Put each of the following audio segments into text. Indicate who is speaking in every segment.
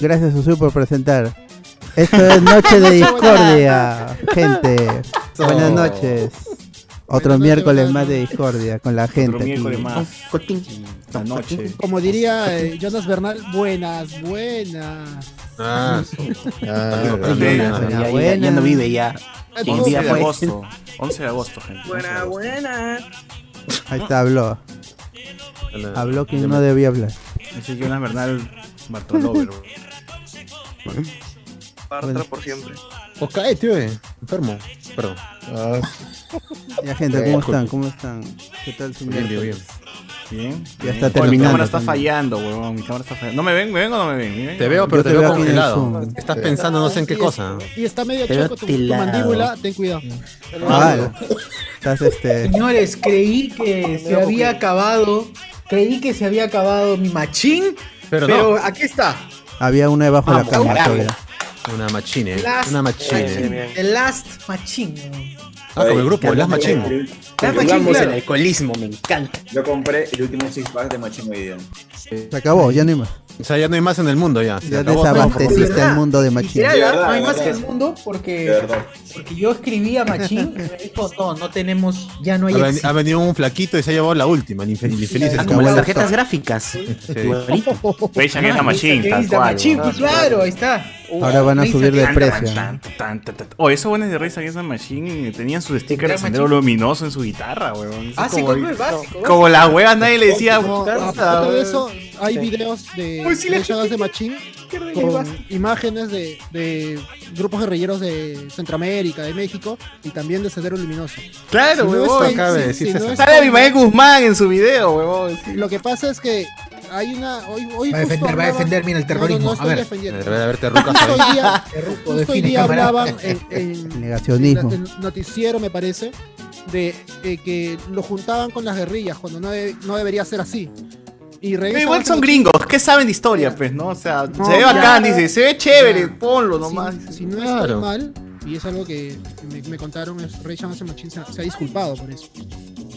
Speaker 1: Gracias, Susu, por presentar. Esto es Noche de Discordia, gente. Buenas noches. Otro miércoles más de discordia con la gente.
Speaker 2: Otro miércoles
Speaker 1: aquí.
Speaker 2: más. Noche.
Speaker 3: Como diría eh, Jonas Bernal, buenas, buenas.
Speaker 4: Ah,
Speaker 2: Claro,
Speaker 1: Buena,
Speaker 2: ya, ya,
Speaker 1: buena.
Speaker 2: ya no vive ya.
Speaker 3: Entonces,
Speaker 2: 11 de
Speaker 3: fue.
Speaker 2: agosto. 11 de agosto, gente. 11 de
Speaker 5: Buena,
Speaker 2: agosto.
Speaker 5: buena.
Speaker 1: Ahí está, habló. Habló quien no debía hablar.
Speaker 2: Ese es Jonas Bernal Bartolomé.
Speaker 5: Bartra por siempre.
Speaker 4: Pues cae, tío, eh. enfermo. Perdón. Ah,
Speaker 1: Ya, gente, ¿cómo están? ¿Cómo están? ¿Qué tal su
Speaker 4: bien, bien, bien.
Speaker 2: Bien.
Speaker 1: Ya está
Speaker 2: Oye, mi
Speaker 1: terminando
Speaker 2: cámara está fallando, huevón. Mi cámara está fallando. ¿No me ven? ¿Me ven o no me ven? ¿Me ven?
Speaker 4: Te veo, pero te,
Speaker 1: te
Speaker 4: veo congelado. Estás pensando no sé en qué
Speaker 3: Y
Speaker 4: cosa.
Speaker 3: Y está medio
Speaker 2: Te veo
Speaker 3: choco tu, tu mandíbula, ten cuidado.
Speaker 1: Ah, estás este.
Speaker 6: Señores, creí que se había acabado. Creí que se había acabado mi machín.
Speaker 4: Pero,
Speaker 6: Pero,
Speaker 4: no.
Speaker 6: aquí está.
Speaker 1: Había una debajo de la cama.
Speaker 4: Una machine.
Speaker 6: Last-
Speaker 4: Una machine.
Speaker 6: The Last Machín.
Speaker 4: Ah, como el grupo, las
Speaker 6: Machín,
Speaker 7: Vamos
Speaker 6: claro.
Speaker 7: el alcoholismo, me encanta. Yo compré el último six pack de Machine hoy día.
Speaker 1: Se acabó, ya no hay más.
Speaker 4: O sea, ya no hay más en el mundo ya. Se
Speaker 1: Ya
Speaker 4: acabó
Speaker 1: desabasteciste
Speaker 6: ¿Verdad?
Speaker 1: el mundo de Machín.
Speaker 7: De
Speaker 6: ¿ah?
Speaker 7: verdad,
Speaker 6: no hay más en el mundo porque, porque yo escribí a Machín y me dijo, no, no tenemos, ya no hay
Speaker 4: Ha, ven- ha venido un flaquito y se ha llevado la última,
Speaker 6: Ah,
Speaker 4: este.
Speaker 2: Como las tarjetas gráficas.
Speaker 4: Sí.
Speaker 2: Igualito. Rage Against the Machine,
Speaker 6: Against
Speaker 2: tal cual. Weón.
Speaker 6: pues claro, ahí está.
Speaker 1: Ahora van a
Speaker 6: Rage
Speaker 1: subir de
Speaker 6: Against-
Speaker 1: precio.
Speaker 2: Oh, esos buenos de Rage Against the Machine tenían su sticker de sendero
Speaker 6: Machine.
Speaker 2: luminoso en su guitarra, weón.
Speaker 6: Ah, sí,
Speaker 2: como,
Speaker 6: el básico.
Speaker 2: como la wea nadie le decía.
Speaker 3: No,
Speaker 2: puta,
Speaker 3: aparte de eso, hay videos de
Speaker 6: Pues y el
Speaker 3: con
Speaker 6: básico.
Speaker 3: imágenes de, de grupos guerrilleros de Centroamérica, de México y también de Sendero Luminoso.
Speaker 2: Claro,
Speaker 3: Si no
Speaker 2: weón.
Speaker 3: está-
Speaker 4: acaba de
Speaker 3: si-
Speaker 4: decir
Speaker 3: si no
Speaker 4: César.
Speaker 3: está-
Speaker 2: Sale Abimael Guzmán en su video, weón. sí.
Speaker 3: Lo que pasa es que hay una. Hoy, hoy
Speaker 6: Va a defender, va a defender, mira, el
Speaker 3: No, no,
Speaker 6: terrorismo.
Speaker 3: no
Speaker 6: a ver.
Speaker 3: defendiendo.
Speaker 4: Debe rucas
Speaker 3: Justo hoy día,
Speaker 6: Terruco,
Speaker 3: justo hoy día hablaban en, en-
Speaker 1: Negacionismo.
Speaker 3: en el noticiero, me parece, de eh, que lo juntaban con las guerrillas cuando no, de- no debería ser así. Y
Speaker 2: Pero igual son gringos, ¿qué saben de historia, pues, no? O sea,
Speaker 3: No,
Speaker 2: se ve
Speaker 3: ya.
Speaker 2: bacán, dice, se ve chévere,
Speaker 3: Ya.
Speaker 2: ponlo
Speaker 3: Si-
Speaker 2: nomás.
Speaker 3: Si, no
Speaker 4: Claro.
Speaker 3: estoy mal, y es algo que me, me contaron, the Machine se, se ha disculpado por eso.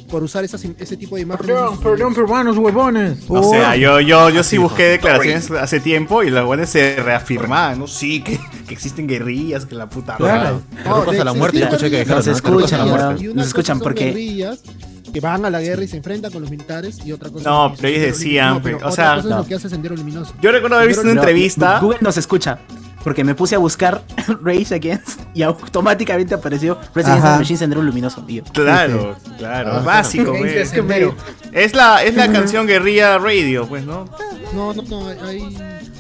Speaker 3: Por usar esas ese tipo de imágenes.
Speaker 6: Perdón, perdón, peruanos, huevones.
Speaker 2: O sea, yo, yo, yo sí busqué declaraciones hace tiempo y los buenos se reafirmaban, ¿no? Sí, que, que existen guerrillas, que la puta
Speaker 1: Claro.
Speaker 3: No,
Speaker 4: Rucos
Speaker 3: de
Speaker 4: a la muerte, escuché que
Speaker 3: guerrillas-
Speaker 4: dijeron.
Speaker 2: Nos
Speaker 4: ¿no? La
Speaker 2: escuchan,
Speaker 4: muerte.
Speaker 2: Nos escuchan porque-
Speaker 3: guerrillas que van a la guerra y se enfrentan con los militares y otra cosa.
Speaker 2: No,
Speaker 3: es
Speaker 2: pero ellos decían,
Speaker 3: No,
Speaker 2: o
Speaker 3: pero
Speaker 2: sea,
Speaker 3: otra cosa es
Speaker 2: no.
Speaker 3: lo que hace Sendero Luminoso.
Speaker 2: Yo recuerdo haber visto una entrevista.
Speaker 7: Google nos escucha. Porque me puse a buscar Rage Against y automáticamente apareció Resident
Speaker 1: Ajá.
Speaker 7: Evil Machine Sendero Luminoso. Yo,
Speaker 2: Claro, claro,
Speaker 4: Ah.
Speaker 2: básico,
Speaker 6: Against
Speaker 2: güey.
Speaker 6: the
Speaker 2: Es, es la, es la canción Guerrilla Radio, pues, ¿no?
Speaker 3: No, no, no, hay,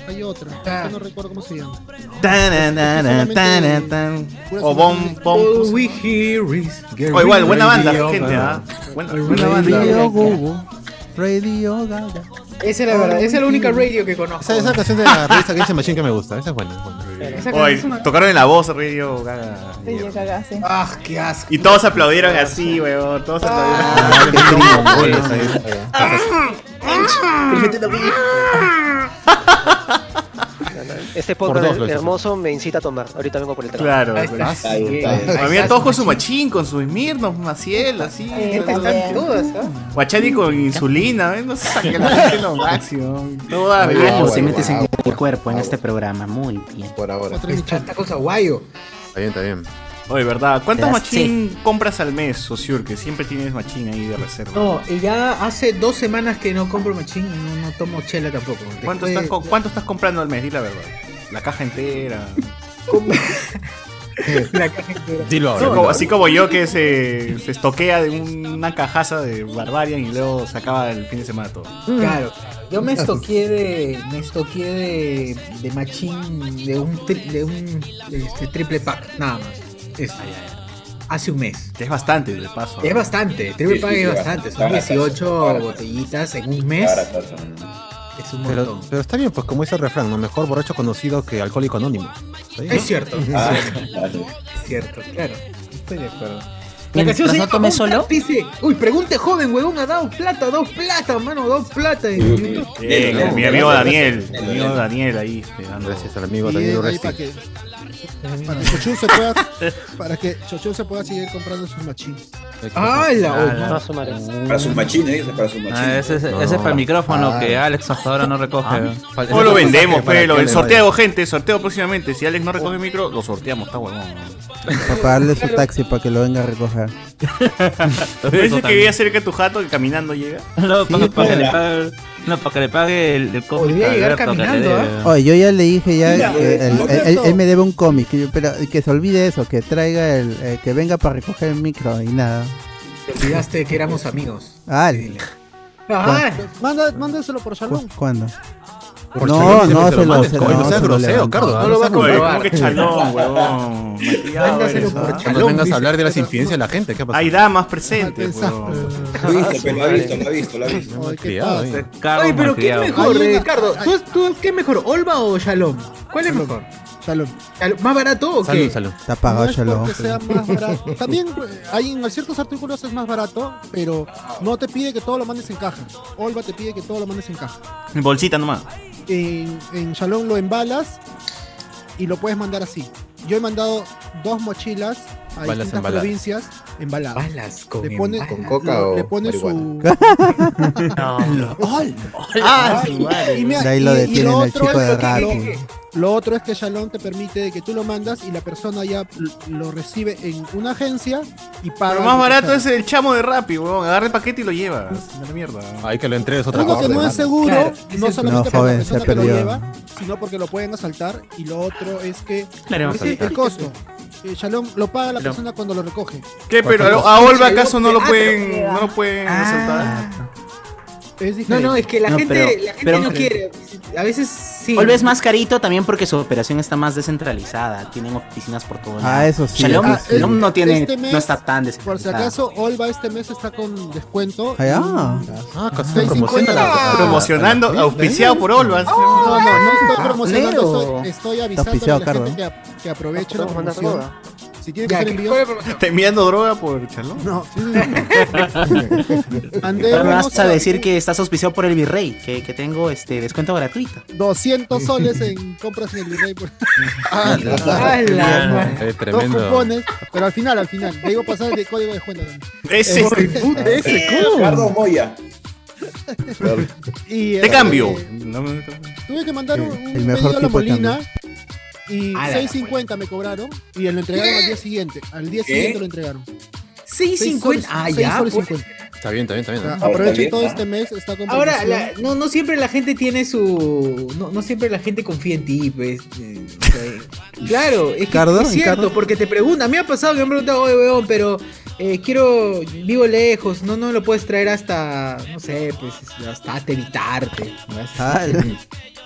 Speaker 3: hay otra.
Speaker 6: Ah.
Speaker 3: Yo no recuerdo cómo se llama.
Speaker 2: Tan, tan, tan, tan, tan. O Bom, Bom. O igual, buena banda,
Speaker 6: Radio
Speaker 2: gente. ¿ah? Buena, buena banda.
Speaker 1: Radio. Radio Gaga.
Speaker 6: Esa es la verdad, esa es la única radio que conozco.
Speaker 4: Esa, esa canción de la revista Games Machine que me gusta. Esa es buena. es buena.
Speaker 6: Una-
Speaker 2: tocaron en la voz Radio Gaga.
Speaker 8: Sí, ya cagaste.
Speaker 6: Ah, qué asco.
Speaker 2: Y todos aplaudieron así, weón. Todos aplaudieron.
Speaker 4: Ah, qué.
Speaker 9: Este podcast
Speaker 4: dos
Speaker 9: hermoso me incita a tomar. Ahorita vengo por el trabajo.
Speaker 2: Claro.
Speaker 6: Ahí está.
Speaker 7: Ahí está.
Speaker 6: Ahí
Speaker 2: A mí
Speaker 6: está,
Speaker 2: todos con su
Speaker 6: machín.
Speaker 2: con su Smirnoff, Maciel, así. Guachani con insulina, ¿ves? No la gente lo máximo. Toda
Speaker 7: se metes en el cuerpo en este programa. Muy bien.
Speaker 4: Por ahora.
Speaker 3: Otra
Speaker 6: Es
Speaker 3: hinchada.
Speaker 6: tanta cosa guayo.
Speaker 4: Está bien, está bien.
Speaker 2: Oye, ¿verdad? ¿Cuántos machín compras al mes, Sociur? Que siempre tienes machín ahí de reserva.
Speaker 6: No, y ya hace dos semanas que no compro machín y no, no tomo chela tampoco.
Speaker 2: ¿Cuánto, estás, co- ¿Cuánto estás comprando al mes? Di la verdad. La caja entera.
Speaker 6: La caja entera.
Speaker 4: Dilo
Speaker 2: Así
Speaker 4: ahora.
Speaker 2: como, así como yo que se, se estoquea de una cajaza de Barbarian y luego se acaba el fin de semana todo.
Speaker 6: Claro, yo me estoqué de. Me estoqué de. de machín de un, tri- de un este, triple pack, nada más. Es- hace un mes.
Speaker 2: Que es bastante, de paso.
Speaker 6: Es bastante, triple
Speaker 7: Sí,
Speaker 6: pack
Speaker 7: sí,
Speaker 6: es
Speaker 7: bastante.
Speaker 6: bastante. Son
Speaker 7: Baratas,
Speaker 6: 18
Speaker 7: baratas.
Speaker 6: botellitas en un mes. Es un
Speaker 4: Pero,
Speaker 6: montón.
Speaker 4: pero está bien, pues como dice el refrán, ¿no? mejor borracho conocido que alcohólico anónimo.
Speaker 6: Es cierto,
Speaker 7: Ah, claro.
Speaker 6: es cierto, claro. Estoy de acuerdo. La canción se
Speaker 7: no
Speaker 6: Un
Speaker 7: solo.
Speaker 6: Dice, uy, pregunte joven, huevón, ha dado plata, ha dado plata, mano, ha dado plata.
Speaker 2: Mi amigo Daniel, mi amigo. Daniel ahí.
Speaker 4: Gracias al amigo Daniel
Speaker 3: ahí
Speaker 4: Urresti.
Speaker 3: Para que, Chochun se pueda, para que Chochun se pueda seguir comprando sus machines.
Speaker 6: ¡Hala!
Speaker 9: No, a su madre.
Speaker 5: Para sus machines, dice, para sus
Speaker 8: Ah,
Speaker 5: machines.
Speaker 8: ese, ese-
Speaker 4: No.
Speaker 8: ese es para el micrófono
Speaker 4: Ah.
Speaker 8: que Alex hasta ahora no recoge.
Speaker 2: O lo vendemos, pero el sorteo, gente, sorteo próximamente. Si Alex no recoge el micro, lo sorteamos, está huevón.
Speaker 1: Para pagarle su taxi para que lo venga a recoger.
Speaker 2: ¿No dices que vive cerca de tu jato que caminando llega?
Speaker 8: No, para, No, para que le pague el, el cómic.
Speaker 6: Podría llegar
Speaker 8: Alberto
Speaker 6: caminando. ¿ah?
Speaker 1: Oye, yo ya le dije ya
Speaker 5: Mira,
Speaker 1: que
Speaker 5: eh,
Speaker 1: él,
Speaker 3: por
Speaker 1: él- él-
Speaker 3: cierto.
Speaker 1: él me debe un cómic, que yo- pero que se olvide eso, que traiga el, eh, que venga para recoger el micro y nada.
Speaker 6: Te olvidaste que éramos amigos.
Speaker 1: Ah,
Speaker 6: Ah,
Speaker 3: Manda, mándaselo por.
Speaker 1: ¿cu- ¿cuándo?
Speaker 4: Por
Speaker 1: No,
Speaker 4: Chalón,
Speaker 1: no
Speaker 4: se
Speaker 1: se
Speaker 4: lo
Speaker 1: se lo-
Speaker 4: no seas grosero. Cardo.
Speaker 6: No lo va a comprobar.
Speaker 2: ¿cómo que chalón, huevón?
Speaker 4: Cuando vengas
Speaker 6: dice.
Speaker 4: a hablar de las infidencias de la gente, ¿qué pasa?
Speaker 2: Hay damas presentes, huevón.
Speaker 5: Lo ha visto, pero lo ha visto, lo ha visto, ha
Speaker 4: eh.
Speaker 8: Carlos
Speaker 6: Oye, pero ¿qué es mejor,
Speaker 3: una-
Speaker 6: Ricardo? ¿Tú, ¿Qué es mejor, Olva o Shalom? ¿Cuál es
Speaker 3: Shalom.
Speaker 6: mejor?
Speaker 3: Shalom.
Speaker 6: ¿Shalom- ¿Más barato o
Speaker 4: Salud,
Speaker 6: qué?
Speaker 4: salud.
Speaker 1: Está
Speaker 3: No
Speaker 1: pagado
Speaker 3: es
Speaker 1: Shalom.
Speaker 3: porque sea más barato. También eh, hay en ciertos artículos es más barato, pero no te pide que todo lo mandes en caja. Olva te pide que todo lo mandes en caja.
Speaker 2: En bolsita nomás.
Speaker 3: En, en Shalom lo embalas y lo puedes mandar así. Yo he mandado dos mochilas a
Speaker 4: Balas
Speaker 3: distintas
Speaker 4: embaladas.
Speaker 3: provincias embaladas.
Speaker 6: Balas con
Speaker 3: Le pone.
Speaker 4: ¿Con coca
Speaker 3: lo-
Speaker 4: o
Speaker 3: le pone su.
Speaker 9: No.
Speaker 3: Ah, y mira,
Speaker 1: De ahí lo detienen
Speaker 3: lo
Speaker 1: al
Speaker 3: otro
Speaker 1: chico
Speaker 3: es
Speaker 1: de
Speaker 3: que-
Speaker 1: Rappi.
Speaker 3: Lo otro es que Shalom te permite de que tú lo mandas y la persona ya lo recibe en una agencia y paga.
Speaker 2: Pero más
Speaker 3: lo que
Speaker 2: barato es el chamo de Rappi, huevón. Agarra el paquete y lo llevas. A la mierda.
Speaker 4: Ahí que lo entregues otra
Speaker 3: Uno
Speaker 4: cosa.
Speaker 3: que no es seguro,
Speaker 6: Claro,
Speaker 3: no solamente
Speaker 1: No,
Speaker 3: por la persona
Speaker 1: se
Speaker 3: que lo lleva, sino porque lo pueden asaltar. Y lo otro es que es el costo. Eh, Shalom lo paga la persona cuando lo recoge.
Speaker 2: ¿Qué? Pero a, a Olva acaso no lo pueden, no lo pueden.
Speaker 6: Ah. No, no, es que la
Speaker 7: No,
Speaker 6: gente,
Speaker 7: pero-
Speaker 6: la gente
Speaker 7: pero-
Speaker 6: no quiere. A veces sí.
Speaker 7: Vuelve es más carito también porque su operación está más descentralizada. Tienen oficinas por todo
Speaker 1: Ah, eso sí.
Speaker 7: Shalom,
Speaker 3: Ah,
Speaker 7: Shalom no tiene,
Speaker 3: este mes,
Speaker 7: no está tan
Speaker 3: Por si acaso, Olva este mes está con descuento.
Speaker 1: Ah, ya.
Speaker 4: Ah, casi
Speaker 3: Seis
Speaker 4: promociona
Speaker 3: cincuenta.
Speaker 4: la-
Speaker 2: Promocionando, auspiciado por Olva.
Speaker 3: No, no, no estoy promocionando,
Speaker 7: negro.
Speaker 3: estoy, estoy avisando a la gente que, que aproveche la promoción. Si.
Speaker 2: ¿Está enviando droga por Chalón?
Speaker 3: no. sí, unos
Speaker 7: vas a decir que estás auspiciado por el Virrey, que, que tengo este descuento gratuito.
Speaker 3: 200 soles en compras en el Virrey por
Speaker 6: ¡Ah, la!
Speaker 4: Eh,
Speaker 3: dos
Speaker 4: tremendo.
Speaker 3: cupones, pero al final, al final, le digo pasar el código de cuenta también.
Speaker 2: Ese es
Speaker 3: Ese,
Speaker 5: Cardo Moya.
Speaker 3: Y,
Speaker 2: de
Speaker 3: eh,
Speaker 2: cambio.
Speaker 3: Tuve que mandar un, un
Speaker 1: El mejor
Speaker 3: pedido a la
Speaker 1: tipo de
Speaker 3: Molina y
Speaker 6: Ah, la
Speaker 3: 6.50 me cobraron y lo entregaron al día siguiente. Al día
Speaker 5: ¿Qué?
Speaker 3: siguiente lo entregaron.
Speaker 6: 6.50. Ah, ya. pues.
Speaker 3: 50.
Speaker 4: Está bien, está bien, está bien.
Speaker 3: O sea,
Speaker 5: está
Speaker 3: aprovechen
Speaker 5: bien,
Speaker 3: todo
Speaker 5: ¿no?
Speaker 3: este mes, está con
Speaker 6: Ahora, la- no, no siempre la gente tiene su. No, no siempre la gente confía en ti, pues. eh, o sea, claro, es, que es cierto, porque te preguntan. A mí me ha pasado que me han preguntado, oye, weón, pero eh, quiero. Vivo lejos, no, no lo puedes traer hasta. No sé, pues, hasta evitarte.
Speaker 1: Ah,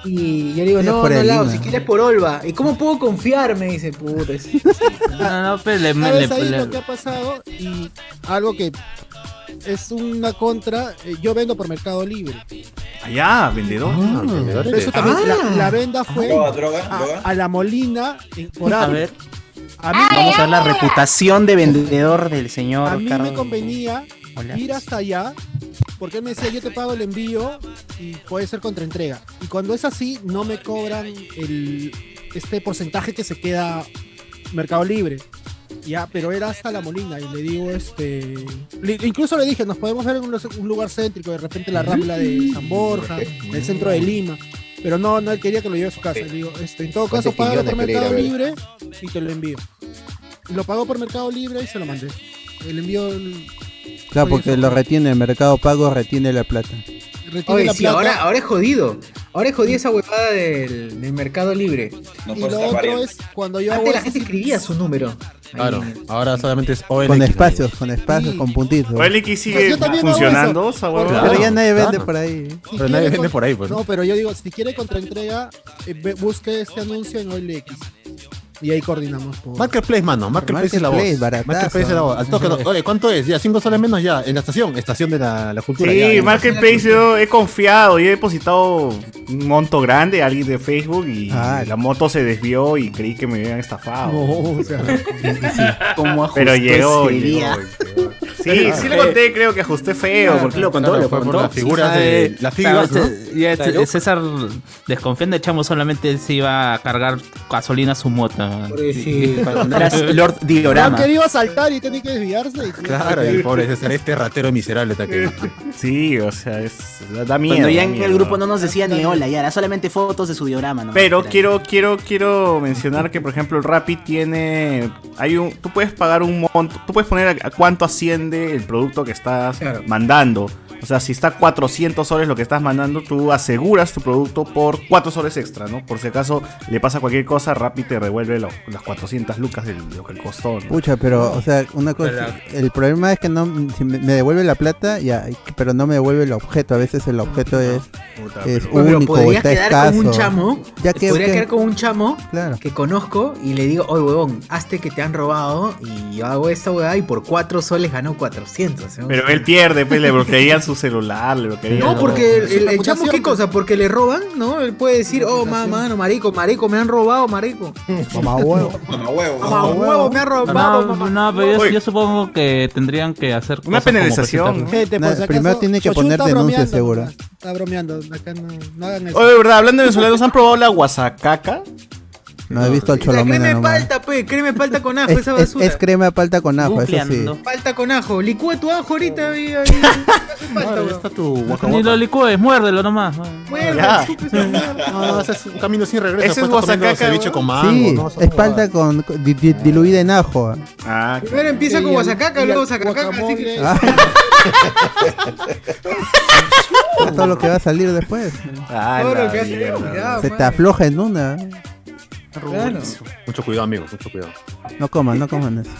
Speaker 6: Y yo digo, no,
Speaker 1: por
Speaker 6: no,
Speaker 1: Lima.
Speaker 6: si quieres por Olva. ¿Y cómo puedo confiar? Me dice, puta.
Speaker 8: No, no, pero le,
Speaker 3: ¿Sabes
Speaker 8: le-
Speaker 3: ahí
Speaker 8: le-
Speaker 3: lo que ha pasado? Y algo que es una contra, eh, yo vendo por Mercado Libre.
Speaker 2: Allá, vendedor.
Speaker 4: Ah,
Speaker 3: Pero eso también,
Speaker 6: Ah.
Speaker 3: la, la venda fue
Speaker 5: Droga, droga,
Speaker 3: a,
Speaker 5: droga.
Speaker 3: a la Molina en- por
Speaker 7: A ver,
Speaker 3: A mí,
Speaker 7: vamos a ver la reputación de vendedor del señor
Speaker 3: a mí me convenía ir hasta allá porque él me decía yo te pago el envío y puede ser contra entrega y cuando es así no me cobran el este porcentaje que se queda Mercado Libre. Ya pero era hasta la Molina y le digo este le- incluso le dije nos podemos ver en un, un lugar céntrico de repente la Rambla de San Borja el centro de Lima pero no no él quería que lo lleve a su casa le digo este en todo caso
Speaker 4: ¿Cuántos
Speaker 3: págalo por Mercado Libre y te lo envío lo pagó por Mercado Libre y se lo mandé el envío el-
Speaker 1: Claro, porque lo retiene el mercado pago, retiene la plata.
Speaker 3: retiene
Speaker 6: Oye,
Speaker 3: la
Speaker 6: sí,
Speaker 3: plata
Speaker 6: ahora, ahora es jodido. Ahora es jodida esa huevada del, del Mercado Libre.
Speaker 5: No
Speaker 3: y lo otro
Speaker 5: variando.
Speaker 3: es cuando yo hago
Speaker 6: Antes la gente escribía su número.
Speaker 4: Claro, ahora solamente es ONX.
Speaker 1: Con espacios, con espacios,
Speaker 3: Sí.
Speaker 1: con puntitos.
Speaker 2: O el X
Speaker 3: Pues
Speaker 2: sigue funcionando.
Speaker 3: Claro.
Speaker 1: Pero ya nadie vende
Speaker 4: claro.
Speaker 1: por ahí.
Speaker 3: si
Speaker 4: Pero nadie vende por ahí, pues.
Speaker 3: No, pero yo digo, si quiere contraentrega, eh, busque este anuncio en OLX. Y ahí coordinamos. por-
Speaker 4: Marketplace, mano. Marketplace es la voz.
Speaker 1: Marketplace,
Speaker 4: es la voz. Al toque, no. Oye, ¿cuánto es? Ya, 5 soles menos ya. En la estación. Estación de la, la cultura.
Speaker 2: Sí,
Speaker 4: ya.
Speaker 2: Marketplace yo he confiado y he depositado un monto grande a alguien de Facebook y
Speaker 1: Ah.
Speaker 2: la moto se desvió y creí que me habían estafado.
Speaker 3: No, o sea,
Speaker 7: ¿Cómo
Speaker 2: Pero
Speaker 7: ajustó
Speaker 2: llegó, llegó. Sí, sí le conté, creo que ajusté feo. porque
Speaker 7: Lo contó, lo contó.
Speaker 4: las figuras de las figuras,
Speaker 8: este- este- César, desconfiando de Chamo, solamente se iba a cargar gasolina a su moto.
Speaker 6: Sí,
Speaker 7: Lord Diorama.
Speaker 3: querido saltar y tenía que desviarse.
Speaker 4: Claro, y pobre César, este ratero miserable está aquí.
Speaker 2: Sí, o sea, es, da miedo.
Speaker 7: Cuando ya en el grupo no nos decía ni hola, ya era solamente fotos de su diorama.
Speaker 2: Pero quiero, quiero, quiero mencionar que, por ejemplo, el Rappi tiene. Hay un. Tú puedes pagar un monto. Tú puedes poner a, a cuánto asciende el producto que estás
Speaker 6: Claro.
Speaker 2: mandando. O sea, si está 400 soles lo que estás mandando, tú aseguras tu producto por 4 soles extra, ¿no? Por si acaso le pasa cualquier cosa, Rappi te devuelve lo- las 400 lucas de lo que costó. ¿no?
Speaker 1: Pucha, pero, o sea, una cosa. El problema es que no si me, me devuelve la plata, ya, pero no me devuelve el objeto. A veces el objeto es,
Speaker 2: Puta,
Speaker 1: es
Speaker 6: pero
Speaker 1: único o
Speaker 6: podría
Speaker 1: está
Speaker 6: quedar
Speaker 1: escaso.
Speaker 6: con un chamo.
Speaker 1: Ya que-
Speaker 6: podría
Speaker 1: que-
Speaker 6: quedar con un chamo
Speaker 1: Claro.
Speaker 6: que conozco y le digo, oye, huevón, hazte que te han robado y yo hago esta huevada y por 4 soles ganó 400. ¿no?
Speaker 2: Pero él pierde, pues le bloquearían su celular, le bloquearían.
Speaker 6: No, porque el,
Speaker 3: Su
Speaker 6: el- el
Speaker 3: reputación,
Speaker 6: chamo, ¿qué cosa? Porque le roban, ¿no? Él puede decir, oh, ma- mano, marico, marico, me han robado, marico.
Speaker 1: Mamá huevo.
Speaker 5: Mamá huevo.
Speaker 6: Mamá, huevo, me han robado,
Speaker 8: No,
Speaker 6: mamá.
Speaker 8: no, pero yo, supongo que tendrían que hacer
Speaker 2: Una
Speaker 8: cosas
Speaker 2: penalización,
Speaker 1: primero tiene que
Speaker 3: Chochun
Speaker 1: poner
Speaker 3: está
Speaker 1: denuncia
Speaker 3: bromeando
Speaker 1: segura.
Speaker 3: Está bromeando. Acá no, no hagan eso.
Speaker 2: Oye, de verdad, hablando de venezolanos, ¿han probado la guasacaca?
Speaker 1: No he visto el
Speaker 6: La crema
Speaker 1: cholomena
Speaker 6: de palta, pe, crema de palta con ajo,
Speaker 1: Es,
Speaker 6: esa
Speaker 1: es,
Speaker 6: basura.
Speaker 1: es crema de palta con ajo, eso sí.
Speaker 6: Palta con ajo, licúa tu ajo ahorita. Palta,
Speaker 4: ya
Speaker 6: weón.
Speaker 4: está tu guaca
Speaker 8: Ni lo licúes, muérdelo nomás.
Speaker 6: Mierda.
Speaker 4: No, no, ese es un camino sin regreso.
Speaker 2: Ese es
Speaker 4: pues,
Speaker 2: guasacaca,
Speaker 4: ceviche
Speaker 2: weón.
Speaker 4: con mango,
Speaker 1: Sí,
Speaker 4: ¿no?
Speaker 1: Es palta con, di- di- diluida en ajo.
Speaker 2: Ah,
Speaker 6: Primero empieza
Speaker 3: Y
Speaker 6: con guasacaca,
Speaker 3: y
Speaker 6: luego sacacaca, así que...
Speaker 3: guacamole.
Speaker 1: Ah. Todo lo que va a salir después.
Speaker 2: ah,
Speaker 6: Todo lo que hace,
Speaker 2: mierda.
Speaker 6: cuidado,
Speaker 1: Se te afloja en una.
Speaker 6: Claro.
Speaker 4: Mucho cuidado, amigos, mucho cuidado.
Speaker 1: No coman, no coman eso.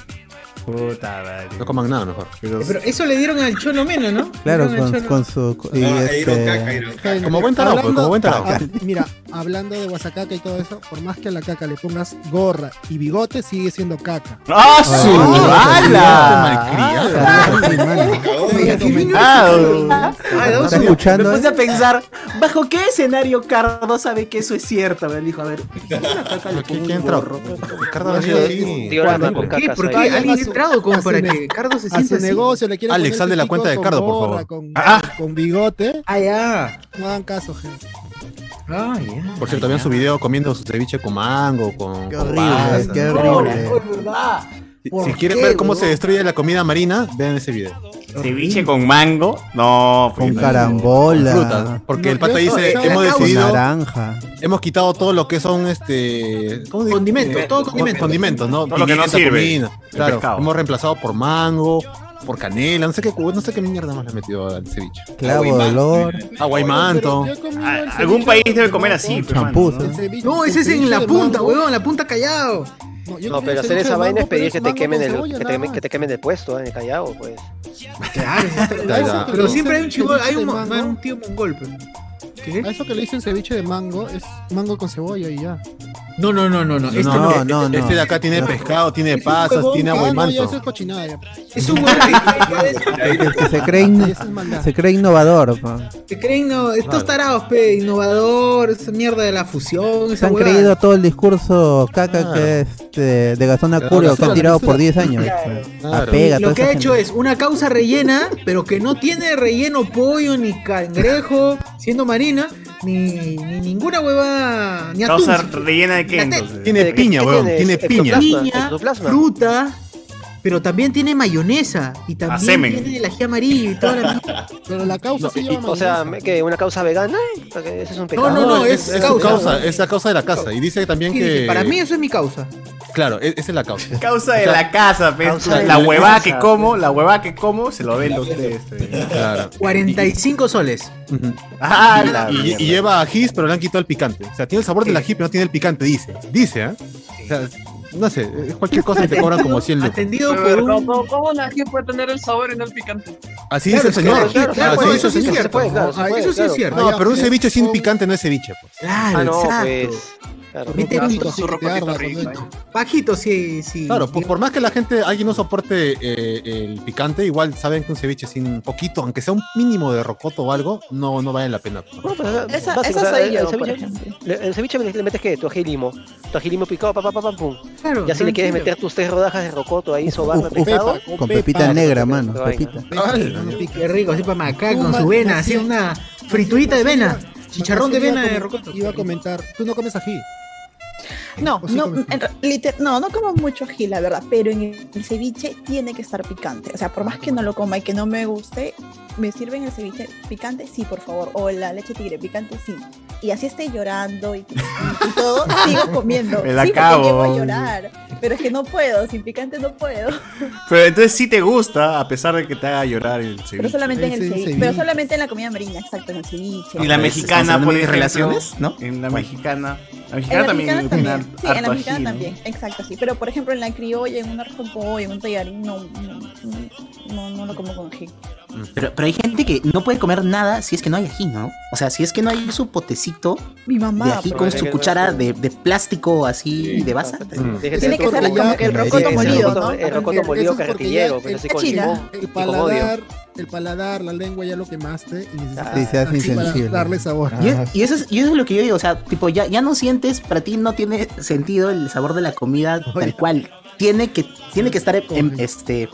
Speaker 2: Puta madre.
Speaker 4: No coman nada mejor.
Speaker 2: Pero-
Speaker 6: Pero eso le dieron al Cholo Mena, ¿no?
Speaker 1: Claro,
Speaker 6: Le dieron al
Speaker 1: con,
Speaker 6: Cholo.
Speaker 1: con su. Y
Speaker 5: ahí
Speaker 1: este.
Speaker 4: Como buen tarado, pues,
Speaker 3: Hablando-
Speaker 4: como buen tarado.
Speaker 3: Ah, mira, hablando de guasacaca y todo eso, por más que a la caca le pongas gorra y bigote, sigue siendo caca.
Speaker 2: ¡Ah, su!
Speaker 1: Ay,
Speaker 2: ¡Hala! Ah,
Speaker 6: Ah, de dos
Speaker 1: ¿Está
Speaker 6: segundos.
Speaker 1: escuchando?
Speaker 7: Me puse
Speaker 1: eh?
Speaker 7: a pensar, ¿bajo qué escenario Cardo sabe que eso es cierto? Ver, dijo, a ver, le
Speaker 4: Aquí,
Speaker 7: pongo
Speaker 4: ¿quién
Speaker 7: un
Speaker 4: entró?
Speaker 7: gorro.
Speaker 4: Ricardo ha sido así.
Speaker 9: Tío,
Speaker 3: Cuando-
Speaker 9: con
Speaker 6: ¿Por qué? ¿Por qué? ¿Alguien ha entrado como para que Cardo se sienta
Speaker 3: negocio le quiere
Speaker 4: Alex, sal de la cuenta de Cardo, por favor.
Speaker 3: Con,
Speaker 2: Ah.
Speaker 3: con bigote.
Speaker 6: Ah, ya.
Speaker 3: No hagan caso, gente.
Speaker 6: Ah, ya.
Speaker 4: Por cierto, habían su video comiendo su ceviche con mango, con.
Speaker 1: Qué
Speaker 4: con
Speaker 1: horrible, qué horrible.
Speaker 4: Si,
Speaker 6: ¿Por
Speaker 4: si quieren
Speaker 6: qué,
Speaker 4: ver cómo se destruye la comida marina, vean ese video.
Speaker 2: Ceviche con mango. No,
Speaker 1: Con
Speaker 2: pues,
Speaker 1: carambola.
Speaker 4: Frutas. Porque
Speaker 3: No,
Speaker 4: el pata dice,
Speaker 3: no,
Speaker 4: hemos
Speaker 1: Con
Speaker 4: decidido,
Speaker 1: naranja.
Speaker 4: hemos quitado todo lo que son este.
Speaker 6: Condimentos,
Speaker 4: Eh,
Speaker 6: todo
Speaker 4: con-
Speaker 6: condimentos.
Speaker 4: condimentos, ¿no?
Speaker 2: Todo lo que no sirve.
Speaker 4: Claro,
Speaker 2: pescado.
Speaker 4: hemos reemplazado por mango, por canela, no sé qué, no sé qué mierda más le he metido al ceviche.
Speaker 1: Clavo de
Speaker 5: Agua y
Speaker 1: olor.
Speaker 4: Agua y manto.
Speaker 2: Ah, algún país
Speaker 3: de
Speaker 2: debe comer así,
Speaker 3: el
Speaker 2: ¿no?
Speaker 6: ese es en la punta, huevón, la punta callado.
Speaker 3: No, yo
Speaker 9: No,
Speaker 3: comí
Speaker 9: pero
Speaker 3: el
Speaker 9: hacer esa vaina es pedir que te quemen el,
Speaker 3: cebolla,
Speaker 9: que te, quemen- que te
Speaker 3: más.
Speaker 9: quemen el puesto, eh, callao, pues.
Speaker 6: Claro,
Speaker 4: ya.
Speaker 6: pero siempre hay un chivo,
Speaker 3: Ceviche
Speaker 6: hay un,
Speaker 3: mango.
Speaker 6: un tío mongol, pero.
Speaker 3: A
Speaker 6: ¿Qué?
Speaker 3: eso que le dicen ceviche de mango es mango con cebolla y ya.
Speaker 6: No, no, no, no, no. Este
Speaker 1: No,
Speaker 6: no.
Speaker 1: no, no.
Speaker 4: Este de acá tiene pescado, tiene pasas,
Speaker 6: huevón,
Speaker 4: tiene agua y manto.
Speaker 3: eso es cochinada. Ya.
Speaker 6: Es un huevón
Speaker 1: que se cree, in- se cree innovador. pa.
Speaker 6: creen, no, estos tarados, pe, innovador, esa mierda de la fusión,
Speaker 1: Se
Speaker 6: esa
Speaker 1: han
Speaker 6: huevada.
Speaker 1: creído todo el discurso caca que es este, de Gastón Acurio que han tirado por 10 años.
Speaker 4: Claro.
Speaker 1: Apega,
Speaker 6: Lo que
Speaker 1: esa
Speaker 6: ha hecho
Speaker 1: gente.
Speaker 6: es una causa rellena, pero que no tiene relleno pollo, ni cangrejo, siendo marina, ni, ni ninguna hueva, ni atún.
Speaker 2: Causa rellena de qué entonces.
Speaker 4: Tiene
Speaker 9: ¿Qué
Speaker 4: piña, weón,
Speaker 9: tienes?
Speaker 4: tiene piña.
Speaker 6: Piña, fruta, pero también tiene mayonesa y también
Speaker 2: semen.
Speaker 6: tiene el ají amarillo y toda la mierda.
Speaker 3: Pero la causa sí
Speaker 9: Y-
Speaker 3: lleva
Speaker 9: o sea, que una causa vegana, porque ese es un pecado.
Speaker 6: No, no, no, es causa.
Speaker 4: causa, es la causa de la casa. Y dice también
Speaker 6: Sí,
Speaker 4: que.
Speaker 6: para mí eso es mi causa.
Speaker 4: Claro, e- esa es la causa.
Speaker 2: Causa de la casa, pues.
Speaker 9: Causa de
Speaker 2: La
Speaker 9: la
Speaker 2: huevada
Speaker 9: casa.
Speaker 2: que como, la huevada que como, se lo vende a ustedes. pues.
Speaker 4: Claro.
Speaker 6: 45 soles.
Speaker 2: Ah, la
Speaker 4: Y,
Speaker 2: mierda.
Speaker 4: y lleva ajís, pero le han quitado el picante. O sea, tiene el sabor del ají, pero no tiene el picante, dice. Dice, ¿eh? O sea, no sé, es cualquier cosa y te cobran como 100 lucas.
Speaker 6: Atendido por
Speaker 10: Pero,
Speaker 6: un...
Speaker 10: ¿cómo, ¿Cómo una ají puede tener el sabor y no el picante?
Speaker 4: Así
Speaker 6: Claro,
Speaker 4: dice el señor.
Speaker 6: eso sí es cierto. Ah, eso sí es cierto.
Speaker 4: No, pero un ceviche sin picante no es ceviche, pues.
Speaker 6: Claro,
Speaker 9: Ah, no,
Speaker 6: exacto.
Speaker 9: Pues. Claro.
Speaker 6: Meter un
Speaker 3: Bajito, así que te arda cuando-
Speaker 6: Bajito, sí, sí.
Speaker 4: Claro, por, por más que la gente, alguien no soporte eh, el picante, igual saben que un ceviche sin poquito, aunque sea un mínimo de rocoto o algo, no, no vale la pena.
Speaker 9: No, pues, o sea,
Speaker 11: Esa-
Speaker 9: básico,
Speaker 11: esa soy
Speaker 9: el-
Speaker 11: yo,
Speaker 9: el
Speaker 11: por
Speaker 9: ceviche- le- El ceviche le, le metes que tu ají limo. Tu ají limo picado, pa, pa, pa, pa, pum.
Speaker 6: Claro,
Speaker 9: Ya si le quieres meter tus tres rodajas de rocoto ahí, sobarlo.
Speaker 3: Pepa,
Speaker 1: Con
Speaker 3: pepa.
Speaker 1: pepita negra, mano.
Speaker 9: Pero.
Speaker 1: Pepita.
Speaker 6: Qué rico, así para Macá
Speaker 3: Tú,
Speaker 6: con su vena, así una friturita de vena. Chicharrón de vena rocoto.
Speaker 3: Iba a comentar, tú no comes ají.
Speaker 11: No,
Speaker 3: ¿O sí
Speaker 11: no, en liter- no, no como mucho ají, la verdad, pero en el, el ceviche tiene que estar picante. O sea, por más que no lo coma y que no me guste, me sirven el ceviche picante, sí, por favor. O la leche tigre picante, sí. Y así esté llorando y, y- y todo, sigo comiendo.
Speaker 2: Me la
Speaker 11: sí, porque
Speaker 2: acabo.
Speaker 11: llego a llorar. Pero es que no puedo, sin picante no puedo.
Speaker 2: Pero entonces sí te gusta, a pesar de que te haga llorar el
Speaker 11: Pero
Speaker 2: ceviche.
Speaker 11: solamente en el ceviche.
Speaker 3: ceviche.
Speaker 11: Pero solamente en la comida marina, exacto, en el ceviche.
Speaker 2: Y la mexicana, por
Speaker 8: relaciones, ¿no?
Speaker 2: En la mexicana. La
Speaker 11: En
Speaker 2: mexicana
Speaker 11: la
Speaker 2: también.
Speaker 11: mexicana
Speaker 2: tiene
Speaker 11: también. Sí, en la mexicana
Speaker 2: ají, ¿no?
Speaker 11: también. Exacto, sí. Pero por ejemplo, en la criolla, en un arroz con pollo, en un tallarín, no, no, no, no lo como con ají.
Speaker 7: Pero, pero hay gente que no puede comer nada si es que no hay ají, ¿no? O sea, si es que no hay su potecito
Speaker 11: Mi mamá.
Speaker 7: de ají con su cuchara de, de plástico así de basa.
Speaker 9: Tiene
Speaker 11: Tiene que ser como que el rocoto molido, ¿no?
Speaker 9: El rocoto molido carretillero, pero
Speaker 3: el-
Speaker 9: así con limón y
Speaker 3: paladar, el paladar, la lengua ya lo quemaste y necesitas
Speaker 9: Ah,
Speaker 1: Sí,
Speaker 3: para darle sabor.
Speaker 7: Y, es- y eso es, y eso es lo que yo digo, o sea, tipo, ya, ya no sientes, para ti no tiene sentido el sabor de la comida tal cual. Tiene que, tiene que estar en, este,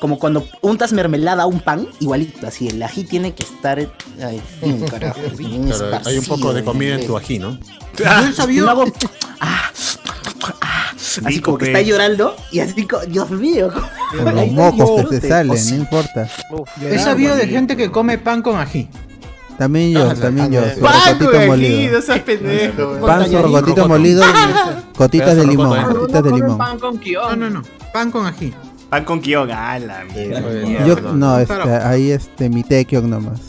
Speaker 7: como cuando untas mermelada a un pan, igualito, así, el ají tiene que estar, ay, bien, carajo, bien
Speaker 4: Claro, hay un poco de comida en tu ají, ¿no?
Speaker 7: Hago- ah, ah, así como que
Speaker 2: pe.
Speaker 7: está llorando y así, Dios mío.
Speaker 1: Con los mocos que te salen,
Speaker 7: O
Speaker 1: no importa.
Speaker 6: He sabido de gente que come pan con ají.
Speaker 1: También yo, también yo. su
Speaker 2: Pan
Speaker 1: rocotito
Speaker 2: con ají,
Speaker 1: molido.
Speaker 2: no seas pendejo.
Speaker 1: Pan, su rocotito
Speaker 4: rocoto.
Speaker 1: molido, gotitas de limón,
Speaker 4: rocoto, ¿eh?
Speaker 1: gotitas de limón.
Speaker 10: pan con
Speaker 6: No, no, no. Pan con ají.
Speaker 2: Pan con kion, a la mierda.
Speaker 1: Yo, no, este, ahí este, mi tekion nomás.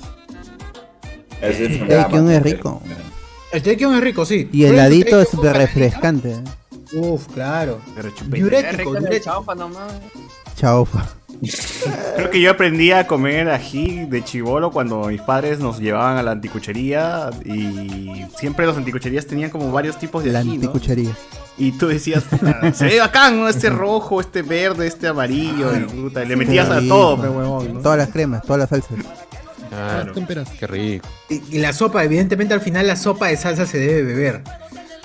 Speaker 5: Un
Speaker 1: Tekion es rico.
Speaker 6: El tequion es rico, sí.
Speaker 1: Y heladito es súper refrescante.
Speaker 6: Uf, claro.
Speaker 10: Qué
Speaker 6: Diurético,
Speaker 10: rico en el
Speaker 6: diurético.
Speaker 10: chaufa nomás.
Speaker 1: Chaufa.
Speaker 2: Creo que yo aprendí a comer ají de chivolo cuando mis padres nos llevaban a la anticuchería y siempre los anticucherías tenían como varios tipos de
Speaker 1: La
Speaker 2: ají, ¿no?
Speaker 1: anticuchería.
Speaker 2: Y tú decías, puta, se ve bacán, ¿no? Este rojo, este verde, este amarillo, y puta, y le metías a todo.
Speaker 1: Todas las cremas, todas las salsas.
Speaker 4: Claro. Qué rico.
Speaker 6: Y, y la sopa, evidentemente al final la sopa de salsa se debe beber.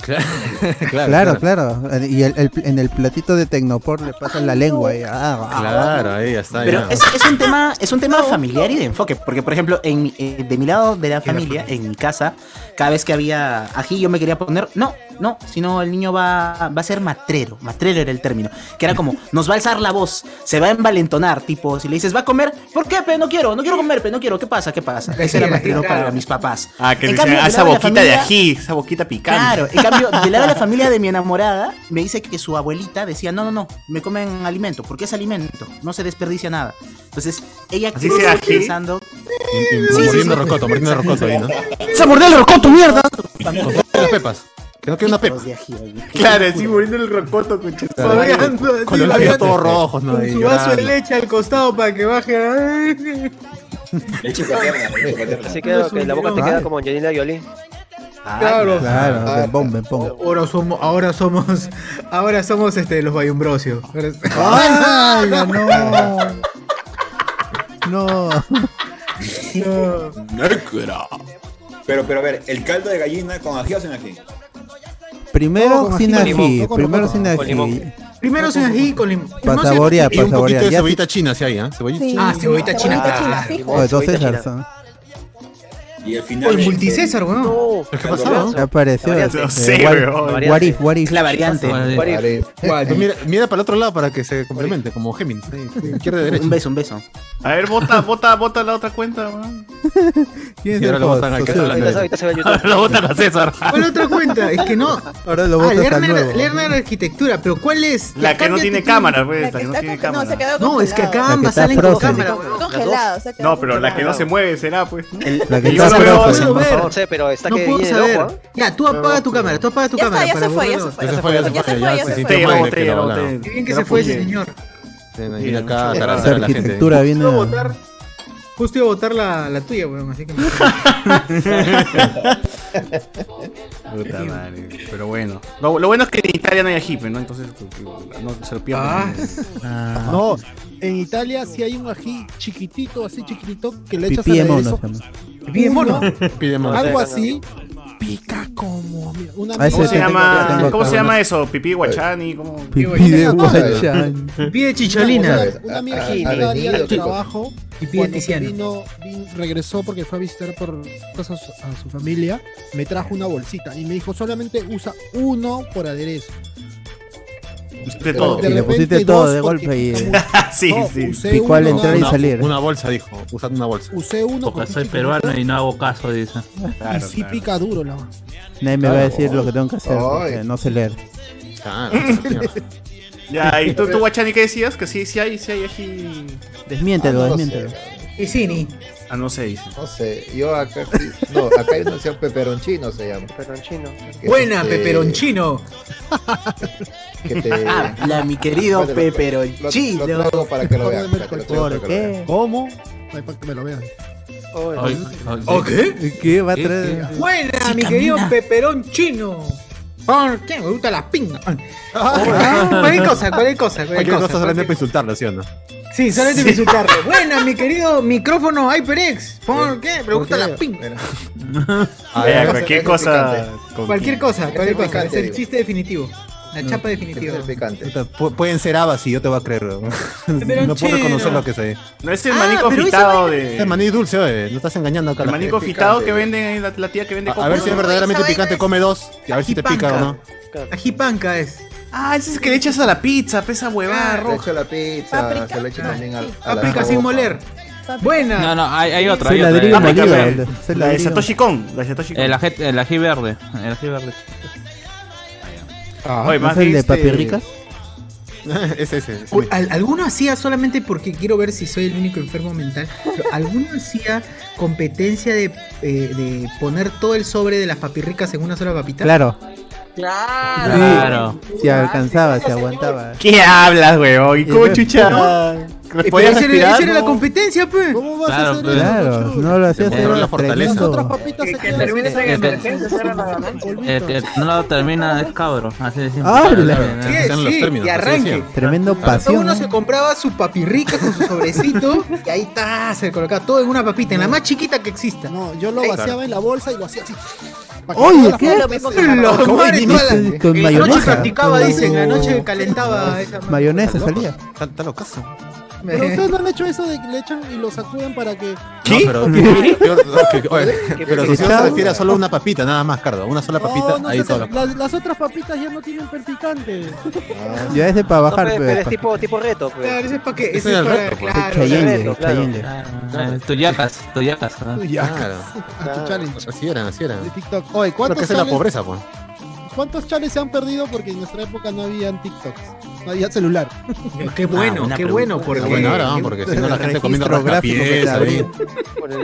Speaker 4: Claro,
Speaker 1: Claro, claro. Y el, el- en el platito de Tecnopor le pasan la lengua y ah, ah,
Speaker 4: Claro, ahí ya está.
Speaker 7: Pero
Speaker 4: ya.
Speaker 7: es, es un tema, es un tema familiar y de enfoque, porque por ejemplo, en, mi- eh, de mi lado de la familia, en mi casa, cada vez que había ají yo me quería poner, no, no, sino el niño va, va a ser matrero, matrero era el término, que era como, nos va a alzar la voz, se va a envalentonar, tipo, si le dices, va a comer, ¿por qué, pe? No quiero, no quiero comer, pe, no quiero, ¿qué pasa? ¿Qué pasa? Ese era matrero para mis papás.
Speaker 2: Ah, que
Speaker 7: En
Speaker 2: decían,
Speaker 7: cambio,
Speaker 2: ah,
Speaker 7: del
Speaker 2: esa
Speaker 7: de
Speaker 2: boquita de ají, esa boquita picante.
Speaker 7: Claro, en cambio, del lado de la familia de mi enamorada, me dice que su abuelita decía, no, no, no, me comen alimento, porque es alimento, no se desperdicia nada. Entonces, ella
Speaker 2: ¿Así
Speaker 7: creció
Speaker 2: sea ají?
Speaker 7: pensando...
Speaker 4: Y- y
Speaker 7: Sí, sí,
Speaker 4: mordiendo
Speaker 7: sí.
Speaker 4: rocoto, mordiendo rocoto ahí, ¿no?
Speaker 7: ¡Se mordió el rocoto, mierda!
Speaker 4: Con las pepas. Que no una pepa.
Speaker 7: de ají, oye.
Speaker 2: Claro, así muriendo el rocoto con
Speaker 4: Con los labios todos rojos, ¿no?
Speaker 6: Con su vaso de leche al costado para que baje.
Speaker 5: Leche paterna, leche paterna.
Speaker 9: Así queda que la boca te queda como Angelina Jolie.
Speaker 6: Claro.
Speaker 1: Claro,
Speaker 6: Ah,
Speaker 1: bempón, bempón.
Speaker 6: Ahora somos, ahora somos, ahora somos este los Bayumbrosios. Es-
Speaker 1: ¡Ay, no! No.
Speaker 6: No.
Speaker 5: Pero, pero a ver, el caldo de gallina con ají o sin ají.
Speaker 1: Primero sin
Speaker 3: ají, limón,
Speaker 1: primero sin ají.
Speaker 9: limón.
Speaker 6: Primero sin ají con limón.
Speaker 1: Para saborear,
Speaker 4: Y
Speaker 1: para
Speaker 4: un poquito
Speaker 1: saborear.
Speaker 4: de cebollita china si hay, ¿ah? Cebollita
Speaker 11: Sí,
Speaker 6: Ah,
Speaker 11: sí,
Speaker 6: cebollita china,
Speaker 11: china,
Speaker 1: dos
Speaker 9: cebollita china.
Speaker 1: son.
Speaker 5: Y el final.
Speaker 6: O el multicésar, weón.
Speaker 9: No,
Speaker 4: ¿Qué pasó?
Speaker 1: Ya apareció.
Speaker 2: No sé,
Speaker 1: what-
Speaker 2: weón.
Speaker 1: what if, what if.
Speaker 7: Es la variante.
Speaker 4: Mira, mira para el otro lado para que se complemente, como Géminis. Izquierda y derecha.
Speaker 7: Un beso, un beso.
Speaker 2: A ver, bota, bota, bota la otra cuenta, weón.
Speaker 1: ¿Quién es
Speaker 4: Y ahora
Speaker 1: el
Speaker 4: lo botan al
Speaker 9: en YouTube.
Speaker 2: Lo botan a César.
Speaker 6: ¿Cuál otra cuenta? Es que no.
Speaker 1: Ahora lo
Speaker 6: Ah,
Speaker 1: botas al
Speaker 6: Lerner, Arquitectura, pero ¿cuál es?
Speaker 2: La que no tiene cámara, pues,
Speaker 11: La que
Speaker 2: no tiene
Speaker 11: no,
Speaker 2: cámara.
Speaker 6: No, es que acá ambas salen con cámara.
Speaker 2: No, pero la que no se mueve será, pues.
Speaker 1: La que
Speaker 2: no
Speaker 9: sé, pero está
Speaker 6: No
Speaker 9: que
Speaker 6: puedo saber.
Speaker 9: loco, ¿ah?
Speaker 6: Ya, tú apaga tu cámara, tú apaga tu
Speaker 11: Ya está,
Speaker 6: cámara.
Speaker 11: ya se fue, ya se fue.
Speaker 4: Ya se fue, ya se fue, ya se fue. Ya se fue,
Speaker 6: Qué bien que se fue ese señor.
Speaker 4: Viene acá la gente.
Speaker 1: viene.
Speaker 6: Justo iba a
Speaker 1: a-
Speaker 6: votar, a la, la tuya, weón, así que...
Speaker 2: Puta madre. Pero bueno. Lo, lo bueno es que en Italia no hay ají, pues, ¿no? Entonces no se lo pierdan.
Speaker 3: Ah. No, en Italia sí hay un ají chiquitito, así chiquitito, que le echas
Speaker 1: Pipí de
Speaker 3: al
Speaker 1: mono.
Speaker 6: Pipí de mono.
Speaker 3: Algo así, pica como... mira, Una
Speaker 1: A ese
Speaker 2: ¿Cómo se
Speaker 1: tengo-
Speaker 2: llama,
Speaker 1: tengo
Speaker 2: ¿cómo se llama eso? ¿Pipí guachani? ¿Cómo?
Speaker 1: Pipí de guachán.
Speaker 6: Pipí de chicholina.
Speaker 3: Una, una amiga
Speaker 5: Ah,
Speaker 3: que
Speaker 5: ah,
Speaker 3: iba a día de
Speaker 5: venido, chicos.
Speaker 3: trabajo,
Speaker 6: Pipí de
Speaker 3: cuando
Speaker 6: Tiziano.
Speaker 3: vino, vin- regresó porque fue a visitar por cosas a su familia, me trajo una bolsita y me dijo solamente usa uno por aderezo.
Speaker 2: De todo.
Speaker 3: De
Speaker 1: Y le pusiste todo de golpe y
Speaker 2: sí,
Speaker 3: No,
Speaker 2: sí.
Speaker 1: Picó al entrar y salir.
Speaker 4: Una bolsa, dijo. Usad una bolsa.
Speaker 3: Usé uno
Speaker 8: Porque soy peruano y no hago caso, dice.
Speaker 3: y sí
Speaker 2: claro.
Speaker 3: pica duro la
Speaker 1: Nadie me va a decir lo que tengo que hacer porque no sé leer.
Speaker 2: Ya, ¿y tú, tú guachani, qué decías? Que sí, sí hay, sí hay ají.
Speaker 1: Desmiéntelo,
Speaker 5: Ah, no
Speaker 1: desmiéntelo.
Speaker 5: sé,
Speaker 6: Y Cini.
Speaker 2: Ah, no sé, dice.
Speaker 5: No sé, yo acá No, acá hay una sección peperonchino se llama.
Speaker 9: Peronchino.
Speaker 5: que
Speaker 6: Buena,
Speaker 5: este,
Speaker 6: peperonchino.
Speaker 5: Que te.
Speaker 7: Habla, mi querido
Speaker 5: Bueno, lo-
Speaker 7: peperonchino.
Speaker 5: Lo, lo para que lo vean. que
Speaker 1: ¿Por
Speaker 5: que
Speaker 1: qué?
Speaker 3: ¿Cómo? Ay, para que me lo vean.
Speaker 8: Ay,
Speaker 6: ¿O qué?
Speaker 1: ¿Qué va a
Speaker 8: ¿Qué?
Speaker 1: traer?
Speaker 6: Buena, mi querido peperonchino. ¿Por qué? Me gusta la pinga. Cualquier cosa, cualquier cosa, cualquier
Speaker 4: Cualquier cosa solamente para insultarlo, ¿sí o no?
Speaker 6: Sí, solamente para insultarlo. Buena, mi querido micrófono HyperX. ¿Por qué? Me gusta la pinga.
Speaker 2: Eh, cualquier cosa.
Speaker 6: Cualquier cosa, cualquier cosa. Es el chiste definitivo. La chapa definitiva.
Speaker 5: el
Speaker 4: Pueden ser habas y yo te voy a creer. No puedo reconocer lo que soy.
Speaker 2: No es el
Speaker 6: Ah,
Speaker 2: manico fitado de.
Speaker 4: Es maní dulce, oye. No estás engañando acá. a
Speaker 2: El manico fitado que vende la, la tía que vende
Speaker 4: A, a ver si es verdaderamente picante,
Speaker 6: es
Speaker 4: come dos. Y a ver si te pica o no.
Speaker 6: Ajipanca es.
Speaker 2: Ah, ese es el que le echas a la pizza, pesa huevada
Speaker 5: Le
Speaker 2: roja.
Speaker 5: echo la pizza,
Speaker 11: Paprika.
Speaker 5: se le echo también al, a la
Speaker 6: Paprika sin moler. Buena.
Speaker 8: No, no, hay, hay otra. Hay otra.
Speaker 1: ladrillo
Speaker 8: El,
Speaker 2: la-
Speaker 1: el-
Speaker 2: de. Satoshi Kon. La de Satoshi Kon.
Speaker 8: el el ají verde. El ají verde.
Speaker 2: Oye,
Speaker 1: ¿No
Speaker 2: más
Speaker 1: es el de
Speaker 2: este-
Speaker 1: papirricas?
Speaker 4: es ese. es
Speaker 6: Uy,
Speaker 4: ese.
Speaker 6: al- ¿Alguno hacía solamente porque quiero ver si soy el único enfermo mental? pero ¿Alguno hacía competencia de, eh, de poner todo el sobre de las papirricas en una sola papita?
Speaker 1: Claro.
Speaker 10: Claro.
Speaker 8: Claro.
Speaker 1: Si alcanzaba, si aguantaba.
Speaker 2: ¿Qué hablas, weón? ¿Y cómo chucha?
Speaker 6: Eh,
Speaker 2: ¿Les
Speaker 6: pero
Speaker 2: podías respirar?
Speaker 6: era la
Speaker 2: No.
Speaker 6: competencia, pues.
Speaker 3: ¿Cómo vas
Speaker 8: Claro,
Speaker 3: a hacer
Speaker 8: pues.
Speaker 1: Claro, no lo hacía
Speaker 4: Demostró
Speaker 1: hacer
Speaker 4: la fortaleza.
Speaker 3: Otras papitas
Speaker 10: Que,
Speaker 3: se
Speaker 10: que
Speaker 3: quedan
Speaker 10: termines en emergencia,
Speaker 8: no lo termina es cabro. Así de simple.
Speaker 1: Ah,
Speaker 8: Claro,
Speaker 1: la-
Speaker 8: claro.
Speaker 6: Sí,
Speaker 4: Sean los
Speaker 6: sí,
Speaker 4: términos,
Speaker 6: y
Speaker 4: así
Speaker 6: arranque.
Speaker 1: Tremendo pasión.
Speaker 6: uno
Speaker 1: ¿eh?
Speaker 6: se compraba su papirrica con su sobrecito y ahí está, se colocaba todo en una papita, en la más chiquita que exista.
Speaker 3: No, yo lo vaciaba en la bolsa y lo hacía así.
Speaker 1: Oye,
Speaker 3: todas las
Speaker 1: ¿qué?
Speaker 11: Lo mismo que
Speaker 6: la-
Speaker 1: con
Speaker 6: en la noche
Speaker 1: mayonesa.
Speaker 6: practicaba, dicen, la noche calentaba esa
Speaker 1: Mayonesa salía.
Speaker 4: Está, está locazo.
Speaker 3: Pero ustedes no han hecho eso de que le echan y lo sacuden para que.
Speaker 2: ¿Qué?
Speaker 4: No, pero, yo- que- oye, pero si se refiere a solo una papita, nada más, Cardo. Una sola papita,
Speaker 3: No, no
Speaker 4: ahí
Speaker 3: sé,
Speaker 4: todo.
Speaker 3: las, las otras papitas ya no tienen per picante.
Speaker 1: Ya ese para
Speaker 9: No,
Speaker 1: bajar,
Speaker 9: pe-
Speaker 1: pero
Speaker 9: pero es tipo, tipo reto, pues.
Speaker 6: Claro, ese es para qué,
Speaker 4: Ese
Speaker 6: es
Speaker 4: el
Speaker 6: para,
Speaker 4: reto, pues.
Speaker 6: claro,
Speaker 1: Chayengue,
Speaker 9: reto, claro.
Speaker 1: Chayengue.
Speaker 8: Claro. Tuyacas, tuyacas. ¿no?
Speaker 4: Claro.
Speaker 3: A tu challenge
Speaker 4: Así eran, así eran.
Speaker 3: de TikTok. Oye,
Speaker 4: Creo
Speaker 3: ¿cuántos
Speaker 4: que esa es la pobreza, pues.
Speaker 3: ¿Cuántos challenges se han perdido? Porque en nuestra época no habían TikToks. No había celular.
Speaker 6: Qué bueno,
Speaker 8: buena
Speaker 6: qué
Speaker 8: pregunta.
Speaker 6: bueno, porque
Speaker 4: Ah, bueno, ahora, porque si no la gente comiendo
Speaker 1: gráfico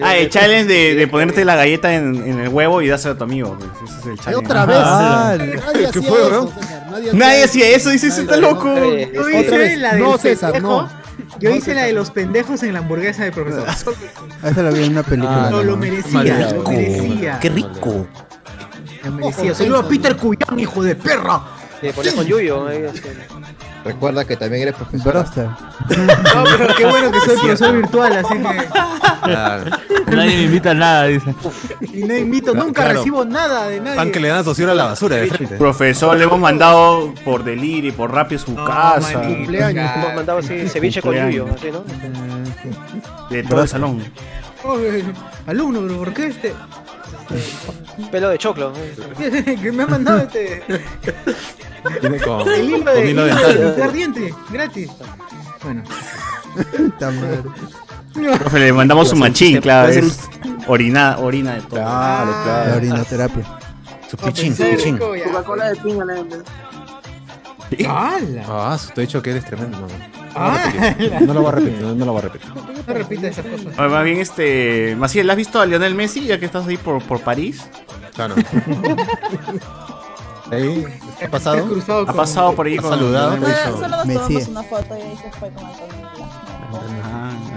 Speaker 2: Ah, el challenge de, de ponerte la galleta en, en el huevo y dársela a tu amigo. pues, Ese es el challenge.
Speaker 3: otra vez.
Speaker 1: Ah,
Speaker 3: Nadie
Speaker 4: ¿qué
Speaker 3: hacía
Speaker 4: fue,
Speaker 3: eso,
Speaker 4: bro?
Speaker 3: César,
Speaker 2: Nadie hacía eso, dice,
Speaker 3: Nadie,
Speaker 2: está loco.
Speaker 6: Yo hice la del
Speaker 3: no, César,
Speaker 6: pendejo.
Speaker 3: no.
Speaker 6: Yo
Speaker 3: No,
Speaker 6: hice la de los pendejos en la hamburguesa del profesor.
Speaker 1: Esa la vi en una película.
Speaker 8: Ah,
Speaker 6: No,
Speaker 1: ¿no?
Speaker 6: lo merecía, lo merecía.
Speaker 7: Qué rico.
Speaker 6: Saludos a Peter Cuyán, hijo de perra.
Speaker 9: Te ponías con Yuyo. ahí.
Speaker 5: Recuerda que también eres profesor.
Speaker 1: Broster.
Speaker 6: No, pero qué bueno que soy profesor virtual, así que.
Speaker 4: Claro.
Speaker 8: Nadie me invita a nada, dice.
Speaker 6: Y no invito, nunca
Speaker 4: Claro.
Speaker 6: recibo nada de nadie.
Speaker 4: Pan que le dan a socio a la basura de frente.
Speaker 2: Profesor, le hemos mandado por delirio y por rápido a su
Speaker 6: No,
Speaker 2: casa.
Speaker 6: manito,
Speaker 3: Cumpleaños.
Speaker 6: claro.
Speaker 9: Hemos mandado así ceviche con Yuyo, así, ¿no?
Speaker 2: De todo el salón.
Speaker 6: Oye, alumno, pero ¿por qué este?
Speaker 9: Pelo de choclo.
Speaker 6: que me ha mandado este.
Speaker 4: Viene con,
Speaker 6: El hilo
Speaker 4: con
Speaker 6: de,
Speaker 4: hilo
Speaker 6: hilo de
Speaker 4: dental.
Speaker 6: limpiar diente, gratis. Bueno.
Speaker 2: Profe, le mandamos un machín, claro. Es orina, orina de todo.
Speaker 5: Claro,
Speaker 1: La
Speaker 5: claro.
Speaker 1: orinoterapia.
Speaker 4: Su pichín, su pichín.
Speaker 10: Coca-Cola de piña, le
Speaker 6: ¡Hala!
Speaker 4: Ah, te he dicho que eres tremendo. No,
Speaker 6: Ah,
Speaker 4: no lo voy a repetir, no, no lo voy a repetir.
Speaker 6: no repita esas cosas.
Speaker 2: Oye, Más bien, este. Maciel, ¿has visto a Lionel Messi ya que estás ahí por, por París?
Speaker 4: Claro. Ahí, ¿qué ha pasado?
Speaker 6: cruzado
Speaker 2: Ha pasado por ahí
Speaker 4: Ha
Speaker 2: con.
Speaker 4: saludado.
Speaker 2: Lionel Messi.
Speaker 11: Solo, nos
Speaker 1: Me
Speaker 11: tomamos una foto y ahí se fue con Antonio.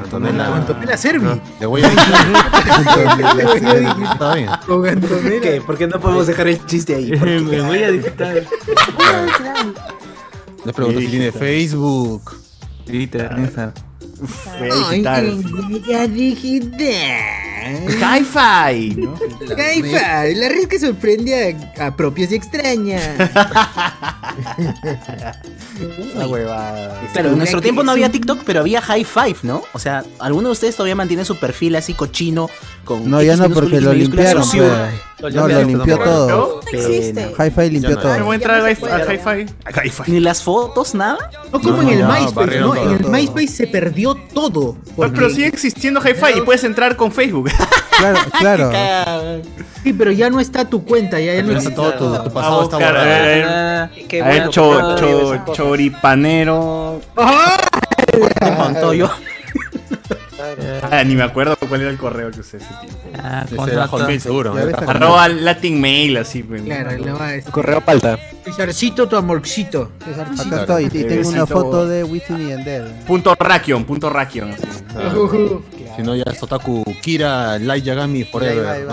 Speaker 4: Antonella.
Speaker 6: Con Antonella Servi.
Speaker 4: Le voy a Está bien.
Speaker 6: Con Antonella.
Speaker 7: ¿Qué? ¿Por qué no podemos dejar el chiste ahí?
Speaker 8: Me voy a digitar.
Speaker 4: Le pregunto si tiene Facebook.
Speaker 8: Digital, Instagram.
Speaker 2: Voy a
Speaker 6: digital.
Speaker 2: Hi-Fi. ¿no?
Speaker 6: Hi-Fi, la red que sorprende a, a propios y extrañas.
Speaker 2: Esa huevada.
Speaker 7: Claro, en nuestro tiempo no había TikTok, pero había High Five, ¿no? O sea, ¿alguno de ustedes todavía mantiene su perfil así cochino? Con
Speaker 1: No, ya no, porque lo limpiaron.
Speaker 7: sucio?
Speaker 1: Pues. No, lo limpió todo.
Speaker 11: No existe.
Speaker 1: Hi-Fi limpió
Speaker 11: no
Speaker 1: todo.
Speaker 2: ¿Me voy a entrar al Hi-Fi? al Hi-Fi? Al Hi-Fi.
Speaker 7: Ni las fotos, nada.
Speaker 6: No como
Speaker 4: No,
Speaker 6: en el MySpace, ¿no? En el. MySpace se perdió todo.
Speaker 2: Pero,
Speaker 6: porque-
Speaker 2: pero sigue existiendo Hi-Fi y puedes entrar con Facebook.
Speaker 1: Claro, claro.
Speaker 6: Sí, pero ya no está tu cuenta, ya, ya no existe.
Speaker 4: todo tu, tu pasado está
Speaker 2: buscar, a ver, a
Speaker 4: borrado.
Speaker 2: ver.
Speaker 8: Ah,
Speaker 9: Qué
Speaker 2: A ver,
Speaker 9: bueno
Speaker 2: cho-
Speaker 9: no
Speaker 2: cho- choripanero.
Speaker 7: Montoyo.
Speaker 2: Ah, ni me acuerdo cuál era el correo que usé ese tiempo.
Speaker 8: ah,
Speaker 4: seguro.
Speaker 2: Arroba Latin Mail, así.
Speaker 6: Claro, le va a decir.
Speaker 10: Correo palta.
Speaker 6: Cesarcito, tu amorcito. Cesarcito.
Speaker 1: Acá estoy. Y tengo una foto de Wisin y Yandel.
Speaker 2: Punto Rakion, punto Rakion. así.
Speaker 4: Si no, ya es Otaku Kira, Light Yagami Forever.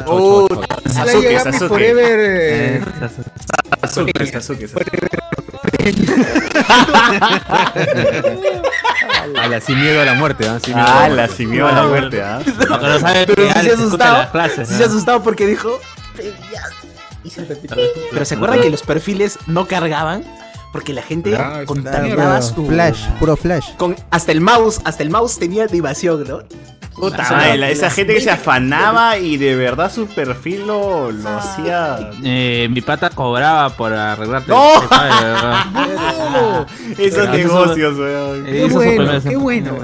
Speaker 2: Sasuke, Sasuke.
Speaker 6: Forever. eh,
Speaker 2: Sasuke, Sasuke, Sasuke.
Speaker 4: A la sin miedo a la muerte, ¿ah? Sin miedo a la muerte.
Speaker 2: simió a la muerte, ¿ah?
Speaker 7: Pero sí se ha asustado. Sí se ha asustado porque dijo. Pero se acuerdan que los perfiles no cargaban porque la gente
Speaker 6: Ah,
Speaker 7: contaminaba su
Speaker 1: Flash, puro flash.
Speaker 7: con hasta el mouse, hasta el mouse tenía animación, ¿no?
Speaker 2: Puta madre, la- esa gente que se
Speaker 7: 20
Speaker 2: afanaba y de verdad su perfil lo, lo
Speaker 11: Ah.
Speaker 2: hacía.
Speaker 8: Eh, mi pata cobraba por arreglarte.
Speaker 2: ¡No!
Speaker 8: el verdad.
Speaker 2: Esos
Speaker 8: Pero
Speaker 2: negocios, weón.
Speaker 8: Eh,
Speaker 6: Qué bueno, qué bueno.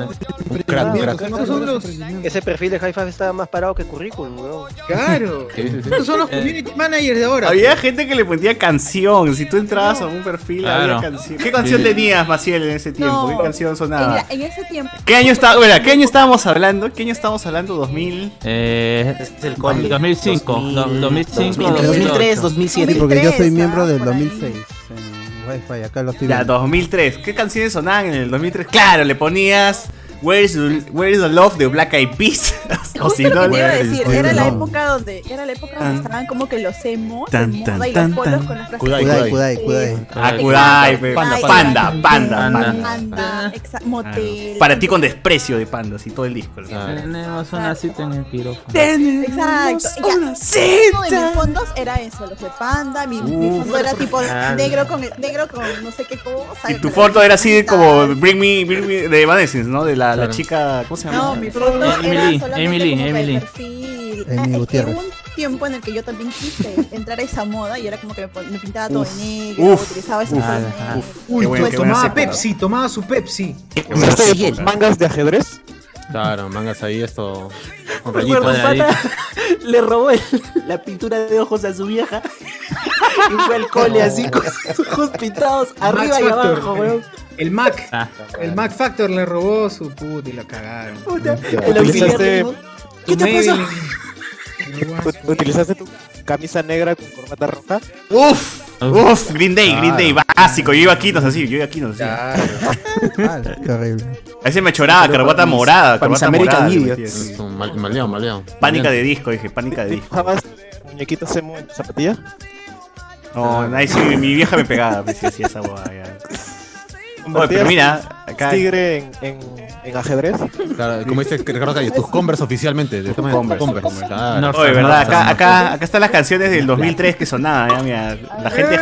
Speaker 4: Un crack, un crack.
Speaker 6: Estos son los.
Speaker 9: Ese perfil de Hi-Fi está más parado que currículum, weón.
Speaker 6: Claro.
Speaker 4: Sí, sí, sí.
Speaker 6: Estos son los community managers de ahora.
Speaker 2: Había gente que le ponía canción. Si tú entrabas a un perfil,
Speaker 8: Claro.
Speaker 2: había canción. ¿Qué canción tenías, Maciel, en ese tiempo?
Speaker 11: No.
Speaker 2: ¿Qué canción
Speaker 11: En,
Speaker 2: sonaba?
Speaker 11: la- en ese tiempo.
Speaker 2: ¿Qué año está, bueno, ¿qué año estábamos hablando? ¿Qué año estábamos hablando? ¿2000?
Speaker 8: Eh,
Speaker 7: Es el cole.
Speaker 8: 2005, 2005,
Speaker 7: Entre 2003,
Speaker 8: 2008.
Speaker 7: 2007.
Speaker 1: Sí, porque yo soy
Speaker 11: 2003,
Speaker 1: miembro
Speaker 11: ah,
Speaker 1: del
Speaker 11: por ahí.
Speaker 1: 2006. En Wi-Fi, acá lo estoy
Speaker 2: Ya,
Speaker 1: viendo.
Speaker 2: 2003. ¿Qué canciones sonaban en el 2003? Claro, le ponías Where is the, Where is the Love de Black Eyed Peas. o
Speaker 11: Justo
Speaker 2: si
Speaker 11: lo
Speaker 2: no,
Speaker 11: iba a decir, era la época donde era la época donde estaban como que los emos
Speaker 2: tan, tan,
Speaker 11: moda y
Speaker 2: tan,
Speaker 11: los polos
Speaker 2: tan.
Speaker 11: con las frases
Speaker 4: Kudai,
Speaker 1: Kudai,
Speaker 4: Kudai.
Speaker 1: Kudai.
Speaker 2: Ah, Kudai,
Speaker 11: Panda,
Speaker 2: panda, panda,
Speaker 8: Panda.
Speaker 2: panda.
Speaker 11: Panda, motel.
Speaker 2: Para ti con desprecio de pandas y todo el disco. ¿no?
Speaker 4: Ah.
Speaker 8: Tenemos una cita en el quirófano.
Speaker 11: Exacto. Y ya, uno de mis fondos era eso, los de panda, mi, mi fondo era tipo negro con negro con no sé qué cosa.
Speaker 2: Y tu foto era así como Bring Me, Bring Me de Evanescence, ¿no? De la, la chica, ¿cómo se llama?
Speaker 11: No, mi foto era
Speaker 8: Emily,
Speaker 11: solamente
Speaker 8: Emily,
Speaker 11: como que el
Speaker 8: Emily.
Speaker 11: perfil.
Speaker 1: Amy
Speaker 11: Ah, es que
Speaker 1: Gutiérrez.
Speaker 11: hubo un tiempo en el que yo también quise entrar a esa moda y era como que me, me pintaba todo
Speaker 2: Uf,
Speaker 11: de negro,
Speaker 2: uf,
Speaker 11: utilizaba ese.
Speaker 6: Uy,
Speaker 2: bueno,
Speaker 6: pues, tomaba. Pepsi, tomaba su Pepsi.
Speaker 10: ¿Usaste mangas de ajedrez?
Speaker 4: Claro, mangas ahí esto. Con rayitos.
Speaker 7: un pata le robó el- la pintura de ojos a su vieja y fue al cole así con sus ojos pintados arriba y abajo, weón.
Speaker 6: El Mac.
Speaker 8: Ah,
Speaker 6: El Mac Factor le robó su puta y la cagaron.
Speaker 7: El auxiliar
Speaker 10: ¿Utilizaste,
Speaker 7: le dijo, ¿Qué te pasó?
Speaker 10: ¿Utilizaste tu camisa negra con corbata roja?
Speaker 2: Uf, uf, Green Day, Green Day, básico. Yo iba a Quinos así, yo iba a Quinos así.
Speaker 1: Ah, qué horrible.
Speaker 2: A veces me choraba, corbata morada, corbata
Speaker 7: American
Speaker 2: morada.
Speaker 7: Idiots.
Speaker 2: así.
Speaker 4: Un mal- maleado, maleado.
Speaker 2: Pánica de disco, dije, pánica de disco.
Speaker 10: ¿Dibujabas muñequitos emo en tu zapatilla?
Speaker 2: No, ahí sí, mi vieja me pegaba, hacía esa ya. Oye, pero
Speaker 10: ¿Convertías
Speaker 2: mira, acá.
Speaker 10: tigre en, en, en ajedrez?
Speaker 4: Claro, como dice Ricardo Calle, tus Converse oficialmente. De
Speaker 2: Converse,
Speaker 4: Converse.
Speaker 2: Converse.
Speaker 4: Claro.
Speaker 8: No,
Speaker 2: Oye, verdad, acá, acá, acá están las canciones del 2003 que sonaban, ya, mira. La gente,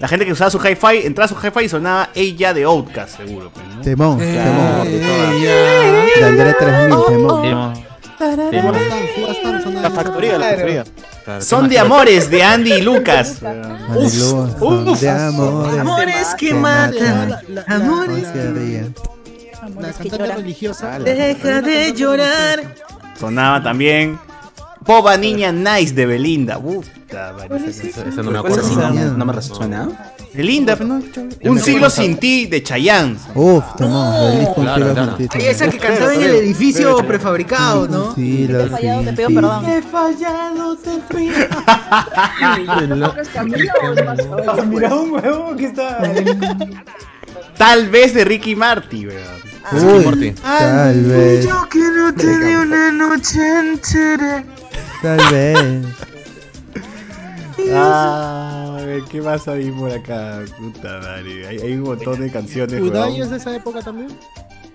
Speaker 2: la gente que usaba su hi-fi, entraba a su hi-fi y sonaba ella de Outcast, seguro, pues, ¿no?
Speaker 1: Temón,
Speaker 2: Claro,
Speaker 1: temón.
Speaker 2: de todas.
Speaker 1: De André 3000, temón.
Speaker 8: Dimos-
Speaker 3: Jugas tan, jugas tan, son
Speaker 10: La factoría, la factoría.
Speaker 4: Claro,
Speaker 2: Son
Speaker 4: ¿qué
Speaker 2: de amores de Andy y Lucas.
Speaker 1: Aleluya, son de amores.
Speaker 7: Amores que
Speaker 1: que
Speaker 7: matan.
Speaker 1: matan.
Speaker 3: La, la-
Speaker 6: Amores.
Speaker 3: la-
Speaker 1: se ríen.
Speaker 3: La cantante religiosa.
Speaker 6: Deja de llorar.
Speaker 2: Sonaba también Boba Niña Nice de Belinda. Puta, madre, esa
Speaker 4: Esa esa no me
Speaker 7: ¿Cuál es
Speaker 4: acuerdo.
Speaker 7: así?
Speaker 4: ¿no?
Speaker 7: No, no me resuena.
Speaker 2: Belinda, pero no. Un siglo sin ti de Chayanne.
Speaker 1: Uf, temón. Feliz con
Speaker 4: Claro, claro.
Speaker 6: Ay, esa que cantaba en el edificio prefabricado, ¿no?
Speaker 1: Sí,
Speaker 11: Te
Speaker 1: lo
Speaker 11: he fallado, te
Speaker 1: sí,
Speaker 11: pido
Speaker 1: sí.
Speaker 11: perdón.
Speaker 6: Miraba un huevo que está.
Speaker 2: Tal vez de Ricky Marty, weón.
Speaker 1: Uy,
Speaker 4: Morty.
Speaker 1: tal vez,
Speaker 8: que no te di una noche entera.
Speaker 1: tal vez.
Speaker 2: Ah, a ver, ¿qué más hay por acá? Puta madre. Hay, hay un montón de canciones.
Speaker 3: ¿Kudai
Speaker 2: weón.
Speaker 3: es de esa época también?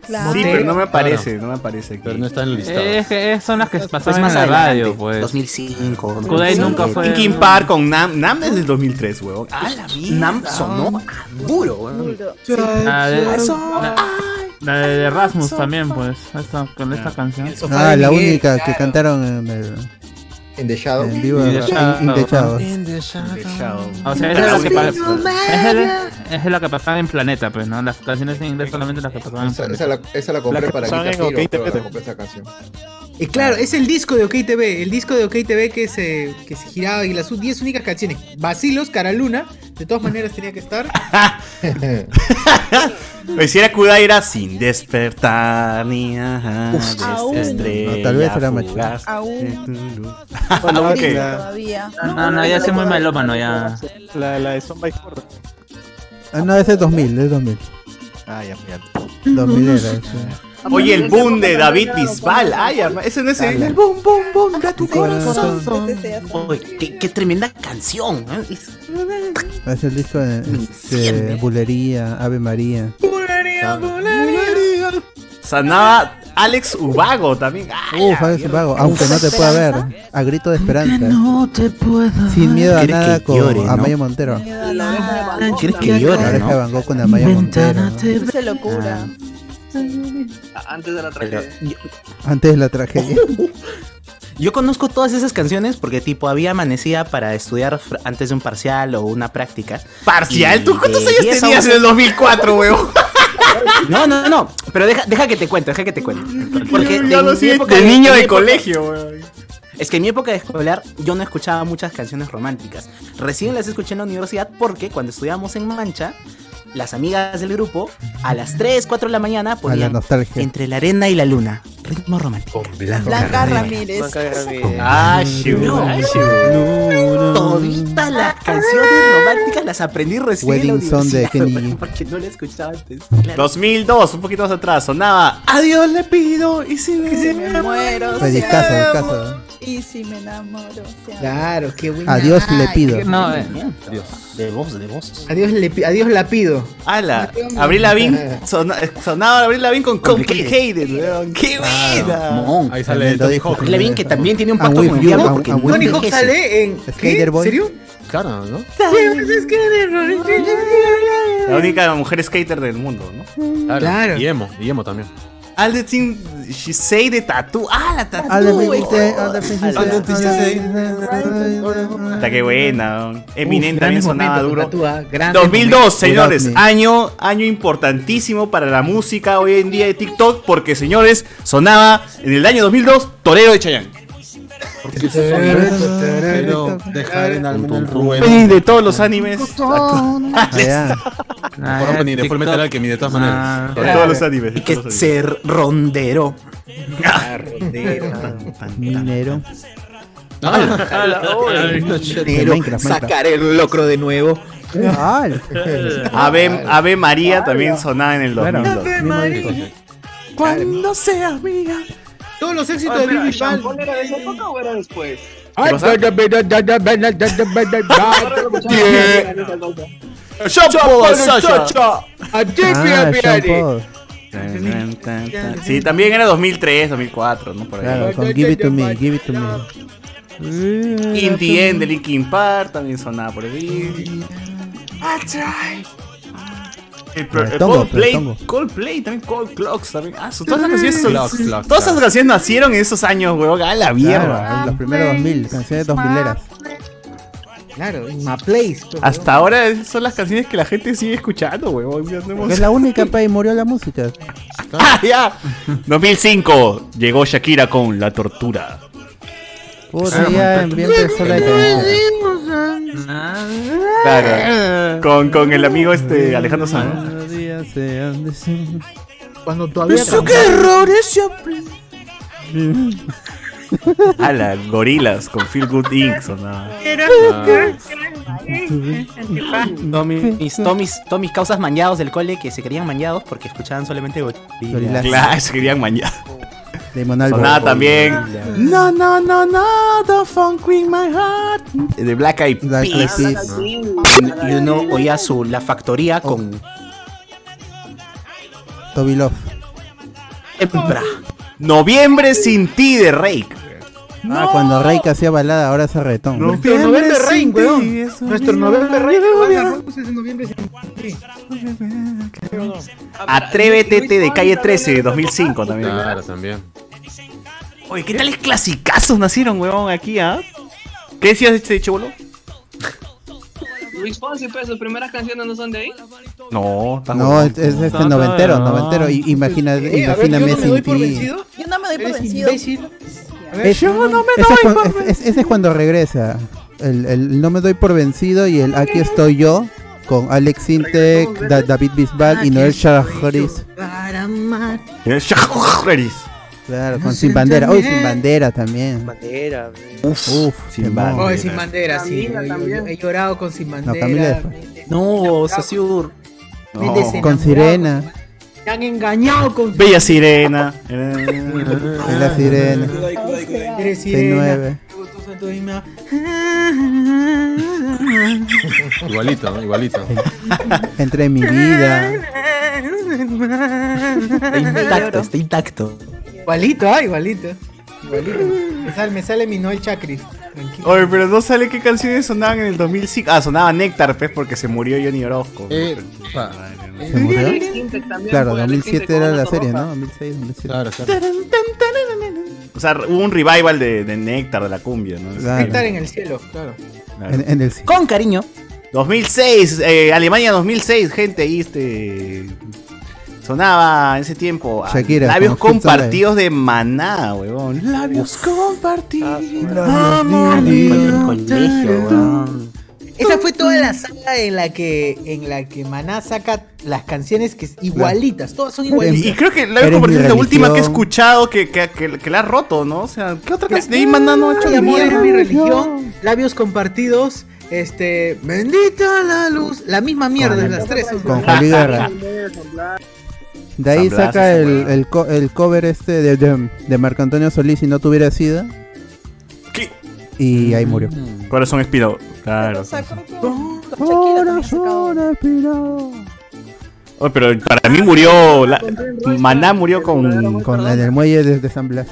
Speaker 11: Claro.
Speaker 2: Sí, pero no me aparece, no me aparece aquí.
Speaker 4: Pero no está en el listado.
Speaker 8: Es que son las que
Speaker 7: Pues
Speaker 8: pasaban
Speaker 7: más
Speaker 8: en la
Speaker 7: adelante,
Speaker 8: radio, pues.
Speaker 7: 2005.
Speaker 8: Kudai nunca fue.
Speaker 2: Linkin Park con Nam. Nam es del 2003, weón. Ah, la mierda.
Speaker 7: Nam sonó a duro, weón.
Speaker 11: Duro.
Speaker 8: La de, la, la de Rasmus también, pues. Esta, con esta canción.
Speaker 1: Ah, la única que cantaron en el
Speaker 12: En The Shadow.
Speaker 1: en vivo
Speaker 8: In the Shadow.
Speaker 1: In the Shadow.
Speaker 2: The Shadow.
Speaker 8: O sea, esa es la que pa- esa es, es la que pasaba en Planeta, pues, ¿no? Las canciones en inglés solamente las que pasaban en Planeta.
Speaker 12: esa la, esa la compré
Speaker 10: La que
Speaker 12: para
Speaker 10: OK
Speaker 12: pero la compré esa canción.
Speaker 6: Y claro, es el disco de OK TV, el disco de OK TV que se, que se giraba y las 10 únicas canciones. Vacilos, Cara Luna, de todas maneras tenía que estar.
Speaker 2: Pues si era Kudai era sin despertar ni ajá,
Speaker 11: Uf, aún.
Speaker 2: estrella
Speaker 1: No, tal vez era más
Speaker 2: fugaz
Speaker 11: Aún.
Speaker 2: de tu luz.
Speaker 11: Bueno,
Speaker 2: ok.
Speaker 11: todavía.
Speaker 8: No, no, no, ya soy muy melómano, ya.
Speaker 10: La, la de Son by Four.
Speaker 1: Ah, no, ese es 2000, es 2000.
Speaker 10: Ah, ya, ya.
Speaker 1: 2000 era.
Speaker 2: Oye, el boom de David Bisbal. Ay, arma- ese no es el, el boom, boom, boom de tu corazón.
Speaker 7: Qué, qué tremenda canción. ¿eh? Es-
Speaker 1: Es el disco de, de Bulería, Ave María.
Speaker 2: Sanaba Alex Ubago también. Ay,
Speaker 1: Uf,
Speaker 2: mierda.
Speaker 1: vago, aunque no te pueda ver. A grito de esperanza.
Speaker 8: No te puedo.
Speaker 1: Sin miedo a
Speaker 7: ¿Quieres
Speaker 1: nada con
Speaker 7: llore, no?
Speaker 1: Amaya Montero.
Speaker 11: miedo a nada.
Speaker 7: ¿Quieres que
Speaker 1: La
Speaker 7: llore,
Speaker 1: oreja de
Speaker 7: no?
Speaker 1: Van Gogh con Amaya Montero. ¿no?
Speaker 11: Dulce locura.
Speaker 13: Antes de la
Speaker 7: Pero
Speaker 13: tragedia.
Speaker 7: yo,
Speaker 1: Antes de la tragedia.
Speaker 7: yo conozco todas esas canciones porque tipo había amanecía para estudiar antes de un parcial o una práctica.
Speaker 2: ¿Parcial? ¿Tú cuántos años
Speaker 7: 10 a
Speaker 2: tenías en
Speaker 7: 11
Speaker 2: el 2004, weón?
Speaker 7: No, no, no, pero deja, deja que te cuente, deja que te cuente. Porque
Speaker 2: Ya
Speaker 7: de
Speaker 2: lo
Speaker 7: época
Speaker 2: de niño de colegio, weón.
Speaker 7: Es que en mi época de escolar yo no escuchaba muchas canciones románticas. Recién las escuché en la universidad porque cuando estudiábamos en Mancha, las amigas del grupo a las 3, 4 de la mañana
Speaker 1: la
Speaker 7: ponían
Speaker 1: nostalgia.
Speaker 7: Entre la arena y la luna. Ritmo romántico.
Speaker 11: Blanca Ramírez.
Speaker 10: Blanca Ramírez.
Speaker 2: Ah,
Speaker 7: No.
Speaker 2: ah.
Speaker 7: Toditas las canciones románticas las aprendí recién
Speaker 1: Wedding
Speaker 7: en la
Speaker 1: Song de Kenny.
Speaker 7: Porque no la escuchaba antes. Claro.
Speaker 2: 2002, un poquito más atrás, sonaba Adiós le pido y si
Speaker 11: Y si
Speaker 2: me
Speaker 11: me muero,
Speaker 1: Pues.
Speaker 11: Y si me enamoro.
Speaker 6: Claro, qué buena.
Speaker 1: Adiós le pido.
Speaker 8: No, eh,
Speaker 7: De voz, de voz.
Speaker 6: Adiós, le, adiós la pido.
Speaker 2: Ala, Abril Lavigne, sona- sonaba Abril Lavigne con Complicated, weón. ¡Qué buena!
Speaker 7: Mon.
Speaker 4: Ahí sale Tony. Hawk.
Speaker 7: Avril Lavigne que también tiene un
Speaker 1: I'm
Speaker 7: pacto diablo
Speaker 1: I'm-
Speaker 7: porque
Speaker 1: with
Speaker 6: Tony. Hawk sale en.
Speaker 1: Skater. Boy.
Speaker 6: ¿Serio?
Speaker 4: Claro, ¿no?
Speaker 2: La única mujer skater del mundo, ¿no?
Speaker 6: Claro.
Speaker 4: Y emo, y emo también.
Speaker 2: All the things she say de tattoo. Ah, la tattoo.
Speaker 1: All the the
Speaker 2: the
Speaker 1: the.
Speaker 2: Está que buena. Eminem también sonaba duro.
Speaker 6: Tatúa, grandes
Speaker 2: 2002, señores, año, año importantísimo para la música hoy en día de TikTok, porque señores, sonaba en el año 2002 Torero de Chayanne.
Speaker 4: Pero dejar en algún
Speaker 2: Y
Speaker 4: ruedo.
Speaker 2: de todos los animes.
Speaker 1: Ah, ya.
Speaker 8: Ah,
Speaker 4: Por opening de Full Metal. Alchemy, de todas maneras.
Speaker 8: Ah,
Speaker 2: De todos los animes.
Speaker 7: Y que
Speaker 2: todos los
Speaker 7: se ronderó.
Speaker 1: Minero.
Speaker 6: Sacar el locro de nuevo.
Speaker 1: Ah.
Speaker 2: Ave, Ave María también sonaba en el
Speaker 1: bueno,
Speaker 2: 2002.
Speaker 1: mismo disco.
Speaker 2: Cuando seas mía.
Speaker 6: Todos los éxitos
Speaker 13: Oye,
Speaker 6: de Billy.
Speaker 13: ¿Shampoo era de esa época o era después?
Speaker 1: Ah.
Speaker 2: Sí, también era 2003, 2004, ¿no? Por ahí.
Speaker 1: Claro, con Give It To Me, Give It To Me.
Speaker 2: In the End de Linkin Park también sonaba por ahí. El, pro-
Speaker 1: El
Speaker 2: el
Speaker 1: tongo,
Speaker 2: Coldplay,
Speaker 1: el tongo.
Speaker 2: Coldplay, también Cold Clocks, también. Ah, su- todas esas canciones, son-
Speaker 4: Clocks, clocks,
Speaker 2: todas esas canciones nacieron en esos años, weón. A la mierda.
Speaker 1: Claro, los primeros 2000, canciones 2000 eras.
Speaker 6: Claro, my place. pues,
Speaker 2: Hasta ahora son las canciones que la gente sigue escuchando, weón. Hemos-
Speaker 1: Es la única pa' y murió la música.
Speaker 2: ¡Ah, ya! 2005 llegó Shakira con La Tortura.
Speaker 1: Puta, ya bien empezó la decadencia.
Speaker 2: Claro. Con, con el amigo este Alejandro
Speaker 1: ser.
Speaker 6: Cuando todavía.
Speaker 2: errores A la gorilas con Feel Good Inc. sonaba.
Speaker 7: Todos mis, todos mis, todos mis causas mañados del cole que se querían mañados porque escuchaban solamente gorilas.
Speaker 2: Claro, se querían mañar.
Speaker 1: Albarn.
Speaker 2: Sonaba también. No, no, no, no, the funk in my heart. De Black Eyed
Speaker 1: Black Eyed
Speaker 2: Peas.
Speaker 1: Peas.
Speaker 7: Y uno oía su La Factoría con
Speaker 1: Toby Love.
Speaker 2: Noviembre sin ti de Rake.
Speaker 1: Ah, cuando Rey hacía balada, ahora hace retón.
Speaker 6: Nuestro November Rain, weón. Nuestro weón, noviembre sin-
Speaker 2: Atrévete de calle 13 de 2005 también.
Speaker 4: Claro, también.
Speaker 2: Oye, ¿qué tales clasicazos nacieron, huevón, aquí, ah? ¿Qué decías de este chivolo?
Speaker 13: Luis Fonsi, pues, sus primeras canciones no son de ahí.
Speaker 2: No,
Speaker 1: No, es, es este
Speaker 8: No,
Speaker 1: noventero,
Speaker 8: no.
Speaker 1: noventero. Y, imagina,
Speaker 6: Eh, a ver, yo
Speaker 1: imagíname
Speaker 6: no me doy
Speaker 1: sin
Speaker 6: por
Speaker 1: ti.
Speaker 6: vencido.
Speaker 11: Yo no me doy por
Speaker 6: ¿Eres
Speaker 11: vencido.
Speaker 1: Es-
Speaker 2: Yo no me
Speaker 1: ese,
Speaker 2: doy
Speaker 1: cuando,
Speaker 2: por-
Speaker 1: es- ese es cuando regresa. El, el no me doy por vencido y el aquí estoy yo con Alex Sintek, Da- David Bisbal y Noel Shahris.
Speaker 6: Para amar.
Speaker 1: Claro, con Sin Bandera. Uy, Sin Bandera también.
Speaker 9: Bandera.
Speaker 1: Uf, uf,
Speaker 2: Sin. Bandera.
Speaker 6: Oh, sin bandera, sí. Yo-. He llorado con sin bandera.
Speaker 7: No,
Speaker 6: he
Speaker 2: No.
Speaker 6: desenamorado.
Speaker 1: Con Sirena.
Speaker 6: Me han engañado con
Speaker 2: Bella Sirena.
Speaker 1: En la Sirena.
Speaker 6: Eres sirena.
Speaker 1: P9.
Speaker 4: Igualito, ¿no? igualito.
Speaker 1: Entre mi vida.
Speaker 7: Está intacto, está intacto.
Speaker 6: Igualito, ah, igualito. Igualito. Me sale, me sale mi Noel Chakris. Tranquilo.
Speaker 2: Oye, pero no sale qué canciones sonaban en el 2005. Ah, sonaba Néctar, pues, porque se murió Johnny Orozco.
Speaker 4: Eh, pa-
Speaker 1: Claro,
Speaker 13: pues, Alex
Speaker 1: 2007
Speaker 13: Intec
Speaker 1: era la serie. ¿no? 2006, 2007.
Speaker 4: claro, claro.
Speaker 2: O sea, hubo un revival de, de Néctar, de la cumbia, ¿no?
Speaker 1: Claro.
Speaker 6: Estar en el cielo, claro.
Speaker 2: Claro.
Speaker 1: En, en el
Speaker 7: Con cariño.
Speaker 2: 2006, eh, Alemania 2006, gente, ahí este... Sonaba en ese tiempo ah,
Speaker 1: Shakira,
Speaker 2: labios compartidos de maná, huevón. Labios compartidos.
Speaker 7: Weón.
Speaker 6: Esa fue toda la saga en la que en la que Maná saca las canciones que es igualitas, todas son
Speaker 2: Y,
Speaker 6: igualitas.
Speaker 2: y creo que labios
Speaker 1: Eres
Speaker 2: compartidos
Speaker 1: mi
Speaker 2: es la última que he escuchado que, que, que, que la ha roto, ¿no? O sea, ¿qué otra canción de ahí maná no ha hecho
Speaker 6: amor, mi religión, labios compartidos, este, bendita la luz, la misma mierda, las tres son
Speaker 1: Con. De ahí saca el, el, co- el cover este de, de, de Marco Antonio Solís si no tuviera SIDA. Y ahí murió.
Speaker 2: Corazón espino. Claro.
Speaker 11: Ha sacado.
Speaker 2: Oye, pero para mí murió. la- Maná murió con,
Speaker 1: Con en el muelle de, de San Blas.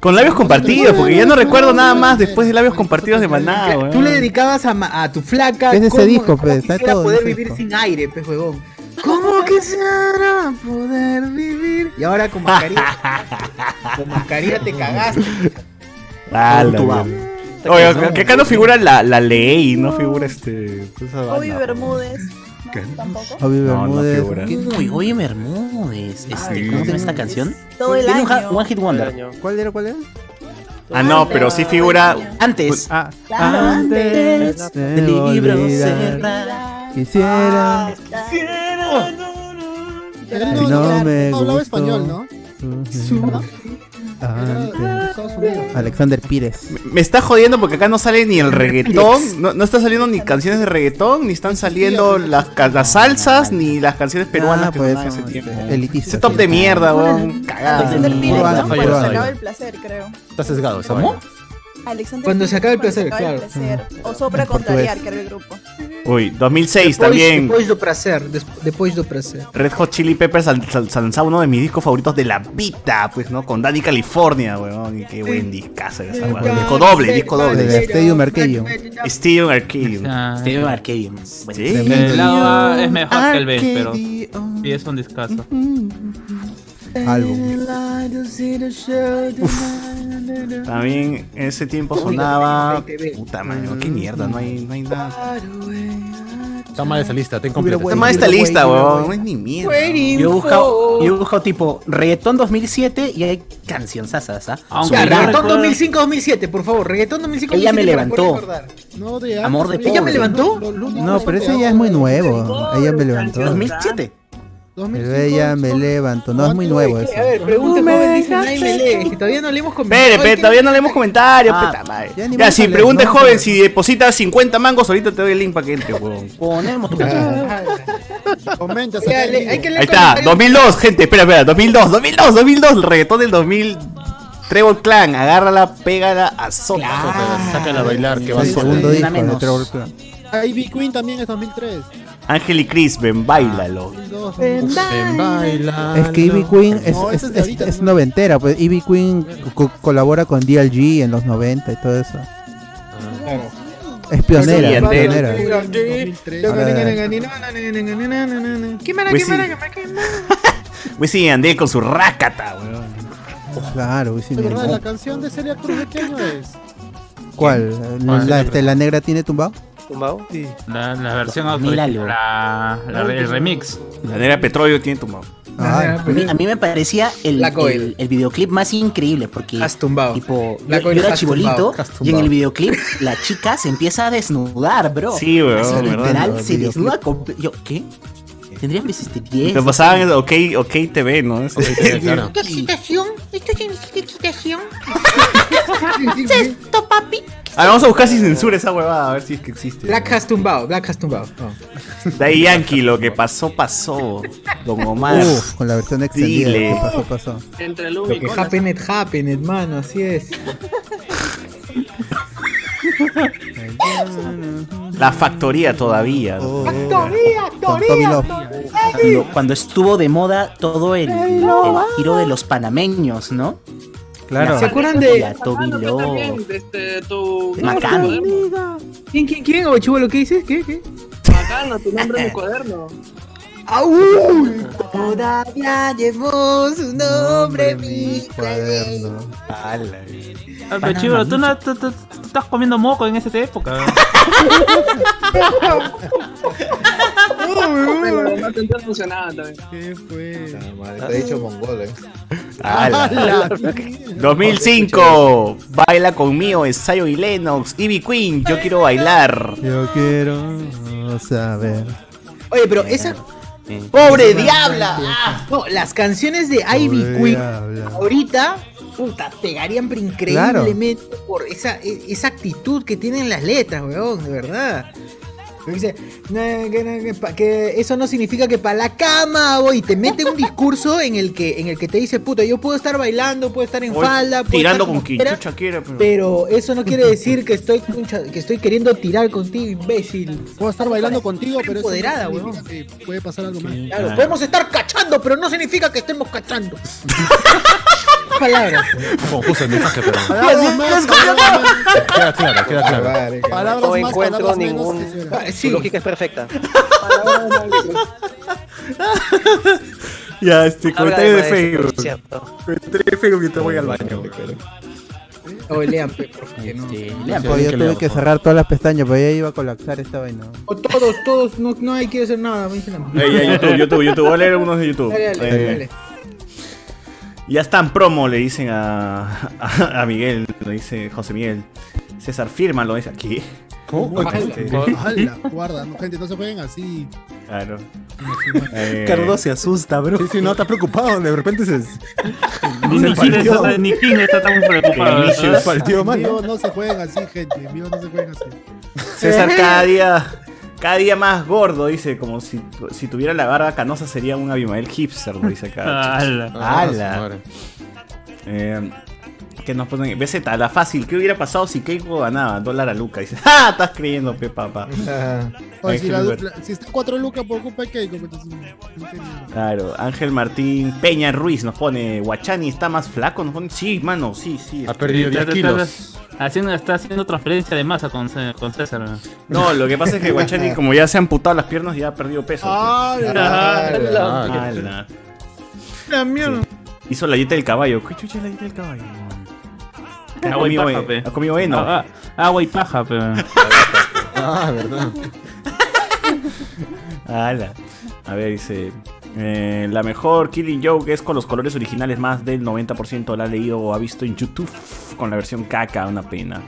Speaker 2: con labios compartidos, porque ya no recuerdo nada más después de labios compartidos de Maná, weón.
Speaker 6: Tú le dedicabas a, ma- a tu flaca
Speaker 1: Es de ese
Speaker 6: cómo-
Speaker 1: disco,
Speaker 6: cómo
Speaker 1: pues, está
Speaker 6: quisiera
Speaker 1: todo
Speaker 6: poder vivir
Speaker 1: disco.
Speaker 6: sin aire, pues huevón. ¿Cómo quisiera poder vivir? Y ahora con mascarilla. con mascarilla te cagaste.
Speaker 2: Ah, Oye, que acá no figura la, la ley, no figura este. esa
Speaker 11: Obi. Bermúdez. No, tampoco.
Speaker 1: Obi
Speaker 2: No, no
Speaker 1: Bermúdez.
Speaker 2: figura.
Speaker 7: Uy, oye, Bermúdez. Este, ¿Cómo se llama esta canción?
Speaker 11: Todo el
Speaker 7: Tiene un,
Speaker 11: año.
Speaker 7: one hit wonder.
Speaker 9: Año.
Speaker 1: ¿Cuál era? ¿Cuál era?
Speaker 2: Ah, no, pero sí figura.
Speaker 7: Antes.
Speaker 1: Ah,
Speaker 11: Claro, antes.
Speaker 1: de
Speaker 7: del libro cerrado.
Speaker 1: Quisiera.
Speaker 3: Era
Speaker 1: Si no me
Speaker 3: no hablaba
Speaker 1: gustó.
Speaker 3: español, ¿no? Era de
Speaker 1: Antes. Alexander Pires.
Speaker 2: Me está jodiendo porque acá no sale ni el reggaetón, no, no está saliendo ni canciones de reggaetón, ni están saliendo las, las salsas, ni las canciones peruanas
Speaker 1: Ah,
Speaker 2: que
Speaker 1: pues,
Speaker 2: ese tiempo.
Speaker 1: elitista,
Speaker 2: Ese top de mierda, weón. Cagada.
Speaker 11: Alexander Pires, ¿no? Cuando el placer, creo.
Speaker 4: Está sesgado vaina.
Speaker 11: Alexander
Speaker 6: Cuando se acaba el placer,
Speaker 11: acaba el
Speaker 6: claro.
Speaker 11: placer. O Sopra Contrariar, que era el grupo.
Speaker 2: Uy, 2006
Speaker 6: Depois-
Speaker 2: también.
Speaker 6: Depois do prazer, des- depois do prazer.
Speaker 2: Red Hot Chili Peppers lanzaba uno de mis discos favoritos de la vida, pues, ¿no? Con Danny California, weón. Y qué buen discazo era esa weón. Disco doble, disco
Speaker 1: De
Speaker 2: doble.
Speaker 1: la Stadium Arcadium.
Speaker 2: Stadium Arcadium.
Speaker 7: Steven Arcadium.
Speaker 2: Sí.
Speaker 8: el lado A es mejor que el B, pero sí es un discazo.
Speaker 1: Álbum.
Speaker 2: También en ese tiempo sonaba. Puta madre, qué mierda, no hay, no hay nada.
Speaker 4: Está mal esa lista, ten completa.
Speaker 2: Está mal esta lista, weón. No hay ni mierda.
Speaker 7: Yo he buscado, yo he buscado tipo reggaetón 2007 y hay cancionzasas, ¿ah?
Speaker 8: Aunque
Speaker 6: Ya, reggaetón
Speaker 8: recuerdo-
Speaker 6: 2005-2007, por favor, reggaetón 2005-2007.
Speaker 7: Ella me levantó.
Speaker 3: No, de
Speaker 7: Amor de
Speaker 3: antes,
Speaker 6: ¿Ella me
Speaker 7: pobre.
Speaker 6: levantó?
Speaker 1: No, pero ese ya es muy nuevo. Ella me levantó.
Speaker 7: 2007.
Speaker 1: El Bella me levanto. No es muy nuevo eso.
Speaker 6: A ver, pregunta joven, dice nadie me lee. Si todavía no leemos comentarios.
Speaker 2: espere, todavía no leemos comentarios.
Speaker 7: Ah,
Speaker 2: puta madre.
Speaker 1: ya
Speaker 2: Ya, si
Speaker 1: a no,
Speaker 2: joven,
Speaker 1: pero-
Speaker 2: si depositas 50 mangos, ahorita te doy el link para que entre, huevón.
Speaker 7: Ponemos tu
Speaker 3: Comenta,
Speaker 6: que leer
Speaker 2: Ahí está,
Speaker 6: comentarios.
Speaker 2: 2002, gente, espera, espera, 2002, 2002, 2002, el reggaetón del 2000. Trevor Clan, agárrala, pégala, azota.
Speaker 4: Sácala a bailar, que va
Speaker 1: El
Speaker 4: sola.
Speaker 1: segundo disco de. Trevor Clan.
Speaker 3: Ivy Queen también es 2003.
Speaker 2: Ángel y Chris, ven, bailalo.
Speaker 3: 2002,
Speaker 4: Ven, baila.
Speaker 1: Es que Ivy Queen es,
Speaker 3: No,
Speaker 1: es,
Speaker 3: ese es de
Speaker 1: es-
Speaker 3: ahorita,
Speaker 1: es
Speaker 3: ¿no?
Speaker 1: noventera, pues Ivy Queen co- colabora con DLG en los 90 y todo eso. Es pionera, es pionera.
Speaker 3: 2003.
Speaker 1: Ahora-
Speaker 6: ¿Qué mara,
Speaker 2: Pues
Speaker 6: qué
Speaker 2: sí.
Speaker 6: mara, qué mara, qué mara?
Speaker 2: Wisin y Andel con su rácata, weón.
Speaker 1: Claro, Wisin
Speaker 3: De
Speaker 1: y
Speaker 3: la canción de Celia Cruz, ¿de qué año es?
Speaker 1: ¿Cuál? ¿La, este, ¿La negra tiene tumbado?
Speaker 9: ¿Tumbado?
Speaker 3: Sí.
Speaker 8: La, la versión auto- la, la- el remix.
Speaker 2: La negra petróleo tiene tu mamá.
Speaker 1: Ah,
Speaker 7: A mí, a mí me parecía el, el, el videoclip más increíble porque
Speaker 6: Has tumbado.
Speaker 7: tipo yo, era chibolito
Speaker 6: tumbado,
Speaker 7: y en
Speaker 4: tumbado.
Speaker 7: el videoclip la chica se empieza a desnudar, bro.
Speaker 2: Sí,
Speaker 7: Así,
Speaker 2: ¿verdad?
Speaker 7: literal
Speaker 1: No,
Speaker 7: se desnuda yo ¿qué? Veces este 10.
Speaker 2: Lo pasaban en OK, OK TV, ¿no? Eso-
Speaker 4: Claro.
Speaker 6: ¿Qué excitación? ¿Esto tiene excitación?
Speaker 7: esto, papi?
Speaker 2: Ah, vamos a buscar si censura esa huevada, a ver si es que existe.
Speaker 6: Black has tumbado, Black has tumbado. Oh.
Speaker 2: Daddy Yankee, lo que pasó, pasó. Don Omar.
Speaker 1: Uf, con la versión extendida.
Speaker 2: Dile.
Speaker 1: ¿Qué pasó? Pasó.
Speaker 13: Entre
Speaker 6: Lo que
Speaker 13: Cola.
Speaker 6: happened, happened, hermano, así es.
Speaker 2: La factoría todavía.
Speaker 1: Oh, Tommy Love.
Speaker 7: Cuando, cuando estuvo de moda todo el, el giro de los panameños, ¿no?
Speaker 1: Claro.
Speaker 6: ¿Se acuerdan de
Speaker 7: La Toby Love.
Speaker 13: también, este, tu...
Speaker 7: Macano.
Speaker 6: quién, quién, quién? O chivo, lo que dices? ¿Qué, qué?
Speaker 13: Macano, tu nombre en mi cuaderno.
Speaker 6: ¡Aú! Todavía llevo su nombre mi
Speaker 1: cuaderno.
Speaker 8: Ah, pero chivo, tú, no, tú, tú- tú estás comiendo moco en esa época.
Speaker 13: Pero no te emocionada también.
Speaker 3: ¿Qué fue?
Speaker 12: Ah, te he dicho mongol, eh.
Speaker 2: ¡Hala! 2005. Baila conmigo, ensayo y Lennox. Ivy Queen, yo quiero bailar.
Speaker 1: Yo quiero saber.
Speaker 6: Oye, pero esa.
Speaker 2: ¡Pobre diabla! Ah.
Speaker 6: No, las canciones de Ivy
Speaker 1: Pobre
Speaker 6: Queen
Speaker 1: diabla.
Speaker 6: ahorita, puta, pegarían increíblemente por esa, e- esa actitud que tienen las letras, weón, de verdad. Dice, "No, que, no, que pa- que eso no significa que para la cama, voy. Y te mete un discurso en el que en el que te dice, puta, yo puedo estar bailando, puedo estar en
Speaker 2: Voy
Speaker 6: falda, puedo
Speaker 2: Tirando
Speaker 6: estar
Speaker 2: con
Speaker 6: como
Speaker 2: quien
Speaker 6: quiera,
Speaker 2: chucha quiera, pero-
Speaker 6: Pero eso no quiere decir que estoy que estoy queriendo tirar contigo, imbécil.
Speaker 3: Puedo estar bailando contigo, pero eso no
Speaker 6: empoderada, weón.
Speaker 3: que puede pasar algo más.
Speaker 6: Claro, podemos estar cachando, pero no significa que estemos cachando. Palabras.
Speaker 4: Confuso el mensaje, pero.
Speaker 3: Palabras más, palabras más.
Speaker 4: Queda claro, queda claro.
Speaker 12: Vale, que-
Speaker 3: Palabras
Speaker 9: No
Speaker 3: más,
Speaker 9: encuentro
Speaker 3: palabras menos,
Speaker 6: sí.
Speaker 9: lógica es perfecta.
Speaker 2: Ya, este, comentario de
Speaker 9: maestro,
Speaker 2: Facebook. Comentario de Facebook y te voy al baño.
Speaker 6: O lean, porque no.
Speaker 7: Este, lean,
Speaker 1: yo tuve que cerrar todas las pestañas, porque ya iba a colapsar esta vaina.
Speaker 6: O todos, todos, no, no hay que hacer nada. me dicen la-
Speaker 2: YouTube, YouTube, YouTube. Voy a leer unos de YouTube.
Speaker 6: Dale, dale,
Speaker 2: Eh,
Speaker 6: dale.
Speaker 2: Ya está en promo, le dicen a, a, a Miguel, le dice José Miguel. César, fírmalo, dice aquí.
Speaker 3: ¿Cómo?
Speaker 2: Este,
Speaker 3: Hala, guarda, no, gente, no se jueguen así.
Speaker 2: Claro. Eh,
Speaker 4: Cardo se asusta, bro. Sí, sí, no, está preocupado. De repente se.
Speaker 8: Ni, Gil está, ni Gil está tan preocupado. ¿verdad?
Speaker 4: partió mal.
Speaker 3: vivo no se jueguen así, gente. En vivo no se jueguen así.
Speaker 2: César cada día, cada día más gordo, dice, como si, si tuviera la barba canosa sería un Abimael hipster, lo dice acá.
Speaker 8: Ala.
Speaker 2: ¡Hala! Eh, que nos ponen, BZ, la fácil, ¿qué hubiera pasado si Keiko ganaba? Dólar a Luca. Dice, ¡ah! Estás creyendo, pe papá.
Speaker 3: Oye, si, dupla- si está 4 lucas por culpa de Keiko, pues,
Speaker 2: Claro, Ángel Martín Peña Ruiz nos pone, Guachani está más flaco, nos pone, sí, mano, sí, sí.
Speaker 4: Ha perdido
Speaker 8: Está-
Speaker 4: 10
Speaker 8: está-
Speaker 4: kilos.
Speaker 8: Haciendo, está haciendo transferencia de masa con, con César. ¿no?
Speaker 2: No, lo que pasa es que Guachani, como ya se ha amputado las piernas, ya ha perdido peso.
Speaker 3: Ah,
Speaker 12: Ah,
Speaker 2: la-
Speaker 6: La mierda.
Speaker 2: Hizo la dieta del caballo. ¿Qué chucha es la dieta del caballo? Ha
Speaker 8: Agua y
Speaker 2: comido,
Speaker 8: paja, pe.
Speaker 2: ha comido heno.
Speaker 8: Ah, ah, agua y paja, pero.
Speaker 4: Ah, verdad.
Speaker 2: Ala. A ver, dice. eh, la mejor Killing Joke es con los colores originales. Más del 90% la ha leído o ha visto en YouTube. Con la versión caca, una pena.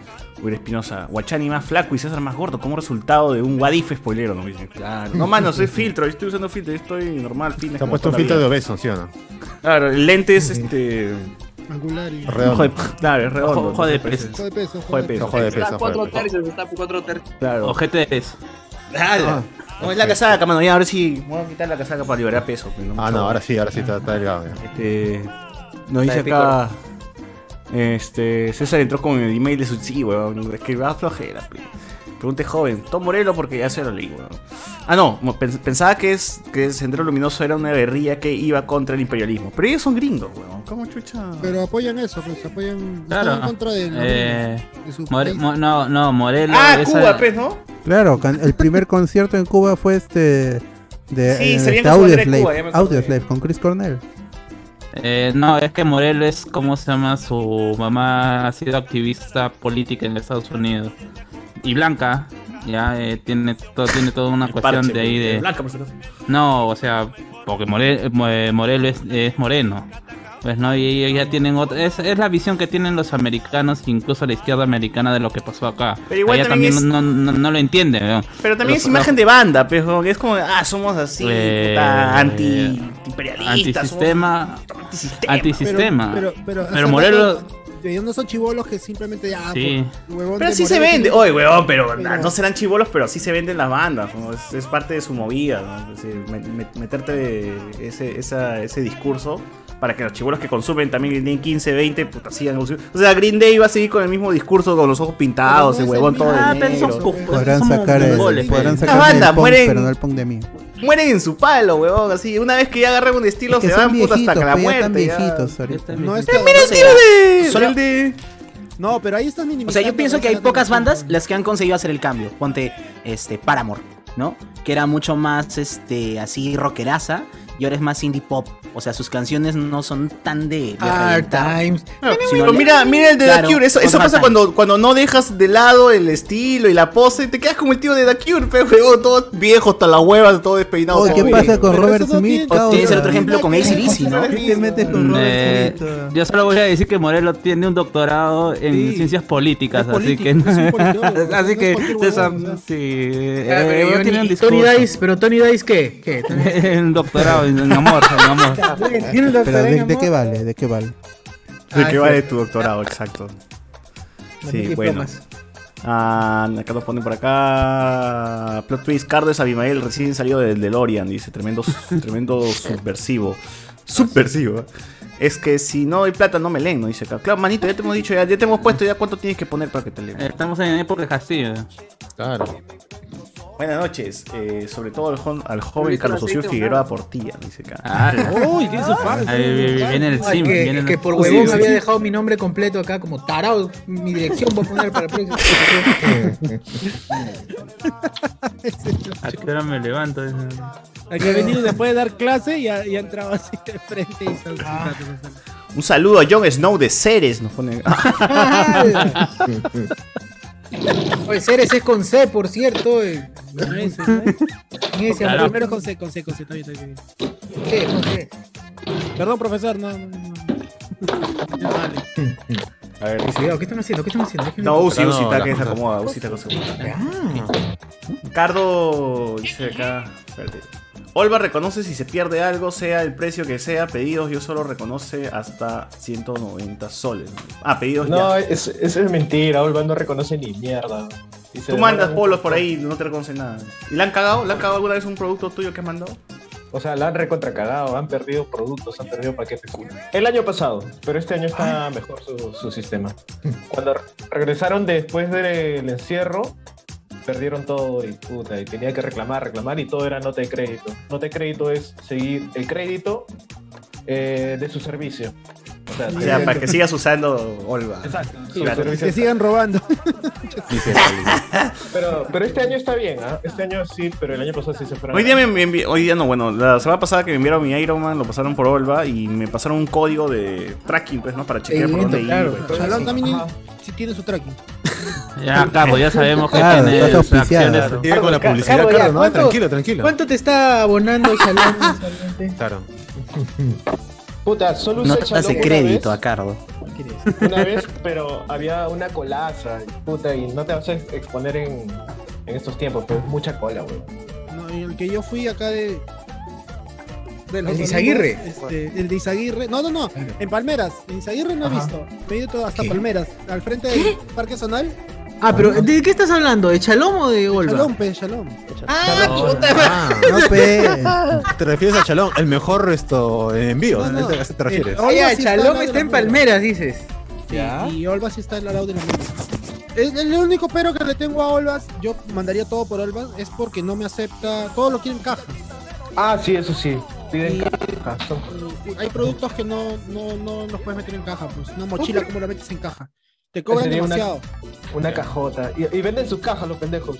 Speaker 2: Uri Espinosa, Guachani más flaco y César más gordo, como resultado de un Wadif spoilero, ¿no? Dice, Claro. No, mano, soy filtro, yo estoy usando filtro, yo estoy normal, fitness.
Speaker 4: Se ha
Speaker 2: como
Speaker 4: puesto un filtro de obeso, ¿sí o no?
Speaker 2: Claro, el lente es este.
Speaker 3: Angular y.
Speaker 4: Redondo.
Speaker 2: Ojo de, claro, redondo.
Speaker 8: Ojo- ojo de
Speaker 2: Entonces,
Speaker 3: Ojo de peso,
Speaker 2: Ojo de peso.
Speaker 4: Ojo de
Speaker 13: Está
Speaker 4: peso, ojo de
Speaker 13: cuatro
Speaker 4: peso.
Speaker 13: tercios, está cuatro tercios.
Speaker 2: Claro.
Speaker 8: Ojete de peso.
Speaker 2: Claro. No, es la casaca, mano. Ya, ahora sí. Voy a quitar la casaca para liberar peso. pues,
Speaker 4: Ah, no, ahora sí, ahora sí está, está delgado. ya.
Speaker 2: Este. Nos dice acá. Este. César entró con el email de su. Sí, weón. Es que va flojera, pe. Pregunte joven. Tom Morello porque ya se lo leí, weón. Ah, no. Pensaba que es que Sendero Luminoso era una guerrilla que iba contra el imperialismo. Pero ellos son gringos, weón. ¿Cómo chucha?
Speaker 3: Pero apoyan eso, pues apoyan.
Speaker 8: Claro.
Speaker 3: Están en contra de. los
Speaker 8: Eh,
Speaker 3: de
Speaker 8: More- mo- no, no, Morelos.
Speaker 2: Ah,
Speaker 8: esa-
Speaker 2: Cuba, pues, ¿no?
Speaker 1: Claro, el primer concierto en Cuba fue este. De,
Speaker 2: Sí, serían
Speaker 1: este Audioslave. Audioslave, con Chris Cornell.
Speaker 8: Eh, no, es que Morel es, ¿cómo se llama? Su mamá ha sido activista política en Estados Unidos. Y Blanca, ya eh, tiene, todo, tiene toda una cuestión
Speaker 2: Parche,
Speaker 8: de ahí de...
Speaker 2: Blanca, por.
Speaker 8: No, o sea, porque Morel, Mo- Morel es, es moreno. Pues no, y ellos ya tienen otra... Es, es la visión que tienen los americanos, incluso la izquierda americana, de lo que pasó acá.
Speaker 2: Pero igual
Speaker 8: Allá
Speaker 2: también
Speaker 8: también,
Speaker 2: es-
Speaker 8: no, no, no lo entienden. ¿no?
Speaker 2: Pero también
Speaker 8: Los-
Speaker 2: es imagen
Speaker 8: los-
Speaker 2: de banda, pues, weón, que es como, ah, somos así,
Speaker 8: Eh,
Speaker 2: puta, anti-imperialistas.
Speaker 8: Antisistema.
Speaker 2: somos antisistema.
Speaker 8: Antisistema.
Speaker 3: Pero, pero,
Speaker 8: Pero
Speaker 3: rato, ellos no son chivolos que simplemente ya.
Speaker 8: Sí.
Speaker 3: por huevón
Speaker 2: Pero sí se vende. Oye, pero
Speaker 3: Pero-
Speaker 2: no serán chivolos, pero sí se venden las bandas. ¿no? Es, es parte de su movida, ¿no? Es decir, me- me- meterte ese, esa- ese discurso para que los chivolos que consumen también tienen 15, 20, puta, sigan consumiendo. O sea, Green Day va a seguir con el mismo discurso, con los ojos pintados,
Speaker 3: Pero
Speaker 2: el
Speaker 3: no es
Speaker 2: huevón todo
Speaker 8: Ah,
Speaker 2: de
Speaker 8: pero
Speaker 2: negro.
Speaker 1: Podrán sacar el, podrán sacar el
Speaker 2: bandas
Speaker 1: punk,
Speaker 2: mueren-
Speaker 1: pero no el punk de mí.
Speaker 2: Mueren en su palo, huevón, así. Una vez que ya agarran un estilo,
Speaker 1: Es que
Speaker 2: se van puta hasta que la
Speaker 1: pues, están
Speaker 2: muerte. ya.
Speaker 1: viejitos.
Speaker 3: No, es que-
Speaker 2: Mira el tiro de.
Speaker 7: Solo-
Speaker 2: el de-
Speaker 3: No, pero ahí están
Speaker 7: O sea, yo pienso que hay pocas bandas las que han conseguido hacer el cambio. Ponte este Paramore, ¿no? Que era mucho más este así rockeraza y ahora es más indie pop. O sea, sus canciones no son tan de, de
Speaker 6: Hard Times.
Speaker 2: Pero mira, mira el de
Speaker 7: Claro,
Speaker 2: The Cure. Eso, eso pasa cuando, cuando no dejas de lado el estilo y la pose. Te quedas como el tío de The Cure, pero todo viejo hasta la hueva, todo despeinado.
Speaker 1: Oye, ¿qué
Speaker 2: todo
Speaker 1: pasa con Robert
Speaker 3: no
Speaker 1: Smith?
Speaker 7: O tienes el otro ejemplo con ACDC, ¿no?
Speaker 1: ¿Qué te metes con
Speaker 8: Eh,
Speaker 1: Robert Smith?
Speaker 8: yo solo voy a decir que Morelos tiene un doctorado en
Speaker 3: Sí.
Speaker 8: ciencias políticas, así que así que sí, eh,
Speaker 6: pero Tony. Dice, pero Tony Dice, ¿qué? ¿Qué?
Speaker 8: Un doctorado en, en amor, en amor.
Speaker 6: Tiene
Speaker 1: Pero ¿de,
Speaker 6: en
Speaker 1: de
Speaker 6: amor.
Speaker 1: qué vale? ¿De qué vale?
Speaker 2: ¿De
Speaker 6: Ah,
Speaker 2: qué
Speaker 6: sí.
Speaker 2: vale tu doctorado? Exacto.
Speaker 6: Los
Speaker 2: Sí, bueno.
Speaker 6: diplomas.
Speaker 2: Ah, acá nos ponen por acá. Plot twist: Cardo es Abimael, recién salido del DeLorean. Dice: tremendo, tremendo subversivo. Subversivo. ¿eh? Es que si no doy plata, no me leen, ¿no? Dice acá. Claro, manito, ya te hemos dicho, ya, ya te hemos puesto ya cuánto tienes que poner para que te lean.
Speaker 8: Estamos en época de Castillo.
Speaker 4: Claro.
Speaker 2: Buenas noches, eh, sobre todo al, jo- al joven
Speaker 13: ¿Viste
Speaker 2: Carlos
Speaker 13: el aceite,
Speaker 2: Figueroa? Portilla, dice acá.
Speaker 8: Ah,
Speaker 3: Uy, tiene su fan.
Speaker 8: ahí viene el
Speaker 6: Ay,
Speaker 8: sim,
Speaker 6: que,
Speaker 8: viene el-
Speaker 6: que por huevón
Speaker 8: sí,
Speaker 6: había
Speaker 8: sí.
Speaker 6: dejado mi nombre completo acá como tarado. Mi dirección voy a poner para el próximo.
Speaker 8: ¿A qué hora me levanto?
Speaker 3: Aquí ha venido después de dar clase y ha, y ha entrado así de frente y
Speaker 6: Ah.
Speaker 2: Un saludo a Jon Snow de Ceres, nos ponen.
Speaker 6: Oye, Ceres es con C, por cierto. eh.
Speaker 3: No, ¿no?
Speaker 6: Ese,
Speaker 3: Claro, primero con C, con C, con C, está bien, está bien.
Speaker 6: C, con C.
Speaker 3: Perdón, profesor, no, no, no. no. Vale.
Speaker 2: A ver,
Speaker 6: Cuidado, ¿qué están haciendo? ¿Qué están haciendo?
Speaker 2: No, Uzi,
Speaker 4: No,
Speaker 2: Uzi está que se acomoda, Uzi está que se acomoda.
Speaker 6: Ah.
Speaker 2: Cardo dice acá. Espérate. Olva reconoce si se pierde algo, sea el precio que sea. Pedidos, yo solo reconoce hasta 190 soles. Ah, pedidos
Speaker 10: No,
Speaker 2: ya.
Speaker 10: es- eso es mentira. Olva no reconoce ni mierda.
Speaker 2: Tú mandas polos por ahí, no te reconoce nada. ¿Y le han cagado? ¿Le han cagado alguna vez un producto tuyo que has mandado?
Speaker 10: O sea, la han recontracagado, han perdido productos, han perdido paquetes. El año pasado, pero este año está mejor su, su sistema. Cuando re- regresaron después del encierro, perdieron todo y puta, y tenía que reclamar, reclamar y todo era nota de crédito. Nota de crédito es seguir el crédito eh, de su servicio. O sea,
Speaker 2: para que sigas usando Olva.
Speaker 10: Exacto.
Speaker 2: Claro.
Speaker 10: servicio
Speaker 3: Que sigan robando.
Speaker 10: Pero, pero este año está bien, ¿ah? Este año sí, pero el año pasado sí se fueron.
Speaker 2: Hoy día me, hoy día no, bueno, la semana pasada que me enviaron mi Iron Man, lo pasaron por Olva y me pasaron un código de tracking, pues, ¿no? Para chequear por dónde
Speaker 6: claro.
Speaker 3: Chalón
Speaker 2: eso.
Speaker 3: también sí tiene su tracking.
Speaker 8: Ya, Carlos, ya sabemos que
Speaker 1: Claro,
Speaker 8: tiene acciones.
Speaker 4: Sigue con la publicidad,
Speaker 6: Cardo,
Speaker 4: ¿no?
Speaker 6: ¿cuánto-
Speaker 4: Tranquilo, tranquilo.
Speaker 6: ¿Cuánto te está abonando mensualmente?
Speaker 4: Claro.
Speaker 10: Puta, solo usé Shalom
Speaker 7: de
Speaker 10: una
Speaker 7: crédito
Speaker 10: vez.
Speaker 7: a Cardo.
Speaker 10: Una vez, pero había una colaza, puta, y no te vas a exponer en, en estos tiempos, pero es mucha cola, weón.
Speaker 3: No, y el que yo fui acá de. de los
Speaker 6: ¿El de Izaguirre?
Speaker 3: Este, el de Izaguirre. No, no, no. En Palmeras. En Izaguirre no he visto. Me he ido todo hasta Palmeras. Al frente del Parque Zonal.
Speaker 6: Ah, pero ¿de qué estás hablando? ¿De Chalom o de Olva?
Speaker 3: Shalom, pe, shalom.
Speaker 6: Ah, puta
Speaker 4: Ah,
Speaker 1: No, pe.
Speaker 4: ¿Te refieres a Chalón? El mejor esto envío.
Speaker 3: No, no.
Speaker 4: ¿A eso te refieres?
Speaker 6: Ya,
Speaker 3: está al
Speaker 6: Chalom está en
Speaker 3: la
Speaker 6: Palmeras, dices.
Speaker 3: Sí, y Olvas sí está al lado de la mina. El, el único pero que le tengo a Olvas, yo mandaría todo por Olvas, es porque no me acepta, todo lo quiere en caja.
Speaker 10: Ah, sí, eso sí. Piden
Speaker 3: Y-
Speaker 10: caja.
Speaker 3: Hay productos que no, no, no los puedes meter en caja, pues una mochila, ¿cómo la metes en caja? Te cobran
Speaker 10: una-
Speaker 3: demasiado.
Speaker 10: Una cajota. Y, y venden sus cajas los pendejos.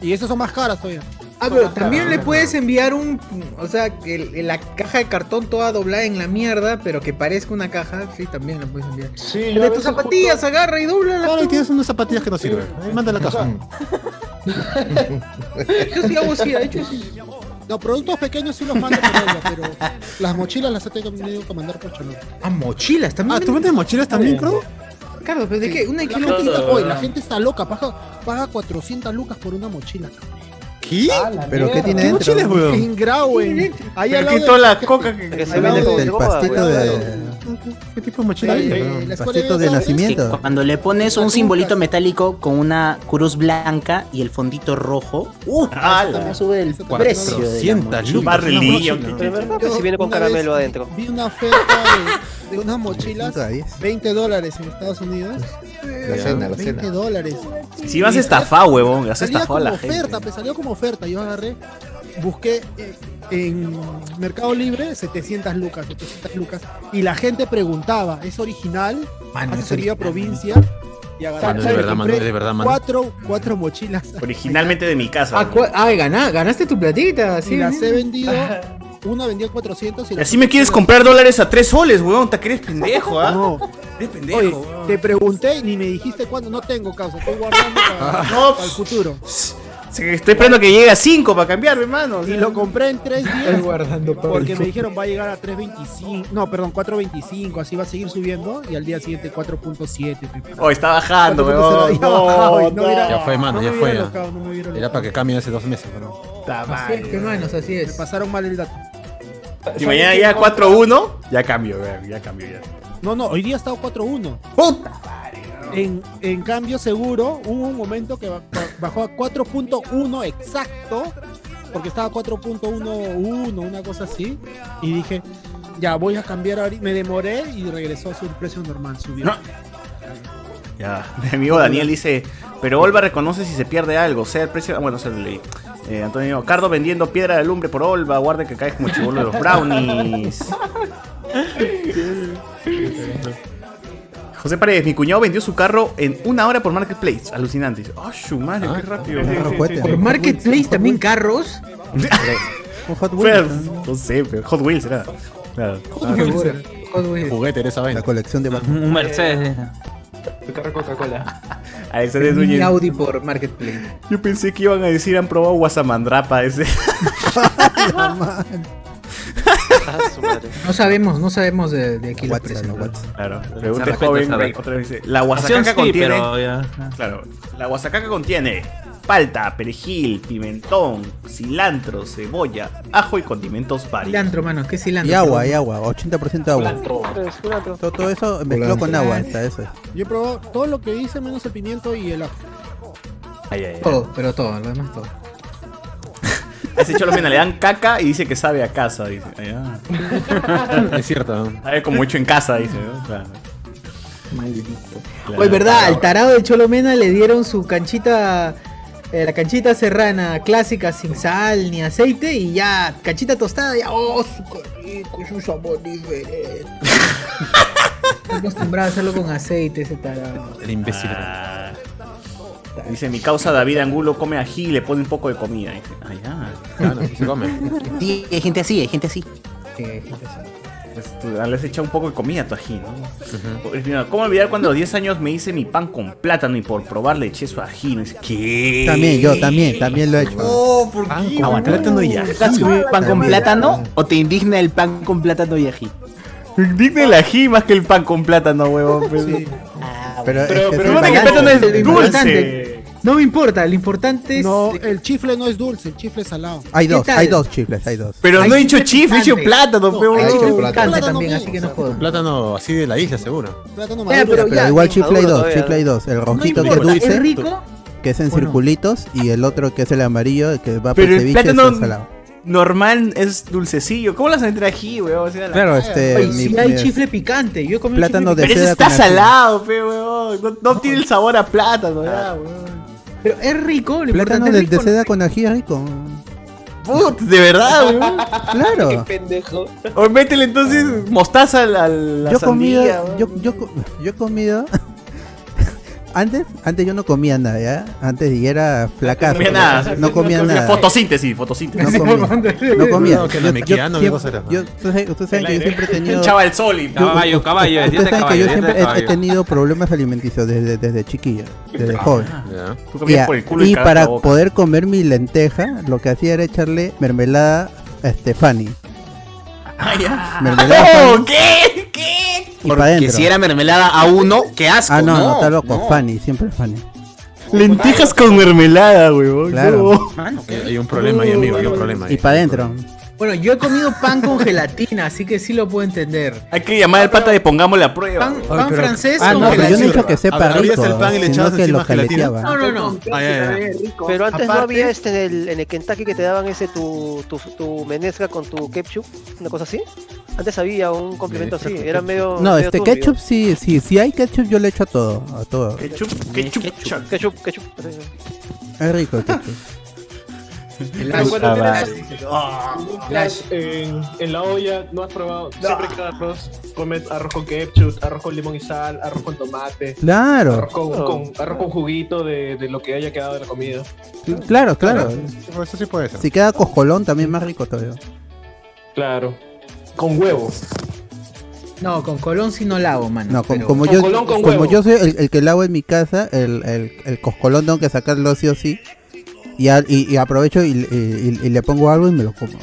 Speaker 3: Y esas son más caras todavía.
Speaker 6: Ah, pero también le puedes enviar un. O sea, el- la caja de cartón toda doblada en la mierda, pero que parezca una caja. Sí, también la puedes enviar.
Speaker 10: Sí,
Speaker 6: El de tus zapatillas, agarra y dobla
Speaker 4: Claro, y tienes unas zapatillas que no sirven. Manda la caja.
Speaker 6: Yo sí hago así, de hecho sí.
Speaker 3: No, productos pequeños sí los mando por Olvas, pero las mochilas las he tenido que mandar por Chalón.
Speaker 6: Ah, mochilas también.
Speaker 4: Ah, ¿tú vendes mochilas también, creo?
Speaker 6: Carlos, ¿pero de qué? Una
Speaker 3: La
Speaker 6: kilo.
Speaker 3: gente está, oye, la gente está loca, paga, paga 400 lucas por una mochila.
Speaker 4: ¿Qué?
Speaker 1: ¿Pero qué tiene
Speaker 4: ¿Qué
Speaker 1: dentro?
Speaker 4: mochilas, weón?
Speaker 3: En Grauen. Ahí al lado
Speaker 2: quitó
Speaker 3: de-
Speaker 2: la coca que-
Speaker 13: Que se vende con
Speaker 3: de-
Speaker 13: droga,
Speaker 1: pastito de...
Speaker 4: ¿Qué tipo de mochila
Speaker 3: Sí,
Speaker 4: hay?
Speaker 3: escuela
Speaker 1: Pastito de nacimiento.
Speaker 7: Cuando le pones un simbolito metálico con una cruz blanca y el fondito rojo, ¡uh!
Speaker 2: ¡Hala!
Speaker 7: ¿Cómo sube el precio
Speaker 3: no
Speaker 7: de la
Speaker 4: 400
Speaker 7: mochila?
Speaker 4: lucas.
Speaker 13: Pero es verdad, pues si viene con caramelo adentro.
Speaker 3: Vi una oferta de, de unas mochilas,
Speaker 1: 5 a 10.
Speaker 3: 20 dólares en Estados Unidos.
Speaker 12: La cena, la
Speaker 3: 20
Speaker 12: cena.
Speaker 3: dólares.
Speaker 2: Si vas a estafar, huevón, has
Speaker 3: Salía
Speaker 2: estafado a
Speaker 3: como
Speaker 2: la gente.
Speaker 3: oferta, pues salió como oferta. Yo agarré, busqué eh, en Mercado Libre 700 lucas, 700 lucas. Y la gente preguntaba, ¿es original?
Speaker 6: Mano,
Speaker 3: ¿Hace
Speaker 6: es
Speaker 3: a
Speaker 6: original,
Speaker 3: provincia? Y agarré,
Speaker 4: de verdad, mano, de verdad, mano.
Speaker 3: Cuatro, cuatro mochilas.
Speaker 2: Originalmente de mi casa.
Speaker 6: Ah, cua- ah, ganá- ganaste tu platita,
Speaker 3: Y
Speaker 6: sí.
Speaker 3: las
Speaker 6: sí.
Speaker 3: he vendido. Una vendía 400 y
Speaker 2: Y
Speaker 3: la
Speaker 2: así me quieres comprar dólares a 3 soles, huevón. Te crees pendejo, ¿ah?
Speaker 3: No.
Speaker 2: Eres pendejo,
Speaker 3: Oye, te pregunté y ni me dijiste cuándo. No tengo causa, estoy guardando para,
Speaker 2: No,
Speaker 3: para el futuro.
Speaker 2: Estoy esperando que llegue a 5 para cambiar, hermano.
Speaker 3: Y lo compré en tres
Speaker 6: Estoy
Speaker 3: días.
Speaker 6: guardando para
Speaker 3: Porque me dijeron va a llegar a 3.25. No, perdón, 4.25. Así va a seguir subiendo. Y al día siguiente 4.7.
Speaker 2: Oh, está bajando,
Speaker 3: 4.0,
Speaker 2: huevón.
Speaker 3: ya bajado y
Speaker 2: No,
Speaker 4: Ya fue, mano,
Speaker 3: no
Speaker 4: ya fue. Era para que cambien hace dos meses, pero.
Speaker 2: Puta
Speaker 6: Así
Speaker 2: madre.
Speaker 6: es, así
Speaker 3: Me
Speaker 6: es.
Speaker 3: pasaron mal el dato.
Speaker 2: Si mañana llega 4-1, ya cambio, weón, ya cambio, ya.
Speaker 3: No, no, hoy día ha estado 4.1.
Speaker 2: ¡Puta!
Speaker 3: En, en cambio, seguro, hubo un momento que ba- ba- bajó a 4.1 exacto, porque estaba 4.11, una cosa así, y dije, ya voy a cambiar ahorita. Me demoré y regresó a su precio normal, subió.
Speaker 2: No. Ya, mi amigo Daniel dice, pero Olva reconoce si se pierde algo, sea el precio... Bueno, se lo leí. Eh, Antonio, Cardo vendiendo piedra de lumbre por Olva, guarde que caes como chivolo de los brownies. José Paredes, mi cuñado vendió su carro en una hora por Marketplace. Alucinante. Dice, ¡Ah, su madre, qué rápido!
Speaker 1: Carro cohete.
Speaker 6: Por Marketplace también carros.
Speaker 1: Hot Wheels.
Speaker 2: no sé, pero Hot Wheels era. Claro.
Speaker 6: Hot Wheels.
Speaker 4: Juguete era esa
Speaker 1: La colección de.
Speaker 8: Un Mercedes.
Speaker 10: Tu carro Coca-Cola.
Speaker 2: Alexander Núñez.
Speaker 6: Audi por Marketplace.
Speaker 2: Yo pensé que iban a decir han probado Guasamandrapa ese.
Speaker 13: Ah.
Speaker 6: No sabemos, no sabemos de, de aquí
Speaker 1: no, WhatsApp.
Speaker 2: Claro. Pregunta joven. Otra vez dice. La guasacaca
Speaker 8: sí,
Speaker 2: contiene.
Speaker 8: pero ya.
Speaker 2: Claro. La guasacaca contiene palta, perejil, pimentón, cilantro, cebolla, ajo y condimentos varios.
Speaker 6: Cilantro, mano, ¿qué cilantro?
Speaker 1: Y agua, y agua. 80% agua.
Speaker 13: Es culantro.
Speaker 1: Todo, todo eso mezcló con agua. Está eso.
Speaker 3: Yo he probado todo lo que hice menos el pimiento y el ajo.
Speaker 2: Ay, ay, ay.
Speaker 6: Todo, pero todo, lo demás todo.
Speaker 2: A ese cholo mena le dan caca y dice que sabe a casa. Dice. Ay, ah.
Speaker 4: Es cierto. ¿no?
Speaker 2: Sabe como hecho en casa, dice. ¿no? Claro.
Speaker 6: Maldito.
Speaker 2: Claro.
Speaker 6: Oye, ¿verdad? Al tarado de Cholomena le dieron su canchita. eh, la canchita serrana clásica sin sal ni aceite y ya, canchita tostada, ya, oh, su qué rico, es un sabor diferente. Está acostumbrado a hacerlo con aceite ese tarado.
Speaker 4: El imbécil.
Speaker 2: Ah. Dice, mi causa David Angulo come ají y le pone un poco de comida. Dice, ah, ya.
Speaker 4: Claro, se come.
Speaker 7: Sí, hay gente así, hay gente así.
Speaker 6: Sí, gente así.
Speaker 2: Pues tú le has echado un poco de comida a tu ají, ¿no? Pues, mira, ¿Cómo olvidar cuando a los 10 años me hice mi pan con plátano y por probar le eché su ají? ¿No? Dice, ¿Qué?
Speaker 1: También, yo también, también lo he hecho.
Speaker 2: Oh, ¿por
Speaker 4: Pan
Speaker 2: qué?
Speaker 4: con plátano y ají.
Speaker 7: ¿Te has comido pan con plátano o te indigna el pan con plátano y ají?
Speaker 2: El ají más que el pan con plátano, huevón.
Speaker 1: Pero,
Speaker 2: Pero-
Speaker 1: es que
Speaker 2: pero
Speaker 1: sí,
Speaker 2: bueno, que
Speaker 1: para-
Speaker 2: plátano es dulce.
Speaker 6: importante- No me importa, lo importante es.
Speaker 3: No, el chifle no es dulce, el chifle es salado.
Speaker 1: Hay dos, hay dos chifles, hay dos.
Speaker 2: Pero
Speaker 6: Hay
Speaker 2: no he dicho
Speaker 6: chifle
Speaker 2: he dicho plátano,
Speaker 3: No,
Speaker 2: pero.
Speaker 12: hay chifle
Speaker 6: Picante
Speaker 12: plátano.
Speaker 6: también, así que no jodan.
Speaker 4: Plátano así de la isla, seguro.
Speaker 3: Plátano maduro.
Speaker 6: pero
Speaker 1: Pero
Speaker 6: ya,
Speaker 1: igual
Speaker 9: sí,
Speaker 1: chifle hay dos,
Speaker 9: todavía.
Speaker 1: chifle hay dos. El
Speaker 6: No
Speaker 1: rojito que es
Speaker 6: importa, ¿es
Speaker 1: dulce,
Speaker 6: rico?
Speaker 1: que es en
Speaker 6: ¿O no?
Speaker 1: circulitos, y el otro que es el amarillo, el que va por
Speaker 2: Pero el
Speaker 1: ceviche,
Speaker 2: plátano-
Speaker 1: es salado.
Speaker 2: Normal es dulcecillo. ¿Cómo las vas a meter ají, weón? O sea, la-
Speaker 1: Claro, este.
Speaker 6: Oye,
Speaker 1: mi-
Speaker 6: si hay
Speaker 1: mi-
Speaker 6: chifle picante, yo comido
Speaker 1: Plátano
Speaker 6: chifle
Speaker 1: de
Speaker 2: Pero ese está salado, pe, weón. No, no tiene el sabor a plátano, ya, weón.
Speaker 6: Pero es rico, lo
Speaker 1: Plátano de,
Speaker 6: rico.
Speaker 1: seda con ají es rico.
Speaker 2: Put, de verdad, weón.
Speaker 1: Claro.
Speaker 9: Pendejo.
Speaker 2: O métele entonces mostaza a la, la
Speaker 1: yo he comido,
Speaker 2: sandía, weón.
Speaker 1: yo, yo, yo he comido. Antes, antes yo no comía nada, ¿ya? Antes y era flacazo.
Speaker 2: No comía nada.
Speaker 1: No comía nada.
Speaker 2: Fotosíntesis, fotosíntesis.
Speaker 1: No comía. No comía.
Speaker 4: No, que
Speaker 1: Yo- Ustedes saben que yo siempre he tenido.
Speaker 2: Echaba el sol y.
Speaker 8: Caballo, caballo,
Speaker 1: Ustedes saben que yo siempre he, tenido problemas alimenticios desde, desde chiquillo, desde joven.
Speaker 4: Ya.
Speaker 2: Tú comías
Speaker 1: Ya,
Speaker 2: por el culo y,
Speaker 1: y para poder comer mi lenteja, lo que hacía era echarle mermelada este, Fanny.
Speaker 2: Ah, ya.
Speaker 1: Mermelada
Speaker 2: ¡Oh! ¿Qué? ¿Qué?
Speaker 1: y para
Speaker 7: Porque
Speaker 1: adentro.
Speaker 7: si era mermelada a uno, qué asco.
Speaker 1: Ah, no, no, está loco.
Speaker 7: no.
Speaker 1: Fanny, siempre Fanny.
Speaker 2: Lentejas con mermelada, weón.
Speaker 1: Claro.
Speaker 2: No.
Speaker 7: Mano,
Speaker 4: Hay, hay un problema ahí, amigo, hay un problema ahí.
Speaker 1: Y para adentro.
Speaker 6: Bueno, yo he comido pan con gelatina, así que sí lo puedo entender.
Speaker 2: Hay que llamar al pata de pongámosle a prueba.
Speaker 6: Pan, pan
Speaker 1: pero-
Speaker 6: francés
Speaker 1: Ah,
Speaker 6: con
Speaker 1: no, pero yo no he
Speaker 6: gelatina.
Speaker 1: dicho que sepa rico,
Speaker 4: el pan y le
Speaker 1: sino
Speaker 4: echabas
Speaker 1: que
Speaker 4: encima
Speaker 1: lo
Speaker 4: gelatina.
Speaker 6: No, no, no.
Speaker 4: Ah, ya, ya.
Speaker 9: Pero antes no había este en el, en el Kentucky que te daban ese tu, tu, tu menesca con tu ketchup, una cosa así. Antes había un complemento así, era medio.
Speaker 1: No,
Speaker 9: medio
Speaker 1: este
Speaker 9: turbio.
Speaker 1: ketchup sí, sí, si hay ketchup yo le echo a todo, a todo.
Speaker 2: Ketchup, ketchup.
Speaker 9: Ketchup, ketchup. así.
Speaker 1: Es rico el ketchup.
Speaker 2: Ah,
Speaker 10: Flash, en, en la olla, no has probado. Siempre que arroz, comes arroz con ketchup, arroz con limón y sal, arroz con tomate.
Speaker 1: Claro,
Speaker 10: Arroz con, con- arroz con juguito de, de lo que haya quedado de la comida.
Speaker 1: claro, claro.
Speaker 4: Eso sí puede ser.
Speaker 1: Si queda coscolón también más rico todavía.
Speaker 10: Claro. Con huevo.
Speaker 6: No, con colón sí no la hago, mano.
Speaker 1: No,
Speaker 6: pero-
Speaker 1: como
Speaker 10: Con
Speaker 1: yo,
Speaker 10: colón con
Speaker 1: como
Speaker 10: huevo.
Speaker 1: yo soy el, el que lavo en mi casa, el, el, el coscolón tengo que sacarlo sí o sí. Y, al- y, y aprovecho y, y- y- y le pongo algo y me lo como.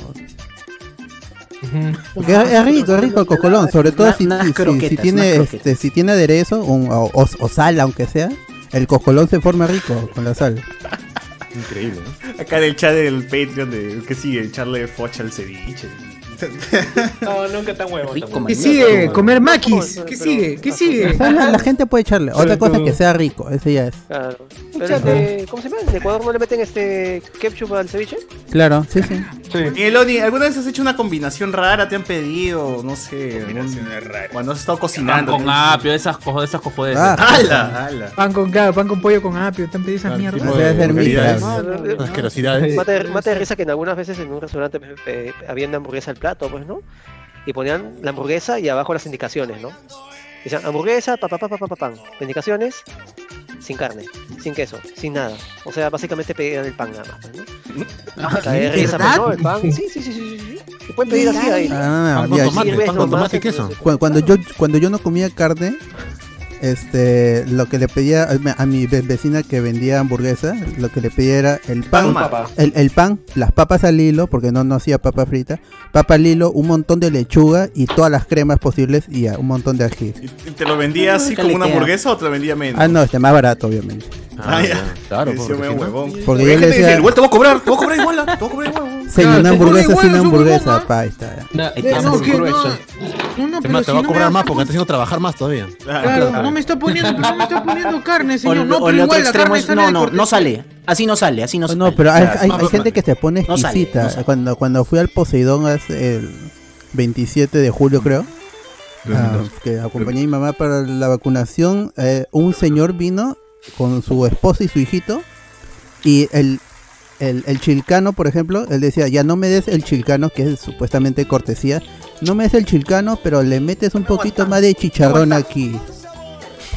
Speaker 1: Porque es, es rico, es rico el coscolón, sobre todo si, si- si-
Speaker 7: croquetas,
Speaker 1: si tiene este, si tiene aderezo un- o, o- o sal aunque sea, el coscolón se forma rico con la sal.
Speaker 4: Increíble, ¿no?
Speaker 2: Acá en el chat del Patreon de que sigue echarle focha al ceviche.
Speaker 10: No, nunca tan huevo.
Speaker 7: Rico.
Speaker 6: ¿Qué
Speaker 7: man.
Speaker 6: sigue? ¿Comer maquis? ¿Qué
Speaker 9: pero-
Speaker 6: sigue? ¿Qué sigue?
Speaker 1: La, la gente puede echarle, otra cosa
Speaker 10: todo-
Speaker 1: que sea rico, ese ya es.
Speaker 9: Claro. Pero ¿Cómo se llama? ¿En Ecuador no le meten este ketchup al ceviche?
Speaker 1: Claro, sí, sí.
Speaker 2: Y Eloni, ¿alguna vez has hecho una combinación rara? ¿Te han pedido? No sé. algún- Cuando has estado
Speaker 8: Pan
Speaker 2: cocinando.
Speaker 8: con apio, esas cosas, esas cojones.
Speaker 1: Ah,
Speaker 2: ¡Hala! ¡Hala!
Speaker 6: Pan con, claro, pan con pollo con apio, te han pedido esas mierdas.
Speaker 4: asquerosidades.
Speaker 9: Mate, de risa que en algunas veces en un restaurante eh, había una hamburguesa al plato, pues, ¿no? Y ponían la hamburguesa y abajo las indicaciones, ¿no? Decían hamburguesa, pa, pa, pa, pa, pa, pa, pan. Indicaciones, sin carne, sin queso, sin nada. O sea, básicamente pedían el pan nada más, ¿no? Mate de risa, ¿no? El pan. Sí, sí, sí, sí, sí. sí. Se pueden pedir así ahí.
Speaker 1: Ah,
Speaker 4: Pan con
Speaker 1: ya-
Speaker 4: tomate,
Speaker 9: Sirves
Speaker 4: pan con
Speaker 9: nomás,
Speaker 4: tomate y queso.
Speaker 9: entonces,
Speaker 1: Cu- cuando yo cuando yo no comía carne este lo que le pedía a mi- a mi ve- vecina que vendía hamburguesa lo que le pedía era el pan el, el pan las papas al hilo porque no no hacía papa frita papa al hilo un montón de lechuga y todas las cremas posibles y ya, un montón de ají
Speaker 2: ¿Y ¿Te lo vendía así como una hamburguesa o te lo vendía menos?
Speaker 1: ah no este más barato obviamente
Speaker 2: Ah, ya.
Speaker 4: Claro, porque
Speaker 2: medio
Speaker 4: si no-
Speaker 2: huevón.
Speaker 1: Porque yo le
Speaker 2: dice,
Speaker 1: decía-
Speaker 2: igual te voy a cobrar, te voy a cobrar igual, ah, te voy a cobrar igual. Weón".
Speaker 1: señor
Speaker 6: Claro,
Speaker 1: una hamburguesa sin hamburguesa pa ahí está ya.
Speaker 6: Eh, no, no,
Speaker 10: grueso.
Speaker 6: no, no,
Speaker 4: Es
Speaker 6: pero
Speaker 4: más, te
Speaker 6: si
Speaker 4: va a cobrar
Speaker 6: me-
Speaker 4: más porque te está haciendo trabajar más todavía.
Speaker 6: Claro, no me está poniendo, no me está poniendo carne, señor. No,
Speaker 7: o
Speaker 6: pero igual la carne
Speaker 7: es,
Speaker 6: sale
Speaker 7: no, no, no sale. Así no sale, así no sale.
Speaker 1: no pero hay, gente que se pone
Speaker 7: No sale,
Speaker 1: exquisita cuando cuando fui al Poseidón hace el 27 de julio creo Ah, que acompañé a mi mamá para la vacunación, eh, un señor vino con su esposa y su hijito y el, el, el chilcano, por ejemplo, él decía, ya no me des el chilcano, que es supuestamente cortesía, no me des el chilcano, pero le metes un poquito más de chicharrón aquí.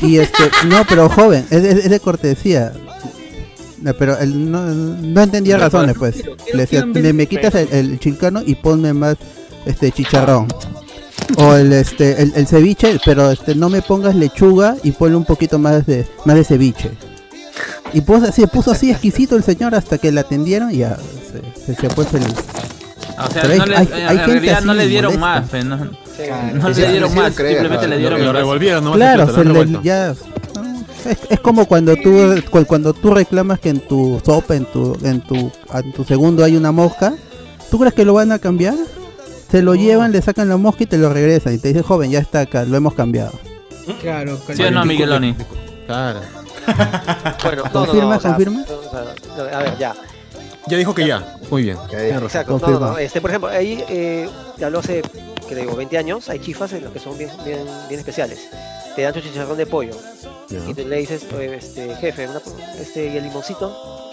Speaker 1: Y este, no, pero joven, es, es- es de cortesía. No, Pero él no, no entendía razones, pues. Le decía, me, me quitas el, el chilcano y ponme más este chicharrón. O el este el, el ceviche, pero este no me pongas lechuga y ponle un poquito más de más de ceviche. Y pues, se puso así exquisito el señor hasta que le atendieron y ya se, se, se fue feliz.
Speaker 8: O sea,
Speaker 1: hay-
Speaker 8: no le,
Speaker 1: hay- hay
Speaker 8: realidad no le dieron
Speaker 1: molesta.
Speaker 8: más, fe, no, No le dieron más, simplemente le dieron
Speaker 4: Lo revolvieron, ¿no?
Speaker 1: Claro,
Speaker 4: Se
Speaker 1: le- ya es, es como cuando tú cu- cuando tú reclamas que en tu sopa, en tu en tu en tu segundo hay una mosca, ¿tú crees que lo van a cambiar? Se lo llevan, le sacan la mosca y te lo regresan y te dicen, "Joven, ya está acá, lo hemos cambiado."
Speaker 6: Claro,
Speaker 8: ¿Sí o no, Migueloni?
Speaker 4: Claro.
Speaker 9: Bueno, no, no,
Speaker 1: ¿Confirma,
Speaker 9: no, o sea,
Speaker 1: confirma?
Speaker 9: o sea, no, a ver, ya.
Speaker 4: Ya dijo que ya. Muy bien.
Speaker 9: Exacto, no, no,
Speaker 1: Confirma.
Speaker 9: no, este, por ejemplo, ahí eh, te habló hace, que digo, 20 años, hay chifas en los que son bien, bien, bien especiales. Te dan tu chicharrón de pollo y tú le dices, "Oye, este, jefe, una, este, y el limoncito.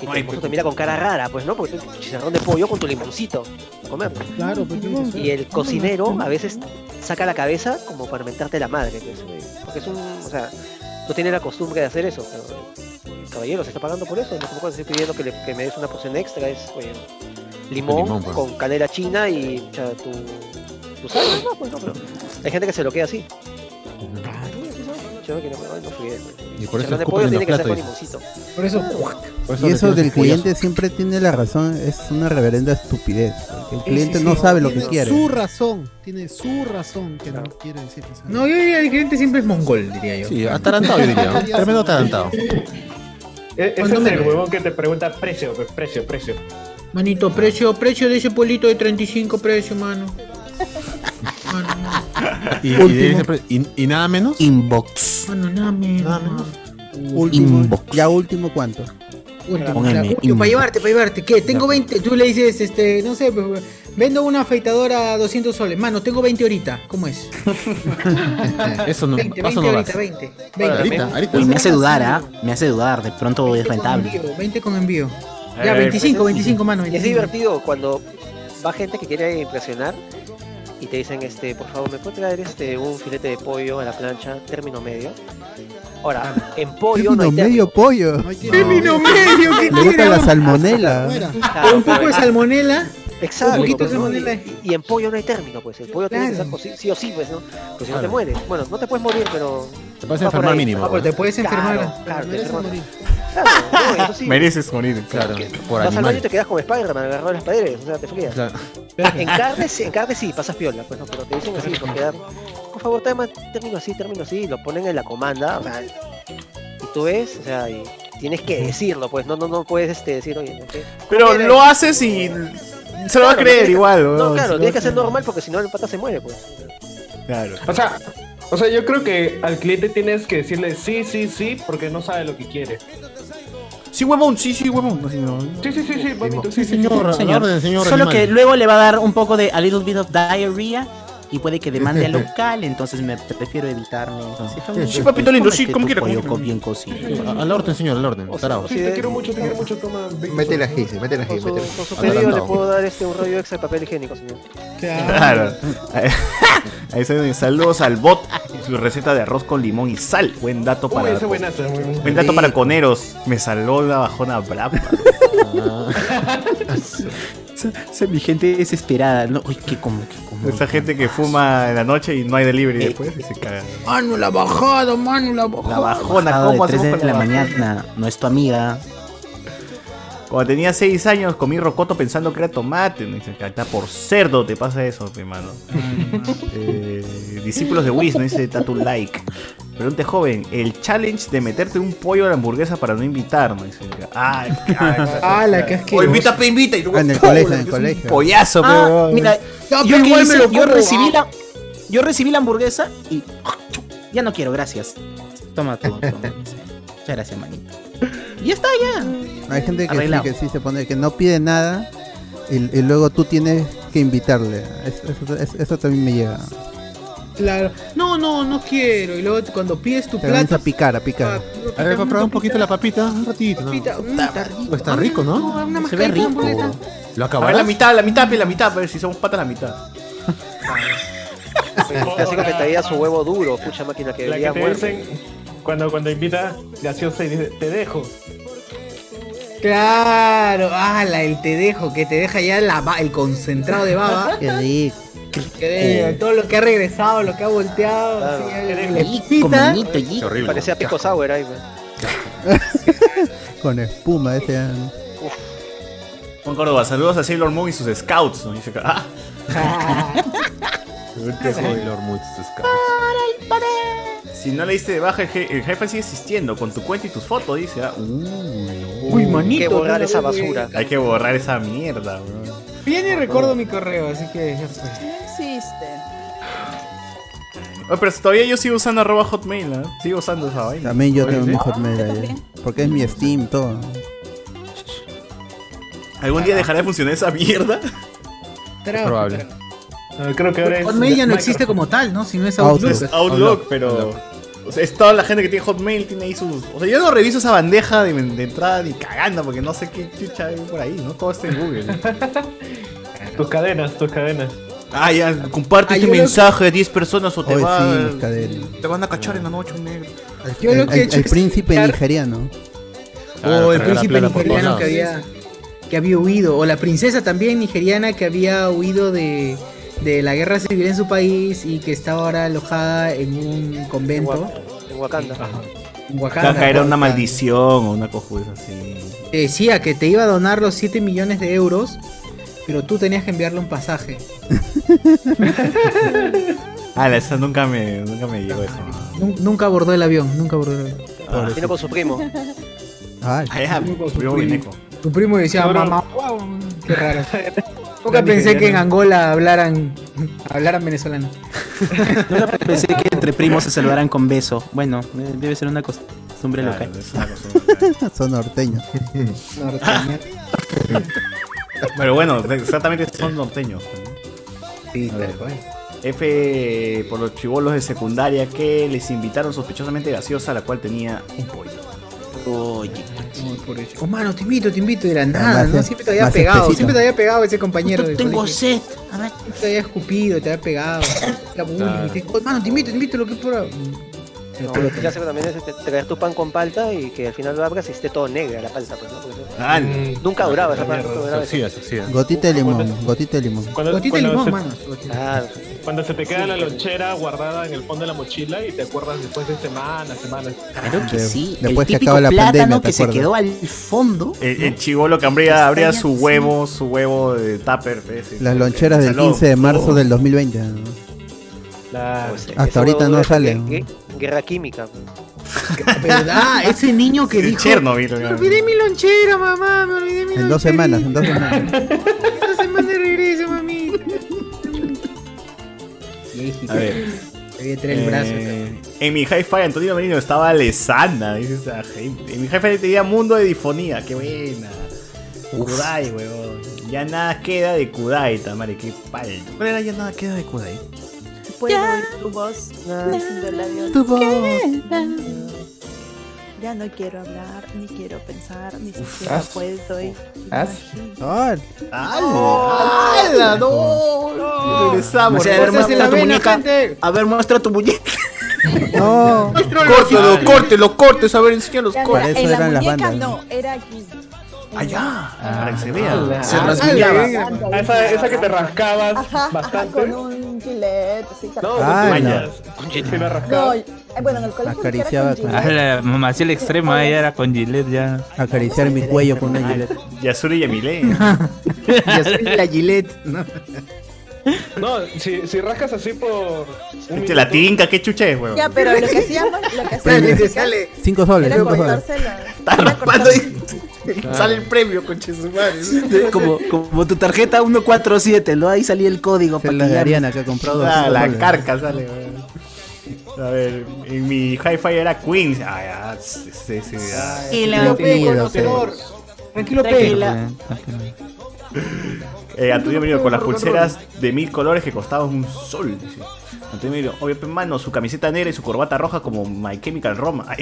Speaker 9: Y el limoncito te mira con cara rara, pues, ¿no? Porque tú chicharrón de pollo con tu limoncito. Comer.
Speaker 3: Claro, pues tiene que ser.
Speaker 9: Y el cocinero a veces saca la cabeza como para mentarte la madre, pues, güey. porque es un, o sea, no tiene la costumbre de hacer eso, pero caballero, se está pagando por eso, no puedes estoy pidiendo que, le, que me des una porción extra, es oye, limón,
Speaker 4: limón, pues.
Speaker 9: con canela china y o sea, tu, tu sal, no, pues no, pero hay gente que se lo queda así. Yo que no, ay, no fui, güey.
Speaker 4: Y por eso
Speaker 9: de pollo
Speaker 4: en
Speaker 9: tiene
Speaker 4: los
Speaker 9: que ser con
Speaker 4: platos,
Speaker 9: limoncito.
Speaker 6: Por eso,
Speaker 4: Por
Speaker 1: Y eso del cliente siempre tiene la razón, es una reverenda estupidez. El
Speaker 3: Sí,
Speaker 1: cliente
Speaker 3: sí,
Speaker 1: no sabe lo que
Speaker 3: Tiene
Speaker 1: quiere.
Speaker 3: Su razón, tiene su razón que no quiere decir eso.
Speaker 6: No, yo diría que el cliente siempre es mongol, diría yo.
Speaker 4: Sí, atarantado yo diría. Tremendo atarantado.
Speaker 10: E- Ese
Speaker 6: Cuando
Speaker 10: es el huevón que te pregunta precio, pues, precio, precio.
Speaker 6: Manito, precio, precio de ese polito de 35 precio, mano.
Speaker 4: Y, y, de pre- y- y nada menos.
Speaker 7: Inbox.
Speaker 6: mano, nada menos.
Speaker 4: Nada menos.
Speaker 1: Último,
Speaker 7: Inbox.
Speaker 1: ya último cuánto.
Speaker 6: Último, para llevarte, para llevarte. ¿Qué? Tengo 20. Tú le dices, este, no sé, pues, vendo una afeitadora a 200 soles. Mano, tengo 20 ahorita. ¿Cómo es?
Speaker 4: Eso no,
Speaker 6: 20,
Speaker 4: paso
Speaker 6: 20
Speaker 4: no
Speaker 6: ahorita,
Speaker 4: vas.
Speaker 6: 20. 20.
Speaker 4: Ahorita, ahorita.
Speaker 7: Uy, me hace dudar, ¿ah? Me hace dudar. De pronto es
Speaker 6: 20 con
Speaker 7: rentable.
Speaker 6: envío, 20 con envío.
Speaker 2: Eh,
Speaker 6: Ya, 25,
Speaker 2: pues,
Speaker 6: 25, mano.
Speaker 9: Y es
Speaker 6: 25.
Speaker 9: divertido cuando va gente que quiere impresionar y te dicen, este, por favor, ¿me puede traer este un filete de pollo a la plancha, término medio? Ahora, en pollo no hay
Speaker 1: Término medio pollo.
Speaker 3: No hay.
Speaker 6: Término medio, ¿qué
Speaker 1: Le gusta la salmonela.
Speaker 9: Claro,
Speaker 6: Un poco de salmonela.
Speaker 9: Exacto.
Speaker 6: un poquito de
Speaker 9: pues, y, y en pollo no hay término, pues. El pollo tiene que ser sí o sí, pues, ¿no? Pues si no te mueres. Bueno, no te puedes morir, pero.
Speaker 4: Te
Speaker 9: por
Speaker 4: enfermar
Speaker 9: ahí.
Speaker 4: mínimo.
Speaker 6: Ah, te puedes enfermar.
Speaker 9: Claro, claro, te
Speaker 3: Merece
Speaker 9: enfermas.
Speaker 3: morir.
Speaker 9: Claro, no, eso sí.
Speaker 2: Mereces morir.
Speaker 4: Claro, por
Speaker 9: Vas al baño y
Speaker 4: animal.
Speaker 9: te quedas como Spider-Man agarrado las paredes, o sea, te frías.
Speaker 4: Claro.
Speaker 9: En carne, sí- en carne sí, pasas piola, pues no, pero te dicen así, por quedar, por favor, término así, término así, lo ponen en la comanda, o sea, y tú ves, o sea, y tienes que decirlo, pues, no, no, no puedes este, decir, oye.
Speaker 2: Pero
Speaker 9: ¿Cómo
Speaker 2: lo haces y se lo va a
Speaker 9: Claro,
Speaker 2: creer igual.
Speaker 9: No,
Speaker 2: weón.
Speaker 9: claro,
Speaker 2: Si
Speaker 9: tienes que hacer normal porque si no el pata se muere, pues.
Speaker 2: Claro.
Speaker 10: O sea, o sea, yo creo que al cliente tienes que decirle sí, sí, sí, porque no sabe lo que quiere.
Speaker 2: Sí, huevón, sí, sí, huevón. No.
Speaker 10: Sí, sí, sí, sí, bonito,
Speaker 4: Sí,
Speaker 10: sí, sí,
Speaker 4: señor.
Speaker 7: Señor.
Speaker 4: orden, señor
Speaker 7: Solo
Speaker 4: animal.
Speaker 7: que luego le va a dar un poco de a little bit of diarrhea y puede que demande al local, entonces me prefiero evitarme.
Speaker 2: Sí, papito lindo, sí, como quiera,
Speaker 7: bien cocido.
Speaker 4: A- Al orden, señor, al orden.
Speaker 10: Sí, te quiero mucho, te quiero mucho, toma.
Speaker 12: Mete la ají, mete la ají,
Speaker 9: Con su, pedido le puedo dar este un rollo extra de papel higiénico, señor.
Speaker 2: Claro. Ahí está, saludos al bot. Su receta de arroz con limón y sal. Buen dato
Speaker 10: Uy,
Speaker 2: para.
Speaker 10: buenazo, bueno.
Speaker 2: Buen dato para coneros. Me salvó la bajona brava.
Speaker 7: Esa mi gente desesperada, ¿no? Uy, qué como, qué como.
Speaker 2: Esa gente que fuma en la noche y no hay delivery después y se caga.
Speaker 6: Mano, la bajada, mano, la bajada.
Speaker 2: La bajona,
Speaker 7: Bajado
Speaker 2: ¿cómo
Speaker 7: de 3
Speaker 2: hacemos
Speaker 7: de la mañana, no es tu amiga.
Speaker 2: Cuando tenía 6 años comí rocoto pensando que era tomate. ¿no? Dice, "Acá por cerdo te pasa eso, mi hermano. Eh, discípulos de Wiz, no dice Tatu Like. Pregunte joven, el challenge de meterte un pollo a la hamburguesa para no invitar, ¿no? Dice, ay,
Speaker 6: Ah, la que es que.
Speaker 2: O invita, pe, invita. Y luego,
Speaker 1: Ah, en el colegio, en el colegio.
Speaker 2: Pollazo,
Speaker 7: Ah,
Speaker 2: weón.
Speaker 7: mira, yo, que
Speaker 6: igual me lo
Speaker 7: yo recibí
Speaker 6: ah.
Speaker 7: la yo recibí la hamburguesa y ya no quiero, gracias. Toma todo, toma. Muchas gracias, manito. Y ya está ya.
Speaker 1: Hay gente que sí, que sí se pone que no pide nada y, y luego tú tienes que invitarle. Eso, eso- eso- eso también me llega.
Speaker 6: Claro. No, no, no quiero. Y luego cuando pides tu
Speaker 1: Te
Speaker 6: plato.
Speaker 1: a picar, a picar.
Speaker 4: A ver, para probar un poquito la papita, un ratito. ¿no?
Speaker 6: Papita, mm, está rico.
Speaker 4: Está rico, ¿no?
Speaker 6: No, una
Speaker 7: Se ve rico.
Speaker 4: ¿Lo
Speaker 2: A ver, la
Speaker 4: acabarás?
Speaker 2: mitad, la mitad, la mitad, pero si somos patas la mitad.
Speaker 9: Clásico que traía su huevo duro, pucha máquina que
Speaker 10: La que te dicen cuando, cuando invita gaseosa y dice, te dejo.
Speaker 6: Claro, ala, el te dejo, que te deja ya la el concentrado de baba.
Speaker 1: Qué rico.
Speaker 6: Todo lo que ha regresado, lo que ha volteado.
Speaker 9: Claro.
Speaker 6: así,
Speaker 7: Rico, manito, rico.
Speaker 4: horrible.
Speaker 9: Parecía pico sour ahí.
Speaker 1: Con espuma ese.
Speaker 2: Juan Córdoba, saludos a Sailor Moon y sus scouts. ¿no? Dice. Ah.
Speaker 4: Sailor Moon y sus scouts.
Speaker 2: Si no le diste de baja, el, je- el jefe sigue existiendo con tu cuenta y tus fotos, dice. ah. Uy,
Speaker 6: Uy, manito,
Speaker 9: Hay que borrar
Speaker 6: no,
Speaker 9: esa basura.
Speaker 2: Hay que borrar esa mierda, weón.
Speaker 6: Ya ni recuerdo mi correo, así que ya fue.
Speaker 11: existe.
Speaker 2: Oh, pero todavía yo sigo usando arroba hotmail, ¿no? Sigo usando esa vaina.
Speaker 1: También yo tengo mi hotmail ahí. Porque es mi Steam, todo.
Speaker 2: ¿Algún día dejará de funcionar esa mierda?
Speaker 6: Traba,
Speaker 4: Probable.
Speaker 10: creo que ahora es.
Speaker 6: Hotmail ya no existe como tal, ¿no? Si no es
Speaker 1: Outlook.
Speaker 6: Outlook.
Speaker 2: Outlook, pero. O sea, es toda la gente que tiene Hotmail, tiene ahí sus. O sea, yo no reviso esa bandeja de, de entrada ni cagando, porque no sé qué chucha hay por ahí, ¿no? Todo está en Google.
Speaker 10: Tus cadenas, tus cadenas.
Speaker 2: Ah, ya, comparte
Speaker 6: Ah,
Speaker 2: este
Speaker 6: yo lo-
Speaker 2: mensaje a 10 personas o te,
Speaker 1: Hoy
Speaker 2: va,
Speaker 1: sí, mis cadenas.
Speaker 2: te van a cachar en la noche un negro.
Speaker 6: Yo
Speaker 1: El,
Speaker 6: lo que he
Speaker 1: el-
Speaker 6: hecho
Speaker 1: el
Speaker 6: es
Speaker 1: príncipe
Speaker 6: buscar-
Speaker 1: nigeriano.
Speaker 4: Claro,
Speaker 6: o el príncipe nigeriano que había, que había huido. O la princesa también nigeriana que había huido de, de la guerra civil en su país y que estaba ahora alojada en un
Speaker 9: En
Speaker 6: convento
Speaker 9: en Wakanda.
Speaker 6: en Wakanda.
Speaker 2: a caer una
Speaker 6: Wakanda.
Speaker 2: maldición o una cojuda así.
Speaker 6: Te decía que te iba a donar los 7 millones de euros, pero tú tenías que enviarle un pasaje.
Speaker 2: Ah, la- esa nunca me, nunca me llegó eso.
Speaker 6: Nun- Nunca abordó el avión, nunca abordó el avión.
Speaker 2: Ah,
Speaker 9: Vino con su primo.
Speaker 2: Ah, ya,
Speaker 6: Con su primo. Tu primo decía,
Speaker 10: Seguro-
Speaker 6: mamá, guau, qué raro. Nunca pensé que en Angola hablaran, hablaran venezolano.
Speaker 7: Nunca pensé que entre primos se saludaran con beso. Bueno, eh, debe ser una costumbre
Speaker 2: Claro,
Speaker 7: local.
Speaker 2: es una costumbre.
Speaker 1: son norteños.
Speaker 6: Norteña.
Speaker 2: Pero bueno, exactamente son norteños.
Speaker 6: Sí,
Speaker 2: A ver.
Speaker 6: tal cual.
Speaker 2: F por los chivolos de secundaria que les invitaron sospechosamente gaseosa, la cual tenía un pollo.
Speaker 7: Oye,
Speaker 6: Ay, por eso. Oh, mano, te invito, te invito. Era nada, ¿no? Siempre te había pegado,
Speaker 1: espesito.
Speaker 6: siempre te había pegado ese compañero. del
Speaker 7: tengo sed. A ver.
Speaker 6: Siempre te había escupido, te había pegado. Era bullying,
Speaker 4: Claro.
Speaker 6: te- oh, mano, te invito, te invito, lo que por.
Speaker 9: No, el clásico también es este, traer tu pan con palta y que al final lo abras y esté todo negra la palta. Pues, ¿no?
Speaker 2: Ah,
Speaker 10: Mm,
Speaker 9: Nunca duraba esa palta.
Speaker 1: Gotita de limón, gotita de limón.
Speaker 10: Cuando,
Speaker 6: Gotita de limón,
Speaker 10: cuando se te queda la lonchera guardada en el fondo de la mochila y te acuerdas después de semanas, semanas.
Speaker 7: Claro que sí.
Speaker 1: después
Speaker 7: el
Speaker 1: que acaba la
Speaker 7: plátano
Speaker 1: pandemia, ¿te
Speaker 7: que se quedó al fondo.
Speaker 2: El, el chivolo que abría, abría su huevo, su huevo de tupper.
Speaker 1: Las loncheras del
Speaker 2: salón.
Speaker 1: 15 de marzo
Speaker 2: Oh.
Speaker 1: del 2020.
Speaker 9: Pues,
Speaker 1: Hasta ahorita no sale.
Speaker 9: gue- gue- Guerra química.
Speaker 6: ¿Verdad? Ese niño que
Speaker 2: Sí,
Speaker 6: dijo.
Speaker 2: Chernobyl.
Speaker 6: Me olvidé mi lonchera, mamá, me olvidé mi
Speaker 1: En dos
Speaker 6: lonchera".
Speaker 1: semanas, en dos semanas.
Speaker 6: Esta semana regreso, mami.
Speaker 2: A ver. Eh, en mi hi-fi Antonio Merino estaba Alessandra, dice esa gente. En mi hi-fi tenía Mundo de Difonía, qué buena. Kudai, weón. Ya nada queda de Kudai, Tamare, qué palto. ¿Cuál era ya nada queda de Kudai?
Speaker 11: Puedo oír tu voz avión.
Speaker 1: Tu voz.
Speaker 11: Ya no quiero hablar, ni quiero pensar, ni siquiera
Speaker 10: ¿as?
Speaker 11: puedo.
Speaker 1: Ah,
Speaker 2: ¡Hala! ¡No! Regresamos.
Speaker 7: A ver, muestra tu muñeca. A ver, muestra tu muñeca.
Speaker 1: no.
Speaker 2: Córtelo, córtelo, cortes, a ver, enseña los cortes.
Speaker 11: en la
Speaker 1: eran las
Speaker 11: muñeca
Speaker 1: bandas,
Speaker 11: no, era aquí.
Speaker 2: Allá,
Speaker 11: la-
Speaker 2: para que se vea.
Speaker 7: Se
Speaker 10: Ah,
Speaker 7: rasguñaba.
Speaker 10: Ah, esa, que te rascabas bastante.
Speaker 11: Gilet, así.
Speaker 10: No,
Speaker 1: Ah,
Speaker 10: con la
Speaker 11: No,
Speaker 10: rascabas.
Speaker 11: eh, bueno, en el colegio
Speaker 1: Acariciaba
Speaker 11: con
Speaker 1: con-
Speaker 8: Ah,
Speaker 11: gilet.
Speaker 8: la mamá hacía el extremo, ella era con Gillette ya.
Speaker 1: Acariciar mi cuello con una gilet.
Speaker 2: Yasuri Yamile.
Speaker 6: Ya soy la Gillette, ¿no?
Speaker 10: No, si, si rascas así por.
Speaker 2: Este,
Speaker 10: minuto,
Speaker 2: la tinca, qué chucha es, weón.
Speaker 11: Ya, pero lo que hacíamos, lo que hacíamos
Speaker 6: sale.
Speaker 1: Cinco soles,
Speaker 11: era
Speaker 1: cinco soles.
Speaker 2: Está raspando y sale el premio, su madre.
Speaker 7: Como, como tu tarjeta 147, ¿no? Ahí salía el código para
Speaker 1: la
Speaker 7: que.
Speaker 1: Ariana que ha comprado.
Speaker 2: Ah, la
Speaker 1: soles.
Speaker 2: carca sale, weón. A ver, en mi hi-fi era Queen. Ah, ya, sí, sí, sí, ya.
Speaker 7: Y la-
Speaker 6: Tranquilo,
Speaker 1: Tranquilo,
Speaker 6: conocedor. Tranquilo.
Speaker 2: Eh, Antonio Merino con las pulseras de mil colores que costaban un sol. dice. Antonio Merino, obvio, pe, mano, su camiseta negra y su corbata roja como My Chemical Roma.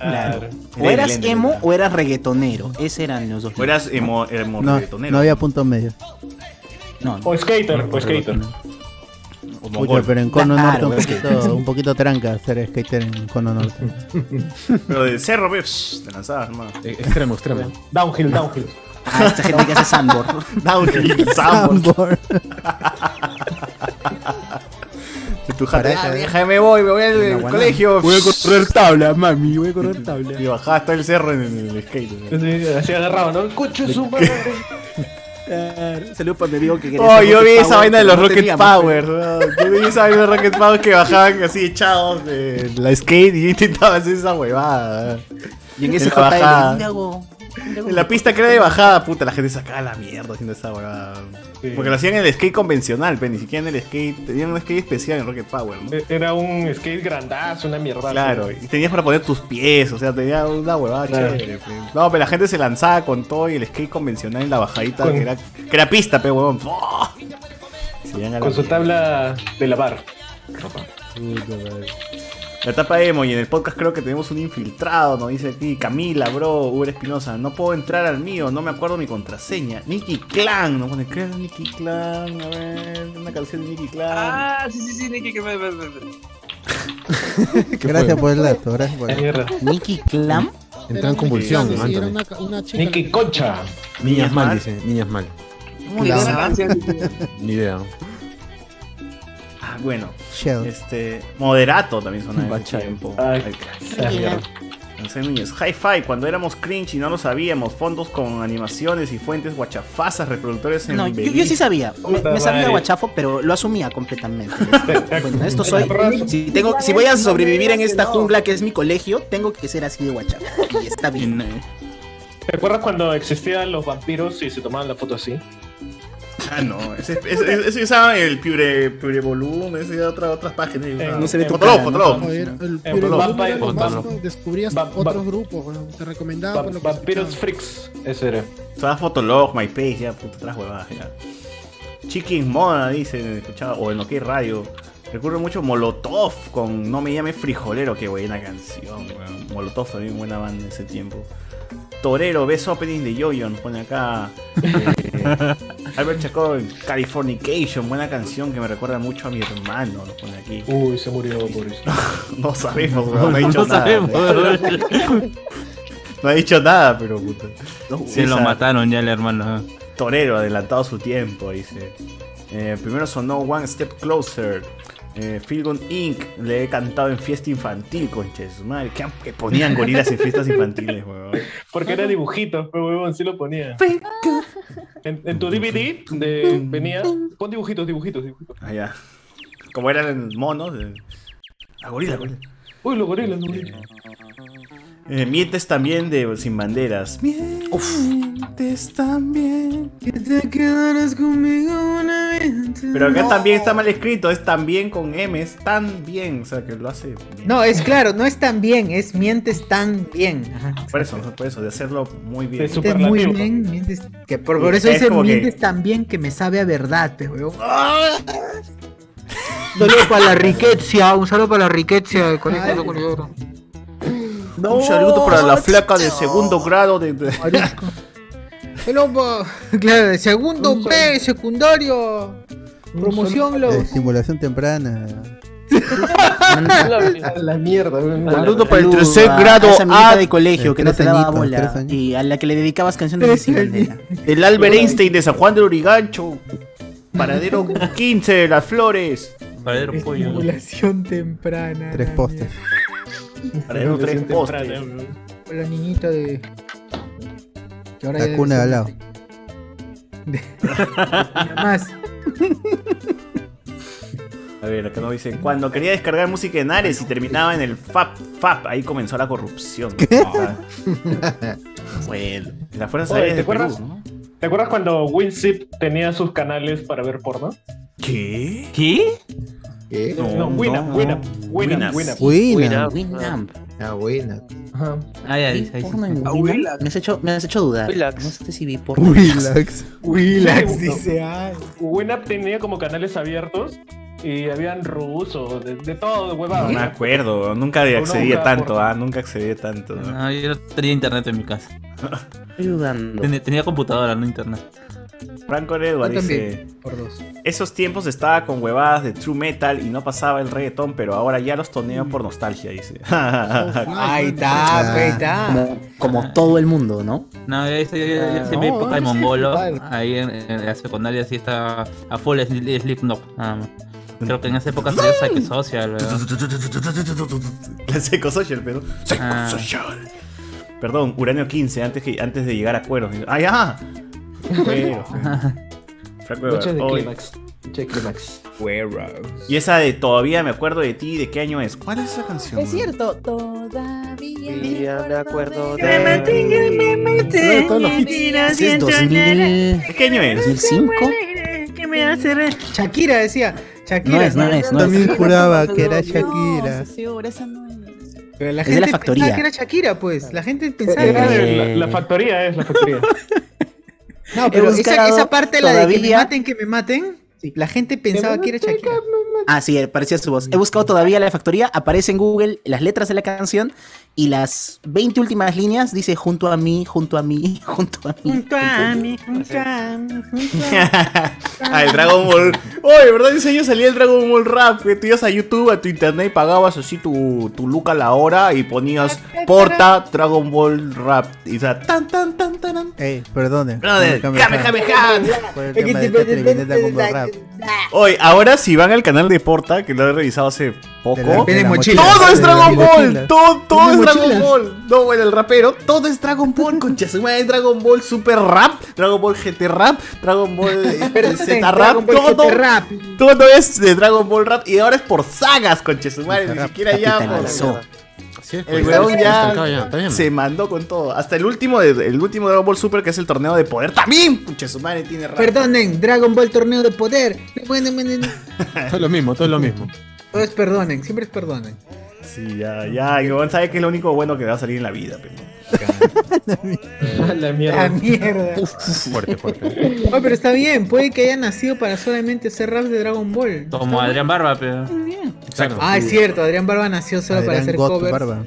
Speaker 2: Ah.
Speaker 7: Claro. O eras emo o eras reggaetonero. Ese eran los dos.
Speaker 2: O eras emo, emo
Speaker 1: No,
Speaker 2: reggaetonero.
Speaker 1: no había punto medio.
Speaker 7: No, no.
Speaker 10: O skater, o skater.
Speaker 2: O
Speaker 1: pero en Cono
Speaker 7: Claro,
Speaker 1: Norte un
Speaker 7: es que-
Speaker 1: poquito, un poquito tranca ser skater en Cono Norte.
Speaker 2: Pero del cerro, pe, psh, te lanzabas, hermano.
Speaker 4: Extremo, extremo.
Speaker 10: Downhill, downhill.
Speaker 7: Ah, esta gente que hace sandboard.
Speaker 2: Downhill, sandboard. Tu "Ah, vieja, me voy, me voy al colegio.
Speaker 1: Voy a correr tabla, mami, voy a correr tabla.
Speaker 2: Y bajaba hasta el cerro en el, el skate.
Speaker 10: Sí, así agarrado, ¿no? ¡Coche su madre!
Speaker 7: Salió para mi amigo que quería
Speaker 2: Oh, yo vi esa vaina de los Rocket Power. Yo vi esa vaina de los Rocket Power que bajaban así echados de la skate y intentaba hacer esa huevada.
Speaker 7: Y en ese
Speaker 2: la En la pista que era de bajada, puta, la gente sacaba la mierda haciendo esa huevada. Porque lo hacían en el skate convencional, pero ni siquiera en el skate. Tenían un skate especial en Rocket Power, ¿no?
Speaker 10: E- Era un skate grandazo, una mierda.
Speaker 2: Claro, y tenías para poner tus pies, o sea, tenía una huevada
Speaker 10: Claro.
Speaker 2: chévere. pe. No, pero la gente se lanzaba con todo y el skate convencional en la bajadita,
Speaker 10: Con-
Speaker 2: que, era, que era pista, pe huevón. ¡Oh!
Speaker 10: Con su
Speaker 2: mierda.
Speaker 10: tabla de lavar.
Speaker 2: La etapa emo y en el podcast creo que tenemos un infiltrado, nos dice aquí Camila, bro, Uber Espinosa, no puedo entrar al mío, no me acuerdo mi contraseña. Nicky Clan, nos pone, ¿qué era Nicky Clan? A ver, una canción de Nicky Clan.
Speaker 13: Ah, sí, sí, sí, Nicky, que me. me- me-
Speaker 1: Gracias por el dato, gracias por el dato.
Speaker 7: Nicky Clam.
Speaker 4: Entra en convulsión,
Speaker 3: Sí, una, una chica.
Speaker 10: Nicky Concha.
Speaker 4: Niñas mal, dice. Niñas mal.
Speaker 13: ¿Cómo le esa canción?
Speaker 4: Ni idea.
Speaker 2: Ah, bueno,
Speaker 1: Shell.
Speaker 2: este, Moderato también sonaba en ese
Speaker 4: Bachai.
Speaker 2: tiempo.
Speaker 10: Ay,
Speaker 2: Ay, Hi-Fi, cuando éramos cringe y no lo sabíamos, fondos con animaciones y fuentes guachafasas, reproductores en
Speaker 7: No, yo, sí sabía. Me, sabía guachafo, pero lo asumía completamente. bueno, esto soy. Si, tengo, si voy a sobrevivir en esta jungla que es mi colegio, tengo que ser así de guachafo. Y está bien.
Speaker 10: ¿Te acuerdas cuando existían los vampiros y se tomaban la foto así?
Speaker 2: Ah, no, ese, ese, ese, ese usaba el Pure, Pure Volume, ese de otra, otras páginas. usaba.
Speaker 7: no se ve tu
Speaker 2: Fotolog,
Speaker 7: cara, ¿no?
Speaker 2: Fotolog.
Speaker 3: El
Speaker 10: En
Speaker 3: Pure Volume era lo más,
Speaker 10: Vampire-
Speaker 3: descubrías
Speaker 10: Va- va-
Speaker 3: otros grupos, weón, te recomendaba
Speaker 10: Va-
Speaker 3: por lo que
Speaker 10: vampiros
Speaker 3: escuchaba.
Speaker 10: Freaks. Ese era.
Speaker 2: Usaba Fotolog, MyPage, ya, puta, otras huevadas, ya. Chicken Moda, dice, escuchaba, o en es radio. Recuerdo mucho Molotov con No me llame frijolero, qué buena canción, weón. Molotov también buena banda en ese tiempo. Torero, Best Opening de Yoyon, pone acá. Eh, Albert Chacón, Californication, buena canción que me recuerda mucho a mi hermano, lo pone aquí.
Speaker 10: Uy, se murió, pobrecito.
Speaker 2: No sabemos, weón, no ha dicho
Speaker 8: No
Speaker 2: nada.
Speaker 8: sabemos.
Speaker 2: No ha dicho nada, pero puta.
Speaker 8: Se lo
Speaker 2: Esa-
Speaker 8: mataron ya el hermano.
Speaker 2: Torero, adelantado su tiempo, dice. Eh, primero sonó One Step Closer. Eh, Inc. Le he cantado en fiesta infantil, conches. Madre, que, que ponían gorilas en fiestas infantiles, weón.
Speaker 10: Porque era dibujito, pero huevón, sí lo ponía. En, en tu DVD de, venía. Pon dibujitos, dibujitos, dibujitos.
Speaker 2: Allá. Como eran monos. eh, La gorila, gorila.
Speaker 10: Uy, los gorilas, los gorilas.
Speaker 2: Eh, mientes también de Sin Banderas. Mientes también.
Speaker 6: Que te quedarás conmigo una vez.
Speaker 2: Pero acá también está mal escrito. Es también con M. Es tan bien. O sea, que lo hace bien.
Speaker 6: No, es claro, no es tan bien, es mientes tan bien. Ajá.
Speaker 2: Por eso, por eso, de hacerlo muy bien.
Speaker 10: De
Speaker 6: Mientes muy bien, mientes. Que por, por eso
Speaker 2: Es
Speaker 6: dice
Speaker 2: que-
Speaker 6: mientes tan bien que me sabe a verdad, pe, weón. Un saludo para la riqueza, un saludo para la riqueza del colegio de
Speaker 2: Un saludo para la flaca de segundo grado de. de-
Speaker 6: Hello, pa- Claro, de segundo B, secundario. Promoción los.
Speaker 1: Estimulación temprana.
Speaker 10: La mierda, weón.
Speaker 2: Saludo para el tercer grado
Speaker 7: a esa amiguita
Speaker 2: A.
Speaker 7: de colegio que no te daba bola y a la que le dedicabas canciones de Sin Bandera.
Speaker 2: El Albert Einstein de San Juan de Urigancho. Paradero 15 de las Flores.
Speaker 8: Paradero pollo.
Speaker 6: Estimulación temprana.
Speaker 1: Tres
Speaker 6: la
Speaker 1: postes.
Speaker 2: Paradero 3 postes.
Speaker 6: mierda. Con La niñita de. Que ahora
Speaker 1: La cuna de al lado.
Speaker 6: Más.
Speaker 2: A ver, acá nos dicen, cuando quería descargar música en Ares y terminaba en el FAP, FAP, ahí comenzó la corrupción. Ah. bueno, las fuerzas
Speaker 10: Oye,
Speaker 2: aéreas
Speaker 10: ¿te
Speaker 2: de Perú,
Speaker 10: acuerdas?
Speaker 2: ¿no?
Speaker 10: ¿Te acuerdas cuando WinZip tenía sus canales para ver porno?
Speaker 2: ¿Qué?
Speaker 8: ¿Qué?
Speaker 12: ¿Qué?
Speaker 10: No, Winamp,
Speaker 2: no.
Speaker 10: Winamp, Winamp,
Speaker 2: Winamp.
Speaker 10: Winamp.
Speaker 1: Buena.
Speaker 7: Winamp.
Speaker 12: Ah, buena.
Speaker 10: Ajá.
Speaker 8: Ah, ya,
Speaker 7: ¿Vi
Speaker 8: dice ahí.
Speaker 13: Ah,
Speaker 7: Winamp?
Speaker 13: Willax.
Speaker 7: Me has hecho, me has hecho dudar.
Speaker 13: Willax.
Speaker 7: No sé si vi.
Speaker 1: Relax.
Speaker 6: Willax
Speaker 10: Sí,
Speaker 6: dice, ay.
Speaker 10: Winamp tenía como canales abiertos y habían rusos, de, de todo, de huevada.
Speaker 2: No me acuerdo, nunca accedí tanto,
Speaker 10: por-
Speaker 2: ah, nunca accedí a tanto. ¿no?
Speaker 8: No, yo no tenía internet en mi casa.
Speaker 7: Estoy dudando.
Speaker 8: Tenía, tenía computadora, no internet.
Speaker 2: Franco Edward
Speaker 6: Yo
Speaker 2: dice.
Speaker 6: Por dos.
Speaker 2: esos tiempos estaba con huevadas de true metal y no pasaba el reggaetón, pero ahora ya los toneo por nostalgia, dice.
Speaker 6: Ahí está, pe, ahí está.
Speaker 7: Como, como todo el mundo, ¿no?
Speaker 8: No, ya hice, ya, ya hice mi
Speaker 3: no,
Speaker 8: época de mongolo. Ahí en, en la secundaria sí estaba a full Sli- Slipknot, más. Creo que en esa época salió Psyche Social, ¿verdad?
Speaker 2: La Psychosocial, pero.
Speaker 8: Ah.
Speaker 2: Psychosocial. Perdón, Uranio 15, antes, que, antes de llegar a cueros. ¡Ah, ya! De. Y esa de Todavía me acuerdo de ti, ¿de qué año es? ¿Cuál es esa canción?
Speaker 11: Es cierto, todavía
Speaker 9: me acuerdo
Speaker 11: de...
Speaker 7: es 2000...
Speaker 2: ¿De qué año es?
Speaker 7: 2005.
Speaker 6: Shakira decía. Shakira.
Speaker 7: No es, no es, no es.
Speaker 1: También juraba que era Shakira.
Speaker 11: socio, esa no es.
Speaker 6: Pero la gente
Speaker 7: la factoría.
Speaker 6: pensaba que era Shakira, pues. La gente pensaba
Speaker 10: Eh,
Speaker 6: que era.
Speaker 10: la, la factoría es la factoría.
Speaker 6: No, pero esa, esa parte, la de que me maten, que me maten, la gente pensaba que era Shakira.
Speaker 7: Ah, sí, parecía su voz. He buscado todavía la factoría, aparece en Google las letras de la canción y las 20 últimas líneas dice junto a mí, junto a mí, junto a mí.
Speaker 6: Junto a mí, junto a mí, junto
Speaker 2: ah, el Dragon Ball. Oye, ¿verdad? Ese año salía el Dragon Ball Rap. Que tú ibas a YouTube, a tu internet y pagabas así tu, tu look a la hora y ponías porta Dragon Ball Rap. Y o sea, tan, tan, tan, tan, tan.
Speaker 1: Ey, perdone.
Speaker 2: Brother.
Speaker 1: Por el tema de Dragon Ball Rap.
Speaker 2: Oye, ahora si van al canal de Porta, que lo he revisado hace poco.
Speaker 1: De la- de la mochila.
Speaker 2: Todo es Dragon Ball. Todo, todo es Dragon. Ball. No, bueno, el rapero, todo es Dragon Ball. Concha su madre, Dragon Ball Super Rap, Dragon Ball GT Rap, Dragon Ball eh, Z Rap, todo,
Speaker 6: Rap.
Speaker 2: todo es de Dragon Ball Rap y ahora es por sagas, concha su madre, ni siquiera ya por... El
Speaker 4: pues,
Speaker 2: weón
Speaker 4: está
Speaker 2: ya se mandó con todo. Hasta el último, de- el último Dragon Ball Super, que es el torneo de poder, también, concha su madre, tiene rap.
Speaker 6: Perdonen, Dragon Ball Torneo de Poder.
Speaker 4: Todo es lo mismo, todo es lo mismo.
Speaker 6: Todo es perdonen, siempre es perdonen.
Speaker 2: Sí, ya, ya, y weón sabe que es lo único bueno que va a salir en la vida, pero.
Speaker 10: la
Speaker 6: La
Speaker 10: mierda.
Speaker 6: mierda.
Speaker 4: Fuerte, fuerte.
Speaker 6: Oh, pero está bien, puede que haya nacido para solamente hacer raps de Dragon Ball.
Speaker 8: Como Adrián Barba, pero.
Speaker 4: Exacto.
Speaker 6: Ah, es cierto, Adrián Barba nació solo para
Speaker 1: Adrián
Speaker 6: hacer
Speaker 1: Got
Speaker 6: covers.
Speaker 1: Barba.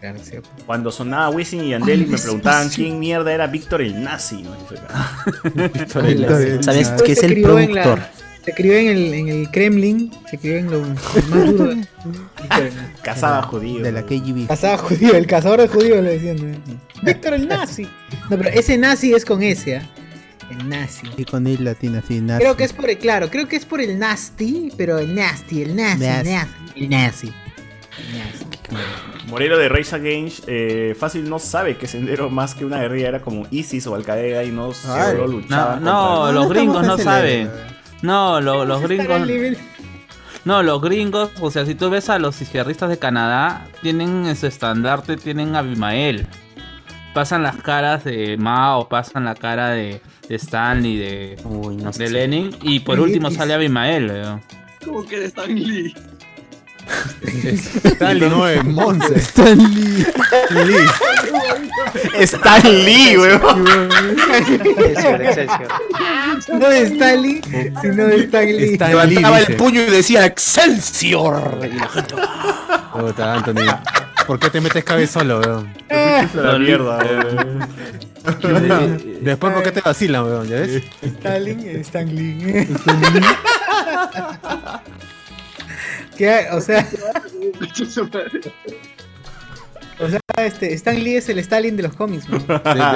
Speaker 6: Claro.
Speaker 2: Cuando sonaba Wisin y Yandel y me preguntaban quién mierda era Víctor el nazi, ¿no?
Speaker 1: Víctor el
Speaker 7: ¿Sabes
Speaker 1: Nazi.
Speaker 7: que es el
Speaker 6: crió en la-
Speaker 7: productor?
Speaker 6: Se crió en el, en el Kremlin, se crió en lo más duro. de-
Speaker 2: Cazaba judíos.
Speaker 1: De la KGB.
Speaker 6: Cazaba judío, el cazador de judíos le decían. ¿no? Víctor el nazi. No, pero ese nazi es con ese, ¿ah? El nazi.
Speaker 1: Y con I latina, sí, nazi.
Speaker 6: Creo que es por el, claro, creo que es por el nasty, pero el nasty, el nazi, el
Speaker 1: Nasty.
Speaker 6: nazi, el nazi.
Speaker 2: Morelo de Rage Against, eh, fácil no sabe que Sendero más que una guerrilla era como ISIS o Al Qaeda y no solo
Speaker 8: No,
Speaker 2: luchaba
Speaker 8: no,
Speaker 2: contra-
Speaker 8: los
Speaker 1: no
Speaker 8: gringos no saben. No, lo- los gringos. No, los gringos, o sea, si tú ves a los izquierdistas de Canadá, tienen en su estandarte, tienen a Abimael. Pasan las caras de Mao, pasan la cara de, de Stanley, de,
Speaker 7: Uy, no sé.
Speaker 8: de Lenin, y por último sale Abimael. weón.
Speaker 13: Como que de Stan Lee.
Speaker 4: Stanley, no es Monse.
Speaker 1: Stan Lee.
Speaker 2: Stan Lee, weón.
Speaker 9: Excelsior, Excelsior.
Speaker 6: No de Stanley, sino de Stanley.
Speaker 4: Stan Lee,
Speaker 7: Levantaba el puño y decía Excelsior. Y la gente,
Speaker 4: Puta, Anthony. ¿Por qué te metes cabeza solo, weón?
Speaker 2: A la mierda, weón.
Speaker 4: Después, ¿por qué te vacilan, weón? ¿Ya ves?
Speaker 6: Stalin, Stanley. ¿Qué? O sea, o sea, este, Stan Lee es el Stalin de los cómics.
Speaker 4: De-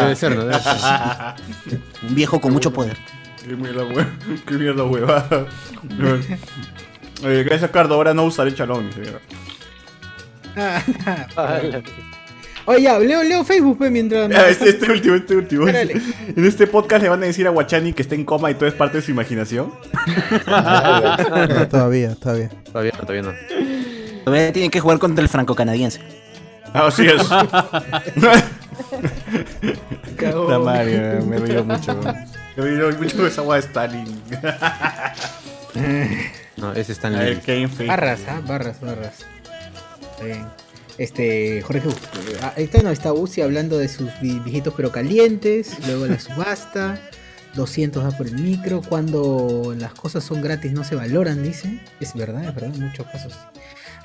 Speaker 4: debe ser, ¿no? Debe ser.
Speaker 7: Un viejo con mucho poder.
Speaker 2: Qué mierda, weón. Qué mierda, huevada. Eh, gracias, Cardo. Ahora no usaré chalón. dice.
Speaker 6: Oye, ya, leo, leo Facebook pues, mientras.
Speaker 2: Ah, Este, este último, este último.
Speaker 6: Espérale.
Speaker 2: En este podcast le van a decir a Guachani que está en coma y todo es parte de su imaginación.
Speaker 1: No, todavía, todavía.
Speaker 4: Todavía no, todavía no.
Speaker 7: Todavía tienen que jugar contra el franco-canadiense.
Speaker 2: Ah, Así es.
Speaker 6: Cagón.
Speaker 2: La madre, me río mucho. Me río mucho de esa agua de Stalin.
Speaker 4: No, ese
Speaker 2: A
Speaker 4: Stanley.
Speaker 2: ver, Kane Fake.
Speaker 6: Barras, ¿ah? Barras, barras. Está bien. Este, Jorge, uh, ahí está, no, está Uzi hablando de sus vi- viejitos pero calientes, luego la subasta, 200 da por el micro, cuando las cosas son gratis no se valoran, dice. Es verdad, es verdad, en muchos casos.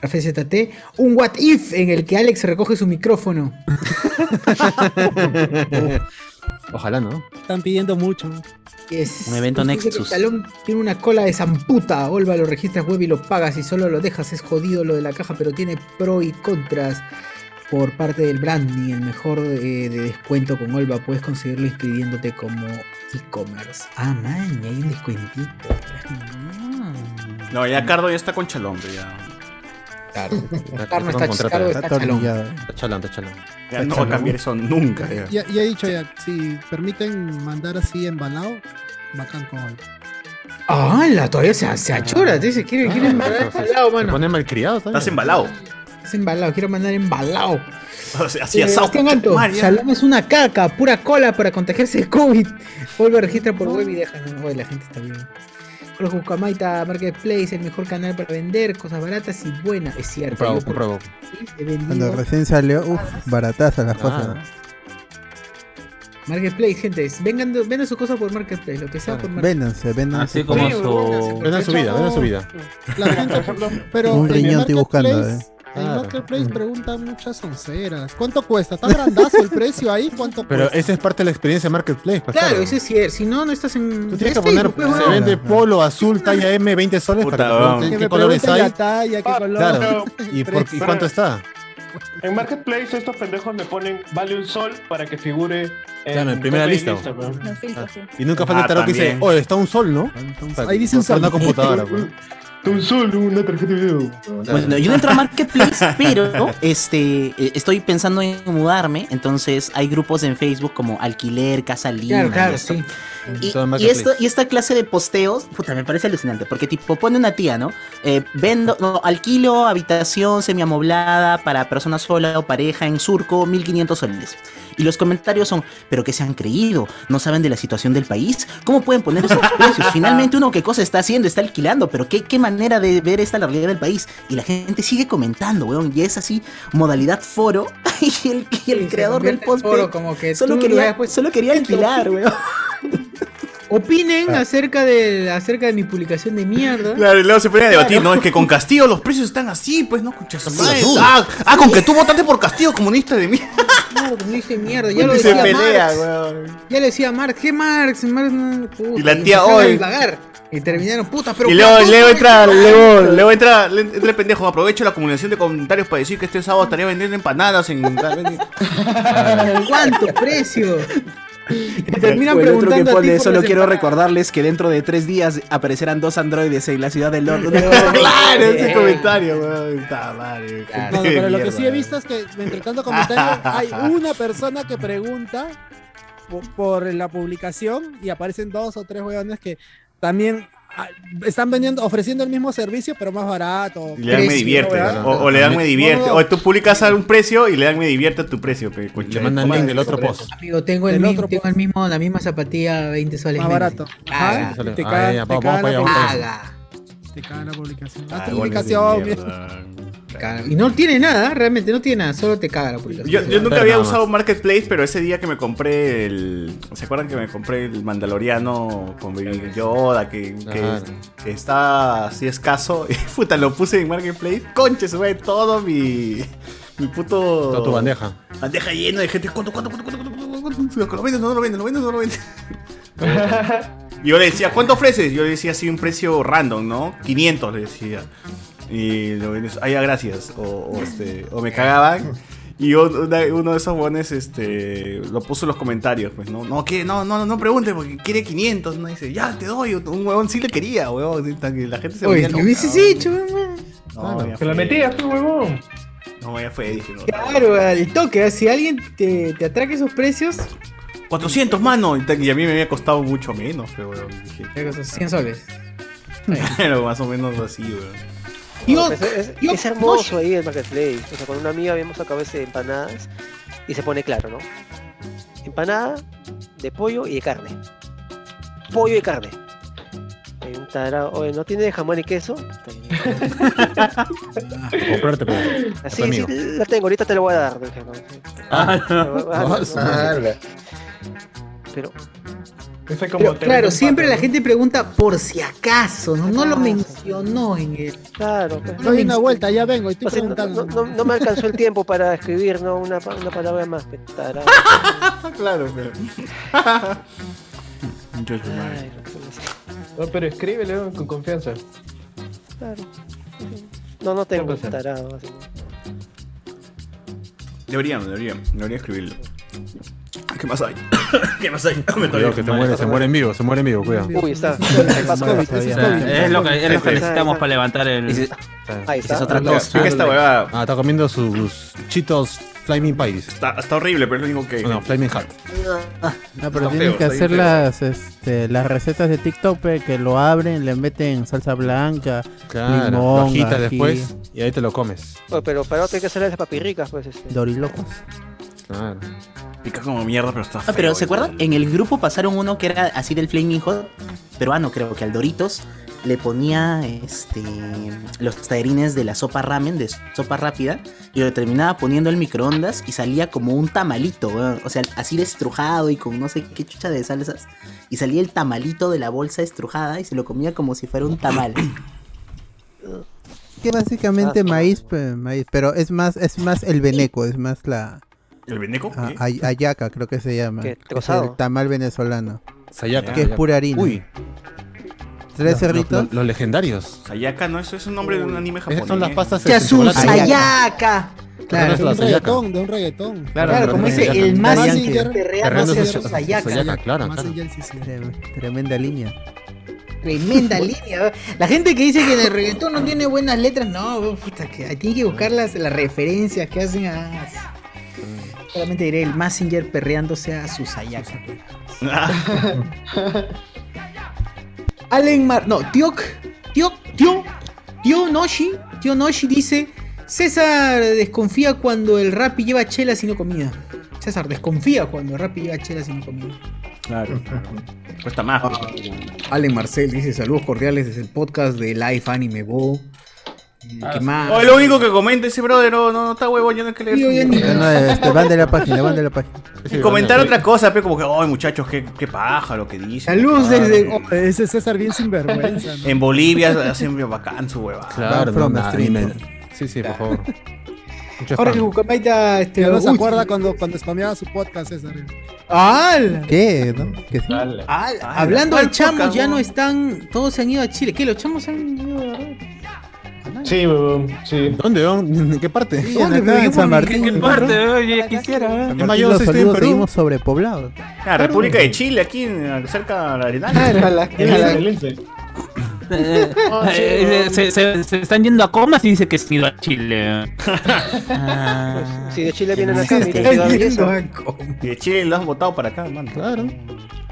Speaker 6: Rafael ZT, un what if en el que Alex recoge su micrófono.
Speaker 4: Ojalá, ¿no?
Speaker 3: Están pidiendo mucho.
Speaker 7: Un evento
Speaker 6: que
Speaker 7: Nexus.
Speaker 6: El talón tiene una cola de zamputa. Olva, lo registras web y lo pagas y solo lo dejas. Es jodido lo de la caja, pero tiene pro y contras por parte del branding. El mejor eh, de descuento con Olva puedes conseguirlo inscribiéndote como e-commerce. Ah, man, y hay un descuentito. Mm.
Speaker 2: No, ya Cardo ya está con Chalombre, ya.
Speaker 6: Claro. Está- chalón.
Speaker 4: Está chalón, está chalón.
Speaker 2: Ya no va a cambiar eso nunca. ya.
Speaker 3: Ya, ya he dicho ya, si permiten mandar así embalado, bacán con él.
Speaker 6: Ah, la todavía se, se achora, dice, quiere, quiere mandar embalado,
Speaker 4: Se
Speaker 6: mano.
Speaker 4: pone malcriado.
Speaker 2: Estás embalado.
Speaker 6: Es embalado, quiero mandar embalado.
Speaker 2: Así asado.
Speaker 6: Shalom es una caca, pura cola para contagiarse de COVID. Vuelve a registrar por web y deja. No, la gente está bien. Jorge Buscamaita, Marketplace, el mejor canal para vender, cosas baratas y buenas. Es cierto. Por-. He vendido
Speaker 1: Cuando recién salió, uff, barataza las cosas.
Speaker 6: Marketplace, gente. Vengan, vendan sus cosas por Marketplace, lo que sea por Marketplace.
Speaker 1: Véndanse, véndanse.
Speaker 8: Así como su.
Speaker 4: Vendan su vida, vendan su vida.
Speaker 3: La gente, pero
Speaker 1: Un riñón estoy buscando, eh.
Speaker 3: En
Speaker 4: Claro.
Speaker 3: Marketplace preguntan muchas onceras. ¿Cuánto cuesta? ¿Está grandazo el precio ahí? ¿Cuánto
Speaker 4: Pero
Speaker 3: cuesta?
Speaker 4: esa es parte de la experiencia de Marketplace. pues,
Speaker 6: Claro, eso es cierto. Si no, no estás en.
Speaker 4: Tú tienes que poner,
Speaker 6: Facebook, pues,
Speaker 4: se vende polo azul talla M 20 soles
Speaker 2: Puta,
Speaker 4: para que qué
Speaker 3: me
Speaker 4: colores hay.
Speaker 3: la talla, qué color.
Speaker 4: Claro. ¿Y, por- y cuánto está?
Speaker 10: En Marketplace estos pendejos me ponen vale un sol para que figure en,
Speaker 4: Claro, en primera lista.
Speaker 10: weón.
Speaker 11: Los filtros, sí.
Speaker 4: Y nunca falta
Speaker 2: Ah,
Speaker 4: el tarot que dice, oye, está un sol, ¿no?
Speaker 3: Ahí dice un sol.
Speaker 4: una computadora. pues.
Speaker 10: Un sol, una tarjeta de video.
Speaker 7: Bueno, yo entro a Marketplace, pero este, eh, estoy pensando en mudarme, entonces hay grupos en Facebook como Alquiler, Casa Lima.
Speaker 6: Claro, claro,
Speaker 7: y
Speaker 6: sí.
Speaker 7: Y, y esto, y esta clase de posteos, puta, me parece alucinante, porque tipo pone una tía, ¿no? Eh, vendo, no, alquilo habitación semiamoblada para persona sola o pareja en Surco, 1500 soles. Y los comentarios son, pero que se han creído, no saben de la situación del país, ¿cómo pueden poner esos precios? Finalmente uno qué cosa está haciendo, está alquilando, pero qué, qué manera de ver esta la realidad del país. Y la gente sigue comentando, weón, y es así, modalidad foro, y el, y el creador del post
Speaker 6: foro, como que
Speaker 7: solo quería,
Speaker 6: pues,
Speaker 7: solo quería alquilar, weón.
Speaker 6: Opinen acerca de, acerca de mi publicación de mierda.
Speaker 2: Claro, y luego se ponen a debatir, ¿no? Es que con Castillo los precios están así, pues, ¿no?
Speaker 7: Sí.
Speaker 2: Ah, ah, con que tú votaste por Castillo, comunista de mierda.
Speaker 6: Como dice mierda. Ya lo
Speaker 2: Y se
Speaker 6: decía
Speaker 2: pelea,
Speaker 6: Marx.
Speaker 2: weón.
Speaker 6: Ya le decía Marx, ¿qué Marx? Marx no, puta,
Speaker 2: Y la tía hoy.
Speaker 6: Y terminaron, puta, pero.
Speaker 2: Y luego,
Speaker 6: ¿cuánto
Speaker 2: luego entra, luego, luego entra, le- entra el pendejo, aprovecho la acumulación de comentarios para decir que este sábado estaría vendiendo empanadas en...
Speaker 6: ¿Cuánto precio? Y te terminan
Speaker 7: O el otro que
Speaker 6: preguntando a ti por
Speaker 7: solo quiero
Speaker 6: empanadas".
Speaker 7: recordarles que dentro de tres días aparecerán dos androides en la ciudad de Londres.
Speaker 2: claro, ese
Speaker 6: Bien.
Speaker 2: comentario, weón. Está madre.
Speaker 3: No, no, pero lo que sí he visto es que entre tanto comentario hay una persona que pregunta po- por, la publicación y aparecen dos o tres huevones que también están vendiendo, ofreciendo el mismo servicio pero más barato.
Speaker 2: Y le dan me
Speaker 3: Precio,
Speaker 2: divierte.
Speaker 3: ¿verdad?
Speaker 2: O, o le dan me divierte. O tú publicas a un precio y le dan me divierte a tu precio. pe, concha
Speaker 4: Le mandan link del otro post.
Speaker 6: Amigo, tengo el,
Speaker 3: El
Speaker 6: mismo,
Speaker 3: otro,
Speaker 6: tengo el mismo, la misma zapatilla 20 soles.
Speaker 3: Más
Speaker 6: menos.
Speaker 3: barato.
Speaker 6: Haga,
Speaker 3: Ajá, te
Speaker 4: Ah,
Speaker 3: cagan-
Speaker 4: ya,
Speaker 3: te
Speaker 4: vamos,
Speaker 3: cagan
Speaker 4: vamos
Speaker 3: la
Speaker 4: para allá, vamos
Speaker 3: Te cagan la publicación.
Speaker 2: Ah,
Speaker 3: Haz tu publicación.
Speaker 6: Caga. Y no tiene nada, realmente no tiene nada, solo te caga la publicación.
Speaker 2: Yo, yo nunca había usado Marketplace, pero ese día que me compré el. ¿Se acuerdan que me compré el Mandaloriano con Baby Yoda? Que, que, está así escaso. Y puta, lo puse en Marketplace. Conche, se ve todo mi. Mi puto.
Speaker 4: Toda tu bandeja.
Speaker 2: Bandeja llena de gente. ¿Cuánto, cuánto, cuánto, cuánto, cuánto, cuánto, cuánto? ¿Lo vendes o no lo vendes? ¿Lo vendes o no lo vendes? Y yo le decía, ¿cuánto ofreces? Yo le decía así un precio random, ¿no? 500 le decía. Y lo ah, ya, gracias. O, o, este, o me cagaban. Y una- uno de esos buenos este, lo puso en los comentarios, pues, ¿no? No, que, no, no, no pregunte porque quiere 500. No dice, ya, te doy. Un huevón sí le quería, huevón. La gente se
Speaker 6: Oye,
Speaker 2: volvía
Speaker 6: ¿qué
Speaker 2: loca,
Speaker 6: hubieses
Speaker 2: huevón.
Speaker 6: hecho, man?
Speaker 2: No, ya
Speaker 10: Que la
Speaker 2: fue.
Speaker 10: metías, pues, huevón.
Speaker 2: No, ya fue, dije, no.
Speaker 6: Claro, al toque, ¿eh? si alguien te, te atraque esos precios,
Speaker 2: 400, mano. Y a mí me había costado mucho menos, pero, huevón. Dije,
Speaker 6: te cosas 100 soles.
Speaker 2: pero más o menos así, huevón.
Speaker 6: Yo,
Speaker 9: Es, es-
Speaker 6: yo-
Speaker 9: es hermoso ahí el marketplace. O sea, con una amiga habíamos sacado ese de empanadas y se pone claro, ¿no? Empanada de pollo y de carne. Pollo y carne. Hay un tarao, Oye, ¿no tiene jamón y queso?
Speaker 4: Comprarte, pero.
Speaker 9: Así, sí, la tengo, ahorita te lo voy a dar. dije, ¿no?
Speaker 4: Ah,
Speaker 9: Pero, ah, no, no, pero
Speaker 10: como
Speaker 6: claro, siempre la
Speaker 10: ¿no?
Speaker 6: gente pregunta por si acaso, ¿no? No lo mencionó en el.
Speaker 9: claro, pues,
Speaker 3: Doy una vuelta, ya vengo, estoy
Speaker 9: o sea, no,
Speaker 3: preguntando.
Speaker 9: no- no- no me alcanzó el tiempo para escribir ¿no? una, pa- una palabra más.
Speaker 2: claro, pero.
Speaker 9: Ay.
Speaker 10: No, pero escríbele con confianza.
Speaker 9: Claro. No, no tengo tarado. así.
Speaker 2: Deberían, deberían, deberían escribirlo. ¿Qué más hay? ¿Qué pasa? Me
Speaker 4: Cuidado, que te muere, se muere en vivo, se muere en vivo, cuidado.
Speaker 9: Uy, está.
Speaker 3: Es COVID, ese es COVID.
Speaker 8: Es lo que, es lo que
Speaker 9: Ahí
Speaker 8: necesitamos
Speaker 9: está.
Speaker 8: para levantar el.
Speaker 9: Ahí está.
Speaker 6: es otra cosa.
Speaker 2: esta huevada.
Speaker 4: Ah, está comiendo sus chitos Flaming Pies.
Speaker 2: Está, está horrible, pero es lo único que.
Speaker 4: No, Flaming Hot.
Speaker 1: No, pero
Speaker 2: Está
Speaker 1: tienen
Speaker 2: feo,
Speaker 1: que
Speaker 2: está
Speaker 1: hacer las, este, las recetas de TikTok que lo abren, le meten salsa blanca,
Speaker 4: Claro,
Speaker 1: limón, ají,
Speaker 4: después y ahí te lo comes.
Speaker 9: Oye, pero para otro hay que hacerle las papirricas, pues. Este.
Speaker 1: dorilocos.
Speaker 4: Claro.
Speaker 2: Pica como mierda, pero está
Speaker 6: Ah,
Speaker 2: feo.
Speaker 6: pero ¿se acuerdan? En el grupo pasaron uno que era así del Flaming Hot, peruano creo que al Doritos le ponía este los tallarines de la sopa ramen, de sopa rápida, y lo terminaba poniendo en microondas y salía como un tamalito, o sea, así destrujado y con no sé qué chucha de salsas, y salía el tamalito de la bolsa estrujada y se lo comía como si fuera un tamal.
Speaker 1: Que básicamente maíz, pe, maíz, pero es más, es más el veneco, es más la
Speaker 2: ¿El veneco?
Speaker 1: a-
Speaker 2: ¿Qué?
Speaker 1: ay- ayaca, creo que se llama.
Speaker 9: ¿Qué?
Speaker 1: es el tamal venezolano.
Speaker 4: Sayaka.
Speaker 1: Que es pura harina.
Speaker 4: Uy,
Speaker 1: Tres
Speaker 4: los,
Speaker 1: cerritos.
Speaker 4: los- los legendarios.
Speaker 2: Sayaka, ¿no? Eso es un nombre de un anime japonés.
Speaker 4: Esas son las pastas de
Speaker 6: ¡Ya su
Speaker 4: chocolate.
Speaker 6: sayaca!
Speaker 3: De
Speaker 6: Claro,
Speaker 4: la
Speaker 3: un
Speaker 4: Sayaka.
Speaker 3: reggaetón, de un reggaetón.
Speaker 1: Claro,
Speaker 6: como dice
Speaker 1: Sayaka.
Speaker 6: el
Speaker 3: Más
Speaker 6: sayaca.
Speaker 4: sayaca, claro, claro.
Speaker 3: sí, sí.
Speaker 1: Trem- Tremenda línea.
Speaker 6: Tremenda línea. La gente que dice que en el reggaetón no tiene buenas letras, no, puta, que tiene que buscar las, las referencias que hacen a. Solamente diré el Massinger perreándose a su Sayaka. Allen Mar. No, tío. Tío. Tío. Tío Noshi. Tío Noshi dice. César desconfía cuando el Rappi lleva chelas y no comida. César desconfía cuando el Rappi lleva chelas y no comida.
Speaker 2: Claro. Cuesta más.
Speaker 6: Allen Marcel dice saludos cordiales desde el podcast de Live Anime Bo. ¿Qué más?
Speaker 2: Oh, lo único que comenta ese brother, no, no, no está huevo, yo no hay que leer.
Speaker 6: Ni-
Speaker 1: No, no, este, van de la página, van de la página.
Speaker 2: Y comentar otra cosa, pero como que, ay muchachos, qué, qué paja lo que dicen.
Speaker 6: Saludos
Speaker 2: Ah,
Speaker 6: desde.
Speaker 3: Oh, ese César bien sinvergüenza. ¿no?
Speaker 2: En Bolivia hacen bien bacán su hueva.
Speaker 4: Claro,
Speaker 1: From
Speaker 4: no, Sí, sí, por favor. Mucho
Speaker 6: Ahora que. Jucamaita. Este,
Speaker 3: Ya no se acuerda cuando, cuando spameaba su podcast, César.
Speaker 6: ¡Al!
Speaker 1: ¿Qué? ¿No? ¿Que sí?
Speaker 10: Dale.
Speaker 6: ¡Al!
Speaker 2: Ah,
Speaker 6: Hablando
Speaker 2: ¿cuál
Speaker 6: de chamos, ya
Speaker 2: no?
Speaker 6: están. Todos se han ido a Chile. ¿Qué? ¿Los chamos han ido a
Speaker 10: Sí, weón, sí.
Speaker 4: ¿Dónde? ¿En qué parte?
Speaker 1: Sí,
Speaker 6: ¿Dónde?
Speaker 1: en San Martín.
Speaker 8: ¿Qué parte? Oye, ya quisiera.
Speaker 1: San
Speaker 8: ¿eh?
Speaker 4: Mayo, estoy en
Speaker 1: olivos
Speaker 4: Perú.
Speaker 1: seguimos sobrepoblados.
Speaker 2: Ah, República de Chile, aquí cerca de la Arenal.
Speaker 6: Claro, a la-
Speaker 10: del Lince.
Speaker 8: Eh, eh, se, se- se están yendo a comas y dice que se han ido a Chile.
Speaker 6: Ah,
Speaker 9: Si de Chile vienen acá.
Speaker 2: Y de Chile lo han votado para acá, mano.
Speaker 4: Claro.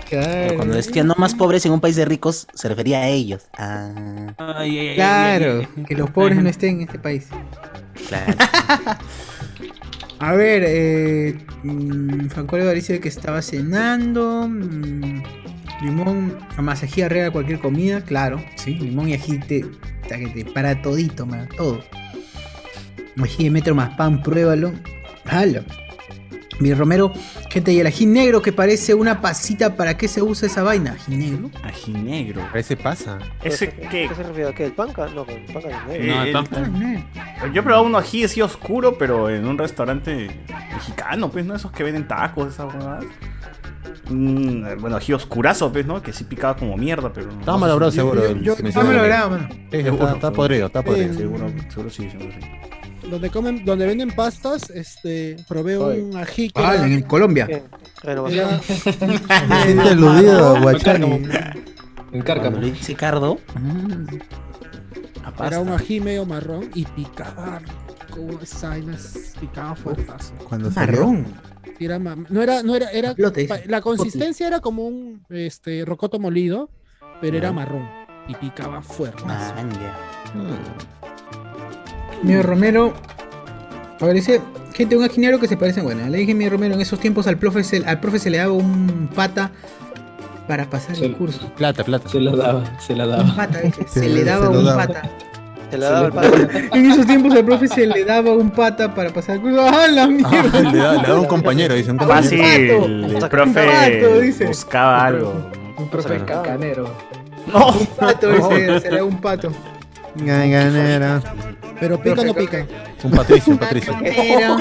Speaker 6: Claro. Cuando decía no más pobres en un país de ricos, se refería a ellos. Ah,
Speaker 8: Ay, ay, ay,
Speaker 6: claro,
Speaker 8: ay, ay.
Speaker 6: que los pobres no estén en este país. Claro. A ver, eh, mm, Franco Oliva dice que estaba cenando. mm, limón, más ají arregla cualquier comida, claro. Sí, limón y ají te, ta que te para todito, man, todo. Ají de metro más pan, pruébalo. Halo. Mi Romero, gente, y el ají negro que parece una pasita, ¿para qué se usa esa vaina? ¿Ají negro?
Speaker 2: Ají negro.
Speaker 4: Parece pasa.
Speaker 2: Ese
Speaker 9: ¿Qué
Speaker 2: que.
Speaker 9: se refiere a qué? ¿El panca? No, el panca es negro.
Speaker 8: No,
Speaker 2: Eh,
Speaker 8: el
Speaker 2: el-
Speaker 8: pan-
Speaker 6: Ah, negro.
Speaker 2: Yo he probado uno ají así oscuro, pero en un restaurante mexicano, pues, ¿no? Esos que venden tacos, esas huevadas. Mm, bueno, ají oscurazo, pues, ¿no? Que sí picaba como mierda, pero. no
Speaker 4: Estaba
Speaker 2: sé
Speaker 4: malogrado seguro. el-
Speaker 6: grabo, mano.
Speaker 4: Sí, está, está podrido, está podrido.
Speaker 2: Seguro, seguro sí, seguro sí.
Speaker 3: Donde comen, donde venden pastas, este, probé un ají que
Speaker 6: Ah,
Speaker 3: era-
Speaker 6: en Colombia.
Speaker 3: Era-
Speaker 1: Gente eludido, Guachani.
Speaker 10: En Cárcamo.
Speaker 6: Cuando le dice Cardo. a
Speaker 3: Era un ají medio marrón y picaba como es- picaba.
Speaker 1: Cuando salió.
Speaker 6: Marrón.
Speaker 3: Era no era, no era, era la consistencia era como un este rocoto molido, pero era marrón y picaba fuerte.
Speaker 6: Ah, Mío Romero. A ver, dice. Gente, un ajínico que se parece. Bueno, le dije a mi Romero, en esos tiempos al profe se, al profe se le daba un pata para pasar el curso.
Speaker 4: Plata, plata.
Speaker 10: Se la daba, se la
Speaker 6: Un
Speaker 10: daba.
Speaker 6: pata, dije, se,
Speaker 1: Se
Speaker 6: le daba
Speaker 1: se
Speaker 6: un
Speaker 1: daba.
Speaker 6: pata.
Speaker 9: Se le daba el panca.
Speaker 6: En esos tiempos al profe se le daba un pata para pasar el curso. ¡Ah, la
Speaker 4: Ah,
Speaker 6: mierda!
Speaker 4: le, da, le da un compañero, dice un compañero.
Speaker 2: Fácil,
Speaker 6: pato.
Speaker 2: el
Speaker 9: Un
Speaker 2: profe
Speaker 6: pato, dice.
Speaker 2: buscaba algo.
Speaker 10: Un profe canero.
Speaker 2: No,
Speaker 6: Un pato, ese, se le daba un pato.
Speaker 1: Ganganera.
Speaker 3: Pero pica o no pica.
Speaker 4: Un patricio, un patricio.
Speaker 6: Pero,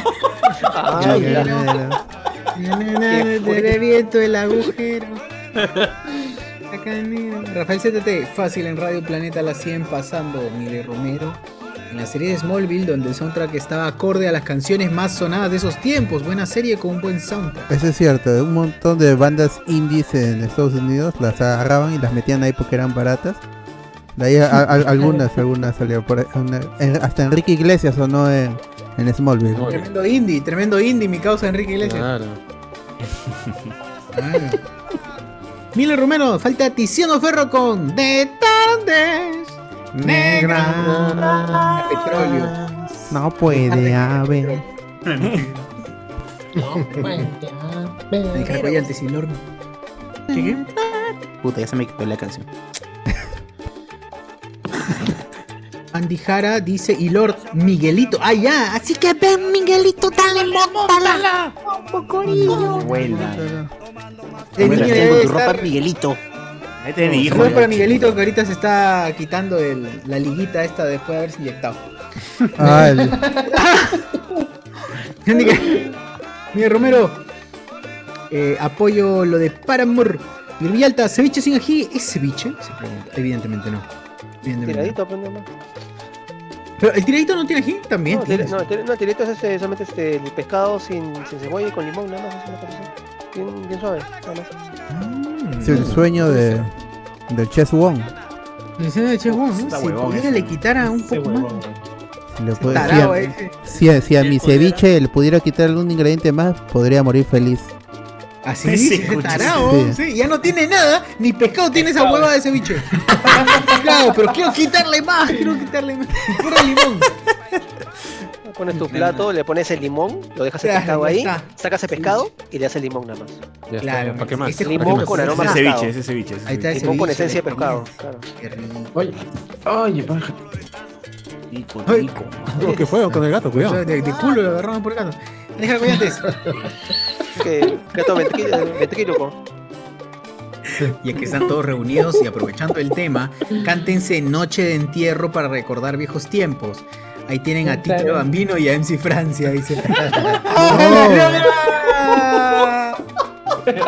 Speaker 9: Ah, ya.
Speaker 6: Te reviento el agujero. Acá, mira. Rafael CTT, fácil en Radio Planeta a las 100 pasando Mile Romero. En la serie de Smallville, donde el soundtrack estaba acorde a las canciones más sonadas de esos tiempos. Buena serie con un buen soundtrack.
Speaker 1: Eso es cierto, un montón de bandas indies en Estados Unidos las agarraban y las metían ahí porque eran baratas. De ahí a- a- algunas, algunas salieron por ahí. Una- en- hasta Enrique Iglesias sonó en, en Smallville.
Speaker 6: Tremendo indie, tremendo indie, mi causa Enrique Iglesias.
Speaker 4: Claro.
Speaker 6: Claro. Miller Romero, falta Tiziano Ferro con De tardes negra. Petróleo.
Speaker 1: No puede haber.
Speaker 6: Dejar collantes y Lord. ¿Qué, qué?
Speaker 7: Puta, ya se me quedó la canción.
Speaker 6: Andy Jara dice y Lord Miguelito. Ah, ya. Así que ven, Miguelito, dale, móntala.
Speaker 7: Buena.
Speaker 6: El niño debe
Speaker 7: tu ropa,
Speaker 6: estar-
Speaker 7: Miguelito.
Speaker 2: Ahí te dijo.
Speaker 6: Saludos para Miguelito que ahorita se está quitando el- la liguita esta después de haberse inyectado.
Speaker 1: Ah,
Speaker 6: Jara- Miguel Romero. eh, apoyo lo de Paramore. Y el Villalta, ceviche sin ají, ¿es ceviche? Se pregunta. Evidentemente no. Evidentemente no.
Speaker 9: Tiradito, pues nomás.
Speaker 6: Pero el tiradito no tiene ají también.
Speaker 9: No,
Speaker 6: tiene.
Speaker 9: tira- no, el tira- no, el tiradito es este, solamente este, el pescado sin, sin cebolla y con limón, nada más. Es una cosa así. Bien, bien suave, nada más.
Speaker 1: es el sueño de, del Chess Wong.
Speaker 6: Dice de Che Wong, ¿no?
Speaker 2: Está
Speaker 6: Si
Speaker 2: huevón
Speaker 6: pudiera
Speaker 2: ese.
Speaker 6: le quitara un poco más.
Speaker 1: Si, le puede- si
Speaker 6: tarao
Speaker 1: a,
Speaker 6: ese.
Speaker 1: si a- si a mi ceviche le pudiera quitar algún ingrediente más, podría morir feliz.
Speaker 6: Así
Speaker 2: Ese
Speaker 6: dice, tarao,
Speaker 1: Sí.
Speaker 6: ya no tiene nada, ni pescado tiene esa hueva de ceviche. claro, pero quiero quitarle más, quiero quitarle más. Puro limón.
Speaker 9: Pones tu plato, le pones el limón, lo dejas el
Speaker 6: Claro,
Speaker 9: pescado ahí,
Speaker 6: está.
Speaker 9: sacas el pescado y le haces el limón nada más.
Speaker 4: Ya
Speaker 6: Claro.
Speaker 4: ¿Para qué más?
Speaker 6: ese
Speaker 4: ¿Para qué
Speaker 9: limón
Speaker 4: más?
Speaker 9: con aroma
Speaker 2: Ese ceviche, ese ceviche. ese
Speaker 6: Ahí está el
Speaker 2: ceviche.
Speaker 9: Limón con esencia de pescado, claro.
Speaker 10: Oye, oye, baja.
Speaker 2: Rico,
Speaker 6: Ay.
Speaker 2: rico.
Speaker 4: Oh, ¿Qué fue con el gato? Cuidado.
Speaker 6: De, de culo lo agarraron por el gato. Deja collantes.
Speaker 9: Que gato ventriqui- ventríloco.
Speaker 6: Ya que están todos reunidos y aprovechando el tema, cántense Noche de Entierro para recordar viejos tiempos. Ahí tienen a Tito
Speaker 10: Claro.
Speaker 6: Bambino y a MC Francia, dice.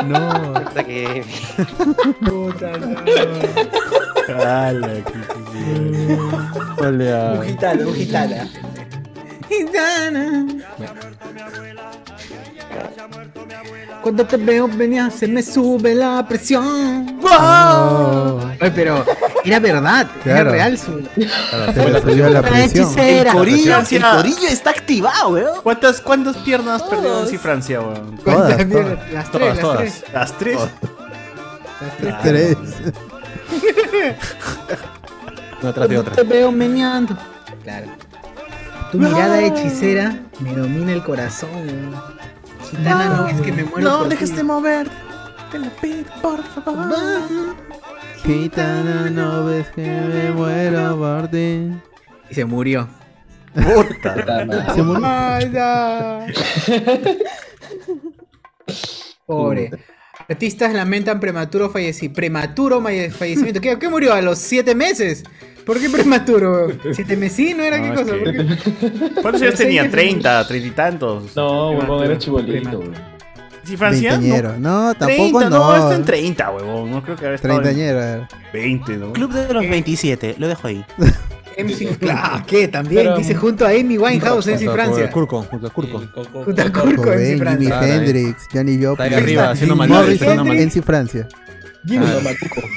Speaker 1: No.
Speaker 9: Puta que-
Speaker 6: Puta, no.
Speaker 2: Ala, qué- qué-
Speaker 4: Dale a-
Speaker 6: Un gitano, un gitana. Gitana. Cuando te veo venía se me sube la presión. Ay, pero era verdad, era
Speaker 1: Claro.
Speaker 6: real su.
Speaker 1: Claro, se subió la presión.
Speaker 7: El corillo, el corillo está activado, weón.
Speaker 2: ¿Cuántas, ¿Cuántas piernas perdió Nancy Francia, weón?
Speaker 1: Todas,
Speaker 6: ¿Cuántas mierdas?
Speaker 1: todas.
Speaker 6: Las tres,
Speaker 4: Todas,
Speaker 6: las
Speaker 4: todas.
Speaker 6: tres.
Speaker 2: Las tres.
Speaker 6: Las tres.
Speaker 1: Tres.
Speaker 4: Una tras de
Speaker 6: Cuando
Speaker 4: otra.
Speaker 6: te veo meneando. Claro. Tu mirada hechicera me domina el corazón. Gitana, no, es que me muero.
Speaker 2: No
Speaker 6: por
Speaker 2: dejes
Speaker 6: ti.
Speaker 2: de mover. Te lo pido, por favor.
Speaker 1: Gitana, no ves que me muero por ti.
Speaker 6: Y se murió.
Speaker 2: Puta.
Speaker 1: Se murió.
Speaker 6: Ay, no. Pobre. Artistas lamentan prematuro fallecimiento. Prematuro fallecimiento. ¿Qué, qué murió? ¿A los siete meses? ¿Por qué prematuro? ¿Siete meses? ¿No era
Speaker 2: No,
Speaker 6: qué cosa?
Speaker 2: que-. ¿Cuántos años tenía? ¿30? ¿30 y tantos?
Speaker 10: No, huevón, era chibolito. weón.
Speaker 2: ¿Sí, Francia?
Speaker 1: Veinteañero. No, tampoco
Speaker 2: 30,
Speaker 1: no.
Speaker 2: está en 30, huevón. No creo que haya estado en
Speaker 1: Treintañero. era.
Speaker 2: 20, ¿no?
Speaker 7: Club de los 27, lo dejo ahí.
Speaker 6: MC Ah, ¿qué? También
Speaker 10: Pero-
Speaker 6: dice junto a Amy Winehouse, MC Francia.
Speaker 4: Curco, junto a Curco.
Speaker 6: Junto a Kurko, MC
Speaker 1: Jimi
Speaker 6: Francia.
Speaker 4: Claro, ahí.
Speaker 1: Hendrix, Johnny Joplin.
Speaker 4: Está ahí arriba, haciendo maldades.
Speaker 1: MC Francia.
Speaker 10: Ah, Macuco.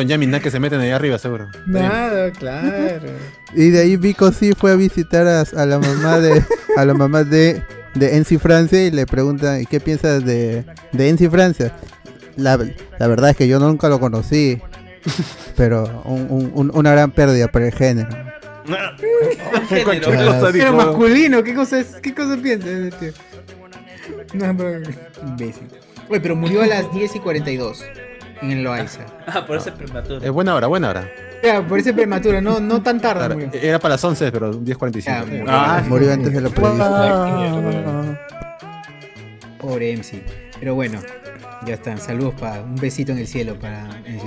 Speaker 4: En Yamina que se meten ahí arriba, seguro.
Speaker 6: Nada, claro.
Speaker 1: Y de ahí Vico sí fue a visitar a, a la mamá de a la mamá de, de Ency Francia y le pregunta ¿y qué piensas de, de Ency Francia? La, la verdad es que yo nunca lo conocí, pero un- un- un- una gran pérdida para el género.
Speaker 6: Pero masculino, ¿qué cosa es? ¿Qué cosa piensas de ese tío? No, pero imbécil. Oye, pero murió a las 10 y 42 en el Loaiza.
Speaker 8: Ah, por ese prematuro.
Speaker 4: Es buena hora, buena hora.
Speaker 6: Ya, por ese prematuro, no, no tan tarde
Speaker 4: Claro,
Speaker 6: murió.
Speaker 4: era para las 11, pero 10.45.
Speaker 6: Ya, murió.
Speaker 2: Ah,
Speaker 1: Murió antes de lo previsto.
Speaker 6: Pobre MC. Pero bueno, ya está. Saludos para un besito en el cielo para MC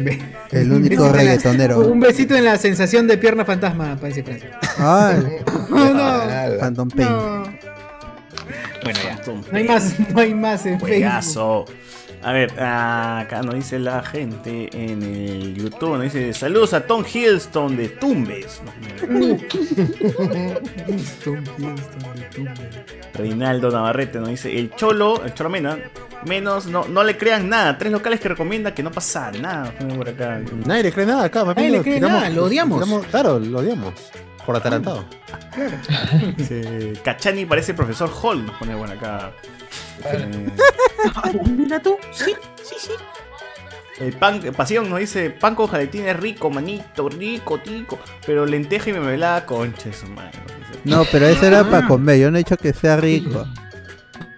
Speaker 1: El único reggaetonero.
Speaker 6: Un besito en la sensación de pierna fantasma para MC Francia.
Speaker 1: Ay,
Speaker 6: No, no.
Speaker 1: Phantom Pain.
Speaker 6: No. Bueno, ya. No hay más, no hay más en Facebook.
Speaker 2: A ver, ah, acá nos dice la gente en el YouTube, nos dice saludos a Tom Hiddleston de Tumbes. Reinaldo Navarrete nos dice el Cholo, el Cholo Mena, menos, no, no le crean nada. Tres locales que recomienda que no pasa nada. Por acá.
Speaker 4: Nadie le cree nada acá. más
Speaker 6: Nadie le
Speaker 4: lo
Speaker 6: cree
Speaker 4: tiramos-
Speaker 6: nada, lo odiamos.
Speaker 4: tiramos- claro, lo odiamos. Por atarantado.
Speaker 2: Dice, Cachani parece el profesor Hall, nos pone bueno acá. Eh,
Speaker 6: Mira tú, sí, sí, sí.
Speaker 2: El pan, Pasión nos dice, pan con jaletina es rico, manito, rico, tico. Pero lenteja y mermelada, concha su madre.
Speaker 1: No, pero eso era para comer. Yo no he dicho que sea rico.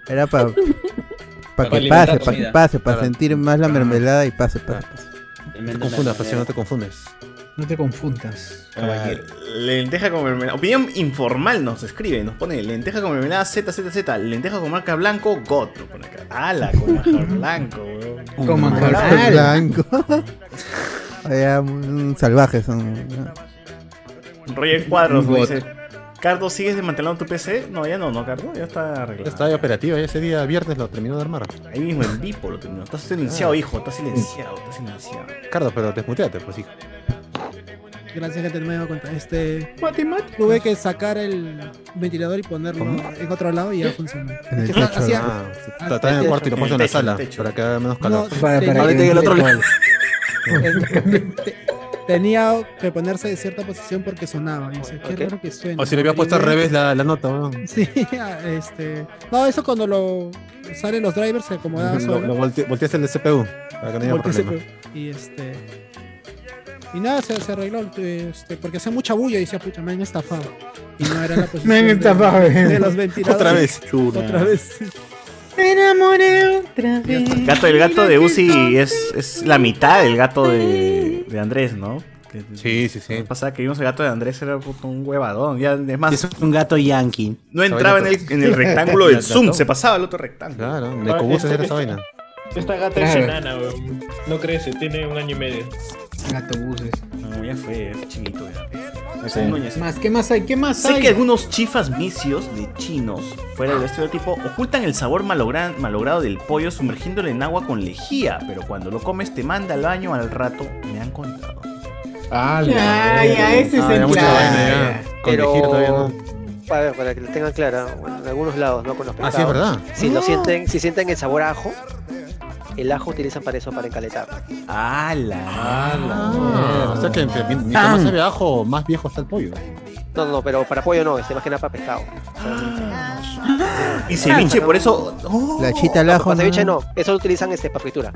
Speaker 1: Era para para
Speaker 2: Para
Speaker 1: que pase, para que pase, para
Speaker 2: Claro.
Speaker 1: sentir más la mermelada y pase, pase. pase.
Speaker 4: No te confundas, Pasión, no te confundes.
Speaker 6: No te confundas,
Speaker 2: Ah, lenteja con mermelada. Opinión informal nos escribe, nos pone lenteja con mermelada ZZZ, lenteja con marca blanco, God. Nos pone acá. Ala, con marca blanco, weón.
Speaker 6: Con manjar
Speaker 1: Manjar blanco. Mm, salvajes son.
Speaker 2: Roger Cuadros dice, Cardo, ¿sigues desmantelando tu PC? No, ya no, no, Cardo, ya está arreglado.
Speaker 4: Está ahí operativa, ya ese día viernes lo terminó de armar.
Speaker 2: Ahí mismo en Vipo lo terminó. Estás silenciado,
Speaker 4: Ah.
Speaker 2: hijo, estás silenciado, estás silenciado.
Speaker 4: Cardo, pero desmuteate, pues hijo.
Speaker 3: Gracias, gente, no me daba cuenta. Este. Tuve que sacar el ventilador y ponerlo en otro lado y ya funcionó.
Speaker 4: En el techo.
Speaker 3: hacía-
Speaker 4: Ah, está- está en el cuarto y lo puesto en la sala para que haga menos calor.
Speaker 3: No, Para- para
Speaker 4: Ahorita el otro lado.
Speaker 3: Te- Tenía que ponerse en cierta posición porque sonaba. Y dice, qué raro que suena.
Speaker 4: O si le había puesto al revés la, la nota, weón.
Speaker 3: Sí, este. No, eso cuando lo salen los drivers se acomodaba
Speaker 4: Lo,
Speaker 3: solo.
Speaker 4: lo volte- volteaste el CPU para que no haya problema.
Speaker 3: pe- Y este. Y nada, se, se arregló. Este, porque hacía mucha bulla y decía, pucha, me han estafado. Y no era la posición.
Speaker 6: Me han
Speaker 3: de-
Speaker 6: estafado,
Speaker 3: De,
Speaker 6: eh.
Speaker 3: los ventiladores.
Speaker 4: Otra vez.
Speaker 3: Otra vez. sí.
Speaker 6: Me enamoré otra vez.
Speaker 2: Gato, el gato de Uzi es, es la mitad del gato de, de Andrés, ¿no?
Speaker 4: sí, sí, sí.
Speaker 2: Pasaba que vimos el gato de Andrés era un huevadón. Ya, es más,
Speaker 7: Es un gato yankee.
Speaker 2: no entraba en el, en el rectángulo del Zoom, se pasaba al otro rectángulo.
Speaker 4: Claro,
Speaker 10: de cobuses era esa
Speaker 4: vaina.
Speaker 10: Esta gata
Speaker 6: Claro.
Speaker 10: es enana, weón. No crece, tiene un año y medio.
Speaker 6: Gato buses.
Speaker 2: No, ya fue, es chiquito ya.
Speaker 10: Sí.
Speaker 6: Más, ¿qué más hay? ¿Qué más
Speaker 2: Sé
Speaker 6: hay?
Speaker 2: que algunos chifas misios de chinos, fuera del estereotipo, ocultan el sabor malogra- malogrado del pollo sumergiéndolo en agua con lejía, pero cuando lo comes te manda al baño al rato, me han contado.
Speaker 6: Ah, ya, ese es
Speaker 4: Ah,
Speaker 6: el
Speaker 4: ya
Speaker 6: plan.
Speaker 4: ya.
Speaker 9: Pero,
Speaker 4: no.
Speaker 9: para, para que lo tengan clara, bueno, en algunos lados, ¿no? Con los
Speaker 4: Ah,
Speaker 9: pescados.
Speaker 4: sí, es verdad.
Speaker 9: Si, lo
Speaker 4: Ah.
Speaker 9: sienten, si sienten el sabor a ajo, el ajo utilizan para eso, para encaletar.
Speaker 2: ¡Hala!
Speaker 4: Ah, o sea que mientras más sabe a ajo, más viejo está el pollo.
Speaker 9: No, no, pero para pollo no, este más que nada para pescado.
Speaker 2: Y ceviche, por eso.
Speaker 1: La chita al
Speaker 9: No,
Speaker 1: ajo.
Speaker 9: para ceviche
Speaker 1: ¿no?
Speaker 9: eso lo utilizan este, para fritura.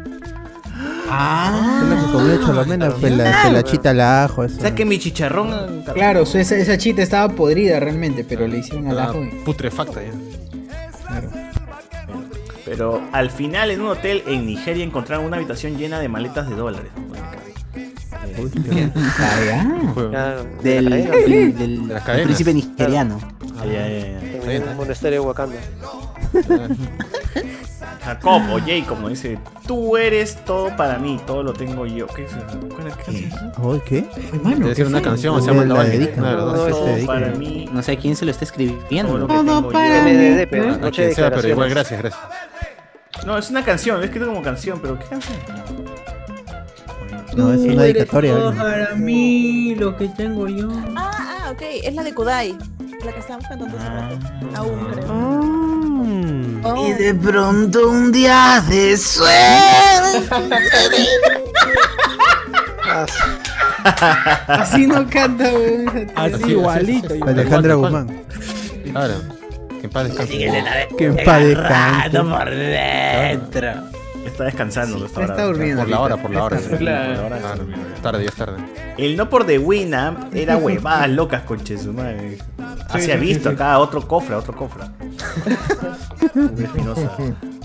Speaker 1: Es lo que comía Cholomena, pues la, la chita al ajo. Eso.
Speaker 2: O sea que mi chicharrón.
Speaker 6: Claro, esa, esa chita estaba podrida realmente, pero le hicieron al ajo. y-
Speaker 4: Putrefacta ya.
Speaker 2: Pero al final en un hotel en Nigeria encontraron una habitación llena de maletas de dólares.
Speaker 7: Del, príncipe nigeriano.
Speaker 2: Ay, ay, ay.
Speaker 9: En un monasterio de Wakanda.
Speaker 2: Jacob o Jacob nos dice, tú eres todo para mí, todo lo tengo yo. ¿Qué es eso? ¿Cuál es- qué
Speaker 1: ¿qué?
Speaker 4: Debe ser una canción, se
Speaker 1: La
Speaker 4: llama La
Speaker 1: dedica.
Speaker 2: Todo para mí,
Speaker 7: No sé quién se lo está escribiendo.
Speaker 2: todo lo que tengo yo.
Speaker 9: MDD, pero
Speaker 4: A
Speaker 9: noche de
Speaker 4: quien sea, pero igual
Speaker 9: declaraciones.
Speaker 4: gracias, gracias.
Speaker 2: No, es una canción, es escrito como canción, pero ¿qué canción?
Speaker 1: No, es una dedicatoria. ¿no?
Speaker 6: para mí lo que tengo yo.
Speaker 11: Ah, ah, ok, es la de Kudai. La que estábamos cantando hace rato. Aún creo. Oh.
Speaker 7: Y de pronto un día de suerte.
Speaker 6: Así no canta, weón.
Speaker 3: Así igualito. igualito.
Speaker 1: Alejandra Guzmán.
Speaker 4: Claro. Que en paz descanse.
Speaker 1: Que en paz descanse.
Speaker 7: por dentro.
Speaker 2: Está descansando, está,
Speaker 6: durmiendo.
Speaker 4: Por la hora, por la hora.
Speaker 6: Está-
Speaker 10: Claro.
Speaker 4: Claro, tarde, ya es tarde.
Speaker 2: El no por de Winamp era huevadas locas, conche su madre. Ah, se ha visto
Speaker 10: sí.
Speaker 2: acá otro cofre, otro cofre.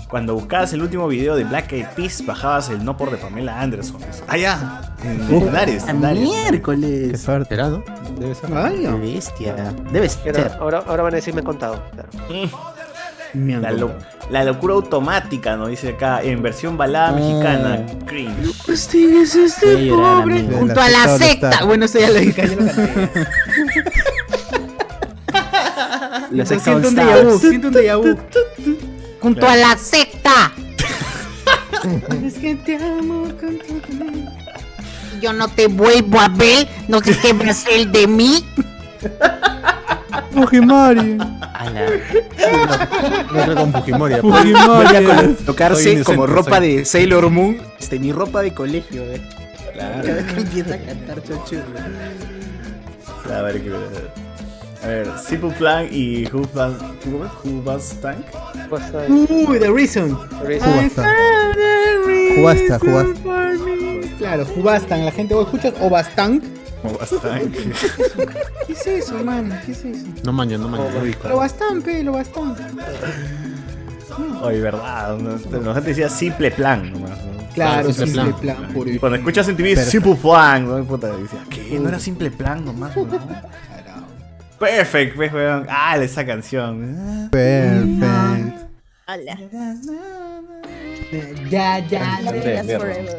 Speaker 2: Cuando buscabas el último video de Black Eyed Peas, bajabas el no por de Pamela Anderson. Ah, ya.
Speaker 7: A
Speaker 2: Legendarios.
Speaker 1: Qué
Speaker 7: miércoles.
Speaker 1: suerte.
Speaker 4: Debe ser.
Speaker 6: Ay,
Speaker 7: Qué bestia. Debe ser.
Speaker 9: ahora, ahora van a decir me han contado. claro.
Speaker 6: me han
Speaker 2: La,
Speaker 6: contado.
Speaker 2: La locura automática, nos dice acá, en versión balada mexicana. Cringe.
Speaker 6: Sigues este
Speaker 7: Voy a llorar,
Speaker 6: pobre junto
Speaker 1: La
Speaker 6: a la
Speaker 1: secta.
Speaker 6: Bueno, eso ya lo dije, ya lo canté.
Speaker 7: La secta
Speaker 6: siento un déjà vu, siento un déjà vu. junto
Speaker 2: Claro.
Speaker 6: a la secta. es que te amo con. Yo no te vuelvo a ver, no sé qué va a ser de mí.
Speaker 1: Fujimori.
Speaker 4: No creo con Fujimori.
Speaker 7: Voy a colocarse
Speaker 4: Soy
Speaker 7: como ropa
Speaker 4: soy.
Speaker 7: de Sailor Moon, este, mi ropa de colegio, eh.
Speaker 2: Claro.
Speaker 7: Cada vez que empieza a cantar chochurro.
Speaker 2: A ver, qué A ver, Simple Plan y Who Was, who, who was Tank.
Speaker 6: Uy, The Reason.
Speaker 1: Jubasta. Jubasta.
Speaker 6: Claro, Jubastan. La gente, ¿o escuchas Obastan?
Speaker 2: Who
Speaker 6: ¿Qué es eso, mano? ¿Qué es eso?
Speaker 4: No maña, no maña.
Speaker 6: Lo bastan, pe, lo bastan.
Speaker 2: Oye, verdad. no- La gente decía Simple Plan nomás. ¿no?
Speaker 6: Claro, simple plan, por
Speaker 2: Y cuando escuchas en TV
Speaker 1: Perfecto.
Speaker 2: Simple Plan, ¿no? Puta, decía, ¿qué? No era Simple Plan nomás, ¿no? Perfect, pues, weón. Ah, esa canción.
Speaker 1: Perfecto.
Speaker 11: Hola.
Speaker 6: Ya, ya.
Speaker 11: Forever.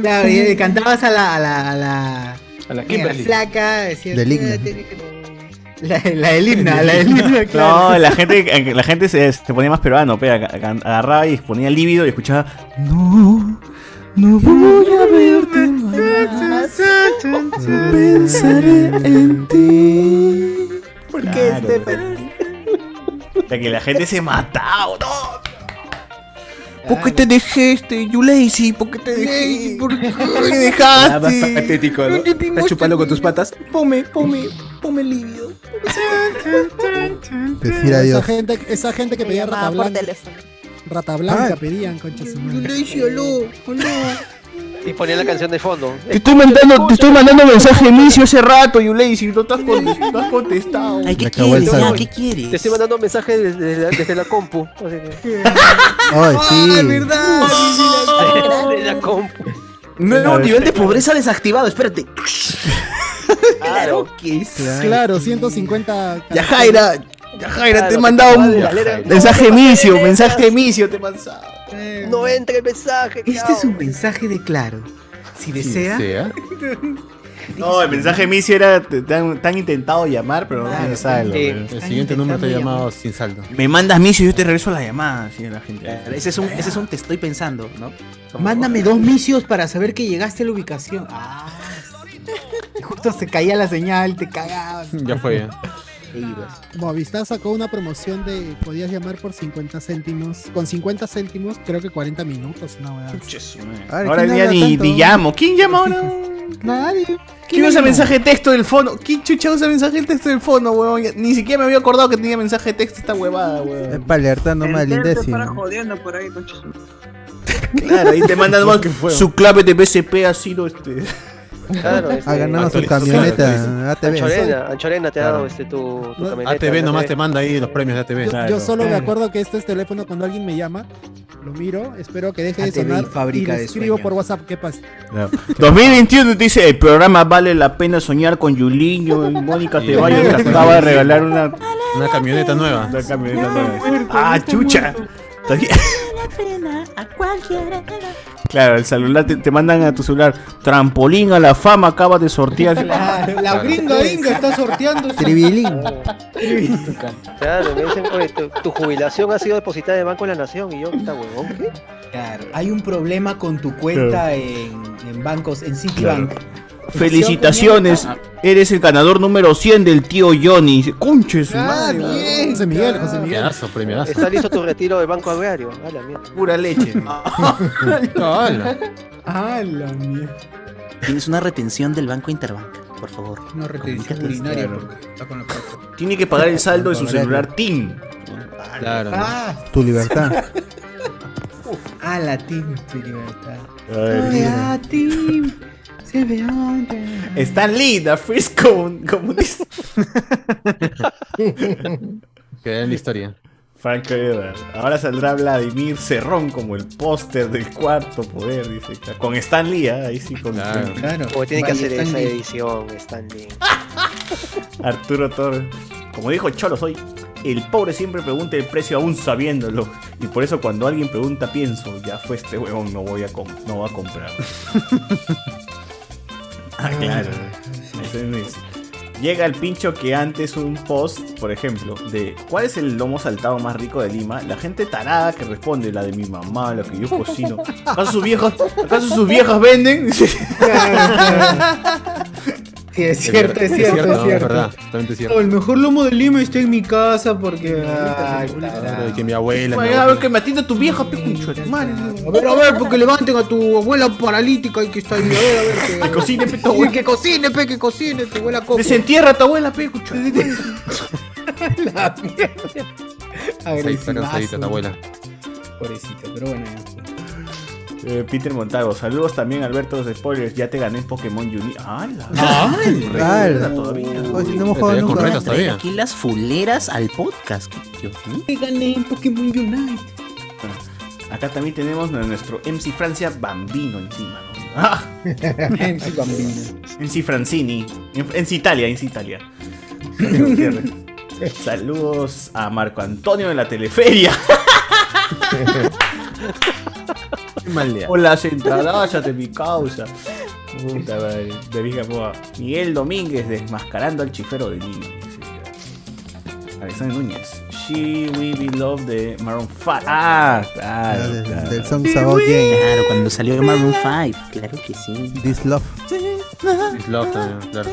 Speaker 6: Claro, y cantabas a la. a la. a la.
Speaker 10: A la
Speaker 6: a
Speaker 10: Kimberly.
Speaker 6: flaca, decías.
Speaker 1: Del himno.
Speaker 6: La, la del himno, la del himno, claro.
Speaker 2: No, la gente, la gente se, se ponía más peruano, pe, aga- aga- agarraba y ponía lívido y escuchaba. No, no voy a verte más. Pensaré en ti.
Speaker 7: ¿Por qué
Speaker 2: Claro.
Speaker 7: este
Speaker 2: De que la gente se mataba, no.
Speaker 7: ¿Por qué te dejé este, you lazy? ¿Por qué te dejé? ¿Por qué me dejaste?
Speaker 2: Ah, más patético, ¿no?
Speaker 7: Estás chupando con tus patas. Pome, pome, pome lívido.
Speaker 1: Decir
Speaker 3: Esa
Speaker 1: adiós.
Speaker 3: gente, esa gente que pedía rata
Speaker 11: por
Speaker 3: blanca.
Speaker 11: teléfono.
Speaker 3: Rata blanca
Speaker 1: Ay.
Speaker 3: pedían, concha su madre.
Speaker 7: Lazy, aló, aló.
Speaker 9: Y ponía la canción de fondo.
Speaker 7: Te estoy mandando, te estoy mandando mensaje inicio hace rato, you lazy. No te has, con- no has contestado. Ay, ¿qué quieres? Ya. ¿qué quieres?
Speaker 9: Te estoy mandando mensajes desde, desde- desde la compu. Que-
Speaker 1: Ay, sí.
Speaker 7: verdad.
Speaker 9: Desde la compu.
Speaker 7: Nuevo nivel de pobreza desactivado, espérate.
Speaker 9: Claro.
Speaker 7: ¿Qué es?
Speaker 3: Claro, 150.
Speaker 7: Ya Jaira, ya Jaira, te he mandado un
Speaker 9: la
Speaker 7: mensaje inicio, mensaje inicio, te he mandado.
Speaker 9: No entre el mensaje.
Speaker 6: Este es un mensaje de claro. Si desea.
Speaker 4: Sea.
Speaker 2: No, el mensaje inicio era te, te han, te han intentado llamar, pero no tienes saldo.
Speaker 9: Sí.
Speaker 4: El siguiente número te ha llamado sin saldo.
Speaker 7: Me mandas misio y yo te regreso la llamada, así a la gente. Ese es un, ese es un te estoy pensando, ¿no? Como-
Speaker 6: Mándame dos misios para saber que llegaste a la ubicación. Ah. Justo se caía la señal, te cagabas.
Speaker 4: Ya fue. ya.
Speaker 6: Te ibas.
Speaker 3: Movistar sacó una promoción de podías llamar por 50 céntimos. Con 50 céntimos, creo que 40 minutos. Una weá.
Speaker 1: A ver,
Speaker 2: Ahora
Speaker 1: ¿quién
Speaker 2: ya ni, ni llamo. ¿Quién llama ahora?
Speaker 3: Nadie.
Speaker 2: ¿Quién usa mensaje de texto del fono? ¿Quién chucha usa mensaje de texto del fono, weón? Ya- Ni siquiera me había acordado que tenía mensaje de texto esta huevada,
Speaker 1: Es
Speaker 2: weón.
Speaker 1: para alertar nomás al
Speaker 13: El
Speaker 1: imbécil.
Speaker 13: para jodiendo por ahí.
Speaker 2: Claro, ahí te mandan su clave de BCP ha sido este.
Speaker 9: Claro, este,
Speaker 1: Ha ganado su camioneta ATV.
Speaker 9: Anchorena, Anchorena te ha dado
Speaker 2: Claro.
Speaker 9: este, tu, tu
Speaker 3: No,
Speaker 9: camioneta.
Speaker 4: ATV nomás
Speaker 9: ATV.
Speaker 4: te manda ahí los premios de ATV.
Speaker 3: Yo,
Speaker 2: Claro.
Speaker 3: yo solo me acuerdo que este es teléfono cuando alguien me llama, lo miro, espero que deje de
Speaker 6: ATV y
Speaker 3: sonar
Speaker 6: fábrica
Speaker 3: y le
Speaker 6: de
Speaker 3: escribo por WhatsApp qué pasa.
Speaker 2: 2021 te dice, el programa vale la pena soñar con Yuliño. Mónica Ceballos te acaba de regalar una,
Speaker 4: Una camioneta nueva.
Speaker 2: una camioneta nueva. Ah, chucha. Todavía- Claro, el celular te, te mandan a tu celular. Trampolín a la fama acaba de sortear.
Speaker 6: Claro, la gringa gringa está sorteando. su-
Speaker 1: Tribilín.
Speaker 9: Claro, me dicen, oye, tu, tu jubilación ha sido depositada en el Banco de la Nación. Y yo, ¿está huevón? ¿Qué?
Speaker 6: Claro, hay un problema con tu cuenta en, en bancos, en Citibank.
Speaker 2: Felicitaciones, eres el ganador número 100 del tío Johnny. Conche su
Speaker 6: Ah,
Speaker 2: madre,
Speaker 6: bien.
Speaker 3: José Miguel, José Miguel.
Speaker 4: Premiazo, premiazo.
Speaker 9: Está listo tu retiro del Banco Agrario. A la mierda.
Speaker 2: pura leche.
Speaker 6: Ah, la mierda.
Speaker 7: Tienes una retención del Banco Interbank, por favor.
Speaker 6: No retención urinaria porque está con la plata.
Speaker 2: Tiene que pagar el saldo de su celular TIN.
Speaker 4: Claro.
Speaker 6: Ah,
Speaker 1: Tu libertad.
Speaker 6: ah, la team, tu libertad.
Speaker 2: Ay,
Speaker 6: Ah, team. Se ve.
Speaker 2: Stan Lee, the first comun- comunista.
Speaker 4: Queda en la historia.
Speaker 2: Franco Edward. Ahora saldrá Vladimir Cerrón como el póster del cuarto poder, dice. Con Stan Lee, ¿ah? ahí sí con
Speaker 4: Claro.
Speaker 6: Claro.
Speaker 9: Como tiene que hacer esa edición, Stanley.
Speaker 2: Arturo Torres. Como dijo Cholo, soy el pobre siempre pregunta el precio aún sabiéndolo. Y por eso cuando alguien pregunta pienso, ya fue este huevón, no voy a, com- no voy a comprar. ah, claro. Llega el pincho que antes un post, por ejemplo, de ¿cuál es el lomo saltado más rico de Lima? La gente tarada que responde, la de mi mamá, la que yo cocino. ¿Acaso sus viejos, acaso sus viejas venden?
Speaker 6: Sí, es cierto, es cierto, es
Speaker 4: no,
Speaker 6: cierto.
Speaker 4: verdad, totalmente cierto.
Speaker 6: Oh, el mejor lomo de Lima está en mi casa porque. Ay,
Speaker 4: de que mi abuela. mi
Speaker 2: a ver que me atienda tu vieja, madre.
Speaker 6: A ver, a ver, porque levanten a tu abuela paralítica y que está ahí. A ver, a ver. Que,
Speaker 2: Que cocine, pe, tu abuela.
Speaker 6: que cocine, pe, que cocine, tu abuela coco.
Speaker 2: Desentierra a tu abuela, pe, concha.
Speaker 6: La mierda. A ver,
Speaker 4: Ahí está cansadita tu abuela.
Speaker 6: Pobrecito, pero bueno.
Speaker 2: Eh, Peter Montago, saludos también Alberto los spoilers, ya te gané en Pokémon Uni. ¡Hala!
Speaker 1: ¡Hala!
Speaker 2: Recuerda todavía.
Speaker 1: Oye, si no hemos jugado nunca.
Speaker 7: Trae aquí las fuleras al podcast. Dios mío.
Speaker 6: Te gané en Pokémon Unite.
Speaker 2: Acá también tenemos a nuestro MC Francia Bambino encima, ¿no? ¡Ah!
Speaker 6: MC Bambino.
Speaker 2: MC Francini. MC Italia, MC Italia. Saludos a Marco Antonio de la Teleferia. Hola, centralaya de mi causa. Puta madre. David Gamboa. Miguel Domínguez desmascarando al chifero de Lima. dice. Alexander Núñez. She We Be Love de Maroon 5. Ah, claro.
Speaker 1: del-
Speaker 2: claro.
Speaker 1: del.
Speaker 7: Claro, cuando salió Maroon 5. Claro que sí.
Speaker 1: This Love.
Speaker 4: It's love también, claro.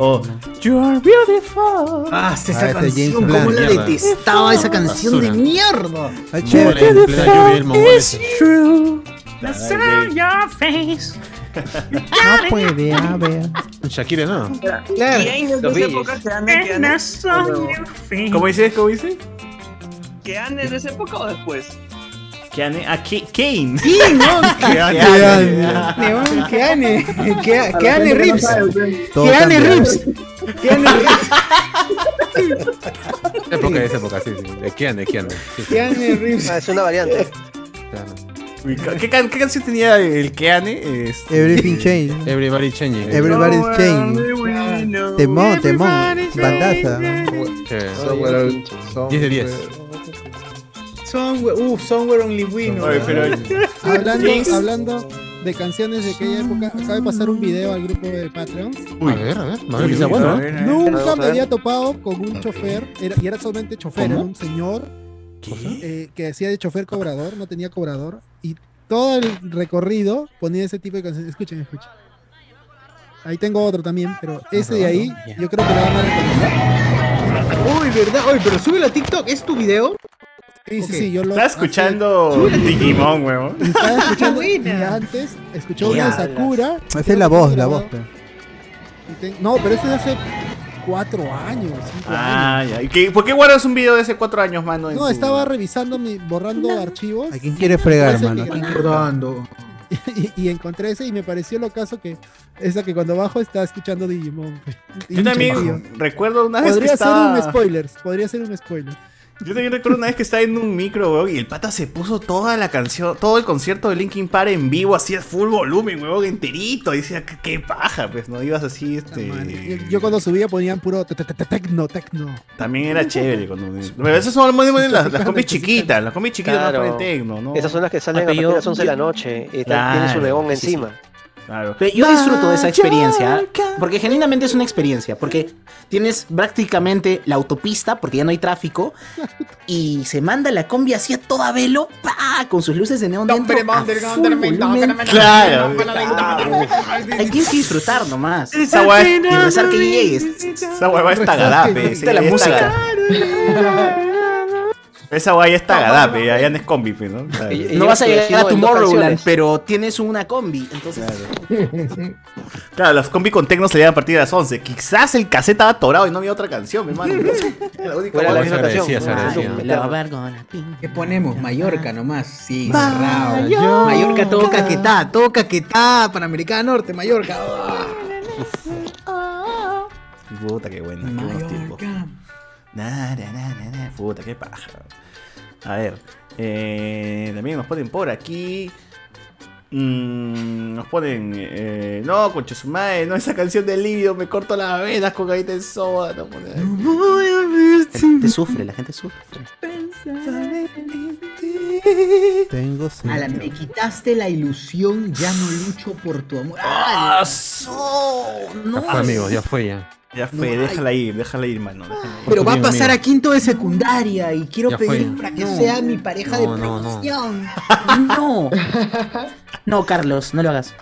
Speaker 2: Oh, You are beautiful.
Speaker 6: Ah, esa
Speaker 1: esa
Speaker 6: canción,
Speaker 1: James
Speaker 6: cómo
Speaker 1: Blunt,
Speaker 6: la
Speaker 4: mierda.
Speaker 6: detestaba esa canción de mierda.
Speaker 1: Ah,
Speaker 4: Mole,
Speaker 1: chévere.
Speaker 4: en plena lluvia, el mongol ese.
Speaker 2: True.
Speaker 1: No puede haber.
Speaker 4: Shakira, ¿no?
Speaker 6: Claro.
Speaker 2: ¿Cómo dices? ¿Cómo dices?
Speaker 13: que ande en esa época o después.
Speaker 2: Que ane a Ki- Kane.
Speaker 6: Sí, no, que
Speaker 2: Que
Speaker 6: ane,
Speaker 2: ane.
Speaker 6: que ane, que que ane Rips,
Speaker 1: Todo
Speaker 6: que ane
Speaker 1: cambia.
Speaker 6: Rips, que ane Rips,
Speaker 4: época, esa época, sí, sí. De Kian, de Kian. Sí, sí,
Speaker 6: que ane Rips.
Speaker 9: Ah, es una variante.
Speaker 2: ¿Qué, can- qué canción tenía el Keane? Este,
Speaker 1: Everything Change.
Speaker 4: Everybody changing.
Speaker 1: Everybody's Change. Temón, temón. Bandaza.
Speaker 4: Chévere. 10 de 10.
Speaker 6: Somewhere, uh, somewhere only we
Speaker 2: pero
Speaker 3: Hablando, hablando de canciones de aquella época, acaba de pasar un video al grupo de Patreons.
Speaker 4: A ver, a ver. A ver,
Speaker 2: Uy,
Speaker 4: que sea
Speaker 2: uy,
Speaker 4: bueno,
Speaker 2: a
Speaker 4: ¿no?
Speaker 2: ver, a ver.
Speaker 3: Nunca me había topado con un chofer, era- y era solamente chofer,
Speaker 4: ¿Cómo?
Speaker 3: era un señor eh, que hacía de chofer cobrador, no tenía cobrador, y todo el recorrido ponía ese tipo de canciones. Escuchen, escuchen. Ahí tengo otro también, pero ese de ahí, yo creo que lo van a reconocer.
Speaker 6: Uy, verdad, oye, pero sube a TikTok, ¿es tu video?
Speaker 3: Sí, sí,
Speaker 6: Ok.
Speaker 3: sí, yo lo
Speaker 2: Estaba escuchando Digimon, weón.
Speaker 3: así- estaba escuchando y antes, escuchó una de. Sakura.
Speaker 1: Esa es la voz, la voz.
Speaker 3: ten- No, pero ese es de hace cuatro años, cinco años.
Speaker 2: Ah, ya. ¿Y qué, ¿Por qué guardas un video de hace cuatro años, mano?
Speaker 3: No,
Speaker 2: tu-
Speaker 3: estaba revisando, mi, borrando archivos
Speaker 1: ¿A quién quiere fregar, mano?
Speaker 3: que-
Speaker 1: ¿A quién-
Speaker 6: Recordando.
Speaker 3: y, y encontré ese y me pareció lo caso que esa que cuando bajo estaba escuchando Digimon.
Speaker 2: Yo también recuerdo una vez que
Speaker 3: Podría ser
Speaker 2: estaba...
Speaker 3: un spoiler, podría ser un spoiler.
Speaker 2: Yo también recuerdo una vez que estaba en un micro, weón, y el pata se puso toda la canción, todo el concierto de Linkin Park en vivo, así a full volumen, weón, enterito. Y decía, qué, qué paja, pues, ¿no? Ibas así, este...
Speaker 3: yo cuando subía ponían puro te- te- te- tecno, tecno.
Speaker 2: También era chévere cuando... Pero esas son muy, muy- las, las combis chiquitas, las combis chiquitas no
Speaker 9: Claro.
Speaker 2: ponen tecno, ¿no?
Speaker 9: Esas son las que salen a las 11 de la noche y
Speaker 2: Claro,
Speaker 9: tienen su
Speaker 2: sí.
Speaker 9: encima.
Speaker 2: Claro.
Speaker 7: Yo disfruto de esa experiencia, porque genuinamente es una experiencia, porque tienes prácticamente la autopista, porque ya no hay tráfico, y se manda la combi así a toda velo, con sus luces de neón dentro.
Speaker 2: Claro.
Speaker 7: Ahí tienes que disfrutar nomás.
Speaker 2: Esa guay-
Speaker 7: Y rezar que llegues.
Speaker 2: Esa hueva es tagadape.
Speaker 7: Está la música.
Speaker 2: Esa guay es tagadape, ya, ya no es combi, pues, ¿no? Claro.
Speaker 9: Y- y
Speaker 7: No vas a llegar a
Speaker 9: dos
Speaker 7: Tomorrowland, pero tienes una combi, entonces...
Speaker 2: Claro, las combi con tecno salían a partir de las 11. Quizás el cassette estaba atorado y no había otra canción, mi hermano. Era la única
Speaker 9: la misma
Speaker 4: Se agradecía,
Speaker 9: canción. claro.
Speaker 6: ¿Qué ponemos? Mallorca nomás. Sí, cerrado. Mallorca, todo caquetá, todo caquetá. Panamericana Norte, Mallorca.
Speaker 2: Puta, qué bueno, qué buenos tiempos. Na, na, na, na, na. Puta, qué paja. A ver, eh, también nos ponen por aquí. Mm, nos ponen. Eh, no, concha su madre, no esa canción de Livio, me corto las venas con galleta de soda. No.
Speaker 7: La gente sufre, la gente sufre.
Speaker 1: Tengo sed.
Speaker 6: Ala, me quitaste la ilusión, ya no lucho por tu amor.
Speaker 2: ¡Ah,
Speaker 6: ¡Ah,
Speaker 4: Ya fue, amigo, ya fue ya.
Speaker 2: Ya fue,
Speaker 6: No,
Speaker 2: déjala ir, déjala ir, mano. déjala ir.
Speaker 6: Pero va a pasar a quinto de secundaria y quiero
Speaker 4: Ya fue.
Speaker 6: pedir para que
Speaker 7: No.
Speaker 6: sea mi pareja de
Speaker 4: No, no, no.
Speaker 6: promoción.
Speaker 7: No. No, Carlos, no lo hagas.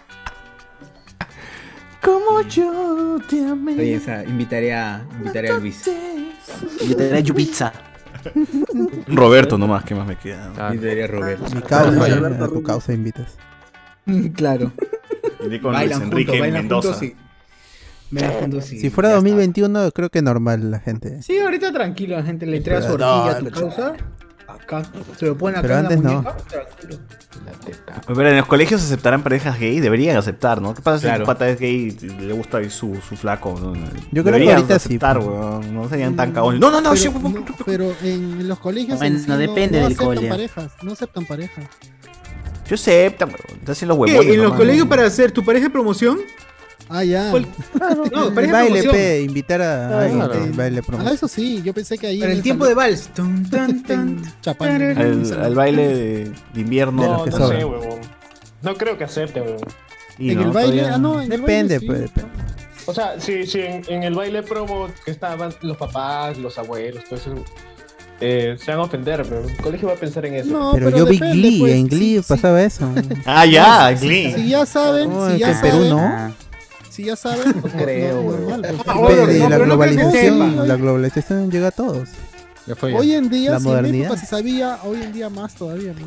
Speaker 2: Como yo te amé.
Speaker 6: Oye, esa, invitaré a, invitaré a Luis.
Speaker 7: Yo te daré Yubitsa.
Speaker 2: Roberto nomás, ¿qué más me queda?
Speaker 4: Ah,
Speaker 6: Invitaré a Roberto.
Speaker 1: Mi causa, a tu causa invitas.
Speaker 6: Claro.
Speaker 2: Iré con
Speaker 6: Bailan
Speaker 2: Luis Enrique
Speaker 6: juntos,
Speaker 2: Mendoza.
Speaker 6: juntos, sí.
Speaker 1: Si fuera
Speaker 6: Ya
Speaker 1: 2021, creo que normal la gente.
Speaker 6: Sí, ahorita tranquilo, la gente le entrega su horquilla a tu causa. Acá, se lo ponen acá
Speaker 1: Pero
Speaker 6: en
Speaker 1: antes
Speaker 6: la
Speaker 1: no.
Speaker 6: Tranquilo.
Speaker 2: Pero en los colegios aceptarán parejas gay, deberían aceptar, ¿no? ¿Qué pasa si
Speaker 6: Claro.
Speaker 2: tu pata es gay y le gusta su, su flaco? ¿no?
Speaker 1: Yo creo que
Speaker 2: Deberían
Speaker 1: ahorita sí,
Speaker 2: aceptar,
Speaker 1: pues.
Speaker 2: weón. No serían tan cagones. No, no, no,
Speaker 3: pero,
Speaker 2: sí,
Speaker 3: no, pero en los colegios
Speaker 7: Bueno,
Speaker 3: en sí
Speaker 7: depende
Speaker 3: no, no
Speaker 7: del
Speaker 3: aceptan
Speaker 7: cole.
Speaker 3: parejas, no aceptan parejas.
Speaker 2: Yo aceptan, weón. Te hacen los
Speaker 6: ¿Qué?
Speaker 2: huevones.
Speaker 6: ¿En los
Speaker 2: nomás.
Speaker 6: colegios para hacer tu pareja de promoción?
Speaker 3: Ah, ya.
Speaker 6: No,
Speaker 1: El
Speaker 6: pareja de
Speaker 1: baile, pe, invitar a alguien
Speaker 4: Claro.
Speaker 1: que baile
Speaker 3: Ah,
Speaker 1: promoción.
Speaker 3: eso sí, yo pensé que ahí en
Speaker 6: el tiempo de vals.
Speaker 3: Chapán.
Speaker 2: Al, al baile de, de invierno.
Speaker 10: No,
Speaker 1: que
Speaker 10: no sé, huevón. No creo que acepte, huevón.
Speaker 2: Y
Speaker 3: En
Speaker 2: no,
Speaker 3: el baile,
Speaker 2: todavía-
Speaker 3: ah, no, en el
Speaker 1: Depende,
Speaker 3: baile,
Speaker 1: pues,
Speaker 3: sí.
Speaker 1: depende.
Speaker 10: O sea, si, si en, en el baile promo que estaban los papás, los abuelos, todo eso, eh, se van a ofender, pero el colegio va a pensar en eso.
Speaker 3: No,
Speaker 1: Pero, yo vi Glee,
Speaker 3: pues,
Speaker 1: en Glee
Speaker 3: sí, sí.
Speaker 1: pasaba eso.
Speaker 2: Ah, ya, Glee.
Speaker 3: Si ya saben,
Speaker 1: Oh,
Speaker 3: si ya
Speaker 1: en Perú
Speaker 3: saben,
Speaker 1: no.
Speaker 3: Si ya saben, pues, no,
Speaker 10: creo,
Speaker 3: no,
Speaker 1: la globalización, la globalización llega a todos.
Speaker 4: Ya fue ya.
Speaker 3: Hoy en día,
Speaker 1: La
Speaker 3: si en mi
Speaker 1: modernidad.
Speaker 3: época se sabía, hoy en día más todavía. ¿no?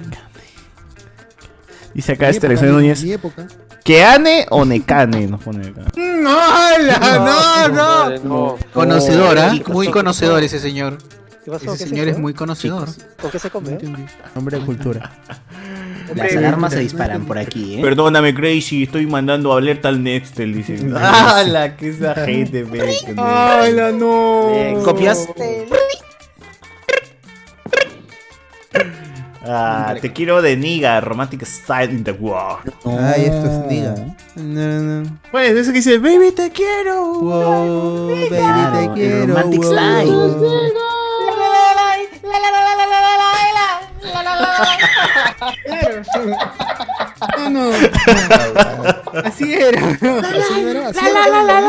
Speaker 2: Dice acá este Alexander
Speaker 3: mi-
Speaker 2: Núñez.
Speaker 3: Mi época.
Speaker 2: ¿Que ane o necane? Nos pone acá.
Speaker 6: No, no, no.
Speaker 9: No.
Speaker 6: Conocedor.
Speaker 9: ¿Qué pasó?
Speaker 6: Muy
Speaker 9: ¿Qué
Speaker 6: conocedor ese señor.
Speaker 9: ¿Qué pasó?
Speaker 6: Ese
Speaker 9: ¿Qué
Speaker 6: señor
Speaker 9: se
Speaker 6: es
Speaker 9: fue?
Speaker 6: muy conocedor.
Speaker 9: ¿Con qué se
Speaker 3: No
Speaker 9: come?
Speaker 3: entendí.
Speaker 1: Hombre de cultura.
Speaker 7: Las alarmas se disparan por aquí, ¿eh?
Speaker 2: Perdóname, Crazy, estoy mandando alerta al Nextel, dice. ¡Ah, la que esa gente, pe!
Speaker 6: Ay, la no.
Speaker 9: Bien.
Speaker 7: ¿Copias?
Speaker 2: Ah, te quiero de Niga, Romantic Style in the World.
Speaker 1: Ay, esto es niga. No, no.
Speaker 2: Pues, eso que dice, baby, te quiero.
Speaker 1: Wow, baby, te quiero.
Speaker 7: romantic
Speaker 1: wow,
Speaker 7: style.
Speaker 6: No, no. Así era.
Speaker 3: Así era, así era.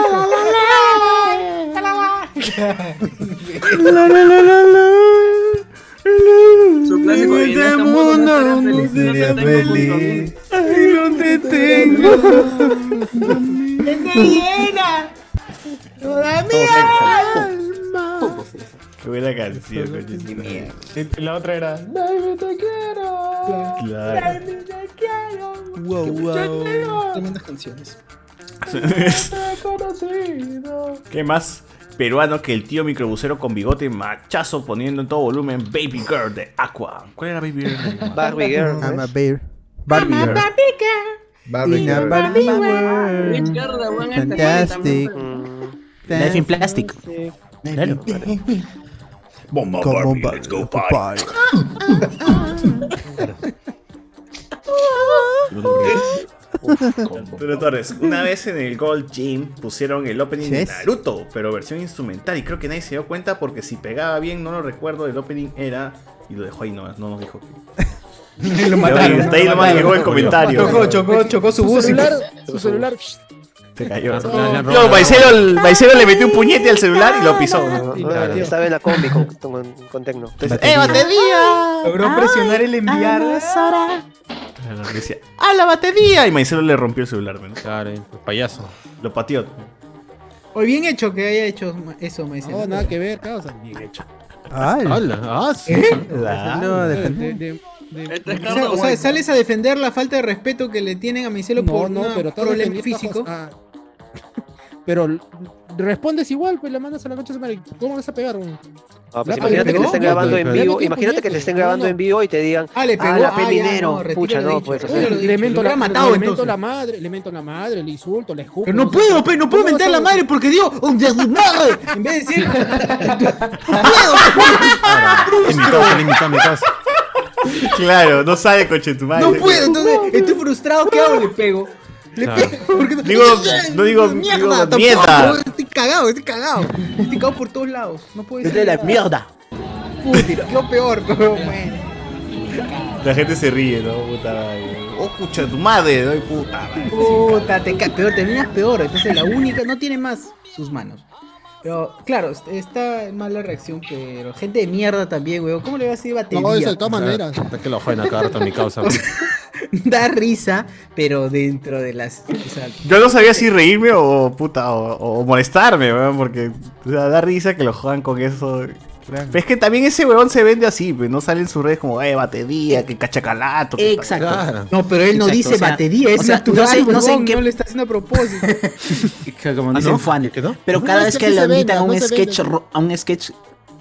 Speaker 13: Su clásico este mundo no será feliz. No te tengo conmigo.
Speaker 6: Ay, no te tengo. Te llena. Toda mi alma.
Speaker 2: Qué buena canción, coño.
Speaker 10: La otra era, baby, te quiero.
Speaker 2: Claro.
Speaker 1: Wow, wow.
Speaker 6: Tremendas canciones.
Speaker 10: Te.
Speaker 2: ¿Qué más peruano que el tío microbusero con bigote machazo poniendo en todo volumen Baby Girl de Aqua? ¿Cuál era Baby Girl?
Speaker 9: Barbie Girl. ¿no
Speaker 1: I'm a bear. Barbie girl.
Speaker 12: Barbie girl.
Speaker 1: Barbie.
Speaker 13: Girl, la buena esta
Speaker 1: Fantastic.
Speaker 7: Life in Plastic. Claro.
Speaker 2: Bomba
Speaker 1: Come on,
Speaker 2: Barbie, let's go party. Arturo Torres, una vez en el Gold Gym pusieron el opening de. Naruto, pero versión instrumental, y creo que nadie se dio cuenta porque si pegaba bien, no lo recuerdo, el opening era. Y lo dejó ahí nomás, no nos dijo que.
Speaker 6: Lo mataron.
Speaker 2: Hasta ahí nomás llegó el comentario.
Speaker 6: Chocó, chocó, chocó su
Speaker 3: Su
Speaker 6: bus.
Speaker 3: celular, su celular.
Speaker 2: Se cayó.
Speaker 4: No,
Speaker 2: No, Maicelo, Maicelo le metió un puñete al celular y lo pisó.
Speaker 9: No,
Speaker 3: Sí,
Speaker 9: no,
Speaker 3: claro.
Speaker 9: Estaba en la combi con, con, con Tecno.
Speaker 2: Entonces, ¡eh, batería!
Speaker 6: Logró presionar el enviar.
Speaker 2: Claro, Decía, ¡ah, la batería! Y Maicelo le rompió el celular, ¿no?
Speaker 4: Claro, el payaso.
Speaker 2: Lo pateó.
Speaker 6: Hoy bien hecho que haya hecho eso, dice.
Speaker 3: No, nada que ver, causa. Bien hecho.
Speaker 4: Ah, sí.
Speaker 1: no,
Speaker 13: Este
Speaker 6: O sea, sales a defender la falta de respeto que le tienen a Maicelo
Speaker 3: no,
Speaker 6: por
Speaker 3: no, pero
Speaker 6: problema físico.
Speaker 3: Pero respondes igual, pues le mandas a la concha de su madre. ¿Cómo vas a pegar? weón?
Speaker 9: Ah, pues imagínate que te estén
Speaker 3: no,
Speaker 9: grabando en vivo. Imagínate que te estén
Speaker 3: no,
Speaker 9: grabando
Speaker 3: no.
Speaker 9: en vivo y te digan.
Speaker 6: Ah, le pegó.
Speaker 9: Ah, la
Speaker 6: ah,
Speaker 9: peli
Speaker 6: ya,
Speaker 9: dinero.
Speaker 6: no, retiro
Speaker 9: Pucha, no, pues.
Speaker 3: Le mento la,
Speaker 6: hubiera matado
Speaker 3: le mento
Speaker 6: entonces.
Speaker 3: la madre, le mento la madre, le insulto, le escupo.
Speaker 6: Pero no puedo, no puedo
Speaker 3: ¿Cómo
Speaker 6: mentar la madre porque digo, "Oh, de su madre", en vez de decir,
Speaker 4: En mi casa, en mi casa, en mi casa.
Speaker 2: Claro, no sabe, coche tu madre.
Speaker 6: no puedo, entonces estoy frustrado, ¿qué hago? Le pego. No-
Speaker 2: Digo, no digo,
Speaker 6: mierda,
Speaker 2: digo, mierda.
Speaker 6: Estoy cagado, estoy cagado. Estoy cagado por todos lados. No puedo
Speaker 7: Es
Speaker 6: decir
Speaker 7: de la mierda.
Speaker 6: Puta, quedó peor, pero bueno.
Speaker 2: La gente se ríe, ¿no? Puta. Oh, escucha tu madre, ¿no? Y puta.
Speaker 6: Puta, te ca- peor, terminas peor. Entonces la única, no tiene más sus manos. Pero claro, est- está mal la reacción, pero gente de mierda también, weón. ¿Cómo le va a decir batería?
Speaker 3: No, eso de todas maneras.
Speaker 4: Es que lo joden a cada rato en mi causa.
Speaker 6: da risa, pero dentro de las. o sea,
Speaker 2: Yo no sabía si reírme o puta o, o molestarme, weón, porque o sea, da risa que lo jodan con eso. Pero es que también ese weón se vende así, pues no sale en sus redes como, eh, batería, que cachacalato. que
Speaker 6: Exacto. No, pero él no
Speaker 7: Exacto,
Speaker 6: dice
Speaker 7: o sea,
Speaker 6: batería, es
Speaker 7: o sea,
Speaker 6: natural,
Speaker 7: no sé- no sé en qué-
Speaker 6: no le está haciendo a propósito.
Speaker 7: Como
Speaker 6: ¿Ah,
Speaker 7: dicen
Speaker 6: no?
Speaker 7: Juan.
Speaker 4: ¿Quedó?
Speaker 7: Pero
Speaker 3: No,
Speaker 7: cada vez
Speaker 3: que no se
Speaker 7: invitan a un
Speaker 3: no
Speaker 7: sketch, a un sketch,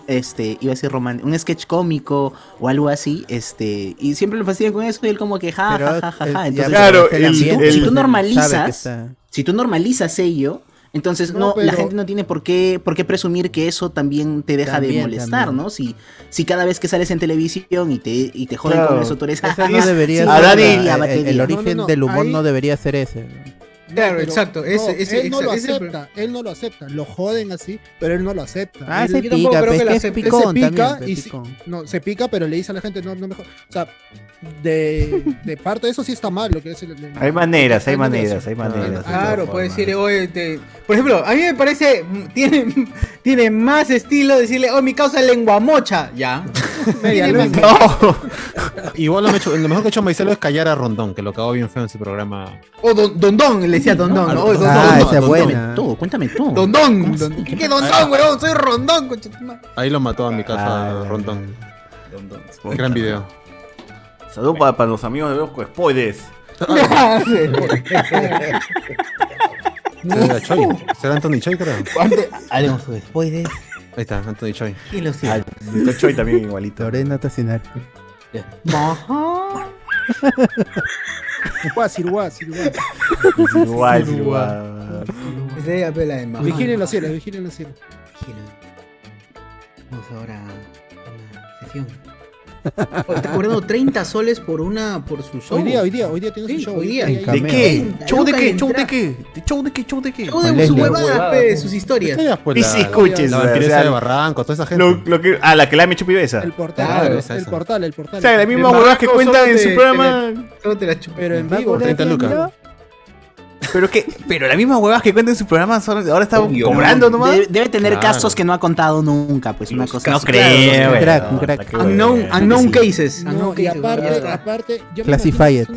Speaker 7: este, iba a decir romántico, un sketch cómico o algo así, este, y siempre lo fastidian con eso y él como que ja,
Speaker 1: Pero
Speaker 7: ja, ja, ja,
Speaker 1: el-
Speaker 7: ja. Entonces,
Speaker 2: Claro, el-
Speaker 7: si tú,
Speaker 2: el-
Speaker 7: si tú normalizas,
Speaker 1: está-
Speaker 7: si tú normalizas ello, entonces
Speaker 3: No,
Speaker 7: no, la
Speaker 3: pero-
Speaker 7: gente no tiene por qué, por qué presumir que eso también te deja de
Speaker 1: También,
Speaker 7: molestar,
Speaker 1: también.
Speaker 7: ¿no? Si, si cada vez que sales en televisión y te, y te joden
Speaker 2: Claro.
Speaker 7: con eso, tú eres
Speaker 1: Ese
Speaker 7: "Ja,
Speaker 1: no
Speaker 7: ja,
Speaker 1: debería
Speaker 7: sí,
Speaker 2: A
Speaker 1: ser
Speaker 2: Dani-
Speaker 1: la-
Speaker 7: batería,
Speaker 1: el-
Speaker 7: batería".
Speaker 1: el, origen
Speaker 3: no, no,
Speaker 1: del humor
Speaker 3: ahí-
Speaker 1: no debería ser ese.
Speaker 6: Claro,
Speaker 3: Pero-
Speaker 6: exacto. Ese,
Speaker 3: no,
Speaker 6: ese,
Speaker 3: él no lo
Speaker 6: ese-
Speaker 3: acepta, él no lo acepta. Lo joden así, pero él no lo acepta.
Speaker 1: Ah,
Speaker 3: Él-
Speaker 1: se pica,
Speaker 6: creo
Speaker 1: pues
Speaker 6: que
Speaker 1: es picón
Speaker 3: se pica
Speaker 1: también. pues,
Speaker 3: y si- no, se pica, pero le dice a la gente, no, no mejor. O sea, de, de parte de eso sí está mal lo que es el, el-
Speaker 2: Hay maneras, hay maneras, hay maneras.
Speaker 6: Claro, puede decirle, oye, te- por ejemplo, a mí me parece, tiene, tiene más estilo decirle, oh, mi causa es lengua mocha, ya.
Speaker 2: No,
Speaker 4: Igual lo, me hecho- lo mejor que ha hecho Maicelo es callar a Rondón, que lo acabó bien feo en su programa.
Speaker 6: O don, don Don, le decía Don Don, ¿no? Oh, don,
Speaker 1: Ah,
Speaker 6: don,
Speaker 1: esa es
Speaker 7: Cuéntame
Speaker 1: buena.
Speaker 7: tú, cuéntame tú.
Speaker 6: don Don. ¿Qué, qué Don Don, weón? Soy Rondón.
Speaker 4: Ahí lo mató a mi casa
Speaker 2: Ah.
Speaker 4: Rondón. Gran video.
Speaker 2: Salud para, para los amigos de Bosco Spoilers.
Speaker 4: ¿Será Choi? ¿Será Anthony Choi, creo?
Speaker 6: Haremos después de...
Speaker 4: Ahí está, Anthony Choi.
Speaker 6: ¿Quién lo sigue?
Speaker 2: está Choi también igualito.
Speaker 1: Lorena Tocinar.
Speaker 6: Ajá.
Speaker 3: Guas, Irguas, Irguas.
Speaker 2: Igual, igual.
Speaker 6: Esa es la pela de.
Speaker 3: Vigilen los cielos, vigilen los cielos.
Speaker 6: Vamos ahora a una sesión. Está cobrando 30 soles por una por su show.
Speaker 3: Hoy día, hoy día, hoy día tiene
Speaker 6: Sí,
Speaker 3: su show.
Speaker 6: hoy día.
Speaker 1: Cameo.
Speaker 2: ¿De qué? ¿Show de qué?
Speaker 6: de
Speaker 2: ¿Show de qué? ¿De ¿Show de qué? ¿Show de qué?
Speaker 6: Show de
Speaker 1: Leslie.
Speaker 6: sus huevadas, historias.
Speaker 4: Pues,
Speaker 2: Y si escuches,
Speaker 4: La vampiresa de Barranco, toda esa gente.
Speaker 2: Lo, lo que, ah, la que la me chupi esa.
Speaker 3: El portal,
Speaker 6: Claro,
Speaker 3: claro,
Speaker 4: esa,
Speaker 3: el
Speaker 4: esa.
Speaker 3: portal, el portal.
Speaker 2: O sea, la misma
Speaker 6: De
Speaker 2: huevada que cuentan en su programa.
Speaker 6: Solo te la chupo.
Speaker 3: Pero en vivo,
Speaker 4: 30 lucas.
Speaker 2: Pero que, pero la misma huevada que cuentan en su programa son- ahora está
Speaker 6: Obvio,
Speaker 2: cobrando nomás.
Speaker 7: Debe, debe tener
Speaker 4: Claro.
Speaker 7: casos que no ha contado nunca, pues una cosa
Speaker 2: No creo,
Speaker 1: Un crack, un
Speaker 2: No,
Speaker 1: crack.
Speaker 6: Unknown, unknown cases.
Speaker 3: No,
Speaker 6: unknown
Speaker 3: y
Speaker 6: cases,
Speaker 3: aparte, aparte, yo me
Speaker 1: Classified.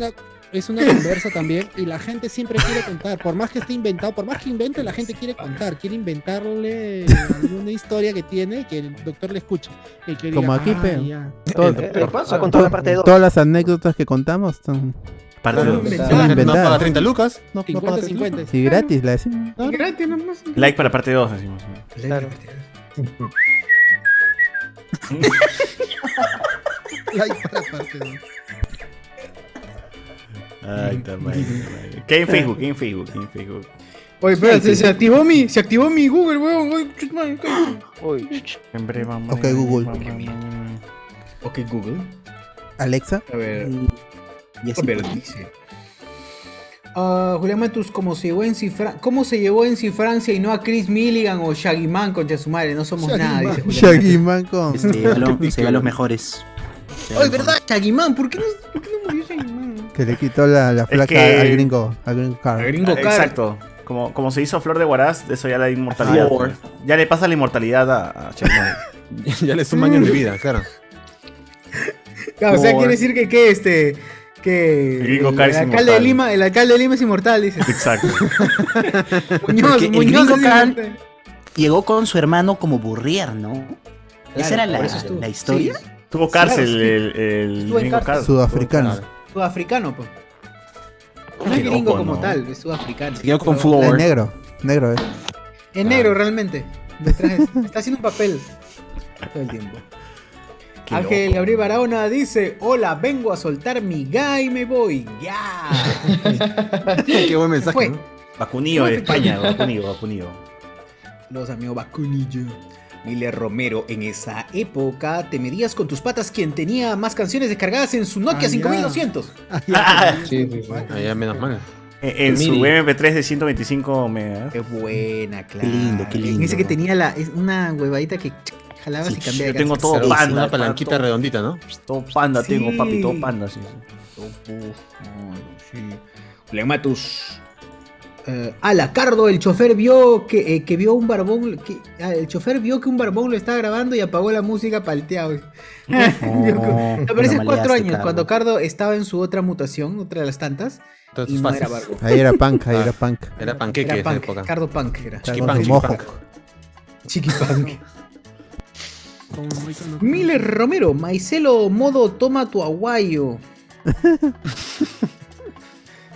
Speaker 3: que es una, conversa también y la gente siempre quiere contar, por más que esté inventado, por más que invente, la gente quiere contar, quiere inventarle alguna historia que tiene y que el doctor le escuche. y que
Speaker 1: Como
Speaker 3: diga,
Speaker 1: aquí,
Speaker 3: "Ah,
Speaker 1: pe.
Speaker 3: ya".
Speaker 1: Todo-
Speaker 10: pasa.
Speaker 9: Ha contado la parte 2.
Speaker 1: todas las anécdotas que contamos son,
Speaker 2: Parte
Speaker 3: Claro,
Speaker 1: son
Speaker 4: No paga
Speaker 1: inventadas.
Speaker 4: 30 lucas. No, no
Speaker 3: 50,
Speaker 4: paga 30
Speaker 3: 50.
Speaker 1: Sí, gratis la decimos.
Speaker 6: Y gratis nomás.
Speaker 2: Like para parte 2, decimos.
Speaker 9: Claro.
Speaker 3: Like para parte dos.
Speaker 2: Ay, está mal. ¿Qué hay en Facebook? ¿Qué hay en Facebook? ¿Qué hay en Facebook?
Speaker 6: Oye, espérate, se activó mi, se activó mi Google, weón. Oye,
Speaker 2: En breve, vamos.
Speaker 1: Ok, Google.
Speaker 6: Ok, Google.
Speaker 1: Alexa.
Speaker 6: A ver.
Speaker 7: Y así.
Speaker 6: Ah, Julián Matus, ¿cómo se llevó en Cifra- ¿cómo se llevó en Francia y no a Chris Milligan o Shaggy Man contra su madre? No somos
Speaker 3: Shaggy
Speaker 6: nada,
Speaker 3: Man.
Speaker 6: dice Julián.
Speaker 1: Shaggy Man con.
Speaker 7: Este, se ve a los mejores.
Speaker 6: Oye, ¿verdad? Shaggy Man, ¿por qué no, por qué no murió Shaggy Man?
Speaker 1: Que le quitó la, la flaca
Speaker 2: que-
Speaker 1: al gringo. Al gringo car.
Speaker 6: A Gringo
Speaker 2: Ah,
Speaker 6: Car.
Speaker 2: Exacto. Como, como se hizo Flor de Guaraz, eso ya la inmortalidad. Pues. Ya le pasa la inmortalidad a, a Shenmue.
Speaker 4: Ya le suma año en mi vida, claro.
Speaker 6: Claro, o sea, quiere decir que, que este. Que
Speaker 2: El Gringo
Speaker 6: el,
Speaker 2: Car es
Speaker 6: alcalde de. Lima, el alcalde de Lima es inmortal, dice.
Speaker 2: Exacto.
Speaker 6: Muñoz,
Speaker 7: el
Speaker 6: Muñoz es
Speaker 7: Car-. Llegó con su hermano como Burrier, ¿no? Esa era la, la historia.
Speaker 6: Sí,
Speaker 2: Tuvo cárcel
Speaker 6: Claro, sí.
Speaker 2: el, el
Speaker 6: Estuvo en
Speaker 2: gringo
Speaker 6: cárcel.
Speaker 1: Sudafricano.
Speaker 6: Sudafricano, pues. No es gringo
Speaker 2: loco,
Speaker 6: como
Speaker 2: ¿no?
Speaker 6: tal, es sudafricano.
Speaker 7: Se quedó con
Speaker 6: Pero-
Speaker 1: Es negro. Negro, eh.
Speaker 6: Es negro realmente. Detrás de- está haciendo un papel todo el tiempo.
Speaker 2: Qué
Speaker 6: Ángel
Speaker 2: loco.
Speaker 6: Gabriel Barahona dice: Hola, vengo a soltar mi guy y me voy. ¡Ya!
Speaker 4: Qué buen mensaje.
Speaker 6: Fue.
Speaker 4: ¿no?
Speaker 2: Vacunillo de España, vacunillo, vacunillo.
Speaker 6: Los amigos Bacunillo. Miller Romero, en esa época te medías con tus patas quien tenía más canciones descargadas en su Nokia
Speaker 3: Ah, ya.
Speaker 6: 5200.
Speaker 2: Ah,
Speaker 10: Sí, sí, sí.
Speaker 4: Menos mal.
Speaker 2: en en su
Speaker 10: Miri.
Speaker 2: MP3 de 125 megas.
Speaker 6: Qué buena, claro.
Speaker 7: Qué lindo, qué
Speaker 6: En
Speaker 7: lindo.
Speaker 6: ese que tenía la, es una huevadita que jalabas y
Speaker 2: Sí,
Speaker 6: cambiaba de
Speaker 2: yo tengo todo
Speaker 4: Sí,
Speaker 2: panda.
Speaker 4: una palanquita
Speaker 2: todo-
Speaker 4: redondita, ¿no?
Speaker 2: Todo panda tengo,
Speaker 6: Sí.
Speaker 2: papi, todo panda, sí.
Speaker 6: Flematus. Eh, ala, Cardo, el chofer vio que, eh, que vio un barbón. Que, ah, el chofer vio que un barbón lo estaba grabando y apagó la música palteado. Me parece
Speaker 7: lo
Speaker 6: cuatro
Speaker 7: maleaste,
Speaker 6: años,
Speaker 7: Cardo.
Speaker 6: cuando Cardo estaba en su otra mutación, otra de las tantas.
Speaker 4: Entonces,
Speaker 6: y no era.
Speaker 1: Ahí era punk, ahí
Speaker 4: Ah.
Speaker 1: era punk.
Speaker 4: Era panqueque
Speaker 6: Era
Speaker 4: esa
Speaker 6: punk,
Speaker 4: época.
Speaker 6: Cardo Punk era.
Speaker 4: Punk. Chiqui
Speaker 6: Punk. Miller Romero, Maicelo modo toma tu aguayo.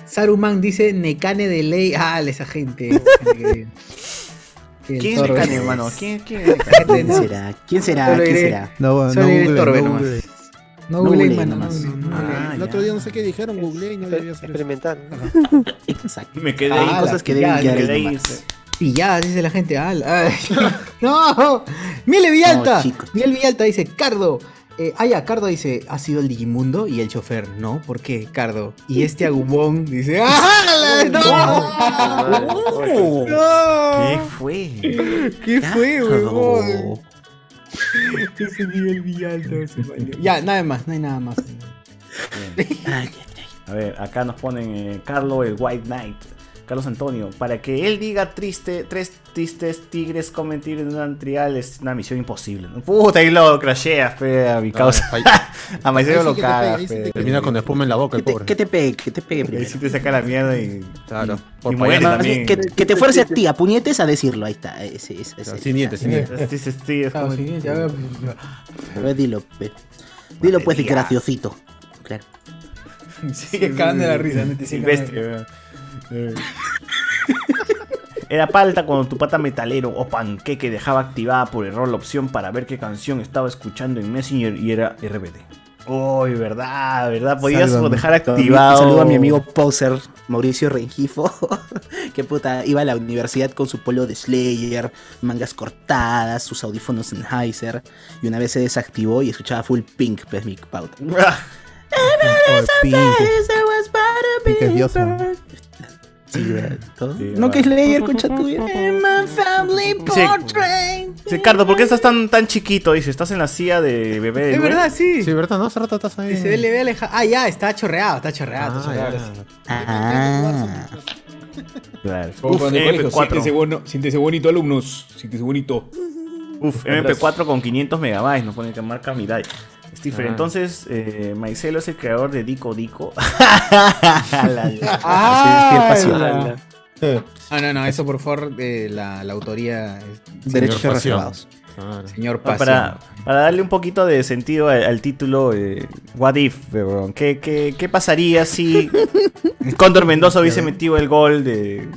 Speaker 6: Saruman dice Necane de ley. Ah, esa gente. Que
Speaker 2: ¿Quién es Necane, hermano? ¿Quién, quién es
Speaker 7: ¿Quién
Speaker 6: no-
Speaker 7: será? ¿Quién será? ¿Quién será?
Speaker 1: No, no google, no google.
Speaker 6: No
Speaker 7: nomás.
Speaker 6: no, no, no
Speaker 2: Ah.
Speaker 3: El otro día no sé qué dijeron, googleé y no debía hacer eso.
Speaker 9: Experimentar.
Speaker 7: Exacto.
Speaker 2: Me quedé
Speaker 6: Ah,
Speaker 2: ahí, cosas que deben
Speaker 6: ya,
Speaker 2: quedar ahí.
Speaker 6: Ya, dice la gente. ah, no, Miele Villalta.
Speaker 7: No.
Speaker 6: Miguel Villalta dice, Cardo. Eh, ah, ya, Cardo dice, ¿ha sido el Digimundo? Y el chofer, no, ¿por qué, Cardo? Y este agumón dice, ¡ah! la- ¡No!
Speaker 2: ¿Qué
Speaker 6: ¡No!
Speaker 2: fue?
Speaker 6: ¿Qué fue, huevón? Ese Miguel Villalta se valió. Ya, nada más, no hay nada más.
Speaker 2: A ver, acá nos ponen eh, Carlo el White Knight. Carlos Antonio, para que él diga triste, tres tristes tigres comen tigres en un trial es una misión imposible. ¿no? Puta, ahí lo crasheas, fe, a mi causa. a
Speaker 3: Ahí sí
Speaker 2: lo caga,
Speaker 3: ahí
Speaker 4: Termina con espuma en la boca el
Speaker 7: te,
Speaker 4: pobre.
Speaker 7: que te pegue, que te pegue
Speaker 2: Ahí
Speaker 7: primero.
Speaker 2: sí te saca la mierda y.
Speaker 4: Claro.
Speaker 2: y muere también.
Speaker 7: que, que te fuerce a ti, a puñetes a decirlo. Ahí está. Ese, ese, ese.
Speaker 4: Sin dientes, sin dientes.
Speaker 2: Sí, sí, sí, es
Speaker 6: Claro,
Speaker 2: como-
Speaker 6: sí, ya veo.
Speaker 7: A ver, dilo, pe. Dilo pues, graciosito. Claro.
Speaker 6: Sigue cagando la risa, no
Speaker 2: Silvestre, Era palta cuando tu pata metalero o panqueque dejaba activada por error la opción para ver qué canción estaba escuchando en Messenger y era RBD. Uy, verdad, verdad. Podías
Speaker 1: Sálvame.
Speaker 2: dejar
Speaker 7: Un
Speaker 2: activado.
Speaker 7: saludo a mi amigo poser Mauricio Rengifo, que puta iba a la universidad con su polo de Slayer, mangas cortadas, sus audífonos Sennheiser, y una vez se desactivó y escuchaba full Pink, pues mi pauta.
Speaker 1: Pink. Pink es diosa.
Speaker 7: Sí, ¿verdad? ¿Todo?
Speaker 2: Sí,
Speaker 7: no
Speaker 2: va.
Speaker 7: que Slayer, concha tuya. My family
Speaker 2: Sí.
Speaker 7: portrait.
Speaker 2: Dice, Cardo, ¿por qué estás tan, tan chiquito? Dice, ¿estás en la silla de bebé
Speaker 6: Es verdad, sí.
Speaker 4: Sí, ¿verdad? No, hace rato estás ahí.
Speaker 6: Y se ve, le ve aleja- Ah, ya, está chorreado, está chorreado. está
Speaker 4: Ah,
Speaker 6: chorreado.
Speaker 4: ya.
Speaker 7: Ah.
Speaker 2: Claro.
Speaker 14: Como
Speaker 2: Uf,
Speaker 14: cuando en el colegio,
Speaker 2: MP4.
Speaker 14: siéntese, bueno, siéntese bonito, alumnos. Siéntese bonito.
Speaker 2: Uf, MP4 con 500 megabytes, nos pone que marca Mirai. Stephen,
Speaker 4: Ah.
Speaker 2: entonces, eh, Maicelo es el creador de Dico Dico.
Speaker 6: Ah, no, no, eso por favor, la, la autoría. es-
Speaker 7: Derechos
Speaker 4: Señor Pasión.
Speaker 7: reservados.
Speaker 4: Claro.
Speaker 6: Señor Pasión.
Speaker 2: para, para darle un poquito de sentido al, al título, eh, What If? ¿Qué, qué, qué pasaría si Condor Mendoza hubiese metido el gol de-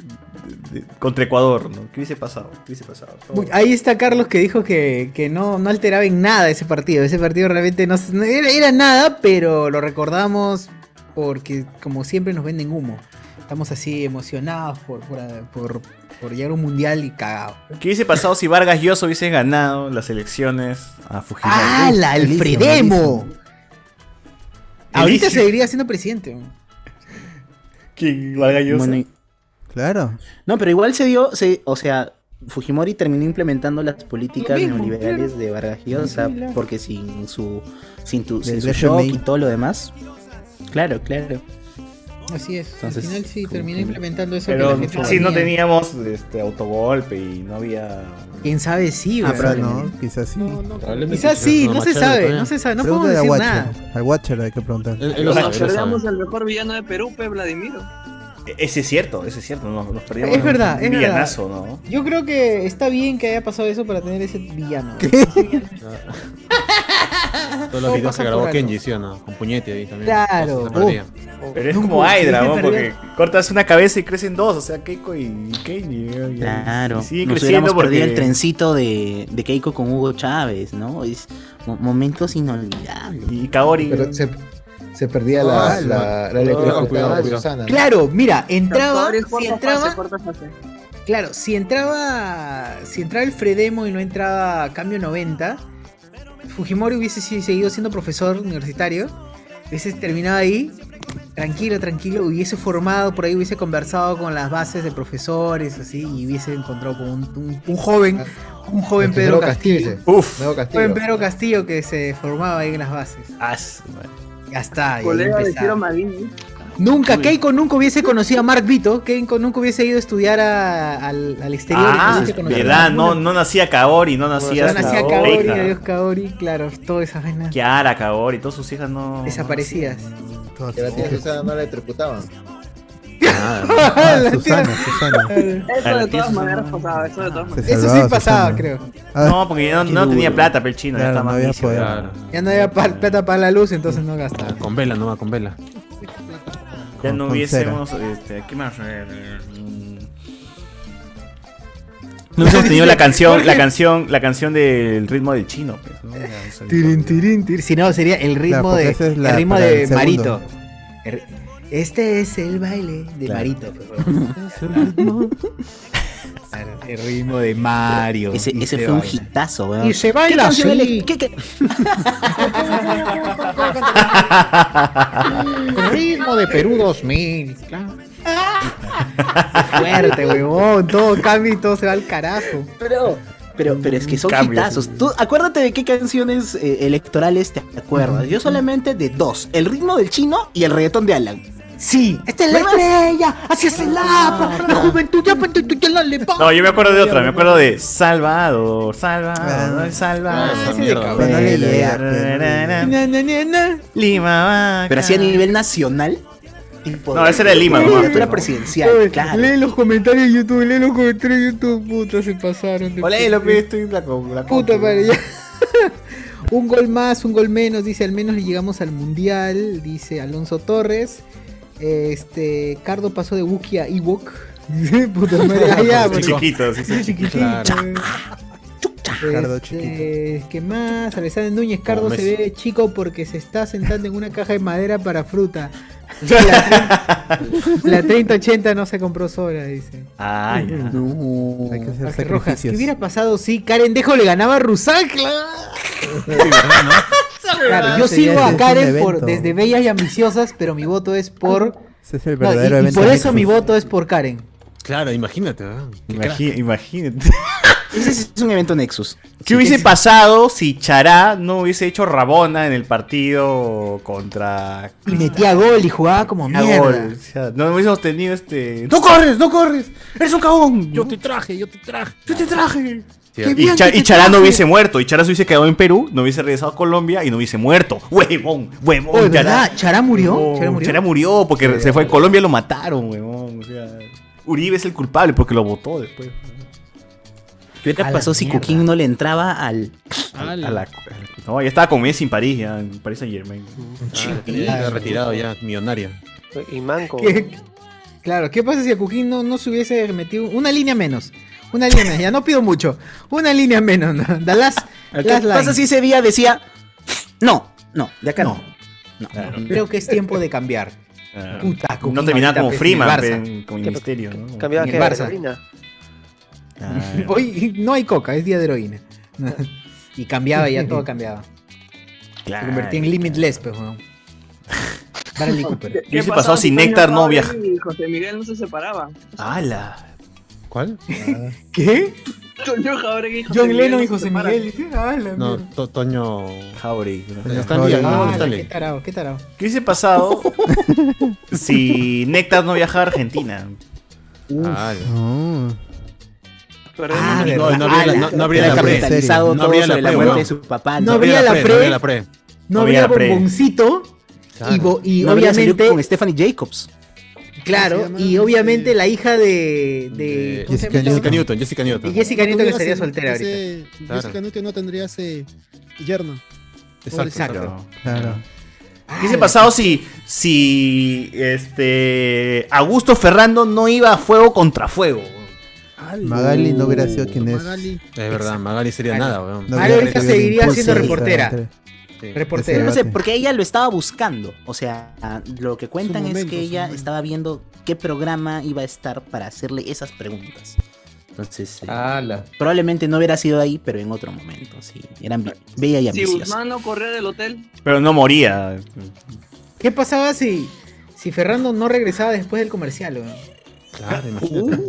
Speaker 2: contra Ecuador? ¿no? ¿Qué hubiese pasado? ¿Qué hubiese pasado?
Speaker 6: Uy, Ahí está Carlos que dijo que, que no, no alteraba en nada ese partido. Ese partido realmente no, era, era nada, pero lo recordamos porque como siempre nos venden humo. Estamos así emocionados por, por, por, por llegar a un mundial y cagados.
Speaker 2: ¿Qué hubiese pasado si Vargas Llosa hubiese ganado las elecciones a Fujimori?
Speaker 6: ¡Ah, la Alfredemo! Ahorita seguiría siendo presidente.
Speaker 2: ¿Quién? Vargas Llosa.
Speaker 7: Bueno,
Speaker 1: Claro.
Speaker 7: No, pero igual se dio, se, o sea, Fujimori terminó implementando las políticas
Speaker 6: mismo,
Speaker 7: neoliberales de Vargas Llosa, porque sin su, sin, tu, sin su shock y todo lo demás. Claro, claro.
Speaker 6: Así es.
Speaker 7: Entonces,
Speaker 6: Al final sí terminó
Speaker 7: que-
Speaker 6: implementando eso. que
Speaker 2: Pero
Speaker 6: la gente
Speaker 2: si no
Speaker 6: tenía.
Speaker 2: teníamos este, autogolpe y no había...
Speaker 6: ¿Quién sabe sí,
Speaker 7: Ah,
Speaker 6: ¿verdad?
Speaker 1: Quizás no, quizás sí.
Speaker 3: No, no.
Speaker 6: Quizás sí, no se sabe, no se sabe, no podemos decir
Speaker 1: Watcher.
Speaker 6: nada.
Speaker 1: Al Watcher hay que preguntar.
Speaker 4: Él lo
Speaker 15: perdemos
Speaker 4: sabe.
Speaker 15: al mejor villano de Perú, Pe Vladimiro.
Speaker 2: E- Ese es cierto, ese es cierto. Nos, nos perdimos
Speaker 6: Es verdad,
Speaker 2: un
Speaker 6: es
Speaker 2: villanazo, ¿no?
Speaker 6: Yo creo que está bien que haya pasado eso para tener ese villano.
Speaker 4: Todos los videos se grabó Kenji, ¿sí o no? Con puñete ahí también.
Speaker 6: Claro.
Speaker 4: Se perdía.
Speaker 2: Pero es
Speaker 6: No,
Speaker 2: como Hydra, ¿no? Porque cortas una cabeza y crecen dos, o sea, Keiko y Kenji. Y-
Speaker 7: Claro.
Speaker 2: y
Speaker 7: Nos
Speaker 2: creciendo
Speaker 7: hubiéramos
Speaker 2: porque...
Speaker 7: perdido el trencito de, de Keiko con Hugo Chávez, ¿no? Es mo- momentos inolvidables.
Speaker 2: Y Kaori.
Speaker 16: Pero se, se perdía la,
Speaker 1: Ah,
Speaker 16: la, la
Speaker 4: cuidado,
Speaker 16: electricidad.
Speaker 6: Claro, mira, entraba, si entraba,
Speaker 15: fase.
Speaker 6: claro, si entraba, si entraba el Fredemo y no entraba Cambio 90, Fujimori hubiese seguido siendo profesor universitario, hubiese terminado ahí, tranquilo, tranquilo, hubiese formado, por ahí hubiese conversado con las bases de profesores, así, y hubiese encontrado con un, un- un joven, Un joven Pedro
Speaker 16: Pedro Castillo.
Speaker 2: Uf.
Speaker 16: Nuevo
Speaker 6: Joven. Pedro Castillo que se formaba ahí en las bases.
Speaker 2: Ah, su madre.
Speaker 6: Ya está.
Speaker 15: Colega de. Ciro Madini.
Speaker 6: Nunca, Keiko nunca hubiese conocido a Mark Vito. Keiko nunca hubiese ido a estudiar a- al, al exterior. no
Speaker 2: Ah, verdad, no, no nacía Kaori, no nacía.
Speaker 6: No nacía
Speaker 2: Kaori,
Speaker 6: Kaori, adiós Kaori, claro, todas esas vainas
Speaker 2: Kiara, Kaori, todas sus hijas no.
Speaker 6: desaparecidas.
Speaker 16: Que la tía Susana no la electrocutaban.
Speaker 1: Ah,
Speaker 6: La
Speaker 1: Susana,
Speaker 6: tía-
Speaker 1: Susana.
Speaker 15: Eso de todas maneras pasaba, eso de todas maneras.
Speaker 6: Eso sí pasaba,
Speaker 1: Susana.
Speaker 6: creo.
Speaker 1: Ah,
Speaker 2: No, porque ya no, no tenía plata, pero el chino, ya
Speaker 1: Claro,
Speaker 2: está
Speaker 1: no
Speaker 2: más
Speaker 1: había poder.
Speaker 2: ya.
Speaker 6: Ya no había pa- plata para la luz, entonces no gastaba.
Speaker 4: Con vela, no va con vela.
Speaker 2: Ya no hubiésemos. Este, ¿Qué más? Mm. No hubiésemos tenido la canción, la canción, la canción del ritmo del chino, pues, ¿no? Ya,
Speaker 6: Tirin, tirin, tirin. Si no, sería el ritmo
Speaker 1: porque
Speaker 6: de
Speaker 1: es la-
Speaker 6: el ritmo de
Speaker 1: el.
Speaker 6: Marito. El- Este es el baile de
Speaker 2: Claro.
Speaker 6: Marito. Claro, el ritmo de Mario.
Speaker 7: Ese,
Speaker 6: Y
Speaker 7: ese
Speaker 6: se
Speaker 7: fue un
Speaker 6: baila.
Speaker 7: hitazo, weón.
Speaker 6: Y se baila
Speaker 7: ¿Qué canción
Speaker 6: así.
Speaker 7: ele- qué- qué-
Speaker 6: Ritmo de Perú 2000. Claro. Fuerte, huevón. Todo cambia y todo se va al carajo.
Speaker 7: Pero, pero, pero es que son
Speaker 2: Cambios.
Speaker 7: hitazos. Tú acuérdate de qué canciones eh, electorales te acuerdas. Yo solamente de dos: el ritmo del chino y el reggaetón de Alan.
Speaker 6: Sí, esta es la estrella, así es el apa, la juventud ya, pues, tú ya la levanta.
Speaker 2: No, yo me acuerdo de otra, me acuerdo de Salvador, Salvador, Salvador. Lima, vaca.
Speaker 7: Pero así a nivel nacional. tipo
Speaker 2: No, ese era de Lima,
Speaker 7: Candidatura
Speaker 2: pero-
Speaker 7: presidencial, claro.
Speaker 6: Lee los comentarios de YouTube, lee los comentarios de YouTube, puta, se pasaron.
Speaker 2: Olé, lo que estoy la, la
Speaker 6: Puta madre, ya. un gol más, un gol menos, dice al menos le llegamos al mundial, dice Alonso Torres. Este, Cardo pasó de Wookiee a Ewok. Puta madre, ah, ya,
Speaker 2: Sí,
Speaker 6: bueno.
Speaker 2: chiquito, sí, sí,
Speaker 6: chiquitito.
Speaker 1: Cardo
Speaker 6: Este, ¿Qué más? Alexander Núñez, Cardo
Speaker 4: Como
Speaker 6: se
Speaker 4: Messi.
Speaker 6: ve chico porque se está sentando en una caja de madera para fruta. La, la 3080 no se compró sola, dice.
Speaker 2: Ah, ya.
Speaker 7: No.
Speaker 1: Hay que hacer
Speaker 6: Jorge Rojas, ¿qué hubiera pasado si Karen Dejo le ganaba a Rusacla? Claro, yo sigo a Karen por desde Bellas y Ambiciosas, pero mi voto es por.
Speaker 1: Ese es el
Speaker 6: No, y-
Speaker 1: verdadero
Speaker 6: y,
Speaker 1: evento.
Speaker 6: por eso mi voto es por Karen.
Speaker 4: Claro, imagínate.
Speaker 2: Imagi- Imagínate.
Speaker 7: Ese es un evento Nexus.
Speaker 2: ¿Qué hubiese pasado si Chará no hubiese hecho Rabona en el partido contra.
Speaker 6: Y metía gol y jugaba como
Speaker 2: Metía
Speaker 6: mierda.
Speaker 2: gol? O sea, no hubiésemos tenido este. ¡No corres! ¡No corres! ¡Eres un cagón!
Speaker 3: Yo te traje, yo te traje.
Speaker 2: ¡Yo te traje! Y, Cha- y
Speaker 6: te
Speaker 2: Chará no hubiese muerto. Y Chará se hubiese quedado en Perú, no hubiese regresado a Colombia y no hubiese muerto. ¡Huevón! ¡Huevón!
Speaker 6: Oh, ¿verdad? ¿Chará murió?
Speaker 2: No,
Speaker 6: ¿Chará murió?
Speaker 2: Chará murió porque se fue a Colombia y lo mataron, huevón. O sea, Uribe es el culpable porque lo votó después.
Speaker 7: ¿Qué
Speaker 6: la
Speaker 7: pasado si
Speaker 6: mierda.
Speaker 7: Coquín no le entraba al.
Speaker 2: A la- no, ya estaba con Messi en París, ya en París Saint Germain.
Speaker 4: Ah, que ya había retirado ya, millonario.
Speaker 9: Y Manco.
Speaker 6: ¿Qué- Claro, ¿qué pasa si a Cuquín no, no se hubiese metido una línea menos? Una línea menos, ya no pido mucho. Una línea menos, ¿no?
Speaker 7: ¿Qué
Speaker 6: line.
Speaker 7: pasa si ese día decía. No, no, de acá no. No.
Speaker 6: Creo que es tiempo de cambiar.
Speaker 2: Ah,
Speaker 6: Puta,
Speaker 2: no terminaba como
Speaker 6: pues,
Speaker 2: Freeman, como
Speaker 9: ¿Qué-
Speaker 2: Ministerio, ¿no?
Speaker 9: Cambiaba que heroína.
Speaker 2: Ah,
Speaker 6: Hoy no hay coca, es día de heroína. y cambiaba, ya todo cambiaba. Se
Speaker 2: claro.
Speaker 6: convertía en Limitless, pues, weón. Bradley Cooper.
Speaker 2: ¿Qué hubiese pasado si Néctar no viaja?
Speaker 15: Y José Miguel no se separaba.
Speaker 2: ¡Hala!
Speaker 4: ¿Cuál?
Speaker 6: ¿Qué?
Speaker 15: Toño Jauregui y José
Speaker 6: John
Speaker 15: Miguel
Speaker 6: Lennon
Speaker 15: no
Speaker 6: y José. Miguel. "Ah, la
Speaker 4: No,
Speaker 6: mierda".
Speaker 4: To- Toño.
Speaker 2: Jauregui. ¿no?
Speaker 6: Ah,
Speaker 4: Stanley.
Speaker 6: qué tarado, qué tarado.
Speaker 2: ¿Qué hubiese pasado si Néctar no viaja a Argentina?
Speaker 4: Ah,
Speaker 6: Ah,
Speaker 4: no, no habría la, no, no habría
Speaker 7: Hubiera
Speaker 4: la pre. No habría
Speaker 7: la
Speaker 4: pre,
Speaker 7: muerte
Speaker 4: weón.
Speaker 7: de su papá.
Speaker 6: No habría la
Speaker 4: No
Speaker 6: pre.
Speaker 4: habría la pre.
Speaker 6: No habría bomboncito.
Speaker 4: Claro.
Speaker 6: Y, y obviamente,
Speaker 7: con Stephanie Jacobs.
Speaker 6: Claro,
Speaker 3: ¿Cómo se
Speaker 6: y
Speaker 3: llama?
Speaker 6: obviamente la hija de, de,
Speaker 4: De
Speaker 6: ¿cómo se
Speaker 1: Jessica
Speaker 4: Newton, Jessica Newton.
Speaker 6: Y Jessica Newton que sería soltera ahorita.
Speaker 3: ese-
Speaker 4: Claro.
Speaker 3: Jessica Newton no tendría ese yerno.
Speaker 4: Exacto.
Speaker 6: Exacto.
Speaker 1: Claro.
Speaker 2: ¿Qué hubiese pasado si, si este Augusto Ferrando no iba a fuego contra fuego?
Speaker 1: Magali no hubiera sido quien es.
Speaker 3: Magali.
Speaker 4: Es verdad, Magali sería
Speaker 6: Magali.
Speaker 4: nada, weón.
Speaker 1: No
Speaker 6: Magali ahorita seguiría siendo reportera.
Speaker 4: Sí.
Speaker 6: Reportera.
Speaker 1: Ese
Speaker 7: No sé, porque ella lo estaba buscando. O sea, lo que cuentan es que ella
Speaker 3: momento.
Speaker 7: estaba viendo qué programa iba a estar para hacerle esas preguntas. Entonces, eh, probablemente no hubiera sido ahí, pero en otro momento, sí. Eran be- bella y
Speaker 15: Si
Speaker 7: ambiciosa.
Speaker 15: Guzmán no corría del hotel,
Speaker 2: Pero no moría.
Speaker 6: ¿Qué pasaba si, si Ferrando no regresaba después del comercial?
Speaker 4: Claro, imagínate.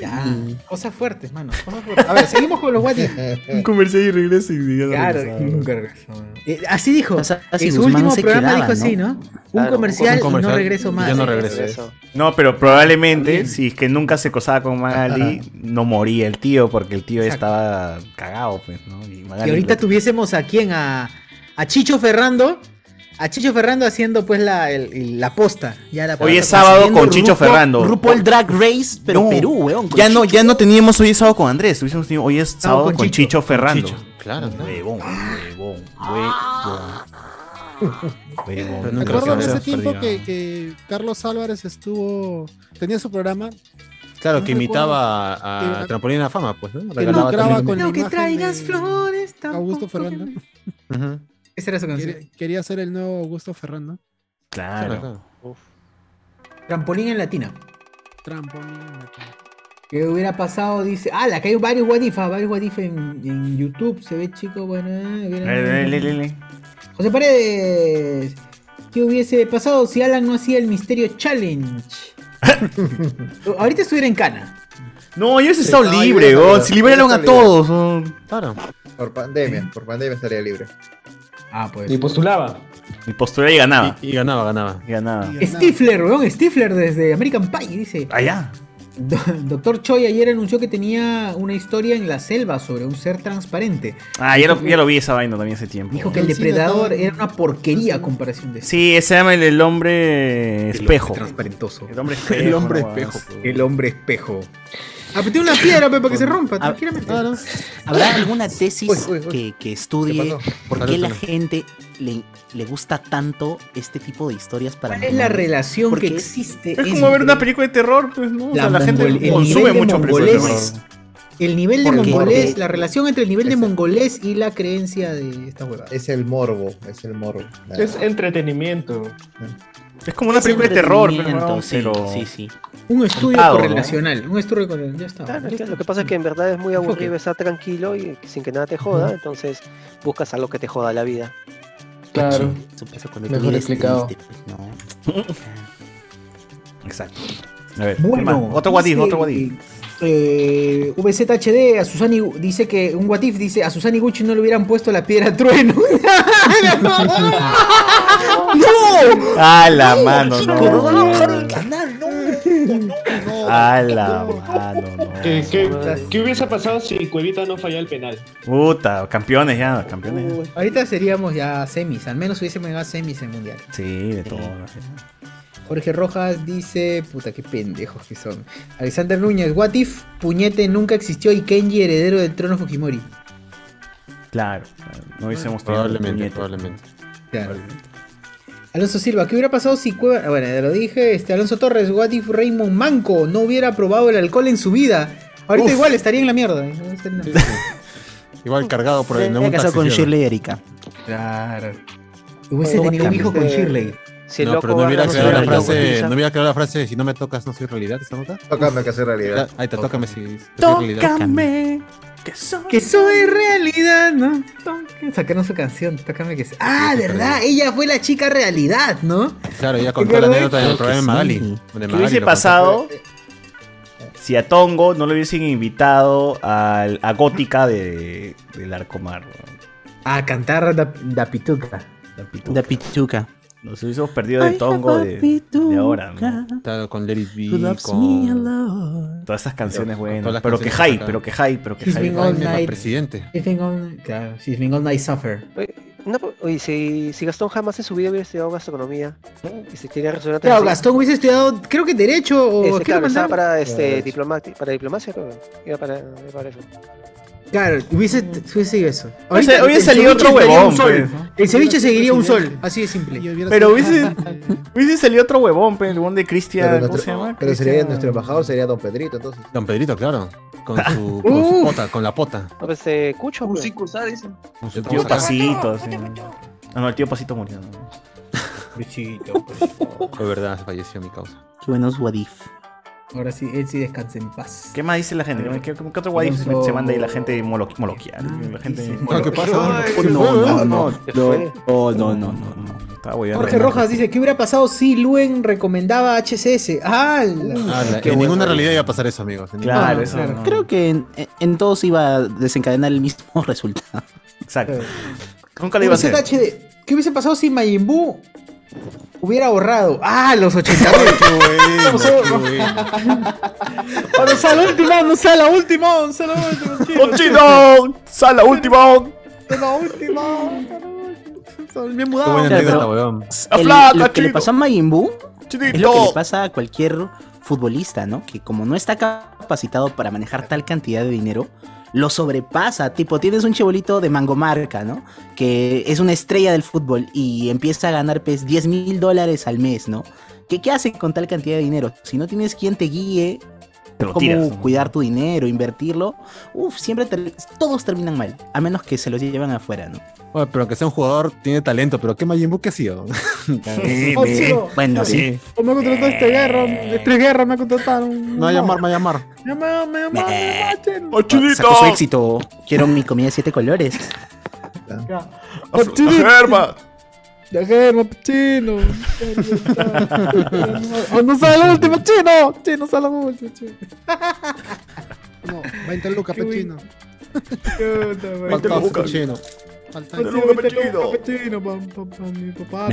Speaker 6: Ya, cosas fuertes, mano. Cosas fuertes. A ver, seguimos con los what if.
Speaker 2: Un comercial y regreso y ya no
Speaker 6: Claro, nunca regresó. Eh, así dijo.
Speaker 7: sea,
Speaker 6: en su
Speaker 7: Guzmán
Speaker 6: último
Speaker 7: se
Speaker 6: programa
Speaker 7: quedaba,
Speaker 6: dijo así,
Speaker 7: ¿no?
Speaker 6: Un comercial,
Speaker 4: un
Speaker 6: y no regreso más.
Speaker 4: ya no regreso.
Speaker 6: eso.
Speaker 2: No, pero probablemente, si es que nunca se cosaba con Magali, no moría el tío, porque el tío
Speaker 6: Exacto.
Speaker 2: estaba cagado, pues, ¿no? Y Magali
Speaker 6: Y ahorita
Speaker 2: lo-
Speaker 6: tuviésemos a quién, a, a Chicho Ferrando. A Chicho Ferrando haciendo pues la, el- el- la posta. Ya la
Speaker 2: Hoy es sábado con Chicho
Speaker 6: RuPaul-
Speaker 2: Ferrando.
Speaker 7: RuPaul Drag Race, pero
Speaker 2: No,
Speaker 7: Perú, weón.
Speaker 2: Ya no, ya no teníamos hoy es sábado con Andrés, hubiésemos tenido- hoy es sábado
Speaker 6: con
Speaker 2: con,
Speaker 6: Chicho.
Speaker 2: Chicho, Ferrando.
Speaker 4: Chicho, claro, claro.
Speaker 2: Huevón, huevón, huevón.
Speaker 3: Me acuerdo en
Speaker 4: se
Speaker 3: ese tiempo que, que Carlos Álvarez estuvo. tenía su programa.
Speaker 4: Claro,
Speaker 3: No
Speaker 4: que imitaba a, a
Speaker 3: que-
Speaker 4: Trampolín la Fama, pues, ¿no?
Speaker 3: Que lucraba con la
Speaker 6: No, que traigas
Speaker 3: de
Speaker 6: flores.
Speaker 3: Augusto Ferrando.
Speaker 6: Esa era su canción.
Speaker 3: Quería, quería ser el nuevo Augusto Ferrando.
Speaker 2: Claro.
Speaker 6: Trampolín en latina.
Speaker 3: Trampolín.
Speaker 6: ¿Qué hubiera pasado? Dice. Ah, la que hay varios what if, ah, varios if en, en YouTube. Se ve chico, bueno. eh, viene-
Speaker 2: Le, le, le.
Speaker 6: José Paredes. ¿Qué hubiese pasado si Alan no hacía el Misterio Challenge? Ahorita estuviera en cana.
Speaker 2: No, yo he
Speaker 16: Sí,
Speaker 2: estado
Speaker 16: no,
Speaker 2: libre, Si liberaron a todos.
Speaker 4: Claro.
Speaker 16: Por pandemia, por pandemia estaría libre.
Speaker 6: Ah, pues.
Speaker 10: Y postulaba.
Speaker 2: Y postura y ganaba.
Speaker 4: Y, y ganaba, ganaba.
Speaker 2: Y ganaba.
Speaker 6: Stifler, weón, Stifler desde American Pie, dice.
Speaker 2: Allá.
Speaker 6: Do- Doctor Choi ayer anunció que tenía una historia en la selva sobre un ser transparente.
Speaker 2: Ah, ya lo, ya lo vi esa vaina también hace tiempo.
Speaker 6: Dijo que el
Speaker 3: Sí,
Speaker 6: depredador era una porquería a comparación de
Speaker 2: Sí, se llama el, el hombre espejo.
Speaker 6: transparentoso.
Speaker 2: El hombre espejo.
Speaker 4: El hombre espejo.
Speaker 6: El hombre espejo. Ah, tiene una piedra para que se rompa, tranquilamente.
Speaker 7: ¿Habrá alguna tesis
Speaker 16: Uy, uy, uy.
Speaker 7: Que, que estudie por qué la gente le, le gusta tanto este tipo de historias para
Speaker 6: ¿Cuál es la relación que existe
Speaker 2: Es como ver una película de terror, pues, ¿no? O sea, la, gente consume mucho películas de
Speaker 6: mongolés.
Speaker 2: terror.
Speaker 6: El nivel de
Speaker 7: Porque-
Speaker 6: mongolés, la relación entre el nivel de mongolés y la creencia de esta huevada.
Speaker 16: Es el morbo, es el morbo. Nada.
Speaker 10: Es entretenimiento.
Speaker 2: Es como una
Speaker 7: Es
Speaker 2: película de terror, pero,
Speaker 7: sí,
Speaker 2: pero...
Speaker 7: sí, sí.
Speaker 6: Un estudio
Speaker 2: Contado, ¿no?
Speaker 6: correlacional. Un estudio correlacional. Ya está.
Speaker 9: Claro,
Speaker 6: Ya
Speaker 9: es que
Speaker 6: está.
Speaker 9: lo que pasa es que en verdad es muy aburrido estar tranquilo y sin que nada te joda, entonces buscas algo que te joda la vida.
Speaker 14: Claro.
Speaker 7: Eso pasa cuando
Speaker 14: Mejor
Speaker 7: tú
Speaker 14: explicado.
Speaker 7: triste, pues, ¿no?
Speaker 2: Exacto. A ver,
Speaker 6: Bueno,
Speaker 2: otro
Speaker 6: dice,
Speaker 2: otro if.
Speaker 6: Eh, VZHD, a Susani dice que un what if dice a Susani Gucci no le hubieran puesto la piedra trueno. ¡No!
Speaker 2: A la mano, no.
Speaker 7: El canal, no.
Speaker 2: A la mano, no.
Speaker 10: ¿Qué, qué, qué hubiese pasado si Cuevita no fallaba el penal?
Speaker 2: Puta, campeones ya, campeones. ya.
Speaker 6: Ahorita seríamos ya semis, al menos hubiésemos llegado a semis en mundial.
Speaker 2: Sí, de todo.
Speaker 6: Jorge Rojas dice, puta qué pendejos que son. Alexander Núñez, what if Puñete nunca existió y Kenji heredero del trono Fujimori?
Speaker 2: Claro, claro, no hubiésemos tenido
Speaker 4: Probablemente, probablemente.
Speaker 6: Claro. Alonso Silva, ¿qué hubiera pasado si Cueva... Bueno, ya lo dije. Este, Alonso Torres, what if Raymond Manco no hubiera probado el alcohol en su vida? Ahorita
Speaker 2: Uf.
Speaker 6: igual estaría en la mierda. ¿eh? No estaría en la-
Speaker 4: Igual cargado por el
Speaker 7: Se casado con Shirley Erika.
Speaker 6: Claro. Hubiese tenido un hijo con
Speaker 9: este-
Speaker 6: Shirley.
Speaker 9: Si el
Speaker 4: no,
Speaker 9: loco
Speaker 4: pero no
Speaker 9: va
Speaker 4: hubiera creado la frase, no hubiera creado la frase, si no me tocas no soy realidad, ¿esta nota?
Speaker 16: Tócame que hacer realidad.
Speaker 4: Ahí te tócame si soy.
Speaker 2: Tócame, que soy...
Speaker 6: Que soy realidad, ¿no? Sacaron su canción, tócame que... se- Ah, ¿verdad?
Speaker 4: perdí.
Speaker 6: Ella fue la chica realidad, ¿no?
Speaker 4: Claro, ella contó la anécdota en el
Speaker 7: Creo
Speaker 4: programa de Magali.
Speaker 2: ¿Qué hubiese pasado si a Tongo no le hubiesen invitado al, a Gótica de, del Arcomar?
Speaker 6: A cantar da, da pituca.
Speaker 2: La pituca. Nos hubiésemos perdido de Tongo de, de ahora, ¿no?
Speaker 4: Claro, con Let It Be, con...
Speaker 2: Todas estas canciones buenas.
Speaker 4: las
Speaker 2: Pero que
Speaker 4: acá.
Speaker 2: pero que high, pero que
Speaker 6: been all night.
Speaker 4: presidente.
Speaker 6: She's been all, claro, she's been all night suffer.
Speaker 9: Oye, no, oye, si, si Gastón jamás en su vida hubiera estudiado gastronomía y tenía restaurantes
Speaker 6: Claro, Gastón hubiese estudiado, creo que Derecho o...
Speaker 9: este,
Speaker 6: ¿qué
Speaker 9: claro, para, este,
Speaker 16: Claro.
Speaker 9: diplomati- para diplomacia, creo. Iba para, iba para eso.
Speaker 6: Claro, hubiese, hubiese sido eso.
Speaker 2: Hubiese-
Speaker 6: Ahorita
Speaker 2: hubiese salido otro huevón,
Speaker 6: un sol.
Speaker 2: pues, ¿no?
Speaker 6: El ceviche seguiría un sol, así de simple.
Speaker 2: Pero hubiese, hubiese salido otro huevón, el huevón de
Speaker 16: Pero,
Speaker 2: Cristian. ¿Cómo
Speaker 16: nuestro-
Speaker 2: se llama?
Speaker 16: pero sería nuestro embajador, sería Don Pedrito, entonces.
Speaker 4: Don Pedrito, claro. Con su, con su
Speaker 6: Uf.
Speaker 4: pota, con la pota.
Speaker 9: No, pues, eh, Cucho,
Speaker 15: Un
Speaker 9: pues.
Speaker 15: Sicusa, dice.
Speaker 4: Con su
Speaker 2: El tío
Speaker 4: pota.
Speaker 2: Pasito, así. Ah, no, el tío Pasito murió. ¿no?
Speaker 4: Fue verdad, falleció mi causa.
Speaker 7: Qué buenos what if.
Speaker 6: Ahora sí, él sí descansa en paz.
Speaker 2: ¿Qué más dice la gente? ¿Qué, qué- qué otro guay se manda ahí la gente molo, moloquial? La gente...
Speaker 4: No, ¿qué pasa?
Speaker 7: No, no, no,
Speaker 9: ¿Qué
Speaker 7: no, no, no.
Speaker 6: Jorge Rojas dice, ¿qué hubiera pasado si Luen recomendaba HCS? ¡Ah!
Speaker 4: Ah, en ninguna realidad iba a pasar eso, amigos.
Speaker 2: Claro, eso no.
Speaker 7: Creo que en, en todos iba a desencadenar el mismo resultado.
Speaker 2: Exacto. Nunca lo iba a hacer.
Speaker 6: ZHD, ¿qué hubiese pasado si Majin Buu hubiera ahorrado? ¡Ah, los 80 No sea la última, no sea la última, no sea la última.
Speaker 2: ¡Oh, chino! ¡Sal la última! ¡Aflaca,
Speaker 7: lo que le pasó a Majin Buu es lo que le pasa a cualquier futbolista, ¿no? Que como no está capacitado para manejar tal cantidad de dinero, lo sobrepasa. Tipo, tienes un chibolito de mangomarca, ¿no? Que es una estrella del fútbol y empieza a ganar pues 10 mil dólares al mes, ¿no? ¿Qué, ¿Qué hace con tal cantidad de dinero? Si no tienes quien te guíe,
Speaker 2: lo
Speaker 7: cómo
Speaker 2: tiras.
Speaker 7: cuidar tu dinero, invertirlo, uff, siempre ter- todos terminan mal. A menos que se los lleven afuera, ¿no?
Speaker 4: Oye, pero que sea un jugador tiene talento, pero ¿qué Majin Buu que ha sido?
Speaker 6: Oh, chino.
Speaker 7: Bueno, sí.
Speaker 6: Oh, me ha contratado este guerra, tres guerras me ha contratado.
Speaker 4: Me va a llamar, me a llamar.
Speaker 6: Me llama, me llama, me
Speaker 7: su éxito. Quiero mi comida de siete colores.
Speaker 6: Guerra, chino. Oh, no sale la última, chino. Chino, sale la última, chino.
Speaker 3: No, 20 lucas, pechino.
Speaker 4: Falta un chino.
Speaker 3: Falta
Speaker 2: lucas, pechino.
Speaker 6: Pechino, pa, pa, pa, mi papá.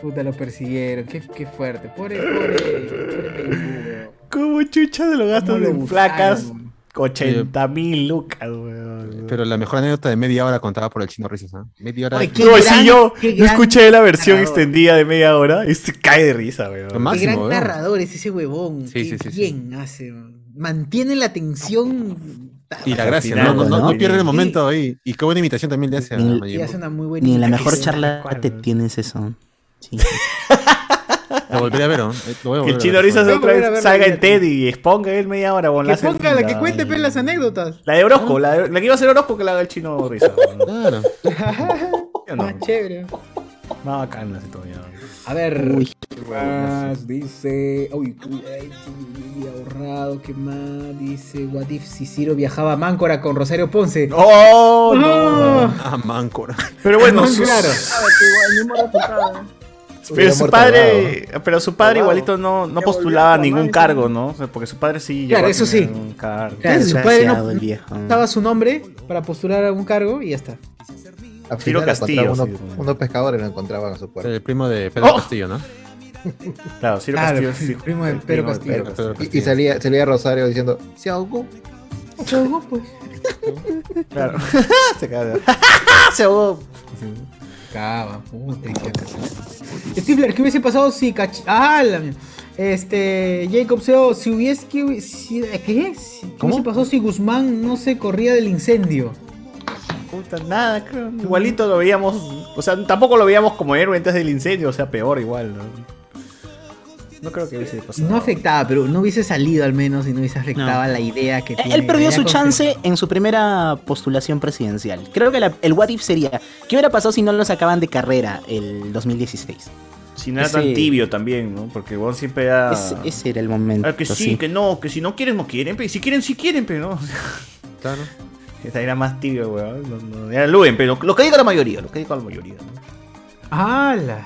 Speaker 6: Puta, lo persiguieron. Qué, qué fuerte. Pobre, pobre. pobre
Speaker 2: ¿Cómo chucha de lo gastas
Speaker 6: ¿Cómo lo
Speaker 2: en placas?
Speaker 6: Weón?
Speaker 2: 80 mil lucas, weón.
Speaker 4: Pero la mejor anécdota de media hora contada por el chino risas, ¿ah? Media hora.
Speaker 6: Oye, qué
Speaker 2: No,
Speaker 6: gran-
Speaker 2: si yo,
Speaker 6: qué
Speaker 2: yo escuché la versión
Speaker 6: narrador.
Speaker 2: extendida de media hora y se cae de risa, weón.
Speaker 6: Qué
Speaker 4: máximo,
Speaker 6: gran
Speaker 4: weón.
Speaker 6: narrador es ese huevón.
Speaker 4: Sí,
Speaker 6: Qué
Speaker 4: sí, sí, sí.
Speaker 6: bien hace. man. Mantiene la tensión.
Speaker 4: Y la gracia,
Speaker 2: final,
Speaker 4: ¿no? No, no, pierde el momento ahí. Y qué buena imitación también le hace a
Speaker 7: Ni-
Speaker 4: Buu.
Speaker 6: hace una muy buena
Speaker 7: Ni en la mejor charla te tienes eso. Sí.
Speaker 4: Lo volveré a ver, ¿no? Eh, Lo a
Speaker 2: Que el
Speaker 4: a
Speaker 2: chino
Speaker 6: Voy a
Speaker 2: otra
Speaker 6: a
Speaker 2: vez salga en. TED y exponga él media hora, weón.
Speaker 6: Que ponga la que cuente pe, las anécdotas.
Speaker 2: La de Orozco, la, de- la que iba a ser Orozco que la haga el chino risa. weón.
Speaker 4: Claro.
Speaker 2: No,
Speaker 6: Más chévere.
Speaker 2: más bacana así todavía.
Speaker 6: A ver.
Speaker 7: Uy.
Speaker 6: ¿Qué más? Dice. Uy, uy, ay, sí, ahorrado. ¿Qué más? Dice. What if si Ciro viajaba a Máncora con Rosario Ponce?
Speaker 2: ¡Oh! no.
Speaker 6: Ah.
Speaker 4: Ah, Máncora.
Speaker 2: Pero bueno,
Speaker 6: Ah, claro.
Speaker 2: Pero su padre, pero su padre
Speaker 15: Ahogado.
Speaker 2: igualito no, no postulaba ningún cargo, ¿no? O sea, porque su padre sí
Speaker 6: Claro, eso sí.
Speaker 2: un cargo.
Speaker 6: Claro, su padre no
Speaker 7: el viejo.
Speaker 6: daba su nombre para postular a un cargo y ya está.
Speaker 16: Al final
Speaker 2: Castillo, sí,
Speaker 16: unos,
Speaker 2: ¿no?
Speaker 16: pescadores lo encontraban a su puerta.
Speaker 4: El primo de Pedro
Speaker 2: ¡Oh!
Speaker 4: Castillo, ¿no?
Speaker 2: Claro, Ciro
Speaker 6: Claro,
Speaker 2: Castillo. sí,
Speaker 6: el primo de Pedro Castillo.
Speaker 2: Pedro
Speaker 16: Y, y salía, salía Rosario diciendo, se ahogó.
Speaker 6: Se ahogó, pues.
Speaker 2: Claro. Se caga. Se ahogó.
Speaker 6: Cava, puta. y qué- Stifler, ¿qué hubiese pasado si cach... Ah, la mierda. Este, Jacob Seo, si hubiese... ¿Qué, si, ¿qué? Si- ¿Qué hubiese pasado si Guzmán no se corría del incendio?
Speaker 2: Puta, nada, creo. Igualito lo veíamos. O sea, tampoco lo veíamos como héroe antes del incendio, o sea, peor igual, ¿no? No creo que hubiese pasado.
Speaker 6: No afectaba, pero no hubiese salido al menos y no hubiese afectado
Speaker 7: No.
Speaker 6: la idea que tiene.
Speaker 7: Él perdió su chance en su primera postulación presidencial. Creo que la- el what if sería, ¿qué hubiera pasado si no lo sacaban de carrera el 2016?
Speaker 2: Si no era
Speaker 7: Ese-
Speaker 2: tan tibio también, ¿no? Porque bueno, siempre era.
Speaker 7: Ese, ese era el momento.
Speaker 2: Ah, que sí, que no, que si no quieren, no quieren, pero si quieren, sí quieren, pero no.
Speaker 4: Claro.
Speaker 2: Esa era más tibio, weón. No, no, era Luen, pero lo que diga la mayoría, lo que diga la mayoría. ¿no?
Speaker 6: ¡Hala!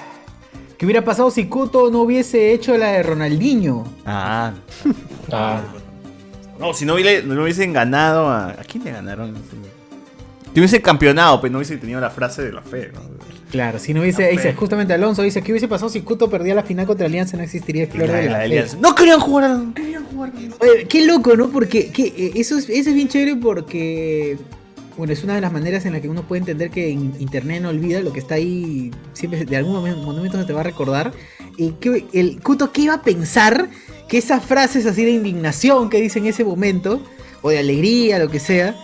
Speaker 6: ¿Qué hubiera pasado si Kuto no hubiese hecho la de Ronaldinho?
Speaker 2: Ah. No, si no, hubiera- no hubiesen ganado a. ¿A quién le ganaron? Si hubiesen campeonado, pero no hubiesen tenido la frase de la fe, ¿no?
Speaker 6: Claro, si no hubiese, dice, justamente Alonso dice, ¿qué hubiese pasado si Kuto perdía la final contra Alianza? No existiría el flor
Speaker 2: La-
Speaker 6: de la
Speaker 2: la
Speaker 6: fe.
Speaker 2: Alianza. No querían jugar a no querían jugar.
Speaker 6: Oye, qué loco, ¿no? Porque que, eh, eso, es, eso es bien chévere porque, bueno, es una de las maneras en la que uno puede entender que en Internet no olvida lo que está ahí, siempre de algún momen- momento se te va a recordar. Y que el Kuto, ¿qué iba a pensar que esas frases así de indignación que dice en ese momento, o de alegría, lo que sea,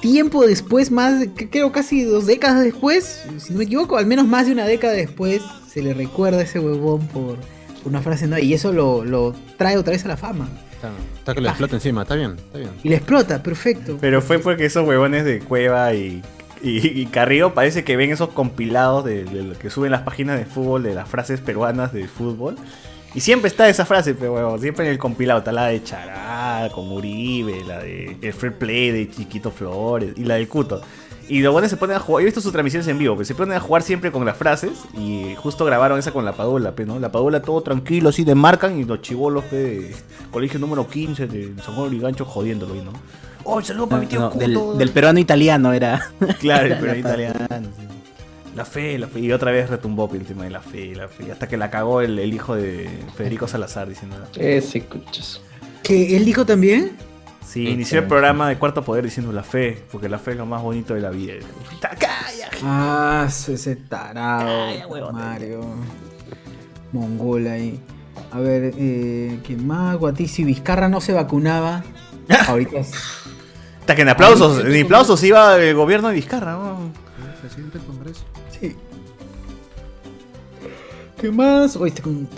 Speaker 6: tiempo después, más, que- creo casi dos décadas después, si no me equivoco, al menos más de una década después, se le recuerda a ese huevón por, por una frase, ¿no? Y eso lo, lo trae otra vez a la fama.
Speaker 4: Está, está que le explota encima, está bien, está bien.
Speaker 6: Y le explota, perfecto.
Speaker 2: Pero fue porque esos huevones de Cueva y, y, y Carrillo parece que ven esos compilados de, de lo que suben las páginas de fútbol de las frases peruanas de fútbol. Y siempre está esa frase, pero huevón, siempre en el compilado está la de Chará, con Uribe, la de el Fair Play de Chiquito Flores y la del Cuto. Y los buenos se ponen a jugar. Yo he visto sus transmisiones en vivo, pues se ponen a jugar siempre con las frases. Y justo grabaron esa con la Padula, pe, ¿no? La Padula todo tranquilo, así demarcan. Y los chivolos, pe, de colegio número 15 de San Juan de Gancho jodiéndolo, ¿no? ¡Oh, saludo para mi tío
Speaker 7: No, del, del peruano italiano era.
Speaker 2: Claro, el peruano italiano. sí. La fe, la fe. Y otra vez retumbó el tema de la fe, la fe. Hasta que la cagó el, el hijo de Federico Salazar diciendo.
Speaker 10: Ese cuchas.
Speaker 6: ¿Que él dijo también?
Speaker 2: Sí, inició el programa de Cuarto Poder diciendo la fe, porque la fe es lo más bonito de la vida.
Speaker 6: Ah, su- ese tarado, Mario. Mongol ahí. A ver, eh, ¿quién más? Guati, si Vizcarra no se vacunaba. Ahorita.
Speaker 2: Hasta que en aplausos, en aplausos iba el gobierno de Vizcarra. ¿no?
Speaker 3: Presidente del Congreso.
Speaker 6: ¿Qué más? Oye, está con-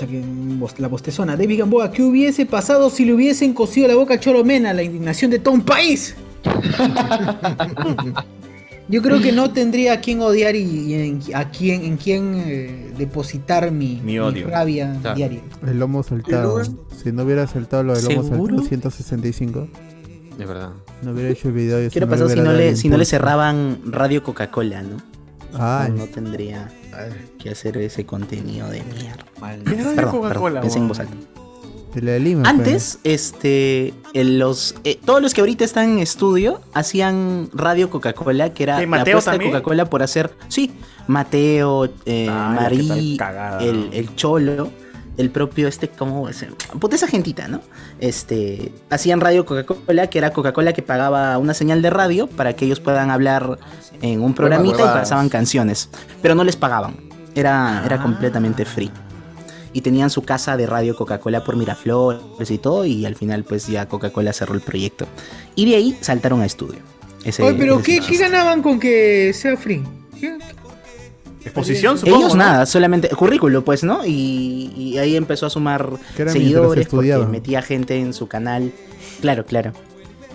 Speaker 6: la bostezona. David Gamboa, ¿qué hubiese pasado si le hubiesen cosido la boca a Choromena? La indignación de todo un país. Yo creo que no tendría a quién odiar y, y en, a quién, en quién eh, depositar mi,
Speaker 2: Mi odio.
Speaker 6: rabia
Speaker 2: Claro.
Speaker 6: diaria.
Speaker 1: El lomo saltado. Si no hubiera saltado lo del lomo saltado 165.
Speaker 4: Es verdad.
Speaker 1: No hubiera hecho el video. y
Speaker 7: ¿Qué hubiera
Speaker 1: me
Speaker 7: pasado si no, le, si no le cerraban Radio Coca-Cola, no?
Speaker 1: Ay.
Speaker 7: No, no tendría que hacer ese contenido de mierda.
Speaker 2: ¿Qué es Radio
Speaker 7: Perdón,
Speaker 2: Coca-Cola,
Speaker 7: perdón, pensé en
Speaker 2: weón?
Speaker 7: voz alta.
Speaker 1: De la de Lima.
Speaker 7: Antes, este, en los, eh, todos los que ahorita están en estudio hacían Radio Coca-Cola, que era
Speaker 2: ¿Qué,
Speaker 7: la apuesta de? Coca-Cola por hacer, sí, Mateo, eh,
Speaker 2: Ay, qué
Speaker 7: Marí, el, el Cholo, el propio este, ¿cómo es? Puta esa gentita, ¿no? Este, hacían Radio Coca-Cola, que era Coca-Cola que pagaba una señal de radio para que ellos puedan hablar en un programita y pasaban canciones, pero no les pagaban, era,
Speaker 2: Ah.
Speaker 7: era completamente free y tenían su casa de radio Coca-Cola por Miraflores y todo, y al final pues ya Coca-Cola cerró el proyecto. Y de ahí saltaron a estudio. Ese-
Speaker 6: Oye, pero
Speaker 7: ese
Speaker 6: ¿qué, ¿qué ganaban con que sea free?
Speaker 2: Exposición, supongo.
Speaker 7: Ellos
Speaker 2: ¿no?
Speaker 7: nada, solamente currículo pues, ¿no? Y, y ahí empezó a sumar seguidores porque metía gente en su canal. Claro, claro.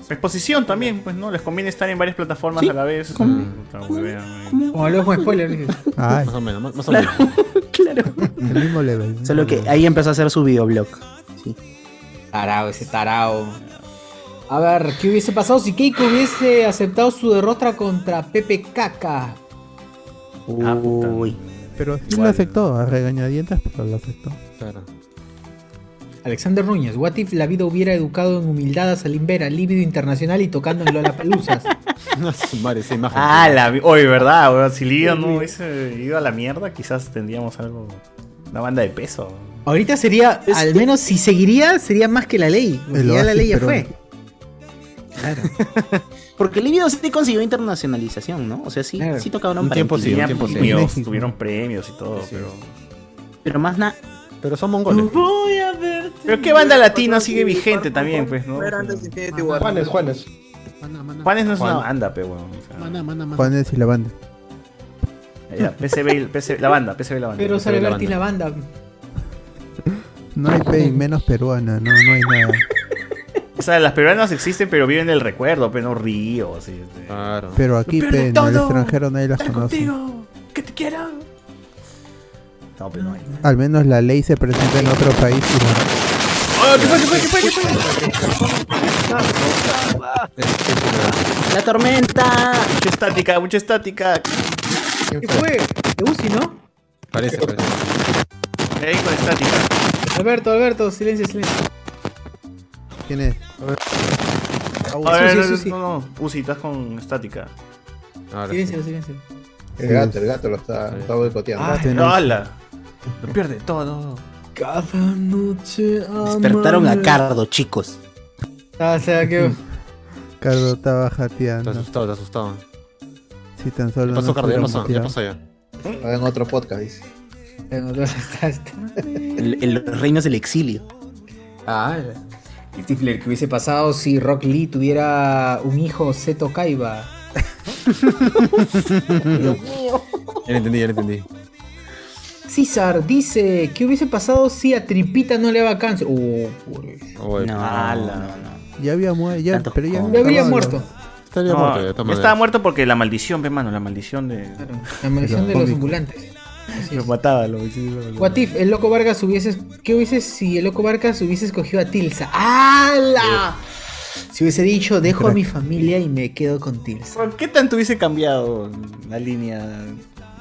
Speaker 2: Exposición también, pues, ¿no? Les conviene estar en varias plataformas
Speaker 7: Sí,
Speaker 2: a la vez. huevean,
Speaker 6: Como luego con spoiler.
Speaker 1: Ay,
Speaker 4: Más o menos, más, más o
Speaker 7: Claro,
Speaker 4: menos.
Speaker 7: claro.
Speaker 1: el mismo level.
Speaker 7: Solo que ahí empezó a hacer su videoblog. Sí.
Speaker 6: Tarao, ese tarao. A ver, ¿qué hubiese pasado si Keiko hubiese aceptado su derrota contra Pepe Caca?
Speaker 2: Ah, puta.
Speaker 7: Uy.
Speaker 1: Pero sí
Speaker 2: Igual.
Speaker 1: lo aceptó, a regañadientas, pero lo aceptó.
Speaker 4: Claro.
Speaker 6: Alexander Núñez, what if la vida hubiera educado en humildad a Salim Vera, líbido internacional y tocando en Lollapaloozas?
Speaker 4: No, su madre, esa imagen.
Speaker 2: Ah, la Oye, ¿verdad? weón? Si Lidia no hubiese ido a la mierda, quizás tendríamos algo. Una banda de peso.
Speaker 6: Ahorita sería, al menos si seguiría, sería más que la ley. porque ya la ley ya fue. Claro.
Speaker 7: Porque el líbido sí consiguió internacionalización, ¿no? O sea, sí,
Speaker 6: Claro.
Speaker 7: sí tocaron
Speaker 4: Un
Speaker 7: para
Speaker 4: tiempo sí, un tiempo
Speaker 2: premios, tuvieron premios y todo, pero.
Speaker 7: Pero más nada.
Speaker 4: Pero son mongoles.
Speaker 2: Pero qué banda latina sigue vigente también, pues, ¿no?
Speaker 10: Juanes, Juanes.
Speaker 2: Juanes no es una banda, pe, weón. o sea,
Speaker 3: mana, mana, mana.
Speaker 1: Juanes y la banda.
Speaker 2: ya, PCB, y- PCB la banda, PCB y la banda.
Speaker 6: Pero
Speaker 4: la
Speaker 6: sale. Berti la banda.
Speaker 1: No hay pay menos peruana, no, no hay nada.
Speaker 2: O sea, las peruanas existen, pero viven del recuerdo, pero no río, así. este.
Speaker 4: Claro.
Speaker 1: Pero aquí,
Speaker 2: Lo peor
Speaker 1: pe, en el
Speaker 2: todo,
Speaker 1: extranjero nadie las
Speaker 2: Estar
Speaker 1: conoce.
Speaker 2: contigo, que te quiero. No, pero no hay.
Speaker 1: Al menos la ley se presenta en otro país y la-
Speaker 2: Oh, ¿Qué fue? ¿Qué fue? ¿Qué fue? ¿Qué fue?
Speaker 7: ¡La tormenta!
Speaker 2: Mucha estática, mucha estática.
Speaker 6: ¿Qué fue? De Uzi, ¿no?
Speaker 4: Parece, parece.
Speaker 2: Ahí con estática.
Speaker 6: Alberto, Alberto, silencio, silencio.
Speaker 1: ¿Quién es?
Speaker 2: A ver,
Speaker 6: sí,
Speaker 2: no,
Speaker 6: sí, sí.
Speaker 2: no, no, Uzi, estás con estática.
Speaker 4: Ahora sí.
Speaker 6: Silencio, silencio.
Speaker 16: El gato, el gato lo está, está boicoteando.
Speaker 2: Ah,
Speaker 1: tenés-
Speaker 2: ¡Hala! Lo pierde todo.
Speaker 6: Cada noche.
Speaker 7: Despertaron a Cardo, chicos.
Speaker 6: Ah, o sea que.
Speaker 1: Cardo estaba
Speaker 4: Está
Speaker 1: jateando.
Speaker 4: asustado, está asustado.
Speaker 1: Si tan solo
Speaker 4: ¿Qué pasó,
Speaker 1: no
Speaker 4: Cardo? Ya pasó, ya pasó ya.
Speaker 16: En otro podcast, dice.
Speaker 6: está, está.
Speaker 7: El, el- los reinos del exilio.
Speaker 6: Ah, Stifler, ¿qué hubiese pasado si Rock Lee tuviera un hijo Seto Kaiba? Dios mío.
Speaker 4: Ya lo entendí, ya lo entendí.
Speaker 6: César dice, ¿qué hubiese pasado si a Tripita no le daba cáncer? Uh, eso.
Speaker 4: Oye,
Speaker 7: No, no, no.
Speaker 1: Ya había muerto, ya, pero ya,
Speaker 6: Ya habría muerto.
Speaker 4: Estaría
Speaker 2: No,
Speaker 4: muerto ya,
Speaker 2: estaba muerto porque la maldición, ve, mano, la maldición de.
Speaker 6: Claro, la maldición de los ambulantes. Así
Speaker 2: Lo
Speaker 6: es.
Speaker 2: mataba, lo lo-
Speaker 6: What if el loco Vargas hubiese. ¿Qué hubiese si el loco Vargas hubiese escogido a Tilsa? ¡Hala! Si hubiese dicho, dejo a mi familia y me quedo con Tilsa.
Speaker 2: ¿Por qué tanto hubiese cambiado la línea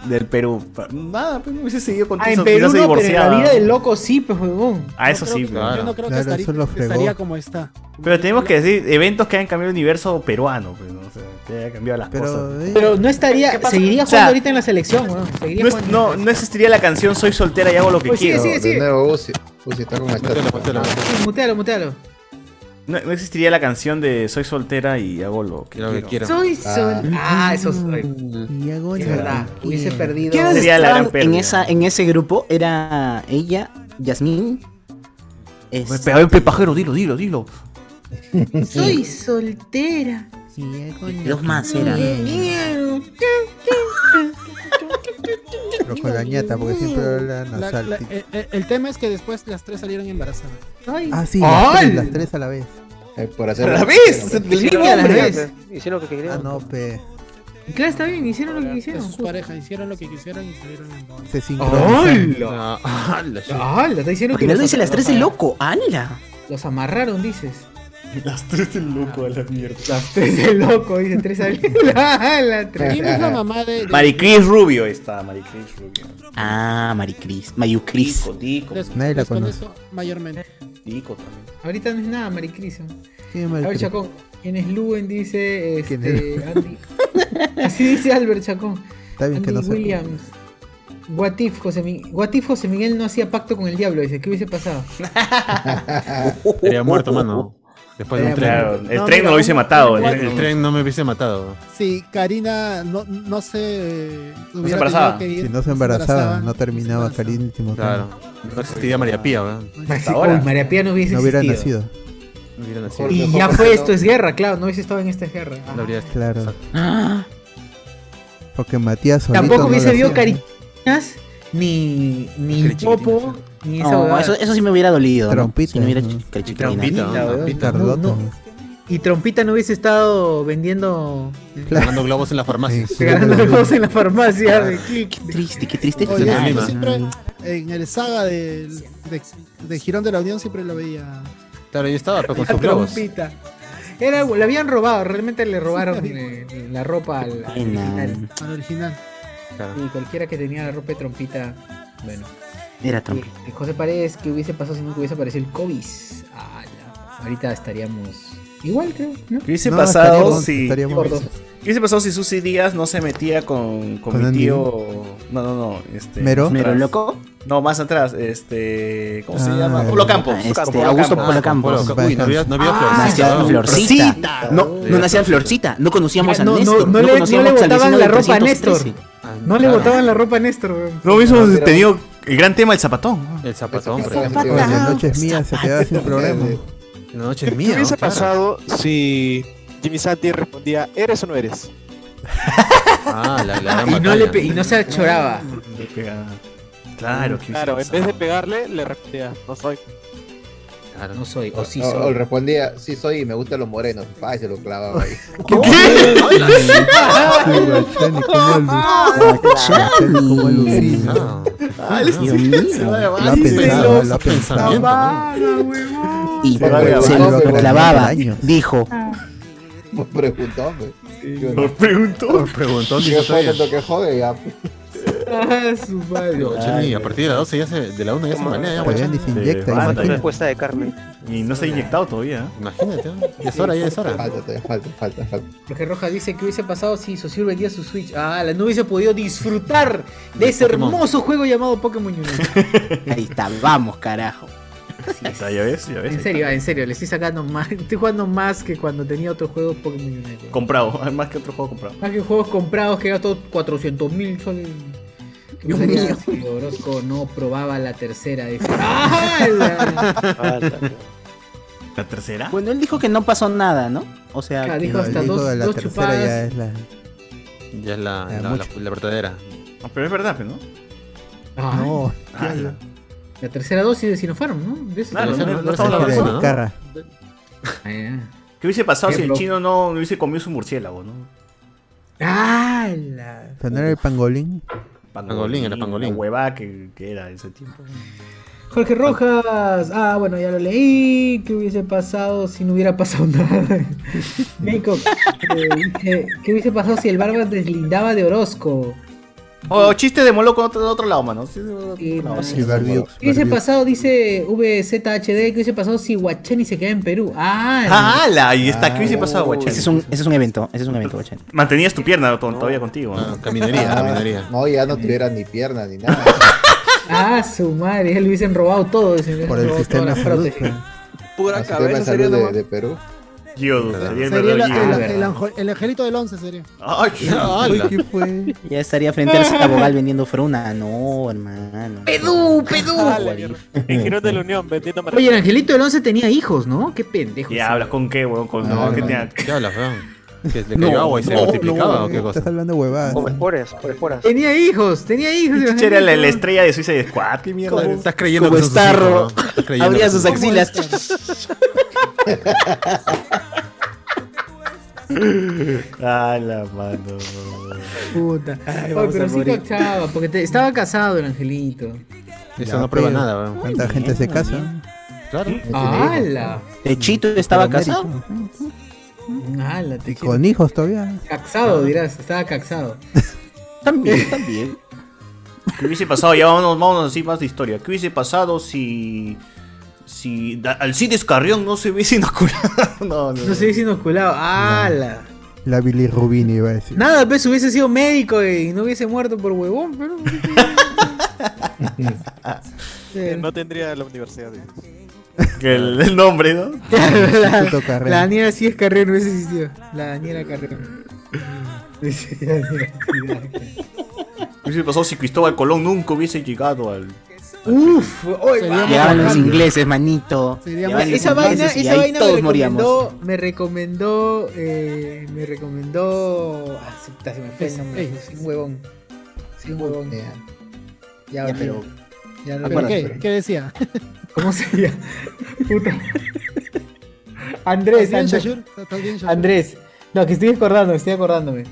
Speaker 2: del Perú? Nada, pues no hubiese seguido con
Speaker 6: Ah, en Perú no, pero en la vida del loco sí, pues, huevón.
Speaker 2: Ah, eso sí,
Speaker 3: Yo
Speaker 2: claro.
Speaker 3: no creo que
Speaker 1: Claro,
Speaker 3: estaría, estaría como está.
Speaker 2: Pero tenemos que decir eventos que hayan cambiado el universo peruano, pues, ¿no? O sea, que haya cambiado las
Speaker 1: Pero,
Speaker 2: cosas.
Speaker 1: eh,
Speaker 6: Pero no estaría, seguiría
Speaker 2: O
Speaker 6: jugando
Speaker 2: sea,
Speaker 6: ahorita en la selección, weón. Seguiría
Speaker 2: No, es-
Speaker 6: jugando.
Speaker 2: no, no existiría la canción Soy soltera y hago lo que
Speaker 6: Pues
Speaker 2: quiero.
Speaker 6: sigue, sigue.
Speaker 16: De nuevo, Uzi. Uzi está con
Speaker 4: Mutealo, mutealo.
Speaker 6: Sí, mutealo, mutealo.
Speaker 2: No, no existiría la canción de Soy soltera y hago lo que
Speaker 4: Lo que
Speaker 2: quiero.
Speaker 4: quiero.
Speaker 6: Soy
Speaker 16: Ah.
Speaker 6: sol. Ah, eso soy.
Speaker 1: y hago
Speaker 6: Es
Speaker 1: lo
Speaker 6: verdad.
Speaker 1: que
Speaker 6: Hubiese perdido.
Speaker 7: ¿Quiénes
Speaker 2: Sería la gran
Speaker 7: en, esa, en ese grupo? Era ella, Yasmín. este,
Speaker 2: hay un pepajero, dilo, dilo, dilo.
Speaker 6: Soy soltera.
Speaker 1: Y hago lo
Speaker 7: Dos
Speaker 1: que
Speaker 7: más eran.
Speaker 1: Pero con la ñata, porque siempre habla
Speaker 3: La-
Speaker 1: nasal.
Speaker 3: la- eh, eh, el tema es que después las tres salieron embarazadas.
Speaker 6: Ay.
Speaker 1: Ah, sí, las tres, las tres a la vez.
Speaker 16: Eh, por hacer
Speaker 2: ¡A la vez! ¡Del mismo
Speaker 6: Hicieron a la
Speaker 2: hombre!
Speaker 6: vez.
Speaker 9: Hicieron lo que
Speaker 1: Ah,
Speaker 9: querían.
Speaker 1: no, pe.
Speaker 6: Y claro, está bien, hicieron lo que quisieron.
Speaker 3: sus parejas hicieron lo que quisieron y salieron embarazadas.
Speaker 1: Se sincronizaron.
Speaker 6: ¡Hala!
Speaker 4: Ah.
Speaker 6: ¡Hala! Está diciendo que
Speaker 7: no dice las tres de
Speaker 6: amarraron.
Speaker 7: loco. ¡Hala!
Speaker 6: Los amarraron, dices.
Speaker 2: Las tres del loco a la mierda.
Speaker 6: Las tres de loco, dice tres al. ¡Hala! Tres.
Speaker 3: ¿Quién es la mamá de, de-
Speaker 2: Maricris Rubio está, Maricris Rubio.
Speaker 7: Ah, Maricris. Mayucris.
Speaker 2: Dico, Dico.
Speaker 3: des-
Speaker 1: Nadie la conoce.
Speaker 3: mayormente?
Speaker 2: Dico también.
Speaker 6: Ahorita no es nada, Maricris.
Speaker 1: ¿Quién es
Speaker 6: A ver? Chacón. ¿Quién es Luen? Dice
Speaker 1: ¿Quién
Speaker 6: este, Andy. Así dice Albert Chacón.
Speaker 1: Está bien que no.
Speaker 6: Williams. What if, José Miguel, What if José Miguel no hacía pacto con el diablo? Dice, ¿qué hubiese pasado?
Speaker 4: Estaría muerto, mano. Después de un tren.
Speaker 2: Claro, el
Speaker 3: No,
Speaker 2: tren
Speaker 3: mira,
Speaker 2: no lo hubiese matado. El,
Speaker 4: El tren no me hubiese matado.
Speaker 3: Si Karina no, no se
Speaker 2: embarazaba.
Speaker 3: tenido que ir,
Speaker 1: Si no se embarazaba, no terminaba Karin último
Speaker 4: Claro. No existiría María Pía, weón.
Speaker 2: Hasta ahora.
Speaker 6: Uy, María Pía no hubiese
Speaker 1: No hubiera
Speaker 6: existido.
Speaker 1: nacido.
Speaker 4: No hubiera nacido.
Speaker 6: Y ya fue
Speaker 16: no.
Speaker 6: esto, es guerra, claro, no hubiese estado en esta guerra.
Speaker 4: No habría-
Speaker 1: Claro.
Speaker 7: Ah,
Speaker 1: Porque Matías
Speaker 6: Tampoco
Speaker 1: no
Speaker 6: hubiese
Speaker 1: ¿no?
Speaker 6: cariñas, ni, ni. Popo, ni esa
Speaker 7: No,
Speaker 6: huevada.
Speaker 7: eso, eso sí me hubiera dolido. ¿no?
Speaker 1: Trompita,
Speaker 7: Si.
Speaker 4: Trompita,
Speaker 6: Trompita,
Speaker 4: ¿no?
Speaker 6: weón.
Speaker 4: Trompita.
Speaker 1: Carlota.
Speaker 6: No, no. Y Trompita no hubiese estado vendiendo,
Speaker 4: Ganando globos en la farmacia.
Speaker 1: Sí.
Speaker 6: regalando cosas en la farmacia. de
Speaker 7: Qué triste, qué triste.
Speaker 3: Oye, siempre en el saga del- de, de Girón de la Unión siempre lo veía.
Speaker 4: Claro, yo estaba pero con sus globos.
Speaker 6: trompita. Era, le habían robado, realmente le robaron eh, la ropa al, al
Speaker 7: Pena.
Speaker 6: original.
Speaker 3: Al original.
Speaker 4: Claro.
Speaker 6: Y cualquiera que tenía la ropa de trompita, bueno.
Speaker 7: Era trompita.
Speaker 6: y José Paredes, ¿qué hubiese pasado si nunca hubiese aparecido el COVID? Ala, ahorita estaríamos igual, creo, ¿no?
Speaker 2: ¿Qué hubiese
Speaker 1: No,
Speaker 2: pasado
Speaker 1: estaríamos-
Speaker 2: si.
Speaker 1: estaríamos-
Speaker 6: Gordos.
Speaker 2: ¿Qué hubiese pasado si Susy Díaz no se metía con, con
Speaker 1: ¿Con
Speaker 2: mi
Speaker 1: Andy?
Speaker 2: tío? No, no, no. Este,
Speaker 1: ¿Mero?
Speaker 7: ¿Mero loco?
Speaker 2: No, más atrás. Este. ¿Cómo se
Speaker 1: Ah,
Speaker 2: llama?
Speaker 1: el-
Speaker 2: Polo Campos.
Speaker 7: Ah, este,
Speaker 2: Polo
Speaker 7: Augusto
Speaker 2: Campos.
Speaker 7: Polo Campos.
Speaker 4: Uy, no había, no había
Speaker 7: Ah,
Speaker 4: florcita.
Speaker 7: nacía
Speaker 4: ¿no?
Speaker 7: Florcita. No, no nacía Florcita. No conocíamos a
Speaker 6: no- no-
Speaker 7: Néstor.
Speaker 6: no le- no le botaban la ropa a
Speaker 7: 313.
Speaker 6: Néstor. No le botaban la ropa a Néstor.
Speaker 2: No hubiésemos tenido el gran tema del zapatón.
Speaker 4: El zapatón,
Speaker 16: zapatón.
Speaker 1: Oye, la noche es mía, se quedaba sin programa.
Speaker 4: La noche es
Speaker 17: ¿Qué
Speaker 4: mía.
Speaker 17: hubiese
Speaker 4: ¿no? Claro.
Speaker 17: pasado si Jimmy Santi respondía, ¿eres o no eres?
Speaker 4: Ah, la, la gran
Speaker 6: Y no,
Speaker 4: batalla.
Speaker 6: le pe- y no se choraba.
Speaker 2: Claro, que
Speaker 17: Claro, en vez de pegarle, le respondía, no soy.
Speaker 4: Claro.
Speaker 6: No soy, o sí
Speaker 16: O, o
Speaker 6: soy.
Speaker 16: respondía, sí soy y me gustan los morenos. Pa, y se lo clavaba ahí.
Speaker 1: Chani, ¿cómo alu- Chani, ¿cómo alucina?
Speaker 4: Ah, ¿no?
Speaker 7: Y se lo clavaba. Dijo.
Speaker 16: Me preguntó. Yo,
Speaker 2: Nos preguntó.
Speaker 4: Por preguntón,
Speaker 16: ¿Qué fue
Speaker 4: todavía.
Speaker 16: tanto que jode? Ya,
Speaker 6: Ah, su madre.
Speaker 4: Chani, a partir de la 12 ya se, de la 1 ya se malea, ya,
Speaker 1: ni se inyecta, imagínate.
Speaker 9: de carne.
Speaker 2: Y no se ha inyectado todavía. ¿eh?
Speaker 4: Imagínate, ¿no? ya es hora, ya es hora.
Speaker 16: falta, todavía falta, falta, falta.
Speaker 6: Jorge Rojas dice que hubiese pasado si Sociur vendía su Switch. Ah, la no hubiese podido disfrutar de ese
Speaker 4: Pokémon.
Speaker 6: hermoso juego llamado Pokémon Unite.
Speaker 7: Ahí está, vamos, carajo.
Speaker 2: Está, ya ves, ya ves.
Speaker 6: En serio, en serio, le estoy sacando más. Estoy jugando más que cuando tenía otros juegos Pokémon Unite.
Speaker 2: Comprado, más que otro juego comprado.
Speaker 6: Más que juegos comprados que gasto 400 mil soles. ¿Qué sería si Orozco no probaba la tercera? Dice. ¡Ah!
Speaker 2: ¿La tercera?
Speaker 7: Bueno, él dijo que no pasó nada, ¿no? O sea,
Speaker 6: Claro,
Speaker 7: que-
Speaker 6: dijo
Speaker 1: No,
Speaker 6: hasta
Speaker 1: dijo
Speaker 6: dos,
Speaker 1: la
Speaker 6: chupadas.
Speaker 1: ya es la...
Speaker 4: Ya es la,
Speaker 1: Ya,
Speaker 4: la, la- la verdadera.
Speaker 2: Ah, pero es verdad, ¿no?
Speaker 6: Ah,
Speaker 1: No,
Speaker 2: Ah, la-
Speaker 6: La tercera dosis de Sinopharm, ¿no? De ese
Speaker 2: Claro,
Speaker 6: estamos
Speaker 2: no, no estamos hablando de
Speaker 1: de
Speaker 2: eso, ¿no?
Speaker 6: Ah, ya.
Speaker 2: ¿Qué hubiese pasado
Speaker 6: Qué
Speaker 2: si el chino no hubiese comido su murciélago, no?
Speaker 6: ¡Ah! la-
Speaker 1: era el pangolín.
Speaker 4: Pangolín, era pangolín.
Speaker 2: La huevada que, que era ese tiempo.
Speaker 6: Jorge Rojas. Ah, bueno, ya lo leí. ¿Qué hubiese pasado si no hubiera pasado nada? Jacob, eh, ¿qué hubiese pasado si el barba deslindaba de Orozco?
Speaker 2: O chiste de Moloco de otro, otro lado, mano. Sí,
Speaker 6: ¿Qué hubiese pasado, dice VZHD, qué hubiese pasado si Guachani se queda en Perú? Ah,
Speaker 2: ¡Ah, la! Ahí está. ¿Qué hubiese pasado, guachani?
Speaker 7: Ese es un, ese es un evento, ese es un evento, guachani.
Speaker 2: Mantenías tu pierna to- todavía contigo. ¿no?
Speaker 4: Ah, Caminaría,
Speaker 16: Ah,
Speaker 4: caminaría.
Speaker 16: No, ya no tuviera ni pierna ni nada.
Speaker 6: Ah, su madre, le hubiesen robado todo. se hubiesen
Speaker 1: Por el sistema de salud.
Speaker 15: Pura
Speaker 16: El sistema de
Speaker 15: cabeza sería
Speaker 16: salud de, de Perú.
Speaker 2: Gio, sería el
Speaker 3: Sería el,
Speaker 2: verdadero
Speaker 3: el- el anjo- el angelito del 11 sería.
Speaker 2: Ay,
Speaker 4: ¡Hala!
Speaker 1: ¿Qué fue?
Speaker 7: Ya estaría frente al Sabogal vendiendo fruna. No, hermano.
Speaker 6: ¡Pedú, pedú!
Speaker 15: Ah, la giro de la Unión, vendiendo
Speaker 6: Oye, el angelito del 11 tenía hijos, ¿no? Qué pendejo.
Speaker 2: ¿Qué hablas con qué, weón? Con
Speaker 16: No,
Speaker 2: ¿qué
Speaker 16: no.
Speaker 2: tenía?
Speaker 4: ¿Qué hablas, weón? ¿Que le
Speaker 7: No,
Speaker 4: cayó agua y se
Speaker 7: no,
Speaker 4: multiplicaba
Speaker 7: no,
Speaker 4: o qué cosa?
Speaker 1: Estás hablando de huevadas.
Speaker 9: Por esporas, por esporas.
Speaker 6: Tenía hijos, tenía hijos. el
Speaker 2: Chicha era la, la estrella de Suiza de Squad. ¿Qué mierda eres?
Speaker 4: Estás creyendo
Speaker 7: Como
Speaker 4: que
Speaker 7: Starro,
Speaker 4: hijos, ¿no?
Speaker 7: Abría sus axilas.
Speaker 2: Ah, la mano.
Speaker 6: Puta.
Speaker 7: Ay,
Speaker 6: Oye, pero
Speaker 7: a
Speaker 6: sí
Speaker 7: morir.
Speaker 6: cachaba, porque te- estaba casado el angelito.
Speaker 4: Eso
Speaker 1: Ya,
Speaker 4: no prueba
Speaker 1: pero-
Speaker 4: nada, weón.
Speaker 1: ¿Cuánta gente se casa?
Speaker 4: Claro.
Speaker 6: ¡Hala!
Speaker 7: De Chito estaba casado.
Speaker 6: ¡Hala!
Speaker 1: Y con hijos todavía.
Speaker 6: Caxado, dirás, estaba caxado.
Speaker 7: También, también.
Speaker 2: ¿Qué hubiese pasado? Ya vámonos, vámonos así más de historia. ¿Qué hubiese pasado si. Si Alcides Carrión no se hubiese inoculado? No, no.
Speaker 6: No se hubiese inoculado. ¡Hala!
Speaker 1: La bilirrubina iba a decir.
Speaker 6: Nada, pues hubiese sido médico y no hubiese muerto por huevón, pero.
Speaker 15: Eh, No tendría la universidad. dice.
Speaker 2: Que el, el nombre, ¿no?
Speaker 6: la, la Daniela sí es Carrera, no hubiese existido. La Daniela Carrera. Dice Daniela Carrera.
Speaker 2: ¿Qué hubiese pasado si Cristóbal Colón nunca hubiese llegado al.
Speaker 6: Uf,
Speaker 3: Sería
Speaker 7: Llegaban los ingleses, manito.
Speaker 6: Esa vaina, esa
Speaker 7: ahí
Speaker 6: vaina
Speaker 7: todos
Speaker 6: me
Speaker 7: moríamos.
Speaker 6: recomendó, me recomendó, eh, me recomendó, ah, se- me fue el nombre, un huevón, sí, un huevón, ya,
Speaker 7: Ya,
Speaker 6: olvidé.
Speaker 7: pero
Speaker 6: ya no
Speaker 3: ¿Pero
Speaker 6: recuerdo.
Speaker 3: qué? ¿Qué decía?
Speaker 6: ¿cómo sería? Puta. Andrés,
Speaker 3: ¿Estás bien,
Speaker 6: Andrés,
Speaker 3: bien?
Speaker 6: Andrés, no, que estoy acordando, estoy acordándome.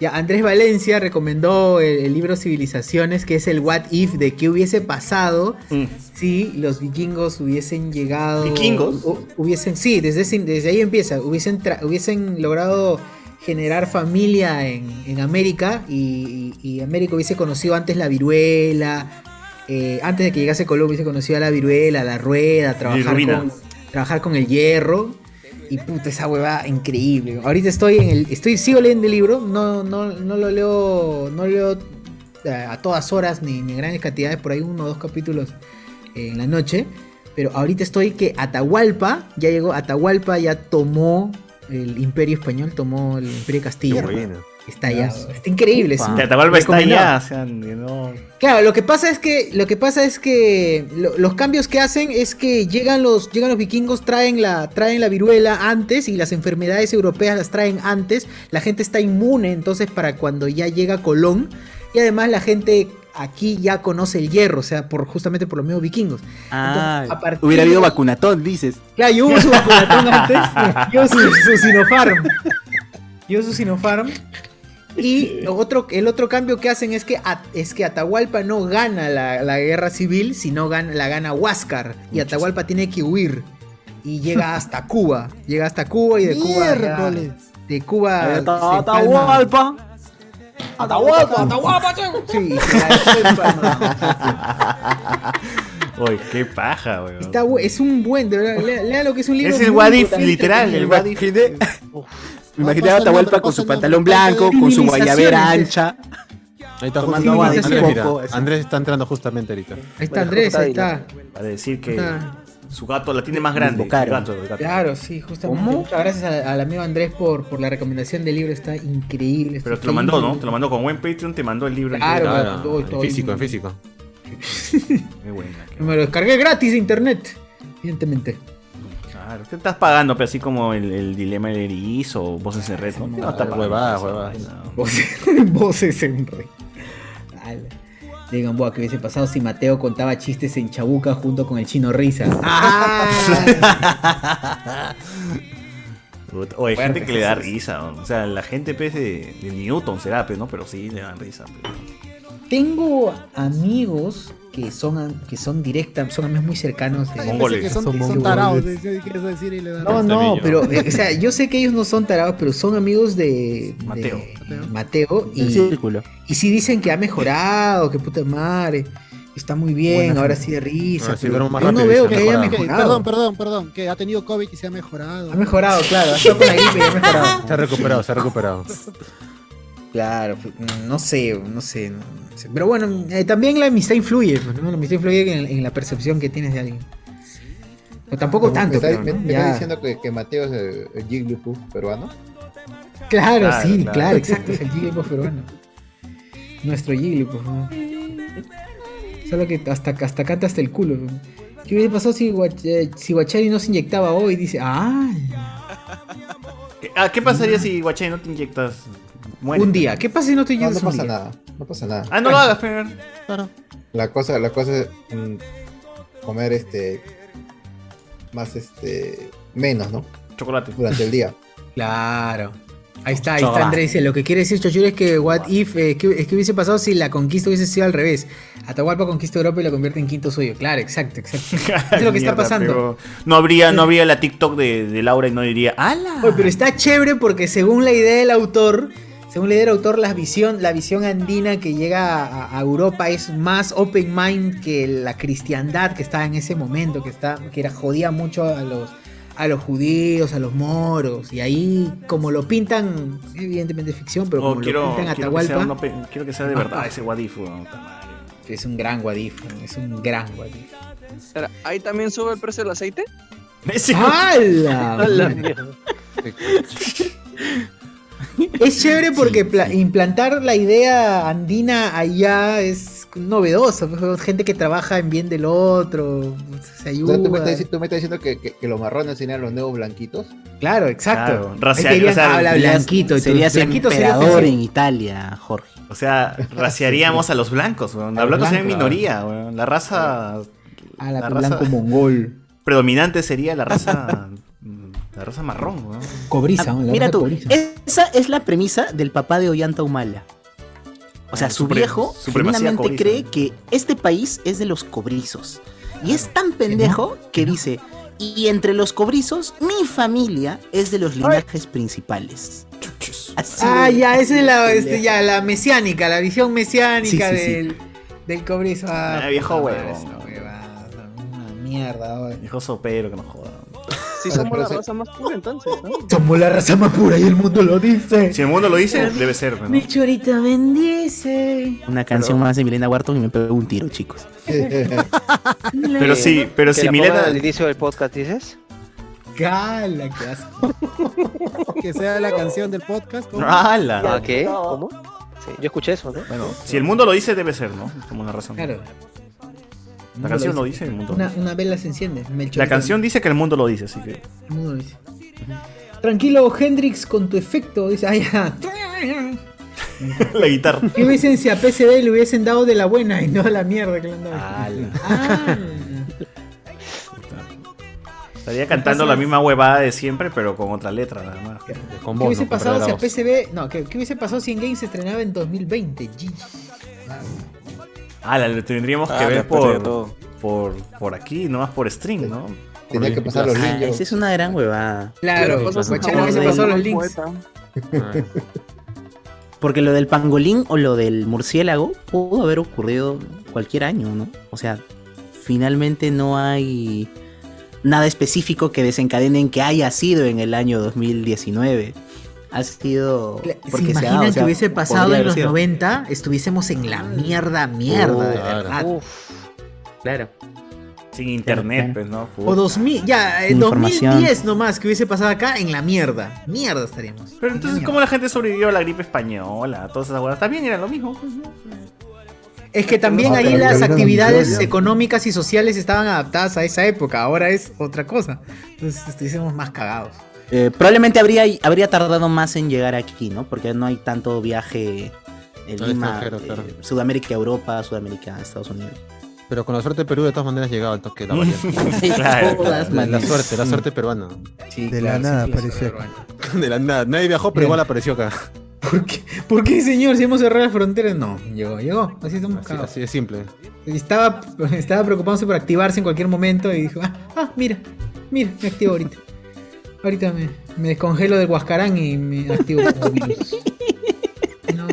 Speaker 6: Ya, Andrés Valencia recomendó el, el libro Civilizaciones, que es el What If de qué hubiese pasado
Speaker 2: Mm.
Speaker 6: si los vikingos hubiesen llegado.
Speaker 2: ¿Vikingos?
Speaker 6: hu- Hubiesen, sí, desde, ahí empieza. Hubiesen, tra- hubiesen logrado generar familia en, en América y, y- y América hubiese conocido antes la viruela. Eh, antes de que llegase Colón hubiese conocido a la viruela, la rueda, trabajar con, trabajar con el hierro. Y puta, esa huevada increíble. Ahorita estoy en el. Estoy, sigo leyendo el libro. No, no, no lo leo. No leo eh, a todas horas ni, ni en grandes cantidades. Por ahí uno o dos capítulos eh, en la noche. Pero ahorita estoy que Atahualpa. Ya llegó. Atahualpa ya tomó el Imperio Español. Tomó el Imperio Castilla.
Speaker 4: Buena.
Speaker 6: Está allá. Está increíble. es un-
Speaker 2: Te allá, o sea, no.
Speaker 6: Claro, lo que pasa es que lo que pasa es que lo- los cambios que hacen es que llegan los llegan los vikingos traen la traen la viruela antes y las enfermedades europeas las traen antes. La gente está inmune entonces para cuando ya llega Colón y además la gente aquí ya conoce el hierro, o sea, por justamente por los mismos vikingos.
Speaker 7: Ah,
Speaker 6: Entonces,
Speaker 7: hubiera habido
Speaker 6: de-
Speaker 7: vacunatón, dices.
Speaker 6: Claro, yo hubo su vacunatón antes, yo su, su Sinopharm. Yo su Sinopharm. Y otro, el otro cambio que hacen es que, es que Atahualpa no gana la, la guerra civil, sino gana, la gana Huáscar. Y Atahualpa tiene que huir. Y llega hasta Cuba. Llega hasta Cuba y de Cuba. ya- de Cuba. se
Speaker 7: Atahualpa.
Speaker 6: Atahualpa, Atahualpa, Sí.
Speaker 2: Oye, qué paja, weón.
Speaker 6: Está es un buen, de verdad. Lea, lea lo que es un libro.
Speaker 2: Es el
Speaker 6: muy
Speaker 2: What If,
Speaker 6: brutal.
Speaker 2: literal, el What If.
Speaker 7: Me imaginé a Atahualpa con su pantalón blanco, con su guayabera ancha.
Speaker 4: Ahí está
Speaker 7: Tomando agua de
Speaker 4: Andrés, mira. Andrés está entrando justamente ahorita.
Speaker 6: Ahí está Andrés, ahí está.
Speaker 2: Para decir que
Speaker 6: Ah.
Speaker 2: su gato la tiene más grande. El
Speaker 7: Invocaron.
Speaker 2: gato, el gato.
Speaker 6: Claro, sí, justamente.
Speaker 7: ¿Cómo?
Speaker 6: Muchas gracias al amigo Andrés por, por la recomendación del libro, está increíble.
Speaker 2: Pero
Speaker 6: está
Speaker 2: te lo mandó, ¿no? Te lo mandó con buen Patreon, te mandó el libro.
Speaker 6: Claro,
Speaker 2: entero.
Speaker 6: Claro, todo, todo
Speaker 4: en físico, en físico.
Speaker 2: Qué buena.
Speaker 6: Me lo descargué gratis de internet, evidentemente.
Speaker 2: Claro, te estás pagando, pero así como el, el dilema del erizo o voces en red, ¿no? No, está pagando.
Speaker 4: huevadas.
Speaker 6: Voces, en rey. Ala. Digan, boa, que hubiese pasado si Mateo contaba chistes en Chabuca junto con el chino Risa. ¡Ah!
Speaker 2: O hay gente que le da risa, ¿no? o sea, la gente pues, de, de Newton será, pues, ¿no? Pero sí le dan risa. pues.
Speaker 6: Tengo amigos que son, que son directas, son amigos muy cercanos. de-
Speaker 3: pensé que son, son tarados. dije eso decir y le dan-
Speaker 6: No, no, pero, eh, o sea, yo sé que ellos no son tarados, pero son amigos de
Speaker 2: Mateo.
Speaker 6: de Mateo y,
Speaker 7: círculo.
Speaker 6: y sí dicen que ha mejorado, que puta madre, está muy bien,
Speaker 4: Buena
Speaker 6: ahora sí de risa.
Speaker 4: Ahora sí
Speaker 6: pero
Speaker 4: más
Speaker 6: yo no veo
Speaker 4: se
Speaker 6: que
Speaker 4: ha
Speaker 6: haya
Speaker 4: mejorado.
Speaker 3: Perdón, perdón, perdón, que ha tenido COVID y se ha mejorado.
Speaker 6: Ha mejorado, claro, ha estado con la gripe y ha mejorado.
Speaker 4: Se ha recuperado, se ha recuperado.
Speaker 6: Claro, pues, no sé, no sé, no sé. Pero bueno, eh, también la amistad influye, pues, ¿no? La amistad influye en, en la percepción que tienes de alguien. Pero tampoco tanto,
Speaker 16: está, me-
Speaker 6: ¿no?
Speaker 16: me
Speaker 6: Ya.
Speaker 16: está diciendo que, que Mateo es el, el Jigglypuff peruano.
Speaker 6: Claro,
Speaker 16: Claro,
Speaker 6: sí,
Speaker 16: claro.
Speaker 6: claro, exacto, es el Jigglypuff peruano. Nuestro Jigglypuff, ¿no? Solo que hasta, hasta canta hasta el culo. ¿no? ¿Qué hubiera pasado si, eh, si Guachari no se inyectaba hoy? Dice, ah,
Speaker 2: Ah, ¿Qué pasaría si Guachay no te inyectas? Muere.
Speaker 6: un día. ¿Qué pasa si no te
Speaker 16: No, no
Speaker 6: un
Speaker 16: pasa
Speaker 6: día?
Speaker 16: nada, no pasa nada.
Speaker 2: Ah, no lo hagas, pero.
Speaker 16: La cosa, la cosa es mm, comer este más este menos, ¿no?
Speaker 2: Chocolate.
Speaker 16: Durante el día.
Speaker 6: Claro. Ahí está, ahí está
Speaker 16: Chocolate.
Speaker 6: Andrés. dice, Lo que quiere decir Chochuro es que what if, eh, que, es que hubiese pasado si la conquista hubiese sido al revés. Atahualpa conquista Europa y la convierte en quinto suyo. Claro, exacto, exacto. Eso es lo que está pasando.
Speaker 2: No habría, no habría la TikTok de, de Laura y no diría, ¡ala!
Speaker 6: Oye, pero está chévere porque según la idea del autor, según del autor, la visión, la visión andina que llega a, a Europa es más open mind que la cristiandad que estaba en ese momento, que está, que era jodía mucho a los a los judíos, a los moros, y ahí como lo pintan, evidentemente ficción, pero
Speaker 2: Oh,
Speaker 6: como
Speaker 2: quiero,
Speaker 6: lo pintan
Speaker 2: quiero, que sea
Speaker 6: Atahualpa,
Speaker 2: uno pe- quiero que sea de verdad ese weón.
Speaker 6: es un gran guadif, es un gran guadif.
Speaker 18: Espera, ¿Ahí también sube el precio del aceite?
Speaker 6: ¡Hala! Es chévere porque pla- implantar la idea andina allá es novedoso. Gente que trabaja en bien del otro, se
Speaker 16: O
Speaker 6: ayuda.
Speaker 16: sea, tú, me estás, dici- tú me estás diciendo que, que- que los marrones serían los nuevos blanquitos.
Speaker 6: Claro, exacto.
Speaker 2: Claro, racial- o sea,
Speaker 6: habla blanquito.
Speaker 7: Serías
Speaker 6: blanquito sería
Speaker 7: emperador
Speaker 6: ofensivo.
Speaker 7: en Italia, Jorge.
Speaker 2: O sea, raciaríamos a los blancos, weón. Los blancos serían minoría, weón. La raza.
Speaker 6: A la,
Speaker 2: la
Speaker 6: blanco mongol.
Speaker 2: predominante sería la raza. la raza marrón, weón.
Speaker 6: Cobriza,
Speaker 7: Ah,
Speaker 6: ¿no? La
Speaker 7: Mira tú,
Speaker 6: cobriza.
Speaker 7: esa es la premisa del papá de Ollanta Humala. O sea,
Speaker 2: Ah,
Speaker 7: su viejo
Speaker 2: cobriza.
Speaker 7: cree que este país es de los cobrizos. Y es tan pendejo que dice, y entre los cobrizos, mi familia es de los linajes principales. Así
Speaker 6: Ah, ya, esa es la, este, ya, la mesiánica, la visión mesiánica
Speaker 7: Sí, sí, sí.
Speaker 6: del, del cobrizo. Ah,
Speaker 2: viejo huevo.
Speaker 6: una mierda. oye.
Speaker 2: Viejo sopero que no joda.
Speaker 18: Si somos
Speaker 16: pero
Speaker 18: la
Speaker 16: se-
Speaker 18: raza más pura entonces, ¿no?
Speaker 6: Somos la raza más pura y el mundo lo dice.
Speaker 2: Si el mundo lo dice, debe ser, ¿no?
Speaker 6: Mi chorita bendice.
Speaker 7: Una canción más de Milena Wharton y me pegó un tiro, chicos.
Speaker 2: Pero sí, pero
Speaker 9: ¿Que
Speaker 2: si Milena.
Speaker 9: al inicio del podcast dices?
Speaker 6: Cala, qué asco.
Speaker 3: Que sea la canción del podcast. ¿cómo?
Speaker 2: ¡Hala!
Speaker 9: ¿Ah, qué? ¿Cómo? Sí, yo escuché eso, ¿no?
Speaker 2: Bueno, si el mundo lo dice, debe ser, ¿no? Como una razón.
Speaker 6: Claro.
Speaker 2: La canción lo dice, el mundo.
Speaker 6: Una, una vela se enciende.
Speaker 2: La canción dice que el mundo lo dice, así que.
Speaker 6: El mundo lo dice. Tranquilo, Hendrix, con tu efecto. Dice, ya.
Speaker 2: la guitarra.
Speaker 6: ¿Qué hubiesen si a PCB le hubiesen dado de la buena y no la mierda que le han dado? Ah,
Speaker 2: Estaría cantando la misma huevada de siempre, pero con otra letra, nada más.
Speaker 4: Con
Speaker 6: ¿Qué hubiese pasado si a PCB. No, ¿qué, qué hubiese pasado si en Game se estrenaba en 2020? G.
Speaker 2: Ah, la lo tendríamos que
Speaker 15: Ah,
Speaker 2: ver por,
Speaker 15: todo.
Speaker 2: por, por aquí, no más por stream, ¿no?
Speaker 16: Tenía que pasar los
Speaker 7: Ah,
Speaker 16: links.
Speaker 7: esa es una gran huevada.
Speaker 6: Claro,
Speaker 18: Claro,
Speaker 6: Guachani
Speaker 18: a
Speaker 6: hubiese
Speaker 18: Hawái,
Speaker 6: pasado los links.
Speaker 7: Porque lo del pangolín o lo del murciélago pudo haber ocurrido cualquier año, ¿no? O sea, finalmente no hay nada específico que desencadene en que haya sido en el año 2019. Ha sido...
Speaker 6: ¿Se
Speaker 7: porque se ha-
Speaker 6: imaginan
Speaker 7: o sea,
Speaker 6: que hubiese pasado en los
Speaker 7: sido.
Speaker 6: 90? Estuviésemos en la mierda, mierda, de
Speaker 4: claro.
Speaker 6: verdad.
Speaker 7: Claro.
Speaker 2: Sin internet, pues, ¿no?
Speaker 6: O 2000, ya, eh,
Speaker 7: Información.
Speaker 6: 2010 nomás que hubiese pasado acá en la mierda. Mierda estaríamos.
Speaker 2: Pero entonces, ¿cómo la gente sobrevivió a la gripe española? Todas esas huevas. También era lo mismo.
Speaker 6: Es que también
Speaker 16: No,
Speaker 6: ahí las actividades económicas y sociales estaban adaptadas a esa época. Ahora es otra cosa. Entonces estuviésemos más cagados.
Speaker 7: Eh, probablemente habría, habría tardado más en llegar aquí, ¿no? Porque no hay tanto viaje en
Speaker 4: Al
Speaker 7: Lima, eh,
Speaker 4: claro.
Speaker 7: Sudamérica, Europa, Sudamérica, Estados Unidos.
Speaker 4: Pero con la suerte de Perú, de todas maneras, llegaba al toque de la variante.
Speaker 7: Claro.
Speaker 4: La, suerte, la suerte peruana.
Speaker 6: Sí,
Speaker 1: De la nada
Speaker 6: sí,
Speaker 1: apareció acá.
Speaker 4: De la nada. Nadie viajó, pero igual apareció acá.
Speaker 6: ¿Por qué, ¿Por qué, señor? Si hemos cerrado las fronteras. No, llegó, llegó. Así estamos
Speaker 4: Así, así de simple.
Speaker 6: Estaba, estaba preocupándose por activarse en cualquier momento y dijo, ah, ah, mira, mira, me activo ahorita. Ahorita me, me descongelo del Huascarán y me activo como virus. No.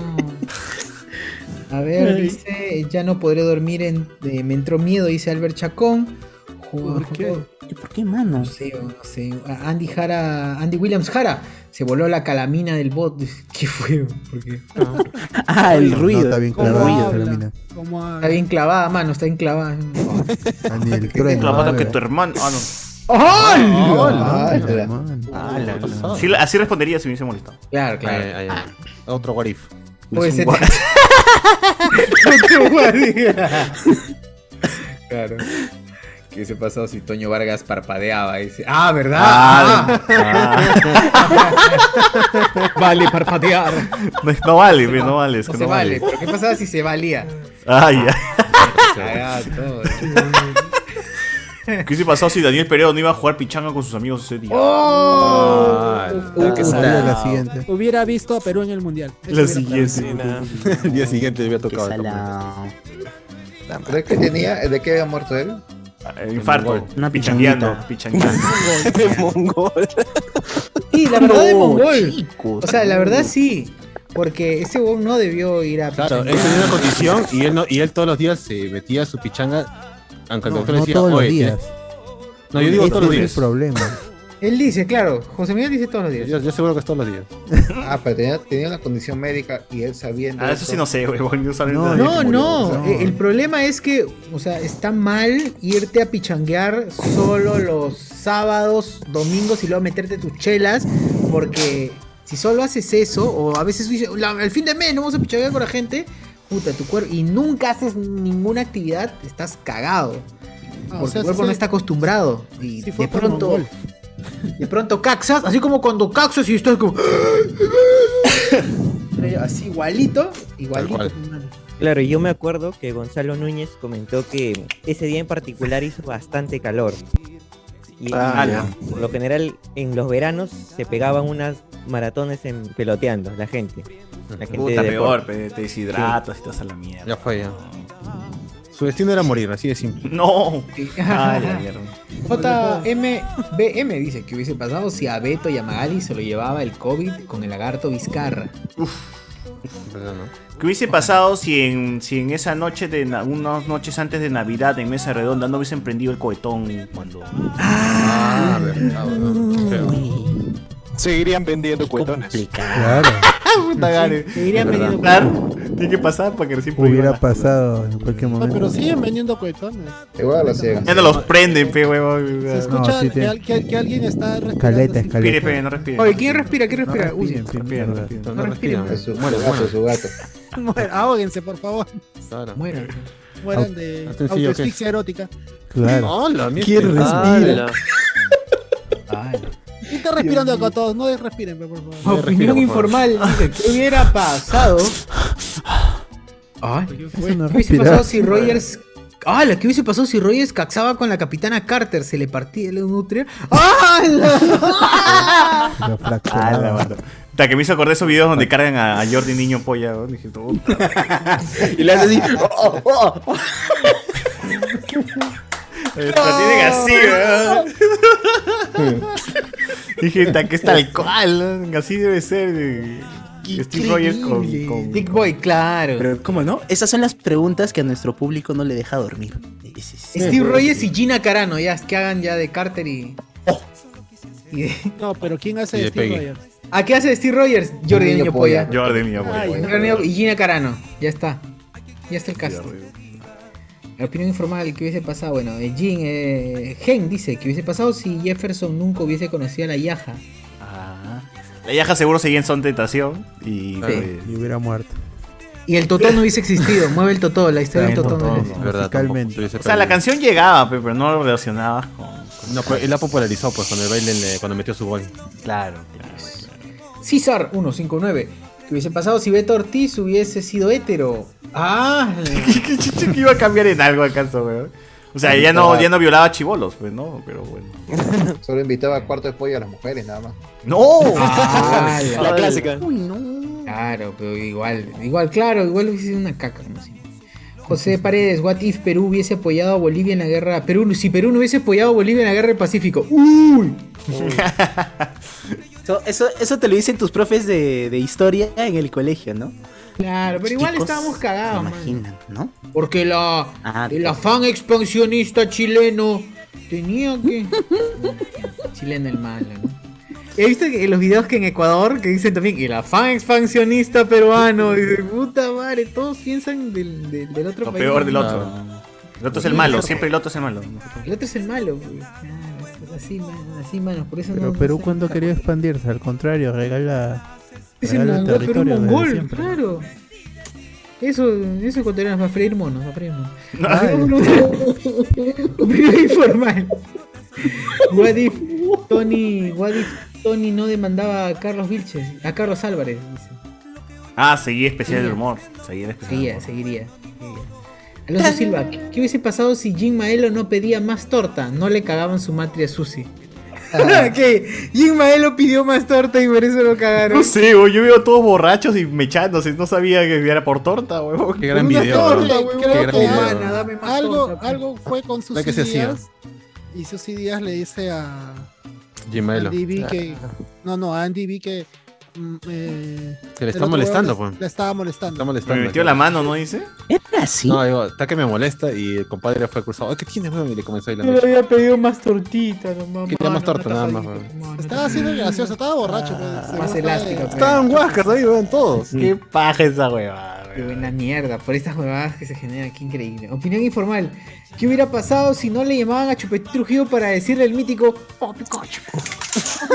Speaker 6: A ver,
Speaker 19: Ay.
Speaker 6: dice, ya no podré dormir, en, eh, me entró miedo, dice Albert Chacón.
Speaker 7: ¿Por qué? ¿Por qué, mano?
Speaker 6: No sé, no sé. Andy Jara, Andy Williams Jara, se voló la calamina del bot. ¿Qué fue? ¿Por qué?
Speaker 7: Ah, el ruido.
Speaker 1: No, está bien
Speaker 6: ¿Cómo
Speaker 1: clavada,
Speaker 6: habla?
Speaker 1: Salamina.
Speaker 6: Está bien clavada, mano, está bien clavada.
Speaker 1: Trueno.
Speaker 2: Clavada que tu hermano. Ah, no. Así respondería si me hubiese molestado.
Speaker 6: Claro, claro.
Speaker 4: Ay, ay, ay. Otro what if.
Speaker 6: Puede
Speaker 2: Es
Speaker 6: ser.
Speaker 2: un guar-
Speaker 6: Otro claro. ¿Qué se pasó si Toño Vargas parpadeaba? Dice, ah, ¿verdad?
Speaker 2: Ah,
Speaker 6: Ah. vale parpadear.
Speaker 2: No, no vale, no vale. Es
Speaker 6: No
Speaker 2: que
Speaker 6: se
Speaker 2: no
Speaker 6: vale.
Speaker 2: vale.
Speaker 6: ¿Pero qué pasaba si se valía?
Speaker 2: Ay, ya.
Speaker 6: Cagado todo.
Speaker 2: ¿Qué hubiese pasado si Daniel Peredo no iba a jugar pichanga con sus amigos ese día?
Speaker 3: ¡Oh!
Speaker 2: Ah.
Speaker 3: Hubiera visto a Perú en el mundial.
Speaker 2: La siguiente.
Speaker 4: El día siguiente le había tocado.
Speaker 16: ¿De qué tenía? ¿De qué había muerto él?
Speaker 2: Eh, Infarto.
Speaker 7: Una
Speaker 2: Pichangueando. Pichangueando.
Speaker 6: Sí, la verdad de mongol.
Speaker 7: chicos.
Speaker 6: O sea, la verdad sí. Porque ese huevón no debió ir a
Speaker 4: Claro, él tenía una condición y él, no, y él todos los días se metía a su pichanga. Aunque el
Speaker 1: No,
Speaker 4: doctor le
Speaker 1: no
Speaker 4: decía,
Speaker 1: todos los
Speaker 4: "Oye,
Speaker 1: días.
Speaker 4: No, yo digo
Speaker 1: Ese
Speaker 4: todos los
Speaker 1: es el
Speaker 4: días.
Speaker 1: problema.
Speaker 6: Él dice, claro, José Miguel dice todos los días.
Speaker 4: Yo, yo seguro que es todos los días.
Speaker 16: Ah, pero tenía, tenía una condición médica y él sabiendo.
Speaker 2: Ah, eso sí no sé, huevón. No, saben
Speaker 1: No.
Speaker 6: No,
Speaker 1: murió,
Speaker 6: no,
Speaker 1: no.
Speaker 6: eh, el problema es que, o sea, está mal irte a pichanguear solo los sábados, domingos y luego meterte tus chelas, porque si solo haces eso, o a veces dices, "La- el fin de mes no vamos a pichanguear con la gente, puta, tu cuerpo, y nunca haces ninguna actividad, estás cagado.
Speaker 3: Ah, o
Speaker 6: porque
Speaker 3: sea,
Speaker 6: tu cuerpo
Speaker 3: sí,
Speaker 6: no está acostumbrado. Y
Speaker 3: Sí fue
Speaker 6: de pronto, de pronto caxas, así como cuando caxas y estás como... así igualito, igualito.
Speaker 20: Claro, yo me acuerdo que Gonzalo Núñez comentó que ese día en particular hizo bastante calor. Y,
Speaker 2: Ah,
Speaker 20: por lo general en los veranos se pegaban unas maratones en peloteando, la gente. La gente
Speaker 2: Puta,
Speaker 20: de
Speaker 2: peor, pe, te deshidratas y te vas a la mierda.
Speaker 4: Ya fue, ya. Su destino era morir, así de simple.
Speaker 2: No. Ay, la mierda.
Speaker 6: JMBM dice que hubiese pasado si a Beto y a Magali se lo llevaba el COVID con el lagarto Vizcarra.
Speaker 4: ¿Verdad, no?
Speaker 2: ¿Qué hubiese pasado si en, si en esa noche de na- unas noches antes de Navidad en mesa redonda no hubiesen prendido el cohetón cuando
Speaker 4: Ah, verdad.
Speaker 17: Seguirían vendiendo cuetones.
Speaker 1: Claro.
Speaker 6: Seguirían vendiendo
Speaker 2: Claro, tiene que pasar para que recién
Speaker 1: Hubiera pasado en cualquier
Speaker 3: No,
Speaker 1: momento.
Speaker 3: pero siguen vendiendo cohetones.
Speaker 16: Igual lo siguen.
Speaker 2: Ya no los prenden, pe huevón.
Speaker 3: Se escucha
Speaker 1: sí
Speaker 3: que, al- que- que alguien está respirando
Speaker 1: Caleta.
Speaker 2: Respire, pe, no respire.
Speaker 6: Oye, ¿quién respira? ¿Quién respira? Uy,
Speaker 1: Respiren, pe,
Speaker 2: Respira,
Speaker 1: mierda.
Speaker 2: respira.
Speaker 4: No,
Speaker 6: No
Speaker 4: no.
Speaker 16: Es su,
Speaker 4: Muere,
Speaker 16: su gato,
Speaker 4: muere.
Speaker 16: su gato.
Speaker 3: Muera- Ahóguense, por favor.
Speaker 4: Claro.
Speaker 6: Muera.
Speaker 3: Mueran de autoasfixia erótica.
Speaker 1: Claro.
Speaker 4: Hola.
Speaker 1: ¿Quién respira?
Speaker 3: Y está respirando acá todos. No respiren, por favor.
Speaker 6: Opinión
Speaker 4: respira, por
Speaker 6: informal dice, ¿qué hubiera pasado? Ay,
Speaker 3: ¿Qué fue?
Speaker 6: ¿qué hubiese pasado si Rogers... ¡Ah! ¿Qué hubiese pasado si Rogers caxaba con la capitana Carter? Se le partía el nutria. ¡Ah!
Speaker 1: Lo fracturaba.
Speaker 2: verdad. Puta, que me hizo acordar esos videos donde cargan a, Jordi niño polla. Dije.
Speaker 7: Y le hace así. oh, oh, oh.
Speaker 2: Lo tienen así, weón. Dije, que es tal cual. ¿no? Así debe ser. de- Steve Rogers con. con-
Speaker 6: Dick Boy, claro.
Speaker 7: Pero, ¿cómo no? Esas son las preguntas que a nuestro público no le deja dormir. Es-
Speaker 6: Steve Rogers y Gina Carano, ya, que hagan ya de Carter y... y de-
Speaker 3: No, pero ¿quién hace
Speaker 4: Y de
Speaker 3: Steve
Speaker 4: Peggy.
Speaker 3: Rogers?
Speaker 6: ¿A qué hace Steve Rogers? Jordi
Speaker 16: Niño
Speaker 6: Polla.
Speaker 2: Jordi niño polla.
Speaker 6: Y Gina Carano, ya está. Ya está el cast. La opinión informal que hubiese pasado, bueno, eh, Jin, eh, Gen dice que hubiese pasado si Jefferson nunca hubiese conocido a la Yaja.
Speaker 2: Ah. La Yaja seguro seguía en Son Tentación. Y.
Speaker 6: Sí.
Speaker 2: pues,
Speaker 1: Y hubiera muerto.
Speaker 6: Y el Totó no hubiese existido, mueve el Totó, la historia del Totó no.
Speaker 2: ¿no?
Speaker 4: Verdad,
Speaker 2: O sea, la canción llegaba, pe, pero no lo relacionabas con. con-
Speaker 4: No, pero él la popularizó pues con el baile cuando metió su gol.
Speaker 2: Claro, claro.
Speaker 6: César 159. Que hubiese pasado si Beto Ortiz hubiese sido hétero. Ah,
Speaker 2: ¿Qué que iba a cambiar en algo acaso, weón? O sea, ya no, ya no violaba chivolos, pues no, pero bueno.
Speaker 16: Solo invitaba a cuarto de pollo a las mujeres, nada más.
Speaker 2: ¡No!
Speaker 6: Ah,
Speaker 17: La clásica.
Speaker 7: Uy, no.
Speaker 6: Claro, pero igual, igual, claro, igual hubiese sido una caca, si. José Paredes, what if Perú hubiese apoyado a Bolivia en la guerra. Perú, si Perú no hubiese apoyado a Bolivia en la guerra del Pacífico. ¡Uy!
Speaker 7: Eso, eso, eso te lo dicen tus profes de, de historia en el colegio, ¿no?
Speaker 6: Claro, pero igual estábamos cagados.
Speaker 7: Imaginan, ¿no?
Speaker 6: Porque la,
Speaker 7: Ah,
Speaker 6: el afán expansionista chileno tenía que. chileno el malo, ¿no? He visto que en los videos que en Ecuador que dicen también el afán expansionista peruano. Y dice, puta madre, todos piensan del, del, del otro
Speaker 2: Lo
Speaker 6: país.
Speaker 2: peor del
Speaker 6: ¿no?
Speaker 2: otro. El otro es el malo, siempre el otro es el malo.
Speaker 6: El otro es el malo, pues. Así, así, mano. Por eso
Speaker 1: Pero
Speaker 6: no.
Speaker 1: Perú cuando quería expandirse, al contrario, regala,
Speaker 6: Es el
Speaker 1: regala
Speaker 6: mongol, Perú
Speaker 1: territorio
Speaker 6: mongol, claro. Eso, eso ecuatoriano va a freír monos, va a freír monos. Opinión informal. What if Tony, what if Tony no demandaba a Carlos Vilches, a Carlos Álvarez, dice.
Speaker 2: Ah, seguí especial del humor. Seguí el especial
Speaker 6: Seguía,
Speaker 2: humor.
Speaker 6: seguiría. seguiría. Alonso Silva, ¿qué qué hubiese pasado si Jim Maelo no pedía más torta? No le cagaban su matria a Susi. ¿Qué? Jim Maelo pidió más torta y por eso lo cagaron.
Speaker 2: No sé, güey, yo veo a todos borrachos y mechándose. No sabía que era por torta, huevón.
Speaker 4: Qué gran
Speaker 3: Una
Speaker 4: video.
Speaker 3: torta,
Speaker 4: ¿no? Qué gran
Speaker 3: que
Speaker 4: video.
Speaker 6: Dame más
Speaker 3: algo,
Speaker 6: torta,
Speaker 3: algo fue con sus
Speaker 4: ¿Sabes qué se hacía?
Speaker 3: días y sus días le dice a
Speaker 4: Gmailo.
Speaker 3: Andy B que no no a Andy B que eh,
Speaker 4: Que le está
Speaker 3: otro
Speaker 4: molestando, pues.
Speaker 3: le, le estaba molestando
Speaker 4: Está molestando.
Speaker 2: Me metió la mano, ¿no dice?
Speaker 7: ¿Era así?
Speaker 4: No, digo, está que me molesta y el compadre fue cruzado. ¿Qué tienes, weón? Y le comenzó a ir la
Speaker 6: Yo le había pedido más tortita, no mames.
Speaker 4: Quería más torta, nada más, weón.
Speaker 3: estaba haciendo gracioso estaba borracho pues,
Speaker 6: Más
Speaker 3: según
Speaker 6: elástica.
Speaker 3: fue-
Speaker 4: Estaban huascas ahí, weón, todos.
Speaker 2: Qué paja esa huevada,
Speaker 6: Qué buena mierda, por estas huevadas que se generan, qué increíble. Opinión informal. ¿Qué hubiera pasado si no le llamaban a Chupetín Trujillo para decirle el mítico "Oh, Pikachu"?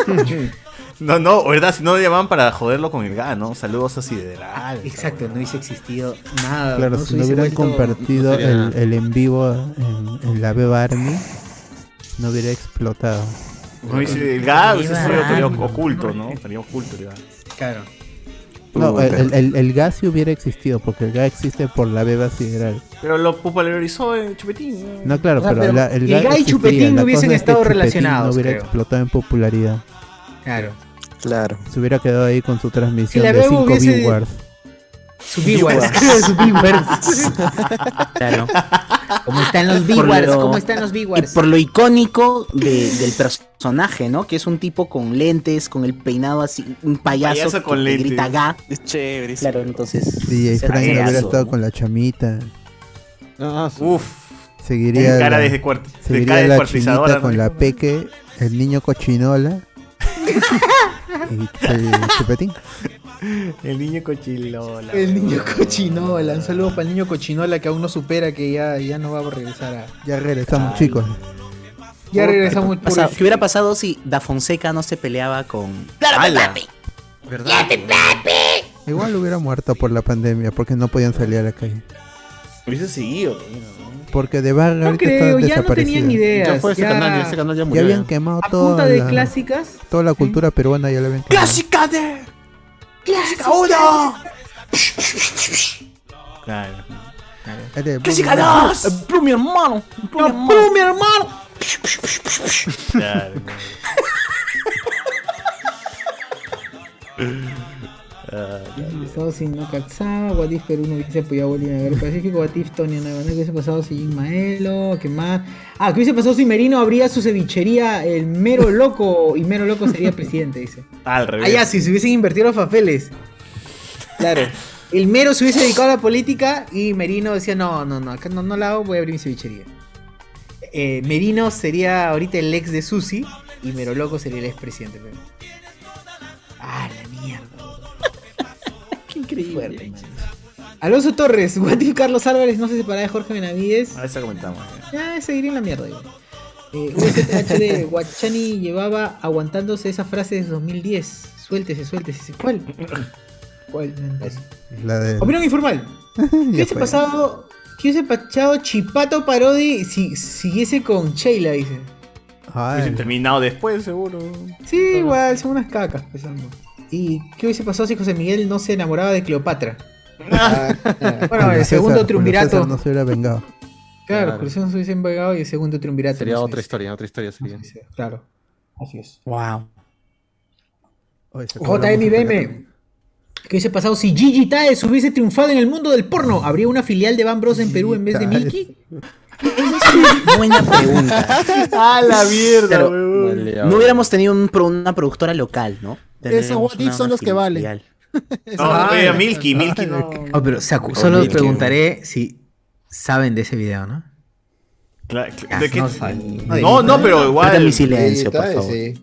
Speaker 2: No, no, verdad, si no le llamaban para joderlo con el GA, ¿no? Saludos a Sideral.
Speaker 6: Exacto, no hubiese existido nada.
Speaker 1: Claro,
Speaker 6: no
Speaker 1: si no hubieran compartido
Speaker 4: no
Speaker 1: el, en vivo en, en la Beba Army, no hubiera explotado.
Speaker 2: No, el GA hubiese sido oculto, ¿no? Estaría oculto el GA.
Speaker 6: Claro.
Speaker 1: No, el, el, el, el gas sí hubiera existido, porque el gas existe por la Beba Sideral.
Speaker 2: Pero lo popularizó el Chupetín.
Speaker 1: No, claro,
Speaker 6: O sea,
Speaker 1: pero,
Speaker 6: pero
Speaker 1: la- el
Speaker 6: el
Speaker 1: gas
Speaker 6: y Chupetín
Speaker 1: la
Speaker 6: hubiesen
Speaker 1: cosa es que
Speaker 6: estado
Speaker 1: Chupetín
Speaker 6: relacionados,
Speaker 1: No hubiera
Speaker 6: creo.
Speaker 1: explotado en popularidad.
Speaker 6: Claro.
Speaker 17: Claro.
Speaker 1: Se hubiera quedado ahí con su transmisión
Speaker 6: Si la
Speaker 1: de
Speaker 6: Beba
Speaker 1: 5
Speaker 6: hubiese-
Speaker 1: viewers.
Speaker 6: Su viewers. Su viewers.
Speaker 7: Claro.
Speaker 6: ¿Cómo están los viewers?
Speaker 7: lo-
Speaker 6: ¿Cómo están los
Speaker 7: Y
Speaker 6: viewers?
Speaker 7: por lo icónico de- del personaje, ¿no? Que es un tipo con lentes, con el peinado así, un payaso,
Speaker 2: Payaso con
Speaker 7: te
Speaker 2: lentes.
Speaker 7: grita ga.
Speaker 17: Es chévere.
Speaker 7: Claro, entonces.
Speaker 1: DJ
Speaker 7: será
Speaker 1: Frank hubiera estado
Speaker 7: ¿no?
Speaker 1: con la chamita.
Speaker 4: Ah, sí.
Speaker 2: Uf.
Speaker 1: Seguiría
Speaker 2: cara
Speaker 1: la,
Speaker 2: de descuart- de
Speaker 1: seguiría
Speaker 2: cara
Speaker 1: la chinita
Speaker 2: ¿no?
Speaker 1: con la peque, el niño cochinola chupetín.
Speaker 2: El niño cochilola.
Speaker 6: El niño cochinola. Un saludo para el niño cochinola que aún no supera que ya, ya no va a regresar a.
Speaker 1: Ya regresamos, chicos.
Speaker 6: Ya regresamos.
Speaker 7: ¿Qué pasa- ¿Qué hubiera pasado si Da Fonseca no se peleaba con.
Speaker 2: ¡Hala!
Speaker 7: ¿Verdad?
Speaker 1: Igual hubiera muerto por la pandemia porque no podían salir a la calle.
Speaker 2: Hubiese seguido.
Speaker 1: Porque de Vargas
Speaker 6: No
Speaker 1: ahorita
Speaker 6: creo,
Speaker 1: está
Speaker 6: ya no tenían ideas.
Speaker 4: Ya fue ese
Speaker 6: ya-
Speaker 4: canal, ese canal ya
Speaker 1: Ya
Speaker 4: murió.
Speaker 1: habían
Speaker 4: ya.
Speaker 1: quemado
Speaker 6: A
Speaker 1: toda
Speaker 6: punta de
Speaker 1: la,
Speaker 6: clásicas.
Speaker 1: toda la cultura peruana, ya la habían quemado.
Speaker 2: ¡Clásica de! ¡Clásica 1! Claro. ¡Clásica 2!
Speaker 7: ¡Pro mi hermano! ¡Pro mi hermano!
Speaker 2: Claro.
Speaker 6: pasado si no Katsaba, What if Perú no hubiese apoyado a Bolivia en la guerra del Pacífico, What if Tony ¿qué hubiese pasado si Maelo, qué más? Ah, ¿qué hubiese pasado si Merino abría su cevichería, el mero loco, y mero loco sería presidente, dice.
Speaker 2: Al revés.
Speaker 6: Ah, ya, si se hubiesen invertido los papeles. Claro. El mero se hubiese dedicado a la política y Merino decía, no, no, no, acá no, no la hago, voy a abrir mi cevichería. Eh, Merino sería ahorita el ex de Susi y Mero Loco sería el ex presidente. pero- Ah, la mierda. Increíble. Alonso Torres, what if Carlos Álvarez no se separaba de Jorge Benavides?
Speaker 2: A eso comentamos. ya.
Speaker 6: Ya, seguiría en la mierda. igual. Eh, VZHD, Guachani llevaba aguantándose esa frase desde 2010. Suéltese, suéltese. ¿Cuál? ¿Cuál?
Speaker 1: La de...
Speaker 6: Opinión informal. ¿Qué hubiese pasado? ¿Qué hubiese pasado Chipato Parodi si siguiese con Sheila? Dice.
Speaker 2: Hubiesen terminado después, seguro.
Speaker 6: Sí, igual, son unas cacas. ambos. ¿Y qué hubiese pasado si José Miguel no se enamoraba de Cleopatra?
Speaker 1: Ah,
Speaker 6: Bueno, el segundo
Speaker 1: César, Julio César
Speaker 6: triunvirato.
Speaker 1: no se hubiera vengado.
Speaker 6: Claro,
Speaker 4: Claro.
Speaker 6: no se hubiesen pegado y el segundo triunvirato.
Speaker 4: Sería
Speaker 6: no
Speaker 4: otra historia, otra historia sería.
Speaker 6: Claro, así es.
Speaker 7: Wow.
Speaker 1: Oye, se acabó la
Speaker 6: JM
Speaker 1: música.
Speaker 6: BM. ¿Qué hubiese pasado si Gigi Taes hubiese triunfado en el mundo del porno? ¿Habría una filial de Van Bros en Perú en vez de Milky?
Speaker 7: Buena pregunta.
Speaker 2: ¡A la mierda,
Speaker 7: no hubiéramos tenido un una productora local, ¿no?
Speaker 3: Esos what if son los que valen.
Speaker 2: No, oye, Milky, Milky no.
Speaker 6: Oh, pero Saku, solo
Speaker 2: Milky.
Speaker 6: preguntaré si saben de ese video, ¿no?
Speaker 2: Cla- cla-
Speaker 6: Ah,
Speaker 2: ¿De qué?
Speaker 6: no.
Speaker 2: No, no, pero igual.
Speaker 7: Mi silencio, por favor.
Speaker 16: sí.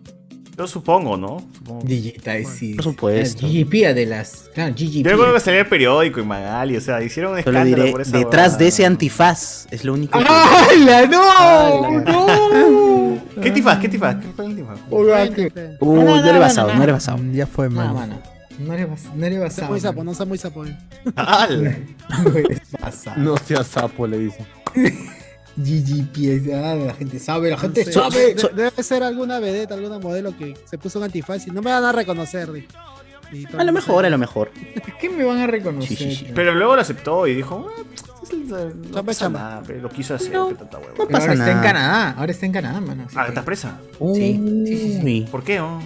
Speaker 2: Yo supongo, ¿no? Supongo.
Speaker 6: Gigi Taes, sí.
Speaker 7: Por supuesto.
Speaker 6: Gigi Pía de las. Claro, Gigi
Speaker 2: Yo recuerdo
Speaker 6: Pía.
Speaker 2: que salía en el periódico en Magali, o sea, hicieron un
Speaker 7: Solo
Speaker 2: escándalo
Speaker 7: diré,
Speaker 2: por esa
Speaker 7: detrás de ese antifaz es lo único que...
Speaker 6: ¡Hala, no! ¡No!
Speaker 2: ¿Qué tifas? ¿Qué tifas? ¿Qué fue el tifas?
Speaker 7: Uy,
Speaker 6: No, no,
Speaker 7: no, le he basado,
Speaker 6: no,
Speaker 7: no, le he basado.
Speaker 1: Ya fue,
Speaker 6: No,
Speaker 1: mano.
Speaker 6: mano. No le vas, no le vas
Speaker 3: No sea muy sapo, no sea muy sapo. eh.
Speaker 4: No seas sapo, le dice.
Speaker 6: Pía, ah, la gente sabe, la gente
Speaker 3: Sí,
Speaker 6: sabe.
Speaker 3: de- debe ser alguna vedette, alguna modelo que se puso un antifaz y no me van a reconocer. Y
Speaker 7: A lo mejor, a lo mejor.
Speaker 6: ¿Qué me van a reconocer?
Speaker 7: Sí, sí, sí.
Speaker 2: Pero luego lo aceptó y dijo, "Ah, pues, no pasa nada, pero lo quiso hacer,
Speaker 6: No,
Speaker 2: pero tanta.
Speaker 7: No
Speaker 6: Pero
Speaker 7: pasa
Speaker 6: ahora está en
Speaker 7: nada.
Speaker 6: Canadá, ahora está en Canadá, mano.
Speaker 2: Ah, ¿estás presa?
Speaker 6: Sí, sí, sí.
Speaker 2: ¿Por qué? oh?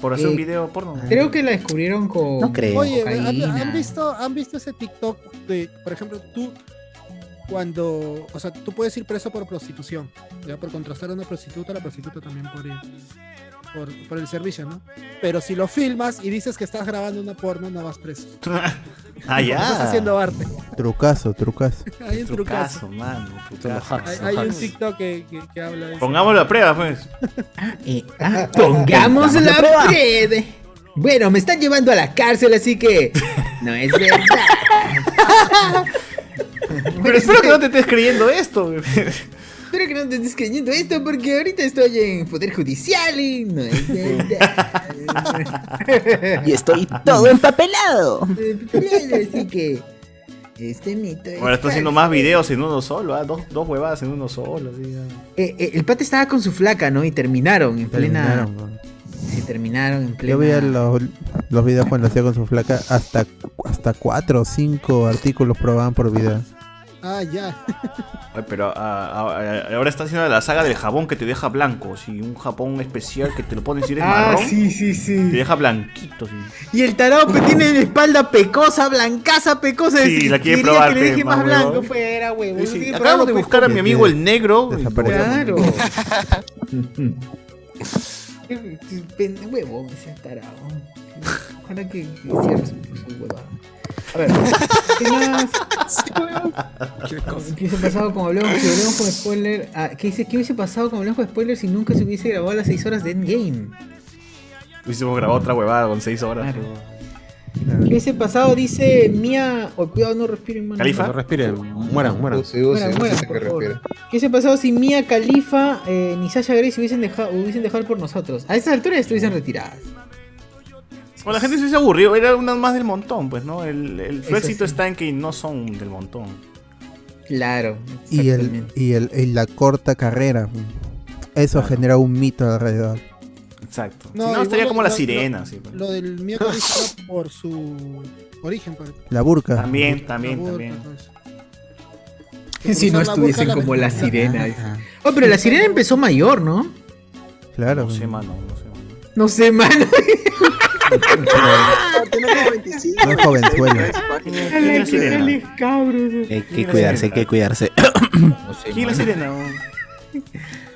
Speaker 2: ¿Por hacer
Speaker 6: Eh,
Speaker 2: un video porno?
Speaker 6: Creo que la descubrieron con.
Speaker 7: No creo.
Speaker 3: Oye, ¿han,
Speaker 6: cocaína.
Speaker 3: han visto, ¿han visto ese TikTok de, por ejemplo, tú cuando, o sea, tú puedes ir preso por prostitución, ya por contrastar a una prostituta, la prostituta también por ir por, por el servicio, ¿no? Pero si lo filmas y dices que estás grabando una porno, no vas preso.
Speaker 2: ah, ya.
Speaker 3: Estás haciendo arte.
Speaker 1: Trucazo, trucazo.
Speaker 3: Hay un trucazo.
Speaker 2: Trucazo, mano, trucazo.
Speaker 3: Hay, hay un TikTok que, que, que habla de eso.
Speaker 2: Pongámoslo a prueba, pues.
Speaker 6: Eh, ah, pongamos la
Speaker 7: prueba.
Speaker 6: prueba. Bueno, me están llevando a la cárcel, así que no es verdad.
Speaker 2: Pero espero que no te estés creyendo esto.
Speaker 6: Espero que no te estés creyendo esto porque ahorita estoy en poder judicial y no es verdad.
Speaker 7: Y estoy todo empapelado.
Speaker 6: Así que este mito es
Speaker 2: Ahora está haciendo más videos en uno solo, ¿ah? dos, dos huevadas en uno solo. así.
Speaker 6: Eh, eh, el pata estaba con su flaca, ¿no? Y terminaron en plena. Se terminaron en plena.
Speaker 1: Yo veía los, los videos cuando hacía con su flaca, hasta, hasta cuatro o cinco artículos probaban por video.
Speaker 3: Ah, ya.
Speaker 2: Ay, pero ah, ah, ah, ahora está haciendo la saga del jabón que te deja blanco. Sí, un jabón especial que te lo pones si eres
Speaker 6: Ah,
Speaker 2: marrón.
Speaker 6: sí, sí, sí.
Speaker 2: Te deja blanquito. Sí.
Speaker 6: Y el tarado pues, tiene la espalda pecosa, blancaza, pecosa.
Speaker 2: Sí, la quiere probar,
Speaker 6: que le
Speaker 2: pe,
Speaker 6: deje
Speaker 2: más
Speaker 6: más blanco fuera, huevo.
Speaker 2: Sí, sí.
Speaker 6: Tiene que
Speaker 2: Acabo de
Speaker 6: pues,
Speaker 2: buscar a mi amigo el negro. y-
Speaker 6: Claro. Huevón, ese tarado. Ahora que que su, su huevada. A ver, ¿qué más? ¿Qué hubiese pasado como hablamos, si hablamos con spoiler? Ah, ¿qué, dice, ¿Qué hubiese pasado como hablamos con spoiler si nunca se hubiese grabado las 6 horas de Endgame?
Speaker 2: Hubiésemos grabado otra huevada con 6 horas.
Speaker 6: ¿Qué hubiese pasado? Dice Mía. Oh, cuidado, no respiren, mano.
Speaker 2: ¿Califa?
Speaker 4: No respiren, mueran, mueran.
Speaker 6: Por favor. ¿Qué hubiese pasado si Mía Khalifa eh, ni Sasha Grace hubiesen dejado, hubiesen dejado por nosotros? A estas alturas estuviesen retiradas.
Speaker 2: Bueno, la gente se hubiese aburrido. Era una más del montón, pues, ¿no? El, el
Speaker 6: Eso
Speaker 2: éxito
Speaker 6: sí.
Speaker 2: está en que no son del montón.
Speaker 6: Claro.
Speaker 1: Y, el, y, el, y la corta carrera. Eso genera un mito alrededor.
Speaker 2: Exacto.
Speaker 3: No,
Speaker 2: si no,
Speaker 3: igual
Speaker 2: estaría
Speaker 3: lo-
Speaker 2: como la
Speaker 3: lo-
Speaker 2: sirena.
Speaker 3: Lo,
Speaker 2: sí, pues.
Speaker 3: lo del miércoles por su origen. pues.
Speaker 1: La burka.
Speaker 2: También, también,
Speaker 3: La burka,
Speaker 2: también.
Speaker 6: Si no
Speaker 3: la
Speaker 6: estuviesen
Speaker 3: la
Speaker 6: como la
Speaker 3: mejor.
Speaker 6: sirena. Oh, pero la sirena empezó mayor, ¿no?
Speaker 1: Claro.
Speaker 2: No sé, mano. No sé, mano.
Speaker 6: No sé, mano.
Speaker 18: Tiene como 25.
Speaker 1: No.
Speaker 7: Hay que cuidarse, hay que cuidarse.
Speaker 2: ¿Quién es la sirena?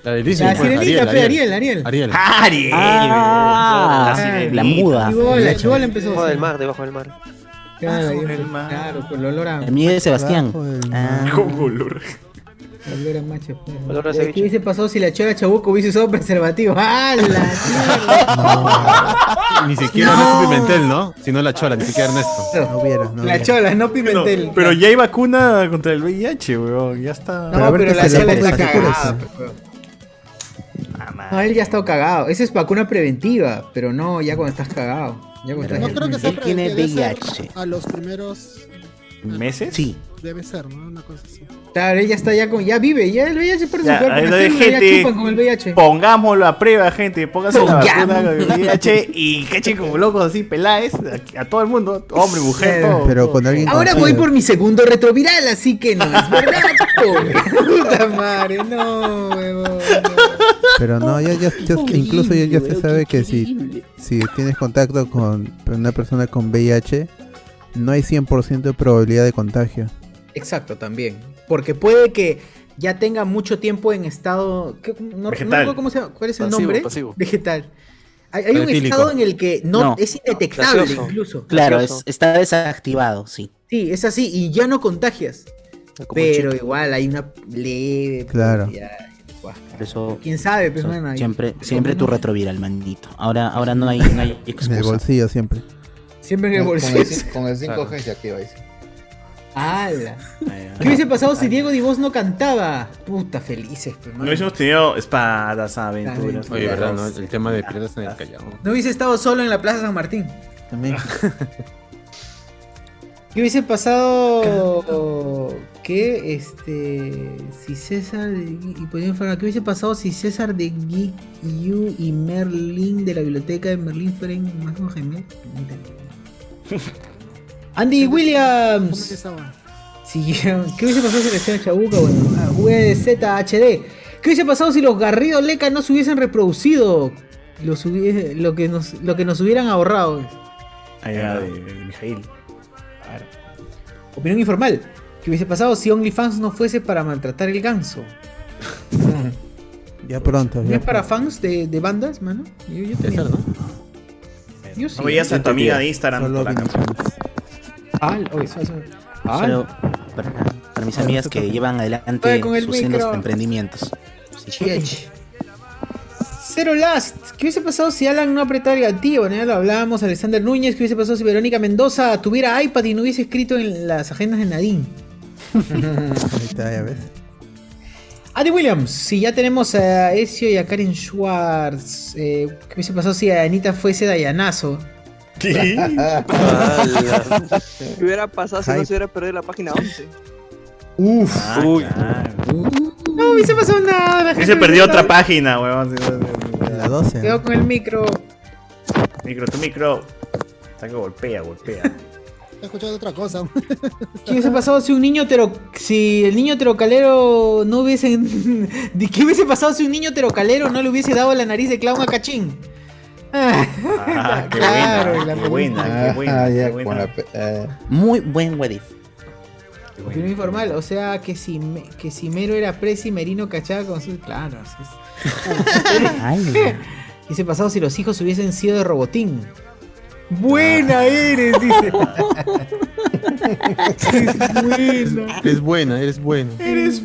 Speaker 4: La de Disney,
Speaker 6: La sirenita, pe, Ariel, Ariel.
Speaker 4: Ariel.
Speaker 2: Ariel.
Speaker 7: Ah,
Speaker 2: la sirenita.
Speaker 7: la muda.
Speaker 6: La chivola empezó.
Speaker 9: Debajo del mar, debajo del mar.
Speaker 6: Claro, claro, con el olor a.
Speaker 7: El mío de Sebastián. Ah.
Speaker 2: Con olor.
Speaker 6: El olor a macho.
Speaker 9: Olor a
Speaker 6: ¿Qué
Speaker 9: ceviche.
Speaker 6: hubiese pasado si la chora chabuco hubiese usado preservativo? ¡Ah, la
Speaker 4: Ni siquiera Ernesto Pimentel, ¿no? Si no la chola, ni siquiera Ernesto.
Speaker 1: No hubiera, no
Speaker 6: La
Speaker 1: hubiera.
Speaker 6: chola, no Pimentel.
Speaker 2: pero ya hay vacuna contra el VIH, weón. Ya está.
Speaker 6: No, pero la chola está cagada. pues.
Speaker 2: Ah.
Speaker 6: No, él ya está cagado. Esa es vacuna preventiva, pero no ya cuando estás cagado. Ya cuando
Speaker 3: No
Speaker 6: estás-
Speaker 3: creo que sea
Speaker 7: Él tiene VIH.
Speaker 3: a los primeros
Speaker 2: ¿Meses?
Speaker 7: Sí.
Speaker 3: Debe ser, ¿no? Una cosa así.
Speaker 6: Claro, ella está ya con. Ya vive, ya el VIH por su
Speaker 2: Ya,
Speaker 6: cuerpo.
Speaker 2: lo
Speaker 6: nacieron,
Speaker 2: de
Speaker 6: ya
Speaker 2: gente,
Speaker 6: chupan con el VIH.
Speaker 2: Pongámoslo a prueba, gente. Pónganse la vacuna con el VIH y cachen como locos así, peláis a, a todo el mundo, hombre, mujer, todo.
Speaker 1: Pero con alguien
Speaker 6: Ahora voy por mi segundo retroviral, así que no es verdad. Puta madre, no, huevón.
Speaker 1: Pero no, ya, ya, ya- incluso ya, ya se sabe que si, si tienes contacto con una persona con VIH, no hay 100% de probabilidad de contagio.
Speaker 6: Exacto, también. Porque puede que ya tenga mucho tiempo en estado. ¿qué? No,
Speaker 2: Vegetal.
Speaker 6: recuerdo cómo se llama. ¿Cuál es el
Speaker 17: Pasivo,
Speaker 6: nombre?
Speaker 17: pasivo.
Speaker 6: Vegetal. Hay, hay un estado en el que no,
Speaker 7: No.
Speaker 6: es indetectable incluso.
Speaker 7: Claro, es- está desactivado, sí.
Speaker 6: Sí, es así y ya no contagias.
Speaker 17: El
Speaker 6: Pero igual hay una leve.
Speaker 1: Claro.
Speaker 7: eso,
Speaker 6: ¿Quién sabe? Pues,
Speaker 7: eso,
Speaker 6: bueno, ahí-
Speaker 7: siempre, siempre tu retroviral, mandito. Ahora, ahora no hay, no hay
Speaker 1: En el bolsillo siempre.
Speaker 6: Siempre en el bolsillo.
Speaker 16: con el 5G
Speaker 4: Claro.
Speaker 16: se activa dice.
Speaker 6: ¡Hala! ¿Qué hubiese pasado si Diego Divos no cantaba? Puta, felices. pues,
Speaker 2: No hubiésemos tenido espadas, aventuras.
Speaker 4: Oye, verdad, ¿no? El tema de piratas en el Callao.
Speaker 6: No hubiese estado solo en la Plaza San Martín. También. ¿Qué hubiese pasado que este si César y fuera- ¿qué hubiese pasado si César de Geek You y Merlin de la biblioteca de Merlin fueran más como gemelos? No. Andy
Speaker 3: ¿Cómo es
Speaker 6: Williams. Siguieron. ¿Qué hubiese pasado si la estaban Chabuca? Bueno, ah, VZ HD. ¿Qué hubiese pasado si los Garrido Leca no se hubiesen reproducido? Los hubiese- lo, que nos, lo que nos hubieran ahorrado.
Speaker 2: Allá de, de Mijail.
Speaker 6: Opinión informal. ¿Qué hubiese pasado si OnlyFans no fuese para maltratar el ganso?
Speaker 1: Ya pronto.
Speaker 6: ¿No
Speaker 1: Ya
Speaker 6: es para fans de, de bandas, mano? Yo, yo también.
Speaker 4: ¿no?
Speaker 6: Yo sí.
Speaker 2: No veías a tu amiga de Instagram.
Speaker 1: Solo
Speaker 2: por acá.
Speaker 1: Vinicius.
Speaker 6: Ah, oye, eso- eso- ah,
Speaker 7: Solo para, para mis amigas que llevan adelante sus sendos emprendimientos. Sí.
Speaker 6: Zero Last. ¿Qué hubiese pasado si Alan no apretara el gatillo? Bueno, ya lo hablábamos. Alexander Núñez. ¿Qué hubiese pasado si Verónica Mendoza tuviera iPad y no hubiese escrito en las agendas de Nadine?
Speaker 1: Ahí está, ya ves.
Speaker 6: Adi Williams. Si ya tenemos a Ezio y a Karen Schwartz. eh, ¿Qué hubiese pasado si Anita fuese Dayanazo?
Speaker 18: Ala. ¿Qué hubiera pasado si no se hubiera perdido la página 11?
Speaker 6: Uf.
Speaker 2: Ah,
Speaker 17: Uy.
Speaker 2: claro.
Speaker 6: No hubiese pasado nada. la
Speaker 2: Y
Speaker 6: gente
Speaker 2: se perdió
Speaker 6: hubiese
Speaker 2: otra página, weón.
Speaker 1: La 12.
Speaker 6: Quedó con el micro.
Speaker 2: Micro, tu micro. Está que golpea, golpea.
Speaker 3: He escuchado otra cosa.
Speaker 6: ¿Qué hubiese pasado si un niño tero, si el niño terocalero no hubiese, ¿De ¿qué hubiese pasado si un niño terocalero no le hubiese dado la nariz de clown a Cachín?
Speaker 2: Ah, qué
Speaker 6: Claro,
Speaker 2: buena,
Speaker 6: la
Speaker 2: qué buena, qué buena,
Speaker 16: ya,
Speaker 2: qué
Speaker 16: con
Speaker 2: buena.
Speaker 16: la pe- eh,
Speaker 7: Muy buen what if.
Speaker 6: Opinión informal, o sea que si me- que si Mero era presi, Merino cachaba con su. Claro, es. ¿Qué hubiese pasado si los hijos hubiesen sido de Robotín? Buena eres, dice. Eres buena.
Speaker 4: Eres buena, eres buena.
Speaker 6: Eres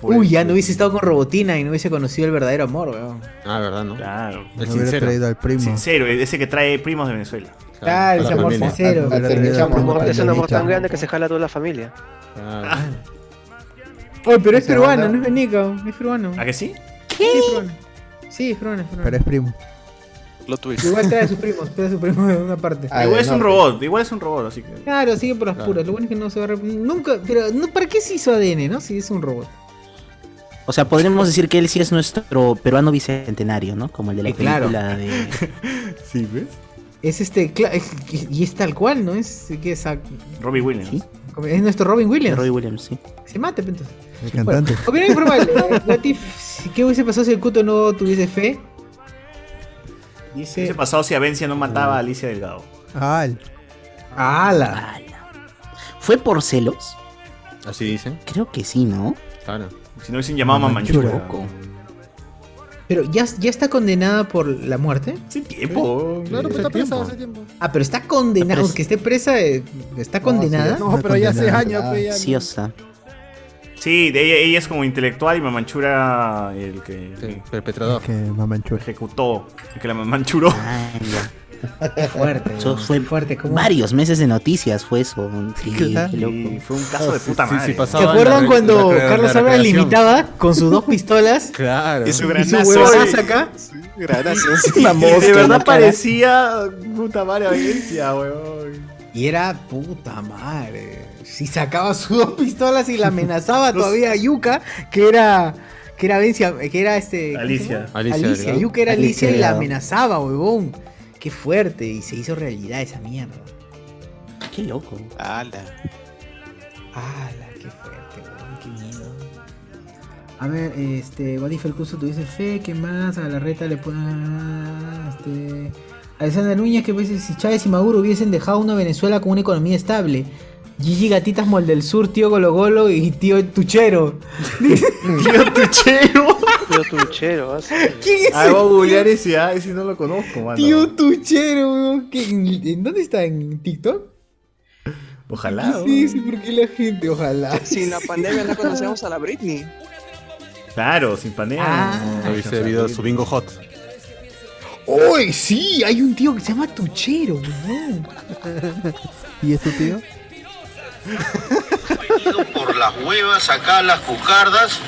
Speaker 2: pobre-
Speaker 6: Uy, ya no hubiese estado con Robotina y no hubiese conocido el verdadero amor, weón.
Speaker 4: Ah, verdad, ¿no?
Speaker 2: Claro.
Speaker 4: El
Speaker 1: No
Speaker 4: sincero.
Speaker 1: traído al primo.
Speaker 2: Sincero, ese que trae primos de Venezuela.
Speaker 6: Claro, ese amor
Speaker 4: familia.
Speaker 6: sincero.
Speaker 9: Es un amor tan grande que se jala a toda la familia.
Speaker 4: Claro.
Speaker 6: Oye, pero es peruano, no es venico, es peruano.
Speaker 2: ¿A que sí?
Speaker 6: Sí, es peruano. Sí, es peruano, es peruano.
Speaker 1: Pero es primo.
Speaker 17: Plot twist.
Speaker 6: Igual trae a sus primos, trae a sus primos de una parte.
Speaker 16: Ah,
Speaker 2: igual es un robot, igual es un robot, así que.
Speaker 6: Claro, sigue por las
Speaker 4: Claro.
Speaker 6: puras. Lo bueno es que no se va a rep- Nunca, pero no, ¿para qué se hizo ADN, no? Si es un robot.
Speaker 7: O sea, podríamos decir que él sí es nuestro peruano bicentenario, ¿no? Como el de la
Speaker 6: Sí, claro.
Speaker 7: película de.
Speaker 2: Sí, ¿ves?
Speaker 6: Es este, y es tal cual, ¿no? Es que es, a-
Speaker 2: Robbie Williams.
Speaker 7: Sí.
Speaker 6: es nuestro Robin Williams.
Speaker 7: Roy Williams, sí.
Speaker 6: Se mate, pues, entonces.
Speaker 1: El cantante.
Speaker 6: Opinión informal. eh, Latif, ¿qué hubiese pasado si el Cuto no tuviese fe?
Speaker 2: ¿Qué
Speaker 6: Dice.
Speaker 2: hubiese pasado si Avencia no mataba a Alicia Delgado?
Speaker 1: Ah, el-
Speaker 6: ¡Hala!
Speaker 7: Ala. ¿Fue por celos?
Speaker 4: Así dicen.
Speaker 7: Creo que sí, ¿no?
Speaker 4: Claro.
Speaker 2: Si no hubiesen llamado a Mamanchura.
Speaker 7: Loco.
Speaker 6: Pero ya, ya está condenada por la muerte.
Speaker 2: Hace tiempo.
Speaker 3: Claro, pero está presa hace tiempo.
Speaker 6: Ah, pero está condenada. Aunque esté presa, eh, está
Speaker 16: No,
Speaker 6: condenada.
Speaker 16: sí,
Speaker 3: No, pero ya hace años. pues, ya
Speaker 7: Sí,
Speaker 3: no.
Speaker 7: o sea.
Speaker 2: Sí, de ella, ella es como intelectual y Mamanchura el que
Speaker 4: Sí, perpetrador.
Speaker 1: que mamanchura.
Speaker 2: ejecutó, el que la mamanchuró.
Speaker 7: Ah.
Speaker 6: Qué fuerte.
Speaker 7: Eso fue
Speaker 6: fuerte. ¿cómo?
Speaker 7: Varios meses de noticias fue eso. Sí, qué loco.
Speaker 2: Fue un caso de puta
Speaker 4: Sí, sí,
Speaker 2: madre.
Speaker 4: pasaba.
Speaker 6: ¿Se acuerdan
Speaker 4: la-
Speaker 6: cuando
Speaker 4: la- la-
Speaker 6: Carlos Álvarez limitaba con sus dos pistolas
Speaker 4: Claro.
Speaker 17: Y su
Speaker 6: y su
Speaker 17: granazo.
Speaker 6: acá?
Speaker 17: Granazo.
Speaker 2: Y de verdad parecía puta madre Avencia, weón.
Speaker 6: Y era puta madre. Si sacaba sus dos pistolas y la amenazaba todavía a Yuka, que era. Que era Vencia- que era este. ¿cómo se
Speaker 2: Alicia.
Speaker 4: Alicia.
Speaker 6: Yuka era
Speaker 1: Alicia
Speaker 6: Alicia y la amenazaba, huevón. Qué fuerte. Y se hizo realidad esa mierda.
Speaker 7: Qué loco.
Speaker 17: Ala.
Speaker 6: ¡Hala! ¡Qué fuerte, weón! ¡Qué miedo! A ver, este, What if el curso tuviese fe? ¿Qué más? A la reta le pueden. Este. Alexander Núñez, que veces si Chávez y Maduro hubiesen dejado una Venezuela con una economía estable. Gigi Gatitas Mol del Sur, tío Golo Golo y tío Tuchero.
Speaker 2: Tío Tuchero.
Speaker 9: Tío Tuchero, ¿ah?
Speaker 6: ¿Quién es
Speaker 2: Ah, voy a googlear ese, ah, ese no lo conozco, mano.
Speaker 6: Tío Tuchero, weón. ¿Qué- ¿En, dónde está? ¿En TikTok?
Speaker 2: Ojalá.
Speaker 6: Sí, sí, porque la gente, ojalá.
Speaker 18: Sin la pandemia no conocemos a la Britney.
Speaker 2: Claro, sin pandemia.
Speaker 6: Ah.
Speaker 2: no,
Speaker 4: Lo hice video de su bingo hot.
Speaker 6: ¡Uy, sí! Hay un tío que se llama Tuchero, weón.
Speaker 1: ¿Y es tu tío?
Speaker 21: Por las huevas acá las cucardas.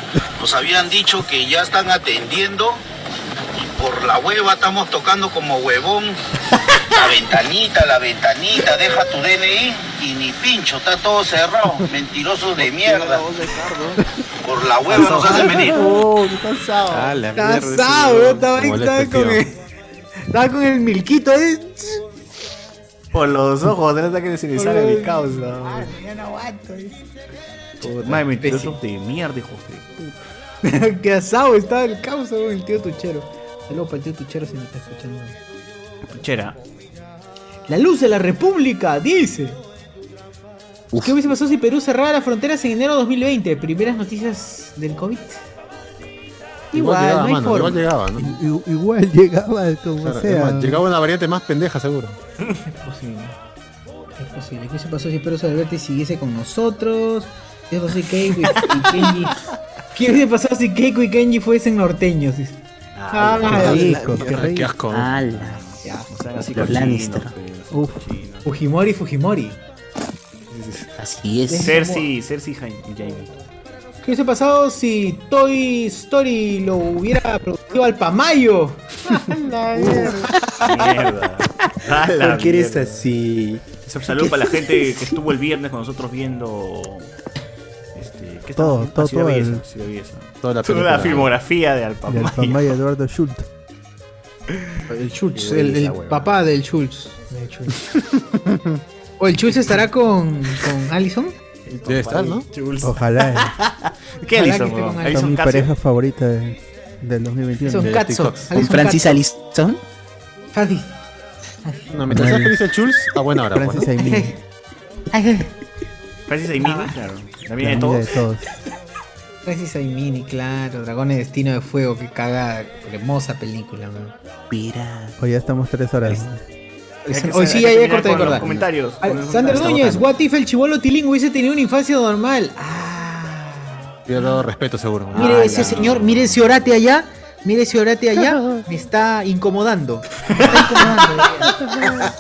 Speaker 21: Nos habían dicho que ya están atendiendo. Y por la hueva estamos tocando como huevón. La ventanita, la ventanita, deja tu DNI y ni pincho, está todo cerrado. Mentirosos de mierda. Por la hueva nos hacen venir.
Speaker 6: Oh, cansado.
Speaker 17: Ah, la
Speaker 6: estaba estaba
Speaker 4: el
Speaker 6: con el, estaba con el milquito, eh.
Speaker 2: Por los ojos, trata que se le sale mi causa.
Speaker 6: Ya no aguanto.
Speaker 2: Madre, mentirosos de mierda, hijos de puta.
Speaker 6: Qué asado estaba el causa, el tío Tuchero. Saludos para el tío Tuchero si me está escuchando.
Speaker 2: Tuchera.
Speaker 6: La luz de la República, dice. ¿Qué hubiese pasado si Perú cerrara las fronteras en enero de 2020? Primeras noticias del COVID. Igual,
Speaker 4: llegaba,
Speaker 6: no hay
Speaker 4: mano,
Speaker 6: forma.
Speaker 4: igual llegaba, ¿no?
Speaker 1: I- Igual llegaba como
Speaker 4: Claro,
Speaker 1: sea.
Speaker 4: además, llegaba una variante más pendeja, seguro.
Speaker 6: Es posible. Es posible. ¿Qué hubiese pasado si Perú Alberti siguiese con nosotros? ¿Qué pasado si Keiko y, y Kenji? ¿Qué hubiese pasado si Keiko y Kenji fuesen norteños? Dice. Ah,
Speaker 1: qué rico,
Speaker 6: la
Speaker 1: qué rico.
Speaker 4: asco.
Speaker 7: Ala.
Speaker 6: Ya,
Speaker 2: O sea, así
Speaker 7: Los
Speaker 2: con
Speaker 7: Lannister.
Speaker 2: pues,
Speaker 6: Uf. Fujimori, Fujimori.
Speaker 7: Así es.
Speaker 2: Cersei, Cersei y Jaime-.
Speaker 6: ¿Qué hubiese pasado si Toy Story lo hubiera producido al Pamayo? La mierda.
Speaker 2: Mierda. A la
Speaker 7: ¿Por qué eres
Speaker 2: mierda.
Speaker 7: así?
Speaker 2: Un saludo para la gente que estuvo el viernes con nosotros viendo. Este, ¿Qué
Speaker 1: Todo, todo,
Speaker 2: Ah,
Speaker 1: todo
Speaker 2: Belleza,
Speaker 1: el-
Speaker 2: Ciudad Belleza.
Speaker 4: Toda la
Speaker 2: Toda la
Speaker 4: película.
Speaker 2: filmografía de
Speaker 1: Y el
Speaker 2: Alpamaya.
Speaker 1: Pamaya Eduardo Schultz.
Speaker 6: El Schultz, el, papá del Schultz. Del Schultz. ¿O el Schultz estará con, con Allison?
Speaker 4: Debe estar, ¿no?
Speaker 1: Ojalá.
Speaker 2: ¿Qué
Speaker 6: Ojalá
Speaker 2: Alison?
Speaker 6: que esté con
Speaker 2: weón?
Speaker 6: Alison.
Speaker 1: Son
Speaker 2: Alison
Speaker 1: mi pareja favorita de- del 2021.
Speaker 6: Son
Speaker 4: de.
Speaker 7: ¿Con
Speaker 6: Alison
Speaker 7: Francis. Allison?
Speaker 6: Francis.
Speaker 4: No, mientras sea feliz el Chulz, a buena hora. pues,
Speaker 1: Francis
Speaker 4: ¿no?
Speaker 1: Aimee.
Speaker 2: Francis Aimee, claro. La vida de todos.
Speaker 1: de todos.
Speaker 6: Francis Aimini, claro. Dragones de Destino de Fuego, que caga. Hermosa película, man.
Speaker 7: Mira.
Speaker 1: Hoy ya estamos tres horas.
Speaker 2: Hay
Speaker 6: Hoy sí,
Speaker 2: hay
Speaker 6: ya corté
Speaker 2: terminar
Speaker 6: de
Speaker 2: comentarios. los
Speaker 6: Sander. Núñez, what if el chivolo Tilín hubiese tenido una infancia normal?
Speaker 4: Yo lo respeto, seguro.
Speaker 6: Mire
Speaker 2: Ah,
Speaker 6: ese señor, mire ese orate allá. Mire ese orate allá. Me está incomodando. Me está incomodando.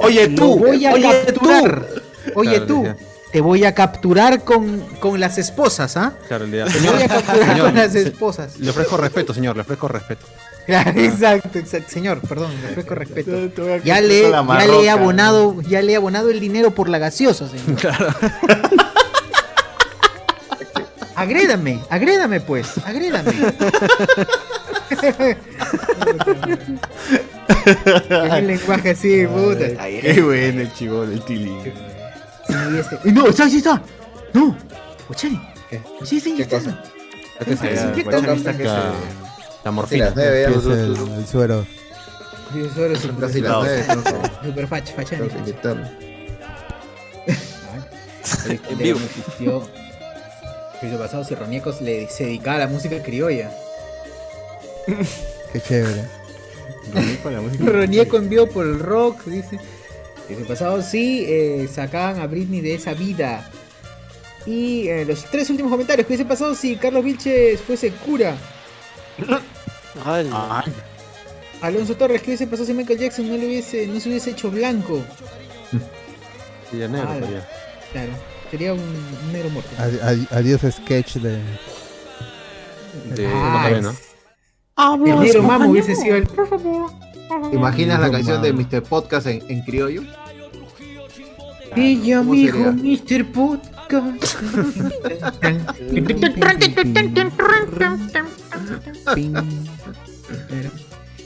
Speaker 7: Oye tú,
Speaker 6: voy a
Speaker 7: oye
Speaker 6: capturar. Oye
Speaker 4: Claro,
Speaker 6: tú.
Speaker 4: ya.
Speaker 6: Te voy a capturar con, con las esposas, ¿ah?
Speaker 4: Claro, le,
Speaker 6: Te voy a capturar
Speaker 4: Señor,
Speaker 6: con las esposas.
Speaker 4: le ofrezco respeto, señor, le ofrezco respeto.
Speaker 6: Claro, exacto, exacto. Señor, perdón, le ofrezco respeto. Ya le, ya le he abonado, ya le he abonado el dinero por la gaseosa, señor. Agrédame, agrédame pues, agrédame. el lenguaje así, puta.
Speaker 2: Qué bueno el chivolo, el tili.
Speaker 6: Sí, este- ¡Eh, No, está, sí está. No, Ochani. Sí, sí,
Speaker 16: ¿Qué
Speaker 6: está.
Speaker 16: cosa?
Speaker 4: Es el-
Speaker 2: Guachani está
Speaker 4: la, morfina.
Speaker 16: las nueve,
Speaker 1: es el, el suero.
Speaker 6: Sí, eso era super,
Speaker 16: Casi las nueve.
Speaker 6: super facha, facha.
Speaker 16: tengo que inyectarme.
Speaker 18: En vivo.
Speaker 6: El pasado si Roniecos le se dedicaba a la música criolla.
Speaker 1: Qué chévere.
Speaker 2: Con la música.
Speaker 6: Ronieco en vivo por el rock, dice. El pasado sí eh, sacaban a Britney de esa vida. Y eh, los tres últimos comentarios. ¿Qué hubiese pasado si Carlos Vilches fuese cura?
Speaker 9: Ala.
Speaker 6: Alonso Torres, ¿qué hubiese pasado si Michael Jackson no, le hubiese, no se hubiese hecho blanco?
Speaker 4: Y ya negro,
Speaker 6: Ah. Claro, sería un, un negro muerto.
Speaker 1: Adi- adi- Adiós sketch de...
Speaker 4: De
Speaker 6: Ah,
Speaker 4: Macarena.
Speaker 6: El negro mamo hubiese sido el. Por favor.
Speaker 16: ¿Imaginas la canción de. Mr. Podcast en, en criollo?
Speaker 6: Ella,
Speaker 2: ¿Cómo
Speaker 6: amigo? Mr. Podcast.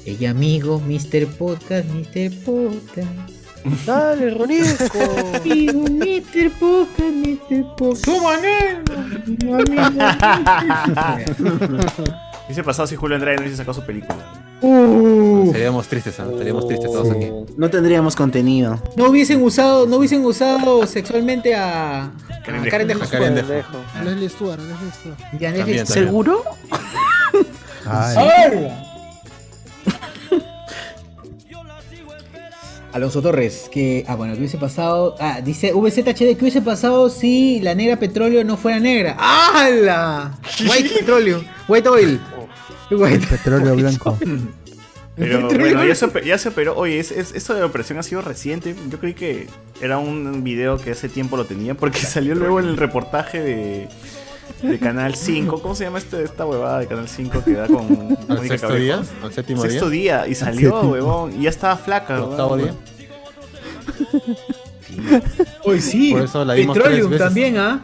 Speaker 6: Ella, amigo, Mr. Podcast, Mr. Podcast.
Speaker 18: Dale, Ronisco.
Speaker 6: Amigo, Mr. Podcast, Mr. Podcast. ¡Toma,
Speaker 2: Dice pasado si Julio Andrade no hubiese sacado su película.
Speaker 4: Seríamos tristes, ¿ah? Estaríamos tristes todos aquí.
Speaker 7: No tendríamos contenido.
Speaker 6: No hubiesen usado, no hubiesen usado sexualmente a, a Karen Dejo.
Speaker 4: A Karen Dejo.
Speaker 3: A Leslie Stewart, Leslie Stewart.
Speaker 6: Ya,
Speaker 4: También,
Speaker 6: Alonso Torres, que. Ah, bueno, ¿qué hubiese pasado? Ah, dice VZHD, ¿qué hubiese pasado si la negra petróleo no fuera negra? ¡Hala! White Petroleum, White Oil. White
Speaker 1: Petróleo blanco.
Speaker 2: Pero bueno, ya se, ya se operó. Oye, es, es- esto de la operación ha sido reciente. Yo creí que era un video que hace tiempo lo tenía porque salió luego en el reportaje de, de Canal 5. ¿Cómo se llama este, esta huevada de Canal 5 que da con
Speaker 4: ¿Al
Speaker 2: Mónica
Speaker 4: sexto
Speaker 2: Cabello?
Speaker 4: día? ¿Al séptimo
Speaker 2: Sexto
Speaker 4: día?
Speaker 2: día. Y salió, huevón. Y ya estaba flaca.
Speaker 4: ¿El octavo día?
Speaker 6: Hoy sí.
Speaker 4: Por eso la vimos
Speaker 6: Petroleum
Speaker 4: tres veces.
Speaker 6: también, ¿ah?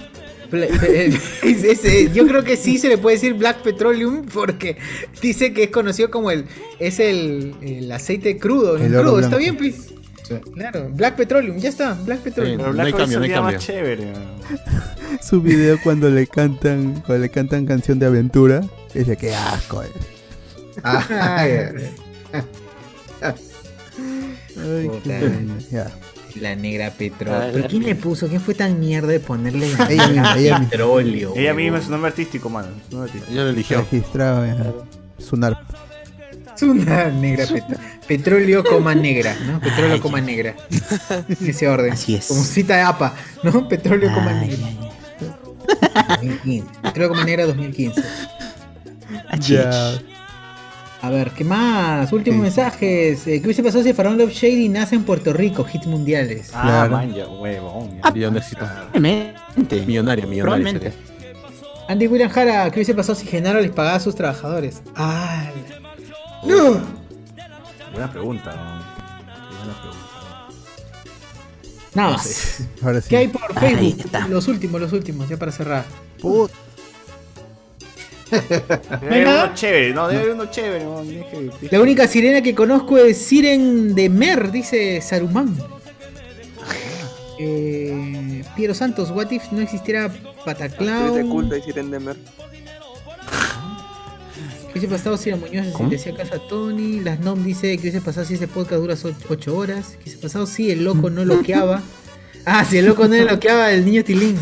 Speaker 6: Pe- es- es, eh, yo creo que sí se le puede decir Black Petroleum porque dice que es conocido como el es el, el aceite crudo, el
Speaker 1: El oro
Speaker 6: crudo, está bien, pues. Claro, Black Petroleum, ya está, Black Petroleum.
Speaker 2: Pero Black Oil sonía más chévere.
Speaker 1: Su video cuando le cantan, cuando le cantan canción de aventura, dice que asco. eh. Ay, qué ya.
Speaker 6: La negra
Speaker 1: Ah,
Speaker 6: petróleo.
Speaker 1: la
Speaker 6: ¿Pero quién le puso? ¿Quién fue tan mierda de ponerle la
Speaker 1: Ella misma, ella misma.
Speaker 6: petróleo?
Speaker 2: Ella misma es un nombre artístico, mano. es.
Speaker 4: Ella lo eligió.
Speaker 1: Registrado en Sunar.
Speaker 6: Es una negra petróleo, coma negra, ¿no? Petróleo, coma negra. En ese orden.
Speaker 7: Así es.
Speaker 6: Como cita de APA, ¿no? Petróleo, coma negra. 2015. Petróleo, coma negra 2015.
Speaker 1: Ya.
Speaker 6: A ver, ¿qué más? Últimos mensajes. Eh, ¿Qué hubiese pasado si Faraón Love Shady nace en Puerto Rico? Hits mundiales.
Speaker 2: Ah,
Speaker 1: Claro.
Speaker 2: man, ya, huevón.
Speaker 6: Ah.
Speaker 4: Millonario, millonario.
Speaker 6: Andy William Jara, ¿qué hubiese pasado si Genaro les pagaba a sus trabajadores? ¡Ah! ¡No!
Speaker 2: Buena pregunta. ¿no? Buena pregunta.
Speaker 6: Nada
Speaker 2: No
Speaker 6: más.
Speaker 2: sé.
Speaker 1: Ahora sí.
Speaker 6: ¿Qué hay por
Speaker 7: Ahí
Speaker 6: Facebook?
Speaker 7: está.
Speaker 6: Los últimos, los últimos, ya para cerrar.
Speaker 1: Put-
Speaker 2: Debe haber uno chévere, no, debe haber uno chévere. No, Deje- deje-
Speaker 6: La única sirena que conozco es Siren de Mer, dice Saruman. Eh, Piero Santos, what if no existiera
Speaker 18: Actriz de
Speaker 6: Pataclown?
Speaker 18: culto y Siren Demer.
Speaker 6: ¿Qué hubiese pasado si la Muñoz
Speaker 7: ¿Cómo?
Speaker 6: le hacía caso a Tony? Las Nom dice que hubiese pasado si ese podcast dura 8 horas. ¿Qué hubiese pasado si el loco no loqueaba? Ah, si el loco no loqueaba el niño Tilín.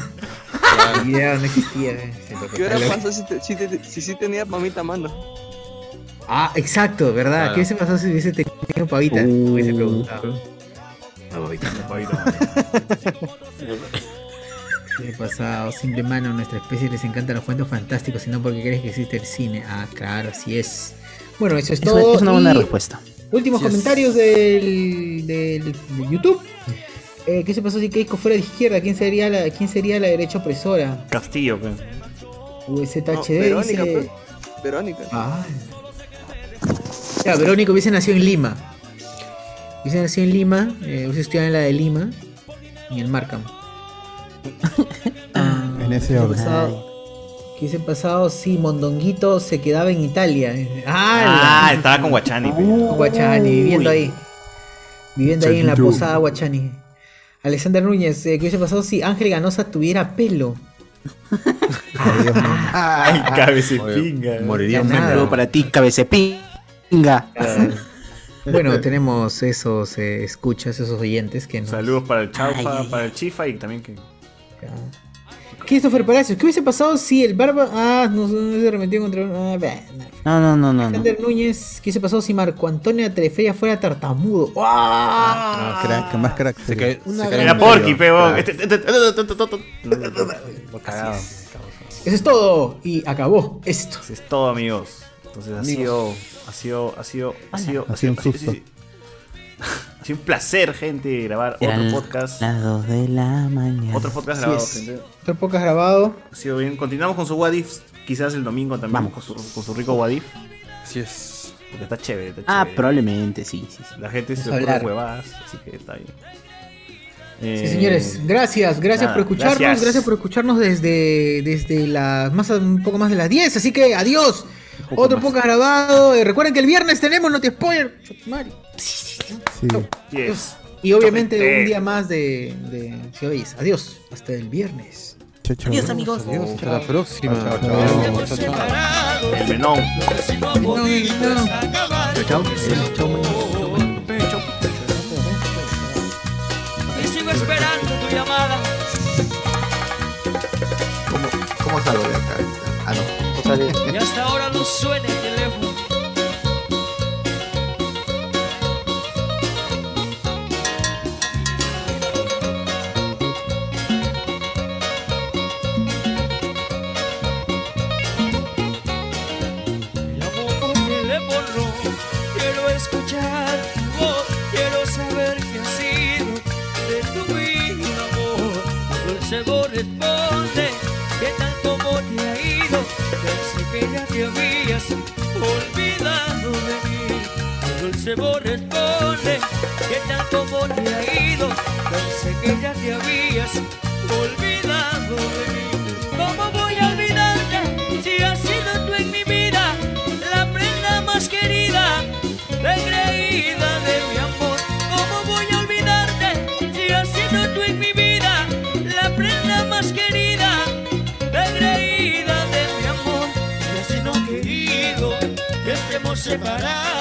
Speaker 6: Ya, no existía. eh.
Speaker 18: ¿Qué hubiera pasado si, te- si, te- si sí tenía mamita mano?
Speaker 6: Ah, exacto, ¿verdad?
Speaker 4: Claro.
Speaker 6: ¿Qué hubiese pasado si hubiese tenido pavita?
Speaker 7: Uh.
Speaker 6: Hubiese preguntado. ¿Qué hubiese pasado? Simple mano, a nuestra especie les encantan los cuentos fantásticos, sino porque crees que existe el cine. Ah, claro, así es. Bueno, eso es
Speaker 7: Es una,
Speaker 6: todo.
Speaker 7: es una buena
Speaker 6: y
Speaker 7: respuesta.
Speaker 6: Últimos
Speaker 2: Yes.
Speaker 6: comentarios del, del, de YouTube. Eh, ¿Qué se pasó si Keiko fuera de izquierda? ¿Quién sería la, quién sería la derecha opresora?
Speaker 2: Castillo, pues.
Speaker 6: UZHD
Speaker 18: No, Verónica,
Speaker 6: dice.
Speaker 18: pues. Verónica.
Speaker 6: Ah. Ya, Verónica hubiese nacido en Lima. Hubiese nacido en Lima, eh, hubiese estudiado en la de Lima y en Markham. Ah,
Speaker 1: En ese
Speaker 6: ¿qué hubiese
Speaker 1: orden.
Speaker 6: pasado? ¿Qué hubiese pasado si Mondonguito se quedaba en Italia?
Speaker 2: Ah,
Speaker 6: ¡Ah!
Speaker 2: estaba con Guachani.
Speaker 6: Guachani, viviendo ahí. Viviendo ahí en la posada Guachani. Alexander Núñez, eh, ¿qué hubiese pasado si Ángel Ganosa tuviera pelo?
Speaker 1: Ay, Dios mío.
Speaker 2: Ay, cabeza de
Speaker 4: Oye,
Speaker 2: pinga.
Speaker 4: Moriría un.
Speaker 7: Saludo para ti, cabecepinga.
Speaker 6: Bueno, tenemos esos eh, escuchas, esos oyentes que nos...
Speaker 2: Saludos para el Chaufa,
Speaker 7: ay,
Speaker 2: para el Chifa y también que.
Speaker 6: Christopher Palacios, ¿qué hubiese pasado si el barba... Ah, no, no se arremetió contra... Ah, bah, no.
Speaker 7: No, no, no, no. no.
Speaker 6: Alexander Núñez, ¿qué hubiese pasado si Marco Antonio Telefeya fuera tartamudo? ¡Ah!
Speaker 1: No, crack, más crack.
Speaker 4: Se
Speaker 3: Una
Speaker 4: se
Speaker 3: gran
Speaker 4: cae
Speaker 2: Era. Porky, cagado.
Speaker 6: Eso es todo. Y acabó esto.
Speaker 2: Así es todo, amigos. Entonces ha sido, ha sido, ha sido, ha sido,
Speaker 1: Ha sido un susto.
Speaker 2: Sí, un placer, gente, grabar otro podcast.
Speaker 7: Las 2 de la mañana.
Speaker 2: Otro podcast grabado, gente.
Speaker 6: Otro podcast grabado.
Speaker 2: Ha sido bien. Continuamos con su Wadif. Quizás el domingo también
Speaker 7: Vamos.
Speaker 2: Con, su, con su rico Wadif.
Speaker 4: Así es.
Speaker 2: Porque está chévere, está
Speaker 7: Ah, probablemente, sí, sí, sí.
Speaker 2: La gente se
Speaker 6: ocurre
Speaker 2: huevadas, así que está bien.
Speaker 6: Sí, eh, señores, gracias, gracias por escucharnos, gracias. por escucharnos desde, desde las más un poco más de las 10, así que adiós. Otro podcast grabado. Eh, recuerden que el viernes tenemos Noti Spoiler. Chutumare. Sí.
Speaker 2: Yes.
Speaker 6: Y obviamente
Speaker 2: Chomete.
Speaker 6: un día más de, de COIs. Adiós. Hasta el viernes. Chao, chao.
Speaker 1: Adiós,
Speaker 6: amigos.
Speaker 4: Adiós. Hasta la próxima. Chao, chao. chao, chao.
Speaker 2: El menón.
Speaker 6: Chao, chao.
Speaker 13: Y sigo esperando tu llamada.
Speaker 16: ¿Cómo, cómo salgo de acá? Ah, no.
Speaker 13: Y hasta ahora no suene ya. te habías de mí. Tu dulce voz que separar.